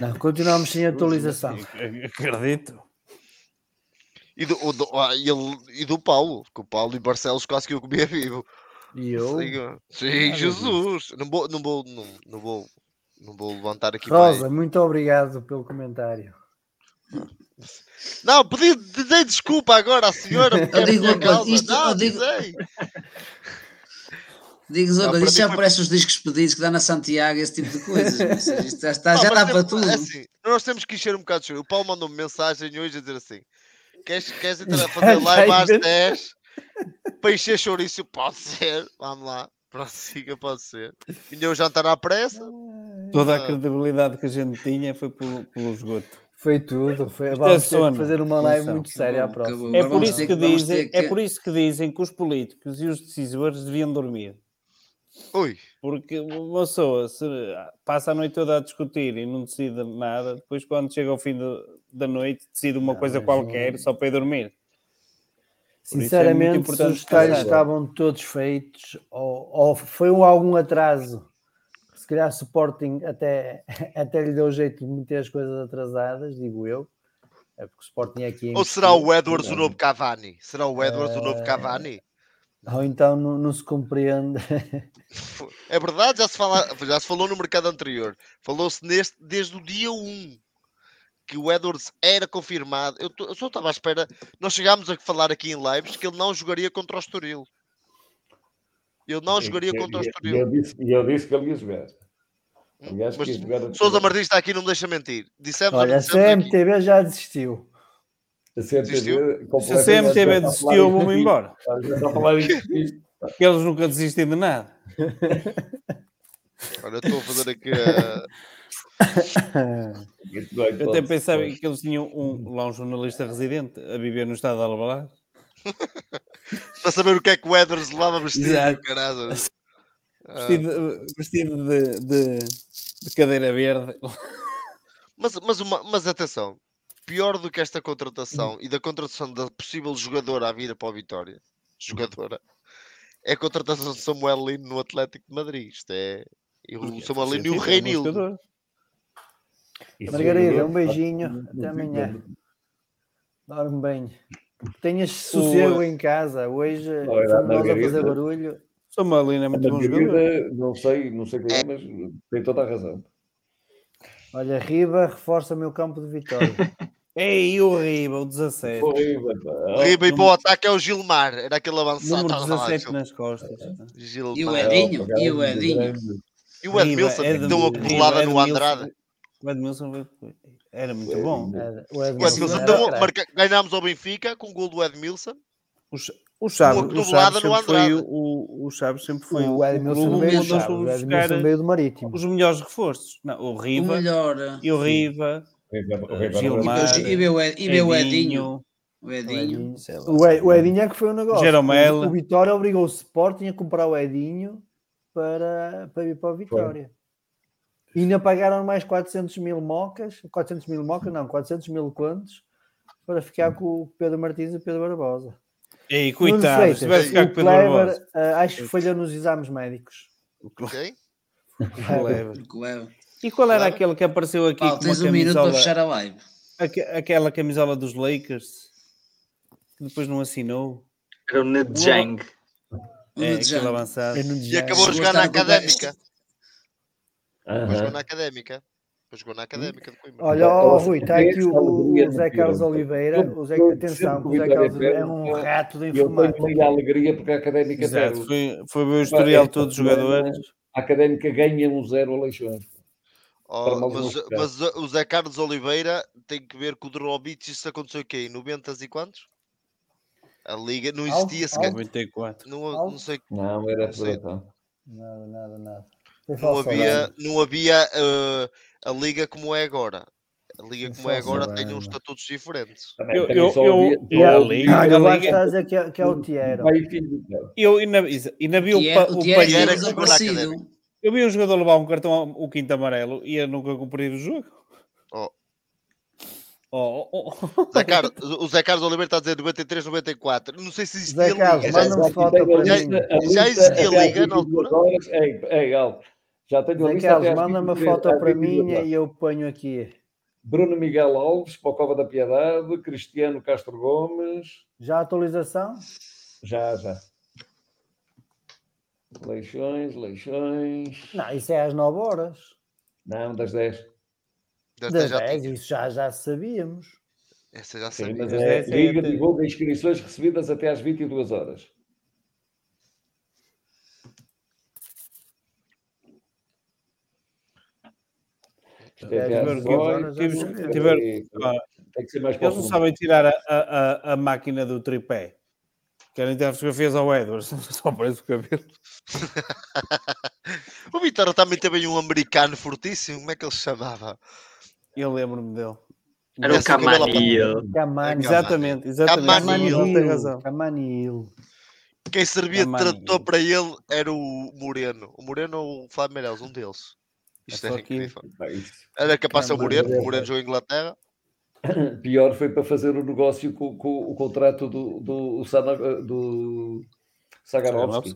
S1: Não, continuamos sem atualização.
S5: Acredito.
S7: E do, o do- ah, e ele, e do Paulo. Que o Paulo e Barcelos quase que eu comia vivo.
S1: E eu,
S7: Sim, sim,
S1: Nada
S7: Jesus. Não vou, não, vou, não, não, vou, não vou levantar aqui
S1: Rosa,
S7: mais.
S1: muito obrigado pelo comentário.
S7: Não, pedi, dei desculpa agora à senhora
S9: Eu
S7: é
S9: digo uma coisa, isto-
S7: não,
S9: eu digo-
S7: Não,
S9: uma coisa, isto já parece os discos pedidos que dá na Santiago, esse tipo de coisas. ou seja, isto já, está,
S7: Não,
S9: já dá para
S7: temos-
S9: tudo.
S7: é assim, nós temos que encher um bocado de. O Paulo mandou-me mensagem hoje a dizer assim: queres, queres entrar a fazer live às 10 para encher chouriço? Pode ser, vamos lá. Prossiga, pode ser. Vinha o jantar à pressa.
S5: Toda a
S7: Ah.
S5: credibilidade que a gente tinha foi pelo, pelo esgoto.
S1: Foi tudo. Foi, vamos
S5: é sono.
S1: fazer uma live muito séria à próxima.
S5: É por,
S9: vamos
S5: isso que
S9: vamos
S5: dizem, é
S9: que-
S5: por isso que dizem que os políticos e os decisores deviam dormir.
S7: Ui,
S5: Porque uma pessoa se passa a noite toda a discutir e não decide nada, depois quando chega ao fim do- da noite decide uma
S1: Não,
S5: coisa qualquer
S1: não-
S5: só para ir dormir. É
S1: Sinceramente, se
S5: importante
S1: os detalhes estavam todos feitos, ou, ou foi um- algum atraso, se calhar o Sporting até, até lhe deu jeito de meter as coisas atrasadas, digo eu. É porque o Sporting é aqui.
S7: ou será o. Edwards o novo Cavani? Será o Edwards o novo Cavani?
S1: Ou então não, não se compreende.
S7: É verdade, já se, fala, já se falou no mercado anterior. Falou-se neste desde o dia 1 que o Edwards era confirmado. Eu, eu só estava à espera. Nós chegámos a falar aqui em lives que ele não jogaria contra o Estoril. Ele não jogaria
S10: E-
S7: contra o Estoril.
S10: E eu disse, eu disse que ele ia jogar.
S7: Hum,
S10: Aliás,
S7: Mas
S10: jogar
S7: Sousa Martins está aqui, não me deixa mentir. Dissemos
S1: Olha, a
S7: dissemos aqui?
S1: CMTV já desistiu.
S10: A
S7: Desistiu?
S5: Se a
S10: está a
S5: desistiu,
S10: isto
S5: embora. Porque eles nunca desistem de nada.
S7: Olha, estou a fazer aqui a.
S5: Eu até pensava que eles tinham um, lá um jornalista residente a viver no estado de Alvalade.
S7: para saber o que é que o Edwards levava vestido. Caralho. Ah,
S5: Vestido, vestido de, de- de cadeira verde.
S7: Mas, mas, uma- mas atenção, pior do que esta contratação e da contratação da possível jogadora a vir para o Vitória, jogadora, é a contratação de Samuel Lino no Atlético de Madrid. Isto é. E o Samuel Lino e o Reinildo.
S10: Isso
S1: Margarida,
S10: é
S1: um beijinho. Até amanhã. Dorme bem. Tenhas sossego em casa. Hoje nós a
S10: Margarida.
S1: fazer barulho.
S5: Samuelino é
S10: A
S5: muito bom jogador.
S10: Não sei, não sei quem é, mas tem toda a razão.
S1: Olha, Riba reforça o meu campo de vitória.
S5: Ei, o Riba, o 17.
S10: Horrível, pá.
S7: O Riba e para o ataque é o Gilmar. Era aquele avançado.
S5: Número
S7: estava lá,
S5: 17
S7: Gil-
S5: nas costas.
S7: Gilmar.
S9: E o Edinho? E o Edinho?
S7: E o Edmilson que deu uma cotovelada no Andrade.
S5: O Edmilson era muito bom.
S1: O
S7: O
S1: Edmilson
S7: marca, ganhámos ao Benfica com o gol do Edmilson.
S5: O, Ch- o Chaves, o Chaves sempre foi o, o, o Chaves sempre foi
S1: O
S5: o,
S1: Edmilson veio o Edmilson veio do Marítimo.
S5: os melhores reforços. Não, o
S9: O
S5: Riva
S9: melhor. eh,
S5: e o Riva,
S10: O o
S5: Gilmar,
S9: E vê o e o Edinho.
S5: Edinho,
S9: O Edinho.
S1: O, Ed- o Edinho é que foi o negócio.
S5: Jeromel.
S1: O, o Vitória obrigou o Sporting a comprar o Edinho para, para ir para o Vitória. E ainda pagaram mais 400 mil mocas, 400 mil mocas, não, 400 mil contos, para ficar com o Pedro Martins e o Pedro Barbosa.
S5: Ei,
S1: Nuno
S5: coitado,
S1: Freitas,
S5: se tivesse ficar
S1: o
S5: com o Pedro
S1: Clever,
S5: Barbosa.
S1: ah, acho que falhou nos exames médicos.
S7: Ok?
S5: O Clever.
S9: Leva.
S5: E qual era
S7: Claro.
S5: aquele que apareceu aqui
S9: Paulo,
S5: com uma
S9: tens um minuto para
S5: camisola,
S9: fechar a live.
S5: aque- aquela camisola dos Lakers, que depois não assinou?
S3: Era o Ned Jang.
S9: O
S5: É.
S1: É
S7: E acabou a
S9: Chegou
S7: jogar na académica. Depois jogou na académica. Depois jogou na académica de Coimbra.
S1: Olha, ó,
S10: Ou
S1: Rui, está aqui o,
S10: alegria
S1: o
S10: no
S1: Zé Carlos. Oliveira. O Zé,
S10: Eu
S1: atenção, o Zé
S10: o
S1: Carlos
S10: Vitória
S1: é um rato de
S10: Eu tenho
S1: informática.
S10: meia alegria porque a académica
S5: Exato, foi, foi o historial de todos os jogadores.
S10: A académica ganha um zero a Leixões.
S7: Oh, mas, mas o Zé Carlos Oliveira tem que ver que o Drobic, isso aconteceu o quê? Em 90 e quantos? A liga não existia sequer.
S5: 94.
S7: Não, não sei.
S10: Não, era
S7: Não sei.
S10: por.
S1: Nada, nada,
S7: Não havia,
S1: alarme.
S7: não havia eh, a liga como é agora. A liga como é agora tem
S1: alarme.
S7: uns estatutos diferentes.
S10: Também,
S5: Eu- eu- eu- eu- a Liga-
S1: Ah, eu
S5: a Liga-
S1: está a dizer que é, que é o Tiero.
S10: Pai e.
S5: Eu ainda, ainda vi o,
S9: O
S7: é que jogou na académica.
S5: Eu vi um jogador levar um cartão, o quinto amarelo e ia nunca cumprir o jogo.
S7: Oh.
S5: Oh, oh, oh.
S7: Zé Carlos, o Zé Carlos Oliveira está a dizer 93, 94. Não sei se existia
S1: Zé Carlos,
S7: liga. Já,
S10: Já
S7: Já- existia liga na
S10: 22
S7: altura?
S10: ei, Gal, já tenho a lista
S1: Carlos,
S10: até às
S1: manda-me a
S10: 23
S1: foto para
S10: 22
S1: mim e eu ponho aqui.
S10: Bruno Miguel Alves, para o Cova da Piedade, Cristiano Castro Gomes,
S1: Já a atualização?
S10: já, já. Leixões, Leixões.
S1: Não, isso é às 9 horas.
S10: Não, das 10.
S7: Das
S1: Das
S7: 10 já
S1: 10,
S7: tinha.
S1: isso já, já sabíamos.
S7: Essa já
S10: Sim,
S7: sabia.
S10: mas é
S5: 10 é
S10: Liga divulga inscrições recebidas até às 22 horas. Isto é até às
S1: Tiver
S10: 18,
S1: horas, já
S5: Tivemos-
S1: sabemos.
S5: tiver-
S10: Tem que ser mais
S5: Eles não sabem tirar a, a, a- máquina do tripé. Querem tirar fotografias ao Edwards, só parece o cabelo.
S7: O Vitória também teve um americano fortíssimo. Como é que ele se chamava?
S5: Eu lembro-me dele.
S3: Era o Camanil.
S1: Camani.
S5: Exatamente, exatamente.
S7: Camanil.
S5: Tem razão.
S1: Camanil.
S7: Quem servia de
S5: Camanil.
S7: tradutor para ele era o Moreno. O Moreno ou o Flávio Meireles, um deles. Isto
S5: É
S7: é incrível. Era capaz de ser o. Moreno. O Moreno jogou em Inglaterra.
S10: Pior foi para fazer o negócio com, com o contrato do, do, Sana- do Sagarovski.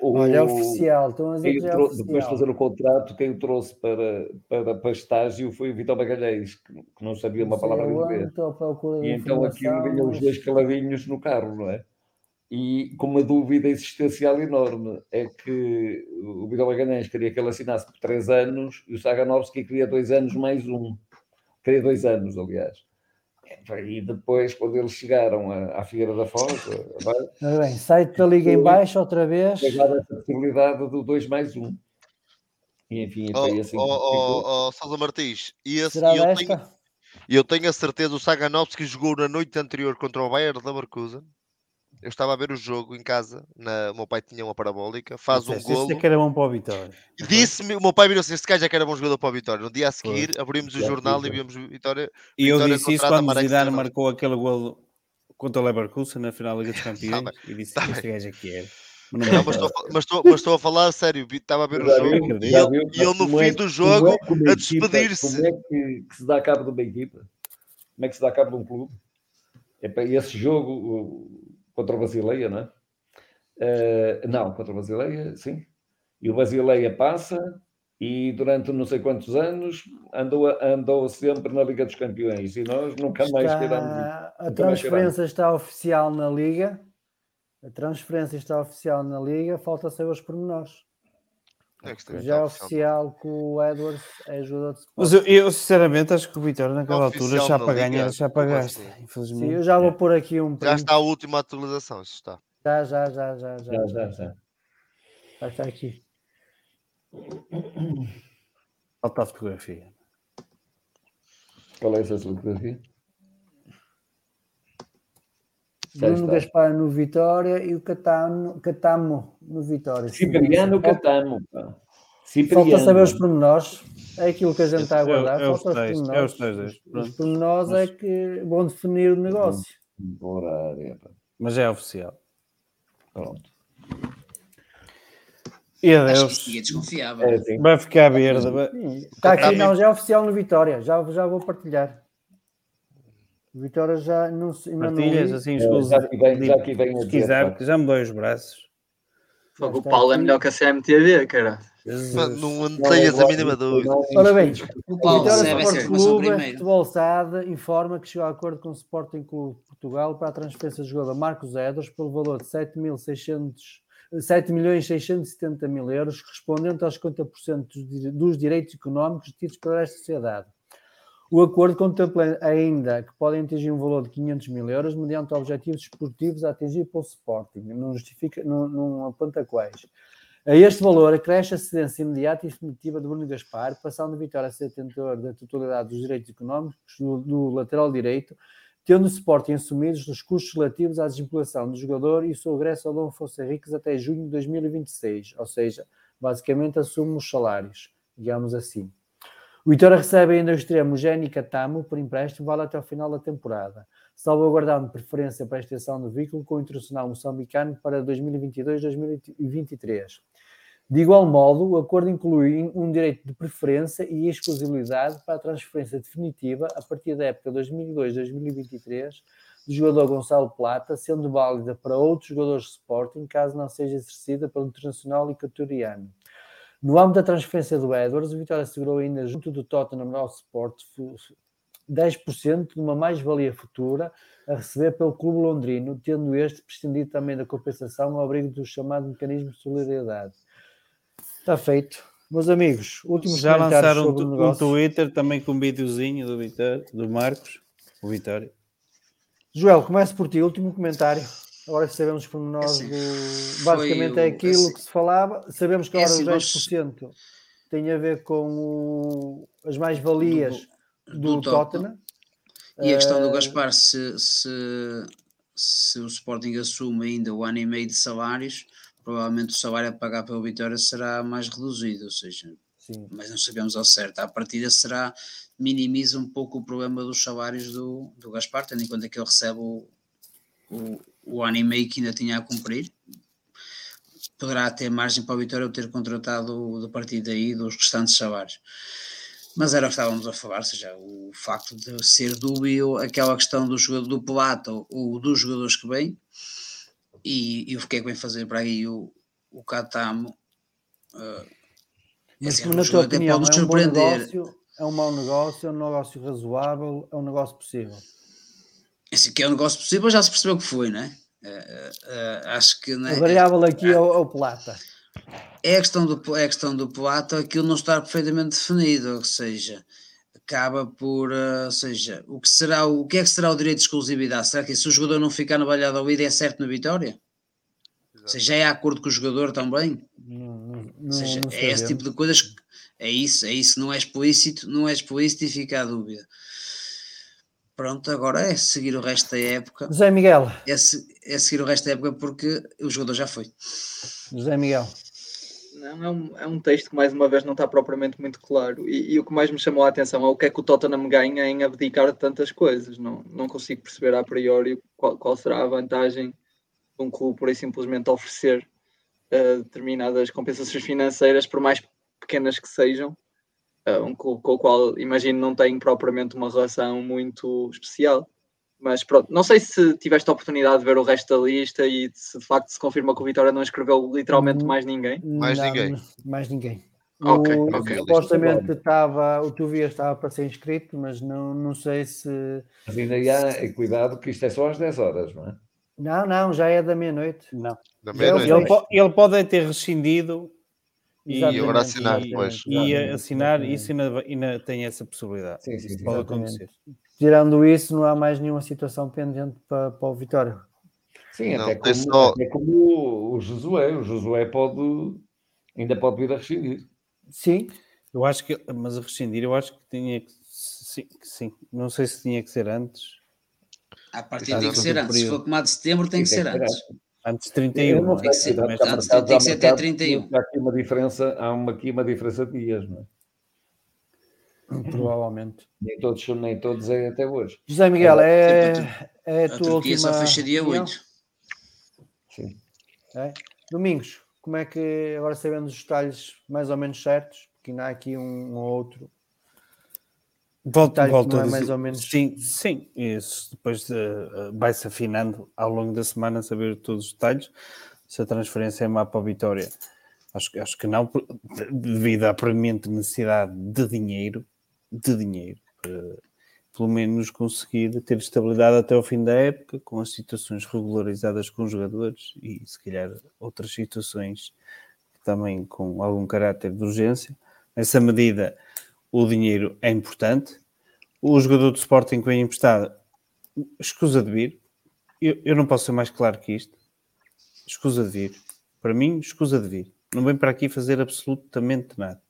S10: O-
S1: Olha, é oficial. Estão a dizer
S10: quem
S1: que
S10: o
S1: é
S10: trou- depois de fazer o contrato, quem o trouxe para, para, para estágio foi o Vitor Magalhães, que que não sabia uma palavra de inglês. E então aquilo ganhou os dois caladinhos no carro, não é? E com uma dúvida existencial enorme, é que o Vitor Magalhães queria que ele assinasse por três anos e o Saganovski queria dois anos mais um. Queria dois anos, aliás. E depois, quando eles chegaram à, à Figueira da Foz, a-
S1: bem, site da Liga em baixo outra vez.
S10: pegar essa possibilidade do dois mais um. E enfim,
S7: Oh,
S10: foi assim. que ficou.
S7: oh, oh, oh, Sousa Martins. E esse,
S1: Será
S7: e eu,
S1: desta?
S7: tenho, e eu tenho a certeza o Saganovski jogou na noite anterior contra o Bayern Leverkusen. Eu estava a ver o jogo em casa. Na, o meu pai tinha uma parabólica. Faz um
S5: Disseste, "Este
S7: golo.
S5: é que era bom para o Vitória.
S7: E Disse-me, o meu pai virou assim: este gajo é que era bom jogador para o Vitória. No dia a
S5: Foi.
S7: seguir, abrimos o
S10: Já
S7: jornal e vimos Vitória.
S5: E eu disse isso quando o
S7: Marek
S5: Zidane marcou aquele gol contra o Leverkusen na final da Liga dos Campeões.
S7: bem,
S5: e disse:
S7: tá
S5: Este
S7: bem.
S5: gajo aqui era. Mas
S7: Não,
S5: me
S7: mas, estou, mas, estou, mas estou a falar a sério. Estava a ver o jogo e ele, e ele no
S10: Como é-
S7: fim do jogo
S10: é
S7: a despedir-se.
S10: Como é que, que se dá cabo de uma equipa? Como é que se dá cabo de um clube? É para esse jogo contra o Basileia, não é? Eh, não, contra o Basileia, sim. E o Basileia passa e durante não sei quantos anos andou, andou sempre na Liga dos Campeões e nós nunca mais tiramos
S1: Está, a transferência está oficial na Liga. A transferência está oficial na Liga, falta saber os pormenores.
S7: É
S1: Já é oficial que o Edwards é jogador de
S5: Mas eu, eu, sinceramente acho que o Vitória naquela altura já para ganhar, já
S7: como
S5: pagaste.
S7: assim?
S5: Infelizmente.
S1: Sim, eu já vou pôr aqui um
S7: Já está a última atualização, isso está.
S1: Já, já, já, já, já.
S10: Já, já, já.
S1: Já está aqui.
S5: Falta a fotografia.
S10: Qual é essa fotografia? Já
S1: Bruno. Gaspar no Vitória e o Catano, Catamo no Vitória.
S10: Cipriano Catamo. pá.
S1: Falta
S10: Cipriano.
S1: saber os pormenores. É aquilo que a gente está a
S5: É
S1: aguardar.
S5: é os
S1: Falta os
S5: tais, é
S1: pormenores.
S5: os tais dois,
S1: Os pormenores é que vão definir o negócio.
S10: Horário, pá.
S5: Mas é oficial.
S10: Pronto.
S5: E
S9: Acho que
S5: adeus.
S9: desconfiava.
S10: É assim.
S5: Vai ficar verde.
S1: Está aqui, não, já é oficial no Vitória. Já, já vou partilhar. Vitória já não se. ainda não li.
S5: assim,
S10: É,
S5: exclusivo.
S10: já aqui vem- já aqui vem
S5: Se quiser,
S10: pá.
S5: que já me dói os braços.
S3: Fogo, O Paulo é melhor que a CMTV, cara.
S7: Não
S10: Não,
S7: tenhas a mínima dúvida.
S1: Ora bem,
S9: O Paulo
S1: Vitória
S9: deve ser
S1: Sport Clube
S9: primeiro.
S1: Futebol SAD informa que chegou a acordo com o Sporting Clube de Portugal para a transferência do jogador Marcos Edwards pelo valor de 7.600 7 milhões 670 mil euros, correspondente aos 50% dos dire- dos direitos económicos tidos pela esta sociedade. O acordo contempla ainda que podem atingir um valor de 500 mil euros mediante objetivos esportivos a atingir pelo Sporting. Não justifica, não, não aponta quais. A este valor acresce a cedência imediata e definitiva de Bruno Gaspar, passando o Vitória a ser detentor da totalidade dos direitos económicos do, do lateral direito, tendo o Sporting assumidos os custos relativos à desvinculação do jogador e o seu regresso ao Dom Afonso Henriques até junho de 2026, ou seja, basicamente assume os salários, digamos assim. O Vitória recebe ainda o extremo Jenny Catamo por empréstimo, vale até ao final da temporada, salvaguardando preferência para a extensão do veículo com o internacional moçambicano para 2022-2023. De igual modo, o acordo inclui um direito de preferência e exclusividade para a transferência definitiva a partir da época 2022-2023 do jogador Gonçalo Plata, sendo válida para outros jogadores de Sporting, caso não seja exercida pelo internacional equatoriano. No âmbito da transferência do Edwards, o Vitória assegurou ainda, junto do Tottenham ao Sport, 10% de uma mais-valia futura a receber pelo clube londrino, tendo este prescindido também da compensação ao abrigo do chamado mecanismo de solidariedade. Está feito. Meus amigos, últimos
S5: Já lançaram um, um. Twitter também com um videozinho do, Vitória, do Marcos, o Vitória.
S1: Joel, começo por ti, último comentário. Agora sabemos os pormenores
S9: Assim,
S1: do.
S9: foi
S1: Basicamente é
S9: o-
S1: aquilo
S9: assim-
S1: que se falava. Sabemos que
S9: É
S1: agora
S9: assim,
S1: os
S9: vamos-
S1: 10% tem a ver com o- as mais-valias do,
S9: do
S1: Tottenham.
S9: E a questão do
S1: Eh,
S9: Gaspar, se, se, se o Sporting assume ainda o ano e meio de salários, provavelmente o salário a pagar pelo Vitória será mais reduzido, ou seja,
S1: Sim.
S9: mas não sabemos ao certo. À partida será, minimiza um pouco o problema dos salários do, do Gaspar, tendo em conta que ele recebe o, o, o ano e meio que ainda tinha a cumprir. Poderá ter margem para o Vitória o ter contratado da partir daí dos restantes salários. Mas era o que estávamos a falar, ou seja, o facto de ser dúbio aquela questão do jogador do Plata ou, ou dos jogadores que vêm e, e o que é que vem fazer para aí o, o Catamo. uh,
S1: Mas,
S9: assim,
S1: na tua
S9: até
S1: opinião,
S9: pode
S1: é um bom
S9: surpreender.
S1: negócio? É um mau negócio? É um negócio razoável? É um negócio possível?
S9: Assim, que é um negócio possível, já se percebeu que foi, não é? Uh, uh, acho que não
S1: A
S9: é,
S1: variável aqui é o, é o Plata.
S9: é a questão do, é a questão do Plata aquilo não está perfeitamente definido, ou seja, acaba por, uh, ou seja, o que será o, que é que será o direito de exclusividade? Será que se o jogador não ficar no Valladolid é certo na vitória? Ou seja, é acordo com o jogador também?
S1: Não, não,
S9: Ou seja,
S1: não
S9: é esse tipo de coisas que é isso, é isso, não é explícito, não é explícito e fica a dúvida. Pronto, agora é seguir o resto da época.
S1: José Miguel.
S9: É, é seguir o resto da época porque o jogador já foi.
S1: José Miguel.
S3: Não, é um, é um texto que mais uma vez não está propriamente muito claro. E, e o que mais me chamou a atenção é o que é que o Tottenham ganha em abdicar de tantas coisas. Não, não consigo perceber a priori qual, qual será a vantagem de um clube por aí simplesmente oferecer eh, determinadas compensações financeiras, por mais pequenas que sejam. Eh, um clube com o qual imagino não tem propriamente uma relação muito especial. Mas pronto, não sei se tiveste a oportunidade de ver o resto da lista e se de facto se confirma que o Vitória não escreveu literalmente mais ninguém.
S7: Mais
S1: Não,
S7: ninguém.
S1: Mais ninguém.
S3: Ok,
S1: o,
S3: ok.
S1: Supostamente estava, o Tuvias estava para ser inscrito, mas não, não sei se.
S10: Mas ainda há, e cuidado que isto é só às 10 horas, não é?
S1: Não, não, já é da meia-noite.
S5: Não.
S7: Da
S1: é
S7: meia-noite.
S5: Ele, ele pode ter rescindido e,
S7: E agora
S1: Exatamente.
S7: assinar
S5: e,
S7: depois.
S5: e
S1: Exatamente,
S5: assinar,
S1: exatamente.
S5: isso ainda, ainda tem essa possibilidade.
S10: Sim, sim,
S5: Isso
S10: sim,
S5: pode
S1: exatamente.
S5: acontecer.
S1: Tirando isso, não há mais nenhuma situação pendente para, para o Vitória.
S10: Sim,
S7: Não,
S10: até,
S7: tem
S10: como,
S7: só-
S10: até como o, o Josué. O Josué pode, ainda pode vir a rescindir.
S1: Sim,
S5: Eu acho que, mas a rescindir, eu acho que tinha que sim, que sim. Não sei se tinha que ser antes,
S9: A partir tem que ser antes. Se for como a de setembro, tem que
S10: Sim,
S9: ser antes.
S5: antes de
S10: Eu
S5: 31.
S10: não
S9: Tem que ser- antes tem que ser até
S10: marcado,
S9: 31.
S10: Há aqui uma diferença, há uma, aqui uma diferença de dias, não é?
S1: provavelmente.
S10: Nem todos, são- nem todos é até hoje.
S1: José Miguel, é, é a
S9: A
S1: tua
S9: Turquia
S1: última
S9: só fecha dia
S1: opinião?
S9: 8.
S10: Sim.
S1: É? Domingos, como é que agora sabendo os detalhes mais ou menos certos, porque ainda há aqui um ou outro.
S5: Volto,
S1: detalhe que
S5: volto
S1: não
S5: a
S1: é mais ou menos-
S5: Sim, sim. Isso depois eh, vai-se afinando ao longo da semana, saber todos os detalhes. Se a transferência é má para a Vitória, acho, que- acho que não, devido à premente necessidade de dinheiro, de dinheiro, para pelo menos conseguir ter estabilidade até ao fim da época, com as situações regularizadas com os jogadores e se calhar outras situações também com algum caráter de urgência. Nessa medida, o dinheiro é importante. O jogador do Sporting que vem emprestado, escusa de vir. Eu, eu não posso ser mais claro que isto. Escusa de vir. Para mim, escusa de vir. Não vem para aqui fazer absolutamente nada.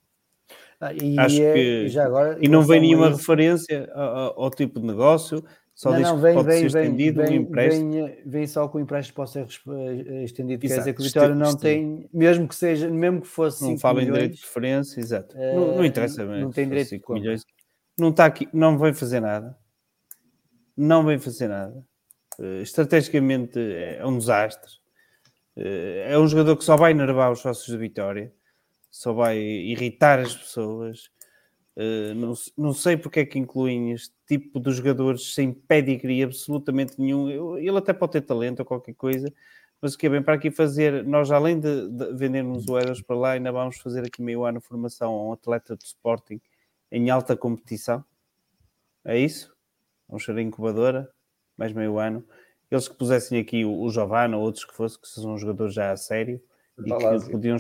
S1: Ah, e,
S5: Acho
S1: é-
S5: que-
S1: já agora,
S5: E não vem nenhuma
S1: isso-
S5: referência ao- ao tipo de negócio, só
S1: não,
S5: diz
S1: não,
S5: que
S1: vem,
S5: pode
S1: vem,
S5: ser
S1: vem,
S5: estendido um
S1: vem,
S5: empréstimo.
S1: vem, vem só que o empréstimo possa ser eh, estendido. Quer
S5: Exato,
S1: dizer que o Vitória não
S5: este-
S1: tem, mesmo que seja, mesmo que fosse
S5: não
S1: 5
S5: fala em direito de preferência, exato.
S1: eh,
S5: não, não interessa,
S1: não
S5: mas
S1: tem direito de
S5: 5
S1: compra.
S5: milhões. Não está aqui, não vem fazer nada. Não vem fazer nada. Eh, estrategicamente é um desastre. Eh, é um jogador que só vai enervar os sócios da Vitória, só vai irritar as pessoas. Eh, não, não sei porque é que incluem este tipo de jogadores sem pedigree absolutamente nenhum. Eu- Ele até pode ter talento ou qualquer coisa, mas o que é bem para aqui fazer, nós além de, de vendermos o Eras para lá, ainda vamos fazer aqui meio ano formação a um atleta de Sporting em alta competição. É isso? Vamos ser a incubadora, mais meio ano. Eles que pusessem aqui o, o Giovanna ou outros que fossem, que são jogadores já a sério e que,
S10: Palácio.
S5: podiam,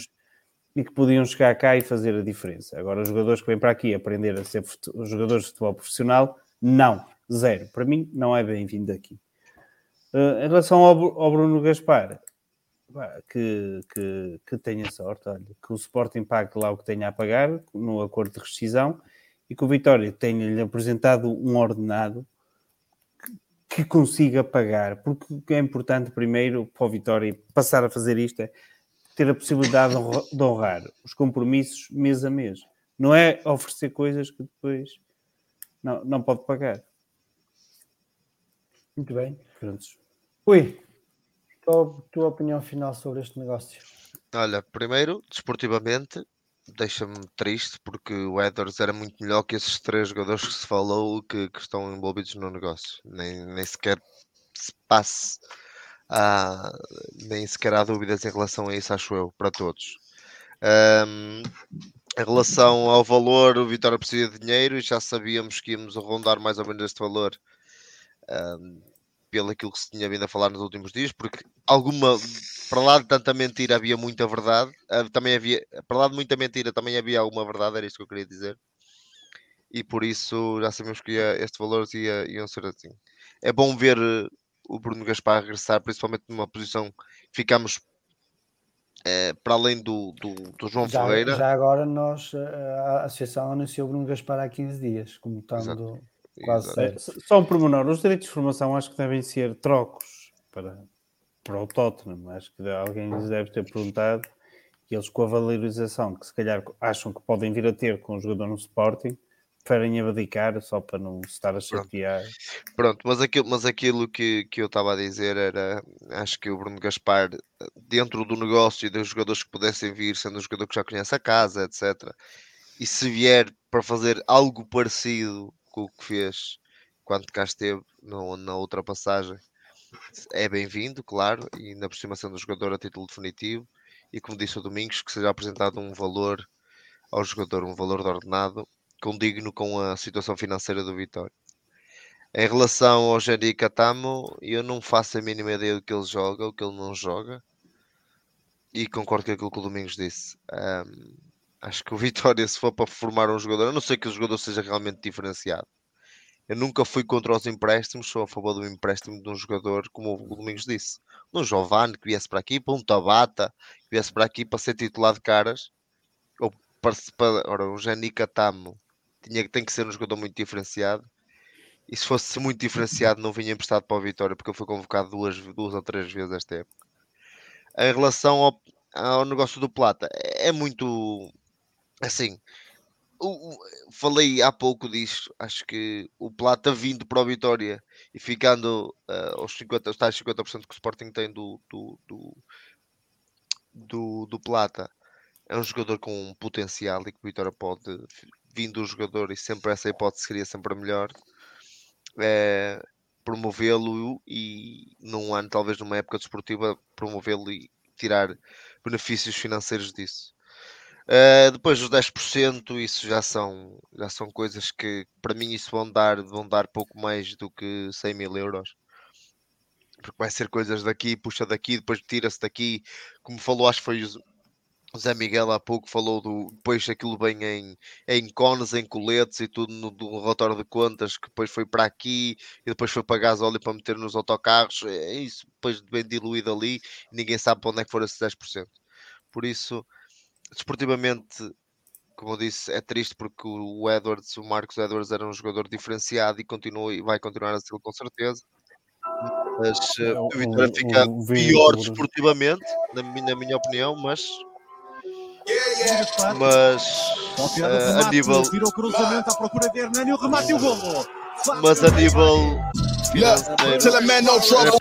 S5: e que podiam chegar cá e fazer a diferença. Agora, os jogadores que vêm para aqui aprender a ser jogadores de futebol profissional, não, zero. Para mim, não é bem-vindo aqui. Eh, em relação ao, ao Bruno Gaspar, que, que, que tenha sorte, olha, que o Sporting pague lá o que tenha a pagar no acordo de rescisão e que o Vitória tenha-lhe apresentado um ordenado que, que consiga pagar, porque é importante primeiro para o Vitória passar a fazer isto é ter a possibilidade de honra- de honrar os compromissos mês a mês. Não é oferecer coisas que depois não, não pode pagar.
S1: Muito bem.
S5: Prontos.
S1: Ui, tua, tua opinião final sobre este negócio?
S7: Olha, primeiro, desportivamente, deixa-me triste porque o Edwards era muito melhor que esses três jogadores que se falou que, que estão envolvidos no negócio. Nem, nem sequer se passe, a, nem sequer há dúvidas em relação a isso, acho eu, para todos. Ahm, em relação ao valor, o Vitória precisa de dinheiro e já sabíamos que íamos rondar mais ou menos este valor ahm, pelo aquilo que se tinha vindo a falar nos últimos dias, porque alguma, para lá de tanta mentira havia muita verdade, ah, também havia, para lá de muita mentira também havia alguma verdade, era isto que eu queria dizer, e por isso já sabemos que ia, este valor ia, iam ser assim. É bom ver o Bruno Gaspar regressar, principalmente numa posição que ficamos eh, para além do, do, do João
S1: Já,
S7: Ferreira.
S1: já agora nós, eh, a Associação anunciou o Bruno Gaspar há 15 dias, como estando quase certo.
S5: É, Só um pormenor, os direitos de formação acho que devem ser trocos para, para o Tottenham. Acho que alguém lhes deve ter perguntado e eles com a valorização que se calhar acham que podem vir a ter com o jogador no Sporting, preferem abdicar só para não se estar a chatear.
S7: Pronto, mas aquilo, mas aquilo que, que eu estava a dizer era, acho que o Bruno Gaspar, dentro do negócio e dos jogadores que pudessem vir, sendo um jogador que já conhece a casa, etc. E se vier para fazer algo parecido com o que fez quando cá esteve no, na outra passagem, é bem-vindo, claro, e na aproximação do jogador a título definitivo. E como disse o Domingos, que seja apresentado um valor ao jogador, um valor de ordenado condigno com a situação financeira do Vitória. Em relação ao Jerry Catamo, eu não faço a mínima ideia do que ele joga, o que ele não joga. E concordo com aquilo que o Domingos disse. Um, acho que o Vitória, se for para formar um jogador, a não sei que o jogador seja realmente diferenciado. Eu nunca fui contra os empréstimos, sou a favor do empréstimo de um jogador, como o Domingos disse. Um Giovanni que viesse para aqui, para um Tabata que viesse para aqui para ser titular de caras. Ou para, para ora, o Janica Tamo tinha, tem que ser um jogador muito diferenciado. E se fosse muito diferenciado, não vinha emprestado para o Vitória, porque ele foi convocado duas, duas ou três vezes esta época. Em relação ao, ao negócio do Plata, é muito assim. O, o, falei há pouco disso. Acho que o Plata vindo para o Vitória e ficando uh, aos 50, os tais 50% que o Sporting tem do, do, do, do, do Plata é um jogador com um potencial e que o Vitória pode, vindo o jogador, e sempre essa hipótese seria sempre a melhor, é, promovê-lo e num ano, talvez numa época desportiva, promovê-lo e tirar benefícios financeiros disso. Uh, depois os 10%, isso já são, já são coisas que para mim isso vão dar, vão dar pouco mais do que 100 mil euros. Porque vai ser coisas daqui, puxa daqui, depois tira-se daqui. Como falou, acho que foi o Zé Miguel há pouco falou do depois aquilo bem em, em cones, em coletes e tudo no, no, relatório de contas, que depois foi para aqui e depois foi para gasóleo para meter nos autocarros. É isso, depois bem diluído ali, e ninguém sabe para onde é que foram esses 10%. Por isso, desportivamente, como eu disse, é triste porque o Edwards, o Marcos Edwards era um jogador diferenciado e continua e vai continuar a ser com certeza. Mas uh, o Vitória fica pior desportivamente, na, na minha opinião, mas mas uh, a nível
S12: virou cruzamento à procura de Hernani o remate e o golo.
S7: Mas a nível financeiro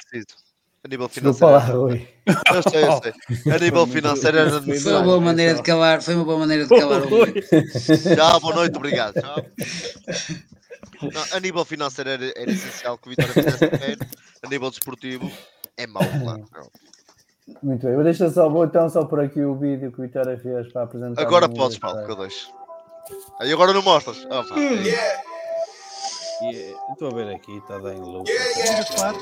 S7: a nível financeiro. Eu sei, eu sei. A nível financeiro era
S9: foi uma boa maneira de calar foi uma boa maneira de calar
S7: tchau, boa noite, obrigado tchau. Não, a nível financeiro era, era essencial que o Vitória fizesse dinheiro a nível desportivo é mau, claro
S1: muito bem, deixa só, vou então só por aqui o vídeo que o Vitória fez para apresentar.
S7: Agora podes, Paulo, que eu deixo. Aí agora não mostras. Oh, pá,
S5: yeah. Yeah. Estou a ver aqui, está bem louco. Yeah, yeah.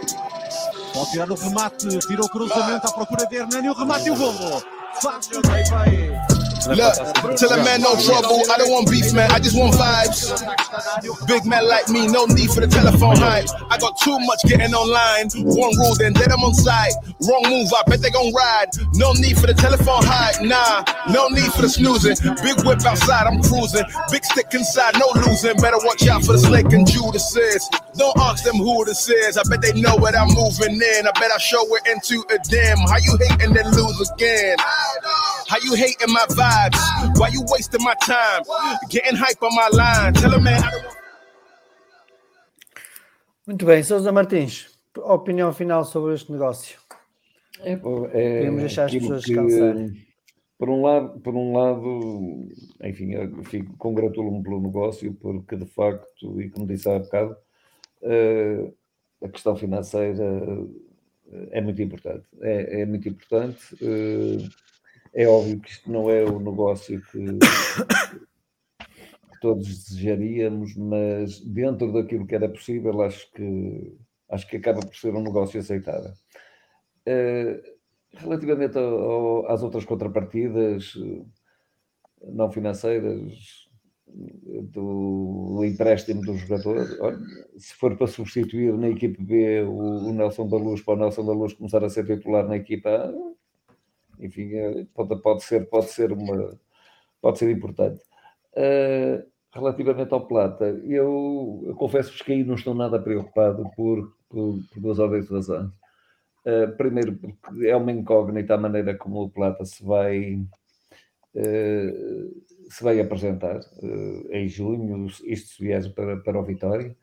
S12: Pode tirar o remate, tirou o cruzamento à procura de Hernani, o remate e o golo. Fácil, vai, vai.
S13: Look, tell a man no trouble. I don't want beef, man. I just want vibes. Big man like me, no need for the telephone hype. I got too much getting online. One rule, then let them on site. Wrong move, I bet they gon' ride. No need for the telephone hype. Nah, no need for the snoozing. Big whip outside, I'm cruising. Big stick inside, no losing. Better watch out for the snake and Judas. Don't ask them who this is. I bet they know what I'm moving in. I bet I show it into a dim. How you hate and then lose again? How you hating my vibes? Why you wasting my time? Getting hype on my line. Tell a man I don't
S1: Muito bem, Sousa Martins, opinião final sobre este negócio.
S10: É,
S1: Podemos deixar as pessoas que, descansarem.
S10: Por um lado, por um lado, enfim, eu fico, congratulo-me pelo negócio, porque de facto, e como disse há bocado, a questão financeira é muito importante. É, é muito importante. Uh, é óbvio que isto não é o negócio que, que, todos desejaríamos, mas dentro daquilo que era possível, acho que, acho que acaba por ser um negócio aceitável. Relativamente ao, ao, às outras contrapartidas eh, não financeiras do, empréstimo do jogador, olha, se for para substituir na equipe B o, o Nelson da Luz para o Nelson da Luz começar a ser titular na equipa A, enfim, é, pode, pode, ser, pode ser uma pode ser importante. Uh, relativamente ao Plata, eu, eu confesso-vos que aí não estou nada preocupado por, por, por duas ou três razões. Uh, primeiro, porque é uma incógnita a maneira como o Plata se vai, uh, se vai apresentar uh, em junho, isto se vier para, para o Vitória.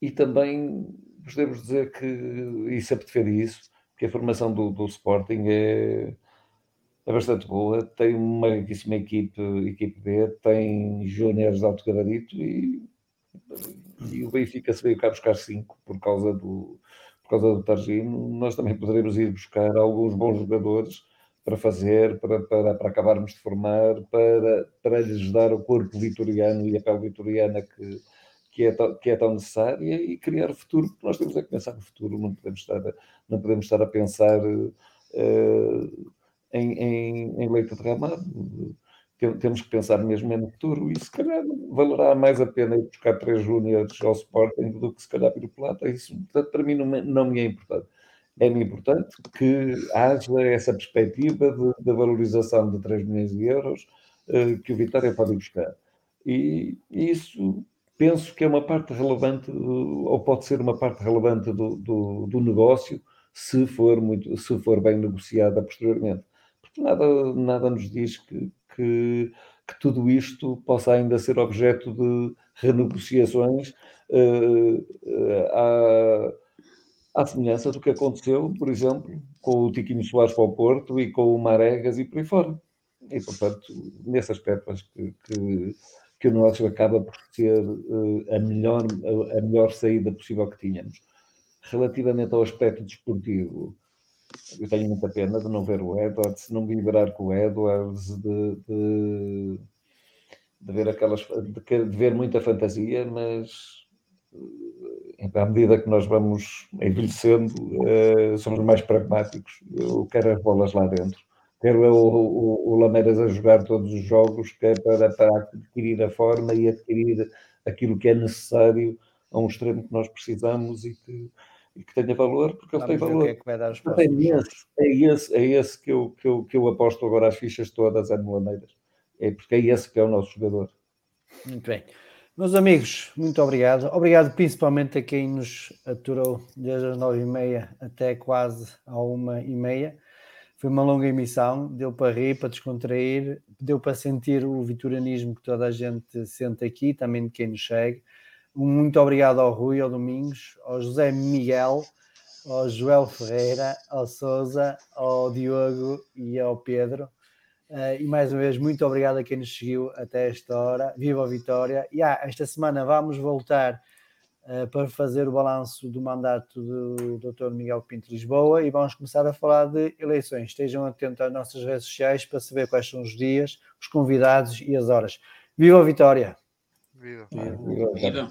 S10: e também podemos dizer que, e sempre defendi isso, que a formação do, do Sporting é, é bastante boa, tem uma riquíssima equipe, equipe B, tem júniores de alto gabarito e, e o Benfica se veio cá buscar cinco por causa do, por causa do Targino, nós também poderemos ir buscar alguns bons jogadores para fazer, para, para, para acabarmos de formar, para, para lhes dar o corpo vitoriano e a pele vitoriana que, que é, tão, que é tão necessária e criar futuro, porque nós temos é que pensar no futuro, não podemos estar a, não podemos estar a pensar uh, em, em, em leite derramado. Temos que pensar mesmo no futuro e se calhar valerá mais a pena ir buscar três júniores ao Sporting do que se calhar vir o Plata. Isso, para mim não me, não me é importante. É-me importante que haja essa perspectiva de valorização de 3 milhões de euros uh, que o Vitória pode buscar. E, isso penso que é uma parte relevante, ou pode ser uma parte relevante do, do, do, negócio, se for, muito, se for bem negociada posteriormente. Porque nada, nada nos diz que, que, que tudo isto possa ainda ser objeto de renegociações uh, uh, à semelhança do que aconteceu, por exemplo, com o Tiquinho Soares para o Porto e com o Maregas e por aí fora. E, portanto, nesse aspecto, acho que, que que o negócio acaba por ser uh, a, melhor, a, a, melhor saída possível que tínhamos. Relativamente ao aspecto desportivo, eu tenho muita pena de não ver o Edwards, não me liberar com o Edwards, de, de, de ver aquelas de, de, ver muita fantasia, mas à medida que nós vamos envelhecendo, uh, somos mais pragmáticos. Eu quero as bolas lá dentro quero eu o, o, o, Lameiras a jogar todos os jogos, que é para, para adquirir a forma e adquirir aquilo que é necessário a um extremo que nós precisamos e que, e que tenha valor, porque ele tem valor. É, é, esse, é, esse, é esse que eu, que, eu, que eu aposto agora as fichas todas é no Lameiras. É porque é esse que é o nosso jogador.
S1: Muito bem. Meus amigos, muito obrigado. Obrigado principalmente a quem nos aturou desde as nove e meia até quase à uma e meia. Foi uma longa emissão, deu para rir, para descontrair, deu para sentir o vitorianismo que toda a gente sente aqui, também de quem nos segue. Muito obrigado ao Rui, ao Domingos, ao José Miguel, ao Joel Ferreira, ao Souza, ao Diogo e ao Pedro. Uh, e mais uma vez, muito obrigado a quem nos seguiu até esta hora. Viva a Vitória! E ah, esta semana vamos voltar uh, para fazer o balanço do mandato do Dr. Miguel Pinto Lisboa e vamos começar a falar de eleições. Estejam atentos às nossas redes sociais para saber quais são os dias, os convidados e as horas. Viva a Vitória!
S7: Viva!
S10: Viva! Viva.